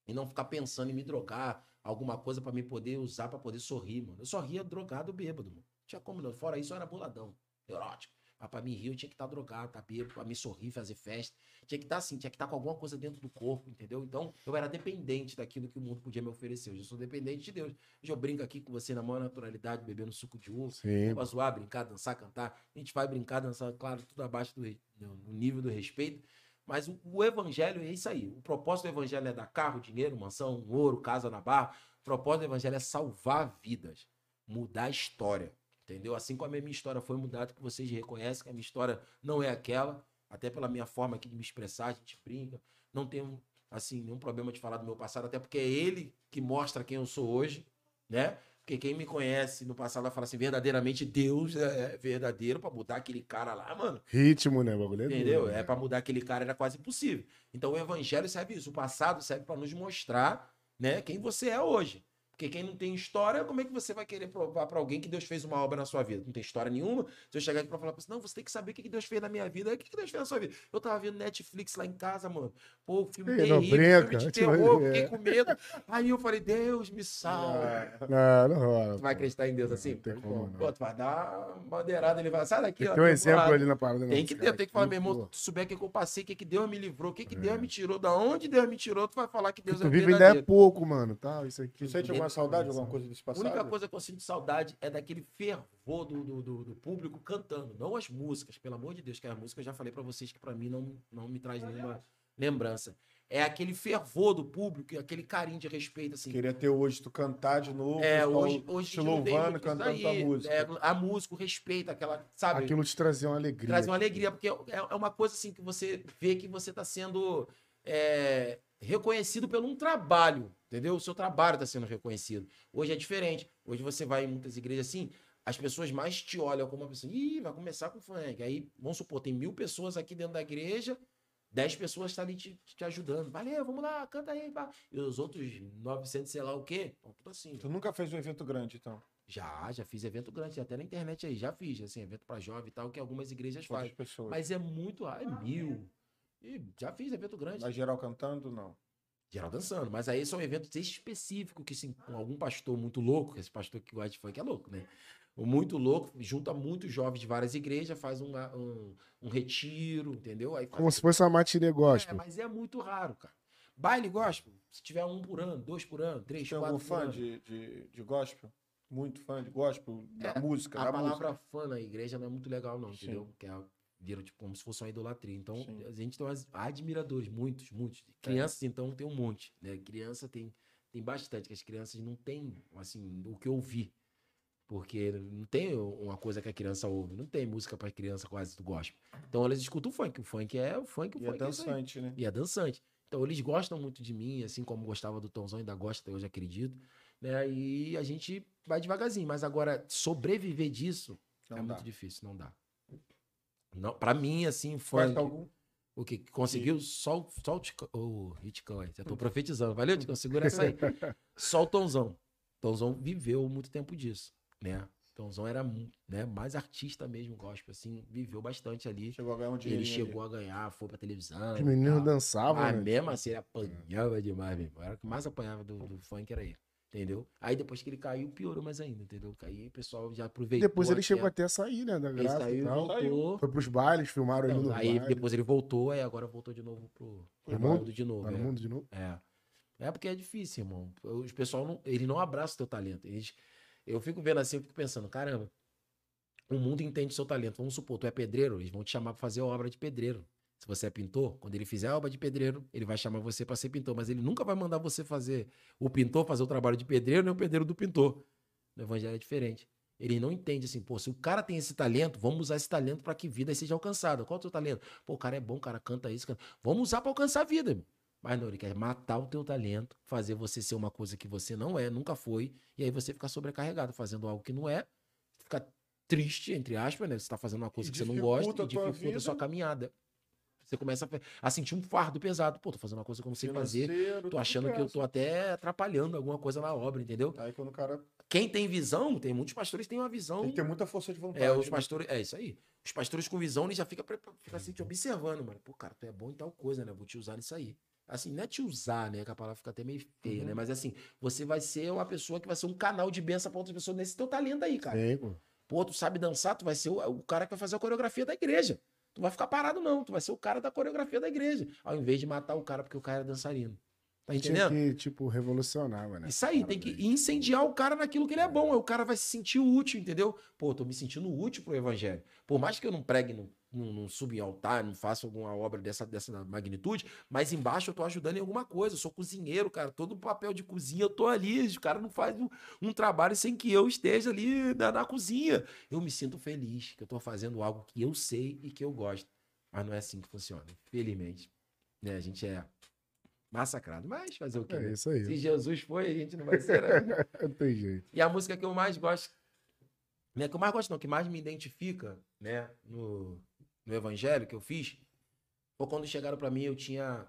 e não ficar pensando em me drogar, alguma coisa pra me poder usar pra poder sorrir, mano. Eu sorria drogado, bêbado, mano. Não tinha como não. Fora isso, eu era boladão, neurótico. Mas pra me rir, eu tinha que estar drogado, tá bêbado, pra me sorrir, fazer festa. Tinha que estar assim, tinha que estar com alguma coisa dentro do corpo, entendeu? Então, eu era dependente daquilo que o mundo podia me oferecer. Hoje eu sou dependente de Deus. Hoje eu brinco aqui com você na maior naturalidade, bebendo suco de uva. Pra zoar, brincar, dançar, cantar. A gente vai brincar, dançar, claro, tudo abaixo do, no nível do respeito. Mas o, evangelho é isso aí. O propósito do evangelho é dar carro, dinheiro, mansão, ouro, casa na barra. O propósito do evangelho é salvar vidas, mudar a história. Entendeu? Assim como a minha história foi mudada, que vocês reconhecem que a minha história não é aquela, até pela minha forma aqui de me expressar, a gente brinca. Não tenho, assim, nenhum problema de falar do meu passado, até porque é ele que mostra quem eu sou hoje, né? Porque quem me conhece no passado vai falar assim, verdadeiramente Deus é verdadeiro pra mudar aquele cara lá, mano. Ritmo, né? Bagulho é Entendeu? duro, É né? pra mudar aquele cara era quase impossível. Então o evangelho serve isso, o passado serve pra nos mostrar, né, quem você é hoje. Porque quem não tem história, como é que você vai querer provar pra alguém que Deus fez uma obra na sua vida? Não tem história nenhuma. Se eu chegar aqui pra falar pra você, não, você tem que saber o que Deus fez na minha vida. O que Deus fez na sua vida? Eu tava vendo Netflix lá em casa, mano. Pô, filme terrível, brinca, filme de tipo, terror, é. fiquei com medo. Aí eu falei, Deus me salve. Não, não rola. Tu vai acreditar em Deus assim? Não tem como, não. Pô, tu vai dar uma bandeirada, ele vai, sai daqui, Tem ó. um exemplo ali na parada. Tem que ter, tem que falar, meu irmão, tu souber o que eu passei, o que, que Deus me livrou, o que, que Deus me tirou, da onde Deus me tirou, tu vai falar que Deus Tu é vive ainda é verdadeiro. pouco, mano, tal, isso aqui. Tu sente alguma saudade, alguma coisa desse A passado? única coisa que eu sinto saudade é daquele fervor do, do, do- do público cantando, não as músicas, pelo amor de Deus, que as músicas eu já falei pra vocês que pra mim não, não me traz nenhuma lembrança. É aquele fervor do público, aquele carinho de respeito, assim. Queria ter hoje tu cantar de novo, É, só hoje, hoje te a louvando, cantando tua aí. música. É, a música, o respeito, aquela, sabe? Aquilo te trazia uma alegria. traz uma alegria, porque é, é uma coisa assim que você vê que você está sendo é, reconhecido por um trabalho, entendeu? O seu trabalho está sendo reconhecido. Hoje é diferente. Hoje você vai em muitas igrejas assim, as pessoas mais te olham como uma pessoa, ih, vai começar com funk. Aí, vamos supor, tem mil pessoas aqui dentro da igreja, dez pessoas estão ali te, te ajudando. Valeu, vamos lá, canta aí. pá. E os outros 900, sei lá o quê, estão tudo assim. Tu nunca fez um evento grande, então? Já, já fiz evento grande, até na internet aí, já fiz, assim, evento para jovem e tal, que algumas igrejas Quantas fazem. pessoas? Mas é muito, ah, é mil. E já fiz evento grande. Mas geral cantando, não. Geral dançando. Mas aí são eventos específicos que, sim, com algum pastor muito louco, esse pastor que gosta de funk é louco, né? O muito louco, junta muitos jovens de várias igrejas, faz um, um, um retiro, entendeu? Aí faz Como se fosse uma matinê é, gospel. mas é muito raro, cara. Baile gospel, se tiver um por ano, dois por ano, três, Tem quatro algum por fã ano. de, de, de gospel? Muito fã de gospel? Da É, música, A da palavra música. fã na igreja não é muito legal, não, Sim. entendeu? Que é, vira tipo, como se fosse uma idolatria. Então, Sim. a gente tem admiradores, muitos, muitos. Crianças, então, tem um monte. Né? Criança tem, tem bastante, que as crianças não têm, assim, o que eu vi. Porque não tem uma coisa que a criança ouve. Não tem música para criança quase do gospel. Então, elas escutam o funk. O funk é o funk, o E é funk é dançante, né? E é dançante. Então eles gostam muito de mim, assim como gostava do Tomzão, ainda gosta até hoje, acredito. Né? E a gente vai devagarzinho. Mas agora, sobreviver disso Não é dá. muito difícil, não dá. Não, pra mim, assim, algum? o que conseguiu, só, o- só o Ticão, o Hiticão aí, já tô profetizando. Valeu, Ticão? Segura essa aí. Só o Tomzão. Tomzão viveu muito tempo disso, né? Tomzão era né, mais artista mesmo, gospel, assim, viveu bastante ali. Chegou a ganhar um Ele dinheiro. chegou a ganhar, foi pra televisão. Os meninos dançavam, Ah, né? mesmo assim, ele apanhava demais, meu irmão. Era o que mais apanhava do, do funk era ele. Entendeu? Aí depois que ele caiu, piorou mais ainda, entendeu? Aí o pessoal já aproveitou. Depois ele chegou até a sair, né? Da Ele graça saiu e tal. voltou. Foi pros bailes, filmaram ele Não, no aí baile. depois ele voltou, aí agora voltou de novo pro, pro mundo? mundo de novo. Tá no é. mundo de novo. É. É porque é difícil, irmão. Os pessoal não, ele não abraça o teu talento. Eles, eu fico vendo assim, eu fico pensando, caramba, o mundo entende o seu talento. Vamos supor, tu é pedreiro, eles vão te chamar pra fazer obra de pedreiro. Se você é pintor, quando ele fizer a obra de pedreiro, ele vai chamar você pra ser pintor, mas ele nunca vai mandar você fazer o pintor fazer o trabalho de pedreiro, nem o pedreiro do pintor. No evangelho é diferente. Ele não entende assim, pô, se o cara tem esse talento, vamos usar esse talento pra que vida seja alcançada. Qual é o teu talento? Pô, o cara é bom, o cara canta isso, canta. Vamos usar pra alcançar a vida, irmão. Mas não, ele quer matar o teu talento, fazer você ser uma coisa que você não é, nunca foi, e aí você ficar sobrecarregado, fazendo algo que não é, fica triste, entre aspas, né? Você tá fazendo uma coisa E que você não gosta e dificulta a sua caminhada. Você começa a, sentir um fardo pesado. Pô, tô fazendo uma coisa que eu não sei fazer. Tô achando que eu tô até atrapalhando alguma coisa na obra, entendeu? Aí quando o cara Quem tem visão, tem muitos pastores que têm uma visão. tem que ter muita força de vontade. É, os né? pastores. É isso aí. Os pastores com visão, eles já ficam fica assim, te observando, mano. Pô, cara, tu é bom em tal coisa, né? Vou te usar nisso aí. Assim, não é te usar, né? Que a palavra fica até meio feia, Uhum. né? Mas assim, você vai ser uma pessoa que vai ser um canal de bênção pra outras pessoas nesse teu talento aí, cara. Sim, pô. Pô, tu sabe dançar, tu vai ser o, o cara que vai fazer a coreografia da igreja. Tu vai ficar parado, não. Tu vai ser o cara da coreografia da igreja. Ao invés de matar o cara porque o cara é dançarino. Tá Tinha entendendo? que, tipo, revolucionar, mano. Isso aí, tem que incendiar o cara naquilo que ele é bom. Aí o cara vai se sentir útil, entendeu? Pô, tô me sentindo útil pro evangelho. Por mais que eu não pregue no, não, não subo em altar, não faço alguma obra dessa, dessa magnitude, mas embaixo eu tô ajudando em alguma coisa. Eu sou cozinheiro, cara. Todo o papel de cozinha eu tô ali. O cara não faz um, um trabalho sem que eu esteja ali na, na cozinha. Eu me sinto feliz que eu tô fazendo algo que eu sei e que eu gosto. Mas não é assim que funciona, felizmente. Né? A gente é massacrado. Mas fazer o quê? É né? isso aí. Se Jesus foi, a gente não vai ser. né? Não tem jeito. E a música que eu mais gosto, né, que eu mais gosto não, que mais me identifica, né, no, no evangelho que eu fiz, foi quando chegaram pra mim, eu tinha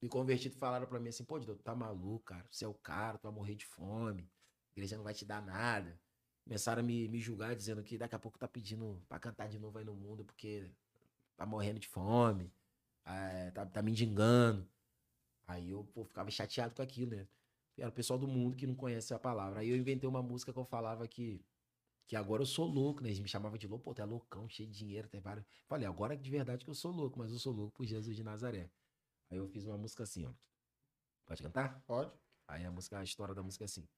me convertido falaram pra mim assim, pô, Diogo, tá maluco, cara, você é o cara, tu vai morrer de fome, a igreja não vai te dar nada. Começaram a me, me julgar dizendo que daqui a pouco tá pedindo pra cantar de novo aí no mundo porque tá morrendo de fome, é, tá, tá mendigando. Aí eu pô, ficava chateado com aquilo, né? Era o pessoal do mundo que não conhece a palavra. Aí eu inventei uma música que eu falava que, que agora eu sou louco, né? Eles me chamavam de louco, pô, tu é loucão, cheio de dinheiro, tem vários. Falei, agora de verdade que eu sou louco, mas eu sou louco por Jesus de Nazaré. Aí eu fiz uma música assim, ó. Pode cantar? Pode. Aí a música, a história da música é assim.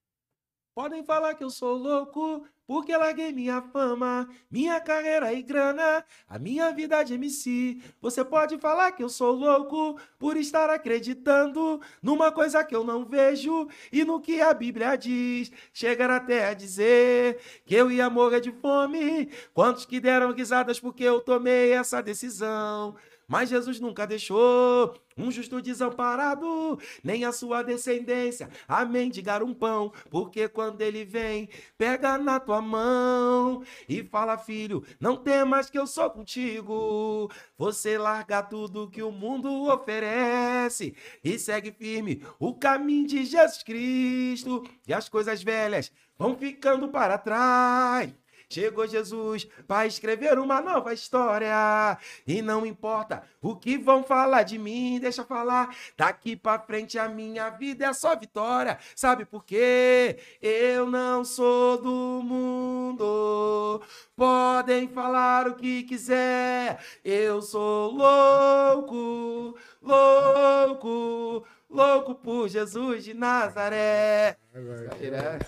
Podem falar que eu sou louco, porque larguei minha fama, minha carreira e grana, a minha vida de MC. Você pode falar que eu sou louco por estar acreditando numa coisa que eu não vejo e no que a Bíblia diz. Chegar até a dizer que eu ia morrer de fome. Quantos que deram risadas porque eu tomei essa decisão? Mas Jesus nunca deixou um justo desamparado, nem a sua descendência a mendigar um pão, porque quando ele vem, pega na tua mão e fala, filho, não temas que eu sou contigo. Você larga tudo que o mundo oferece e segue firme o caminho de Jesus Cristo, e as coisas velhas vão ficando para trás. Chegou Jesus para escrever uma nova história. E não importa o que vão falar de mim, deixa falar. Daqui para frente a minha vida é só vitória. Sabe por quê? Eu não sou do mundo. Podem falar o que quiser. Eu sou louco, louco, louco por Jesus de Nazaré. Agora, aí, né?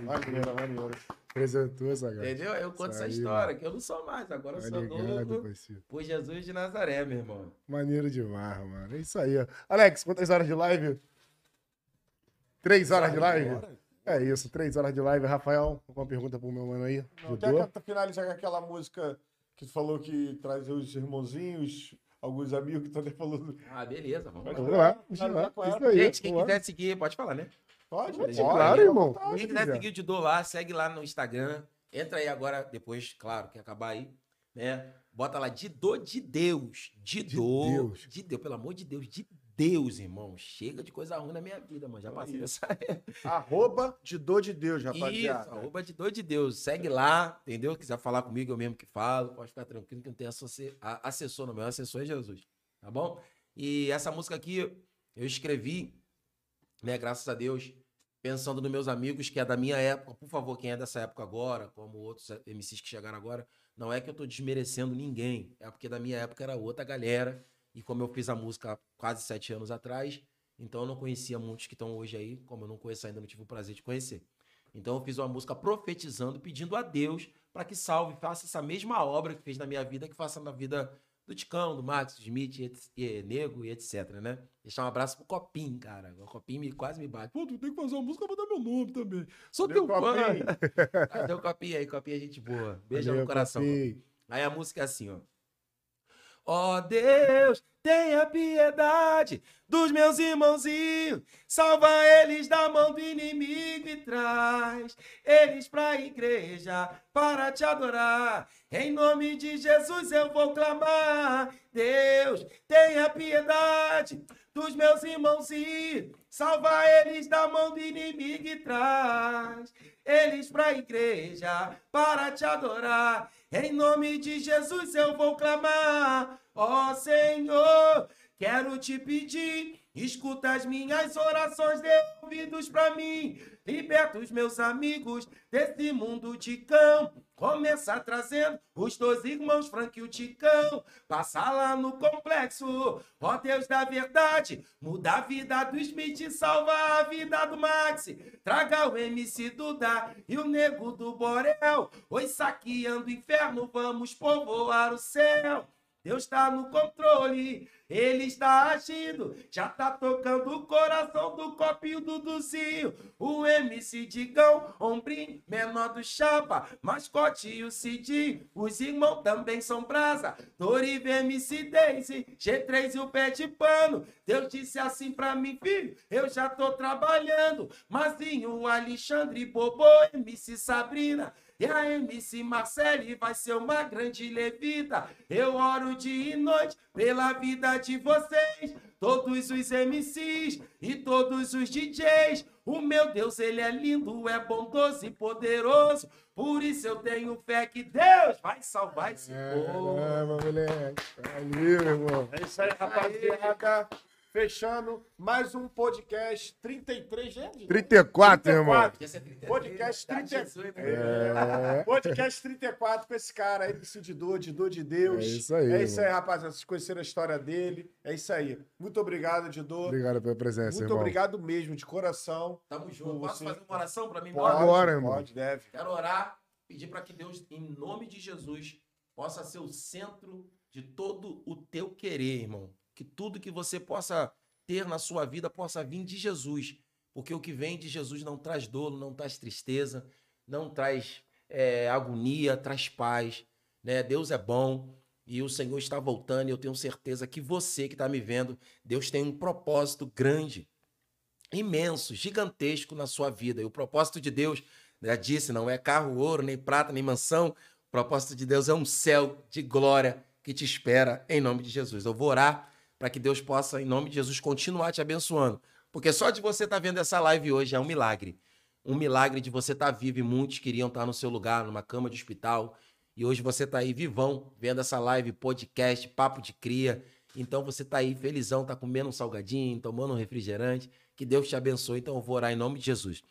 Maneiro, maneiro. Apresentou essa galera. Entendeu? Eu conto Isso essa história, que eu não sou mais, agora eu Tá sou parceiro. por Jesus de Nazaré, meu irmão. Maneiro demais, mano. É isso aí, ó. Alex, quantas horas de live? Três horas de live? É isso, três horas de live. Rafael, alguma pergunta pro meu mano aí? Não, can- finalizar com aquela música que tu falou que traz os irmãozinhos, alguns amigos que tu até falou. Ah, beleza, vamos lá. Vamos lá, vamos lá. Isso aí. Gente, quem vamos lá. quiser seguir, pode falar, né? Pode? Pode, Claro, irmão. Quem Se quiser seguir o Didô lá, segue lá no Instagram. Entra aí agora, depois, claro, que acabar aí, né? Bota lá, Didô de Deus. Didô. De Deus. De Deus, pelo amor de Deus, de Deus, irmão. Chega de coisa ruim na minha vida, mano. Já passei dessa época. Arroba de dor de Deus, Isso, rapaziada. arroba Didô de Deus. Segue lá, entendeu? Quiser falar comigo, eu mesmo que falo. Pode ficar tranquilo que não tem assessor, não. Meu assessor é Jesus. Tá bom? E essa música aqui eu escrevi, né? Graças a Deus, pensando nos meus amigos, que é da minha época. Por favor, quem é dessa época agora, como outros MCs que chegaram agora, não é que eu tô desmerecendo ninguém. É porque da minha época era outra galera. E como eu fiz a música quase sete anos atrás, então eu não conhecia muitos que estão hoje aí, como eu não conheço ainda, não tive o prazer de conhecer. Então eu fiz uma música profetizando, pedindo a Deus para que salve, faça essa mesma obra que fez na minha vida, que faça na vida do Ticão, do Max, do Smith, et- e, Nego e etc, né? Deixar um abraço pro Copinho, cara. O Copinho me, quase me bate. Pô, tu tem que fazer uma música pra dar meu nome também. Sou teu fã. Cadê o Copinho aí? Copinho é gente boa. Valeu, no coração. Aí a música é assim, ó. Ó Deus, tenha piedade dos meus irmãozinhos, salva eles da mão do inimigo e traz eles pra igreja para te adorar. Em nome de Jesus eu vou clamar. Deus, tenha piedade dos meus irmãozinhos, salva eles da mão do inimigo e traz eles pra igreja para te adorar. Em nome de Jesus eu vou clamar, ó Senhor, quero te pedir, escuta as minhas orações, dê ouvidos pra mim. Liberta os meus amigos desse mundo de cão. Começa trazendo os dois irmãos Frank e o Ticão. Passa lá no complexo, ó Deus da verdade. Muda a vida do Smith, salva a vida do Maxi. Traga o MC Duda e o nego do Borel. Oi, saqueando o inferno, vamos povoar o céu. Deus está no controle, Ele está agindo. Já tá tocando o coração do copinho do Duzinho. O MC Digão, ombrinho, menor do Chapa. Mascote e o Cidinho, os irmãos também são brasa. Doriva, MC Daisy, G3 e o pé de pano. Deus disse assim pra mim, filho, eu já tô trabalhando. Mazinho, Alexandre, Bobo, MC Sabrina. E a MC Marcele vai ser uma grande levita. Eu oro dia e noite pela vida de vocês. Todos os MCs e todos os DJs. O meu Deus, ele é lindo, é bondoso e poderoso. Por isso eu tenho fé que Deus vai salvar esse povo. É, meu moleque. Ali, meu irmão. É isso aí, rapaziada. Fechando mais um podcast 33, gente. 34, irmão. 34. Podia ser 33, Podcast tá, 30. Jesus, né? É. Podcast 34 com esse cara aí, MC de dor, de dor de Deus. É isso aí, É isso aí, irmão. rapaziada. Vocês conheceram a história dele. É isso aí. Muito obrigado, Didô. Obrigado pela presença, Muito irmão. obrigado mesmo, de coração. Tamo junto. Posso você. fazer uma oração pra mim? Pode, Agora, irmão. Pode, deve. Quero orar, pedir para que Deus, em nome de Jesus, possa ser o centro de todo o teu querer, irmão. Que tudo que você possa ter na sua vida possa vir de Jesus. Porque o que vem de Jesus não traz dolo, não traz tristeza, não traz é, agonia, traz paz. Né? Deus é bom e o Senhor está voltando. E eu tenho certeza que você que está me vendo, Deus tem um propósito grande, imenso, gigantesco na sua vida. E o propósito de Deus já disse, não é carro, ouro, nem prata, nem mansão. O propósito de Deus é um céu de glória que te espera em nome de Jesus. Eu vou orar para que Deus possa, em nome de Jesus, continuar te abençoando. Porque só de você estar vendo essa live hoje é um milagre. Um milagre de você estar vivo e muitos queriam estar no seu lugar, numa cama de hospital. E hoje você está aí vivão, vendo essa live, podcast, papo de cria. Então você está aí felizão, está comendo um salgadinho, tomando um refrigerante. Que Deus te abençoe. Então eu vou orar em nome de Jesus.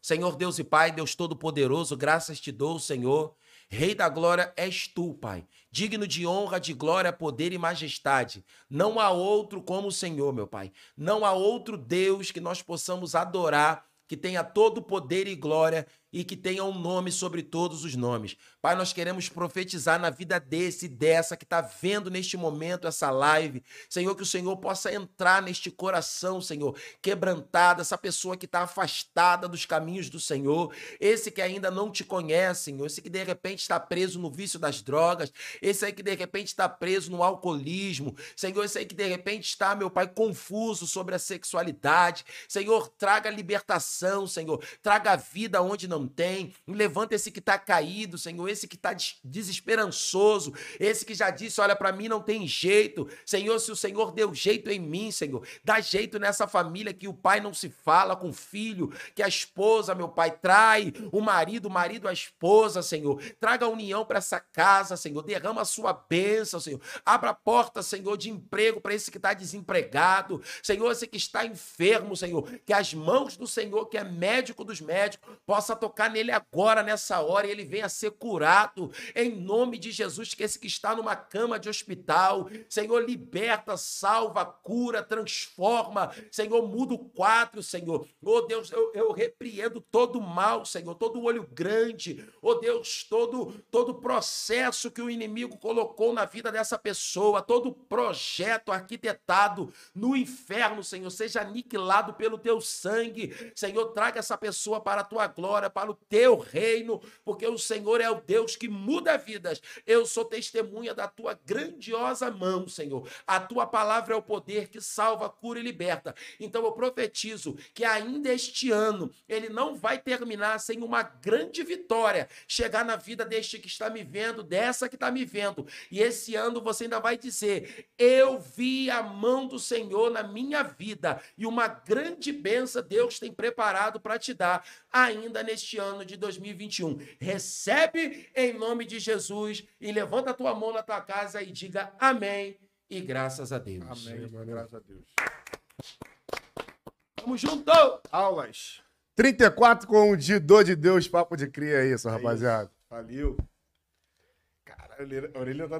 Senhor Deus e Pai, Deus Todo-Poderoso, graças te dou, Senhor. Rei da glória és tu, Pai. Digno de honra, de glória, poder e majestade. Não há outro como o Senhor, meu Pai. Não há outro Deus que nós possamos adorar, que tenha todo poder e glória e que tenha um nome sobre todos os nomes. Pai, nós queremos profetizar na vida desse e dessa que está vendo neste momento essa live. Senhor, que o Senhor possa entrar neste coração, Senhor, quebrantado, essa pessoa que está afastada dos caminhos do Senhor, esse que ainda não te conhece, Senhor, esse que de repente está preso no vício das drogas, esse aí que de repente está preso no alcoolismo, Senhor, esse aí que de repente está, meu Pai, confuso sobre a sexualidade. Senhor, traga libertação, Senhor, traga vida onde não tem. Levanta esse que está caído, Senhor, esse que está desesperançoso, esse que já disse: Olha, para mim não tem jeito. Senhor, se o Senhor deu jeito em mim, Senhor, dá jeito nessa família que o pai não se fala com o filho, que a esposa, meu pai, trai o marido, o marido a esposa, Senhor. Traga união para essa casa, Senhor. Derrama a sua bênção, Senhor. Abra a porta, Senhor, de emprego para esse que está desempregado. Senhor, esse que está enfermo, Senhor. Que as mãos do Senhor, que é médico dos médicos, possa tocar nele agora, nessa hora, e ele venha ser curado. Em nome de Jesus, que esse que está numa cama de hospital, Senhor, liberta, salva, cura, transforma. Senhor, muda o quadro, Senhor. Oh Deus, eu, eu repreendo todo mal, Senhor, todo olho grande. Oh Deus, todo, todo processo que o inimigo colocou na vida dessa pessoa, todo projeto arquitetado no inferno, Senhor, seja aniquilado pelo teu sangue. Senhor, traga essa pessoa para a tua glória, para o teu reino, porque o Senhor é o Deus que muda vidas. Eu sou testemunha da tua grandiosa mão, Senhor. A tua palavra é o poder que salva, cura e liberta. Então eu profetizo que ainda este ano ele não vai terminar sem uma grande vitória chegar na vida deste que está me vendo, dessa que está me vendo. E esse ano você ainda vai dizer: Eu vi a mão do Senhor na minha vida e uma grande benção Deus tem preparado para te dar ainda neste ano de 2021. Recebe em nome de Jesus e levanta a tua mão na tua casa e diga amém e graças a Deus. Amém. mano. Graças a Deus. Tamo junto! Aulas. 34 com o Didô de Deus, papo de cria é isso, rapaziada. Valeu. Cara, a orelha tá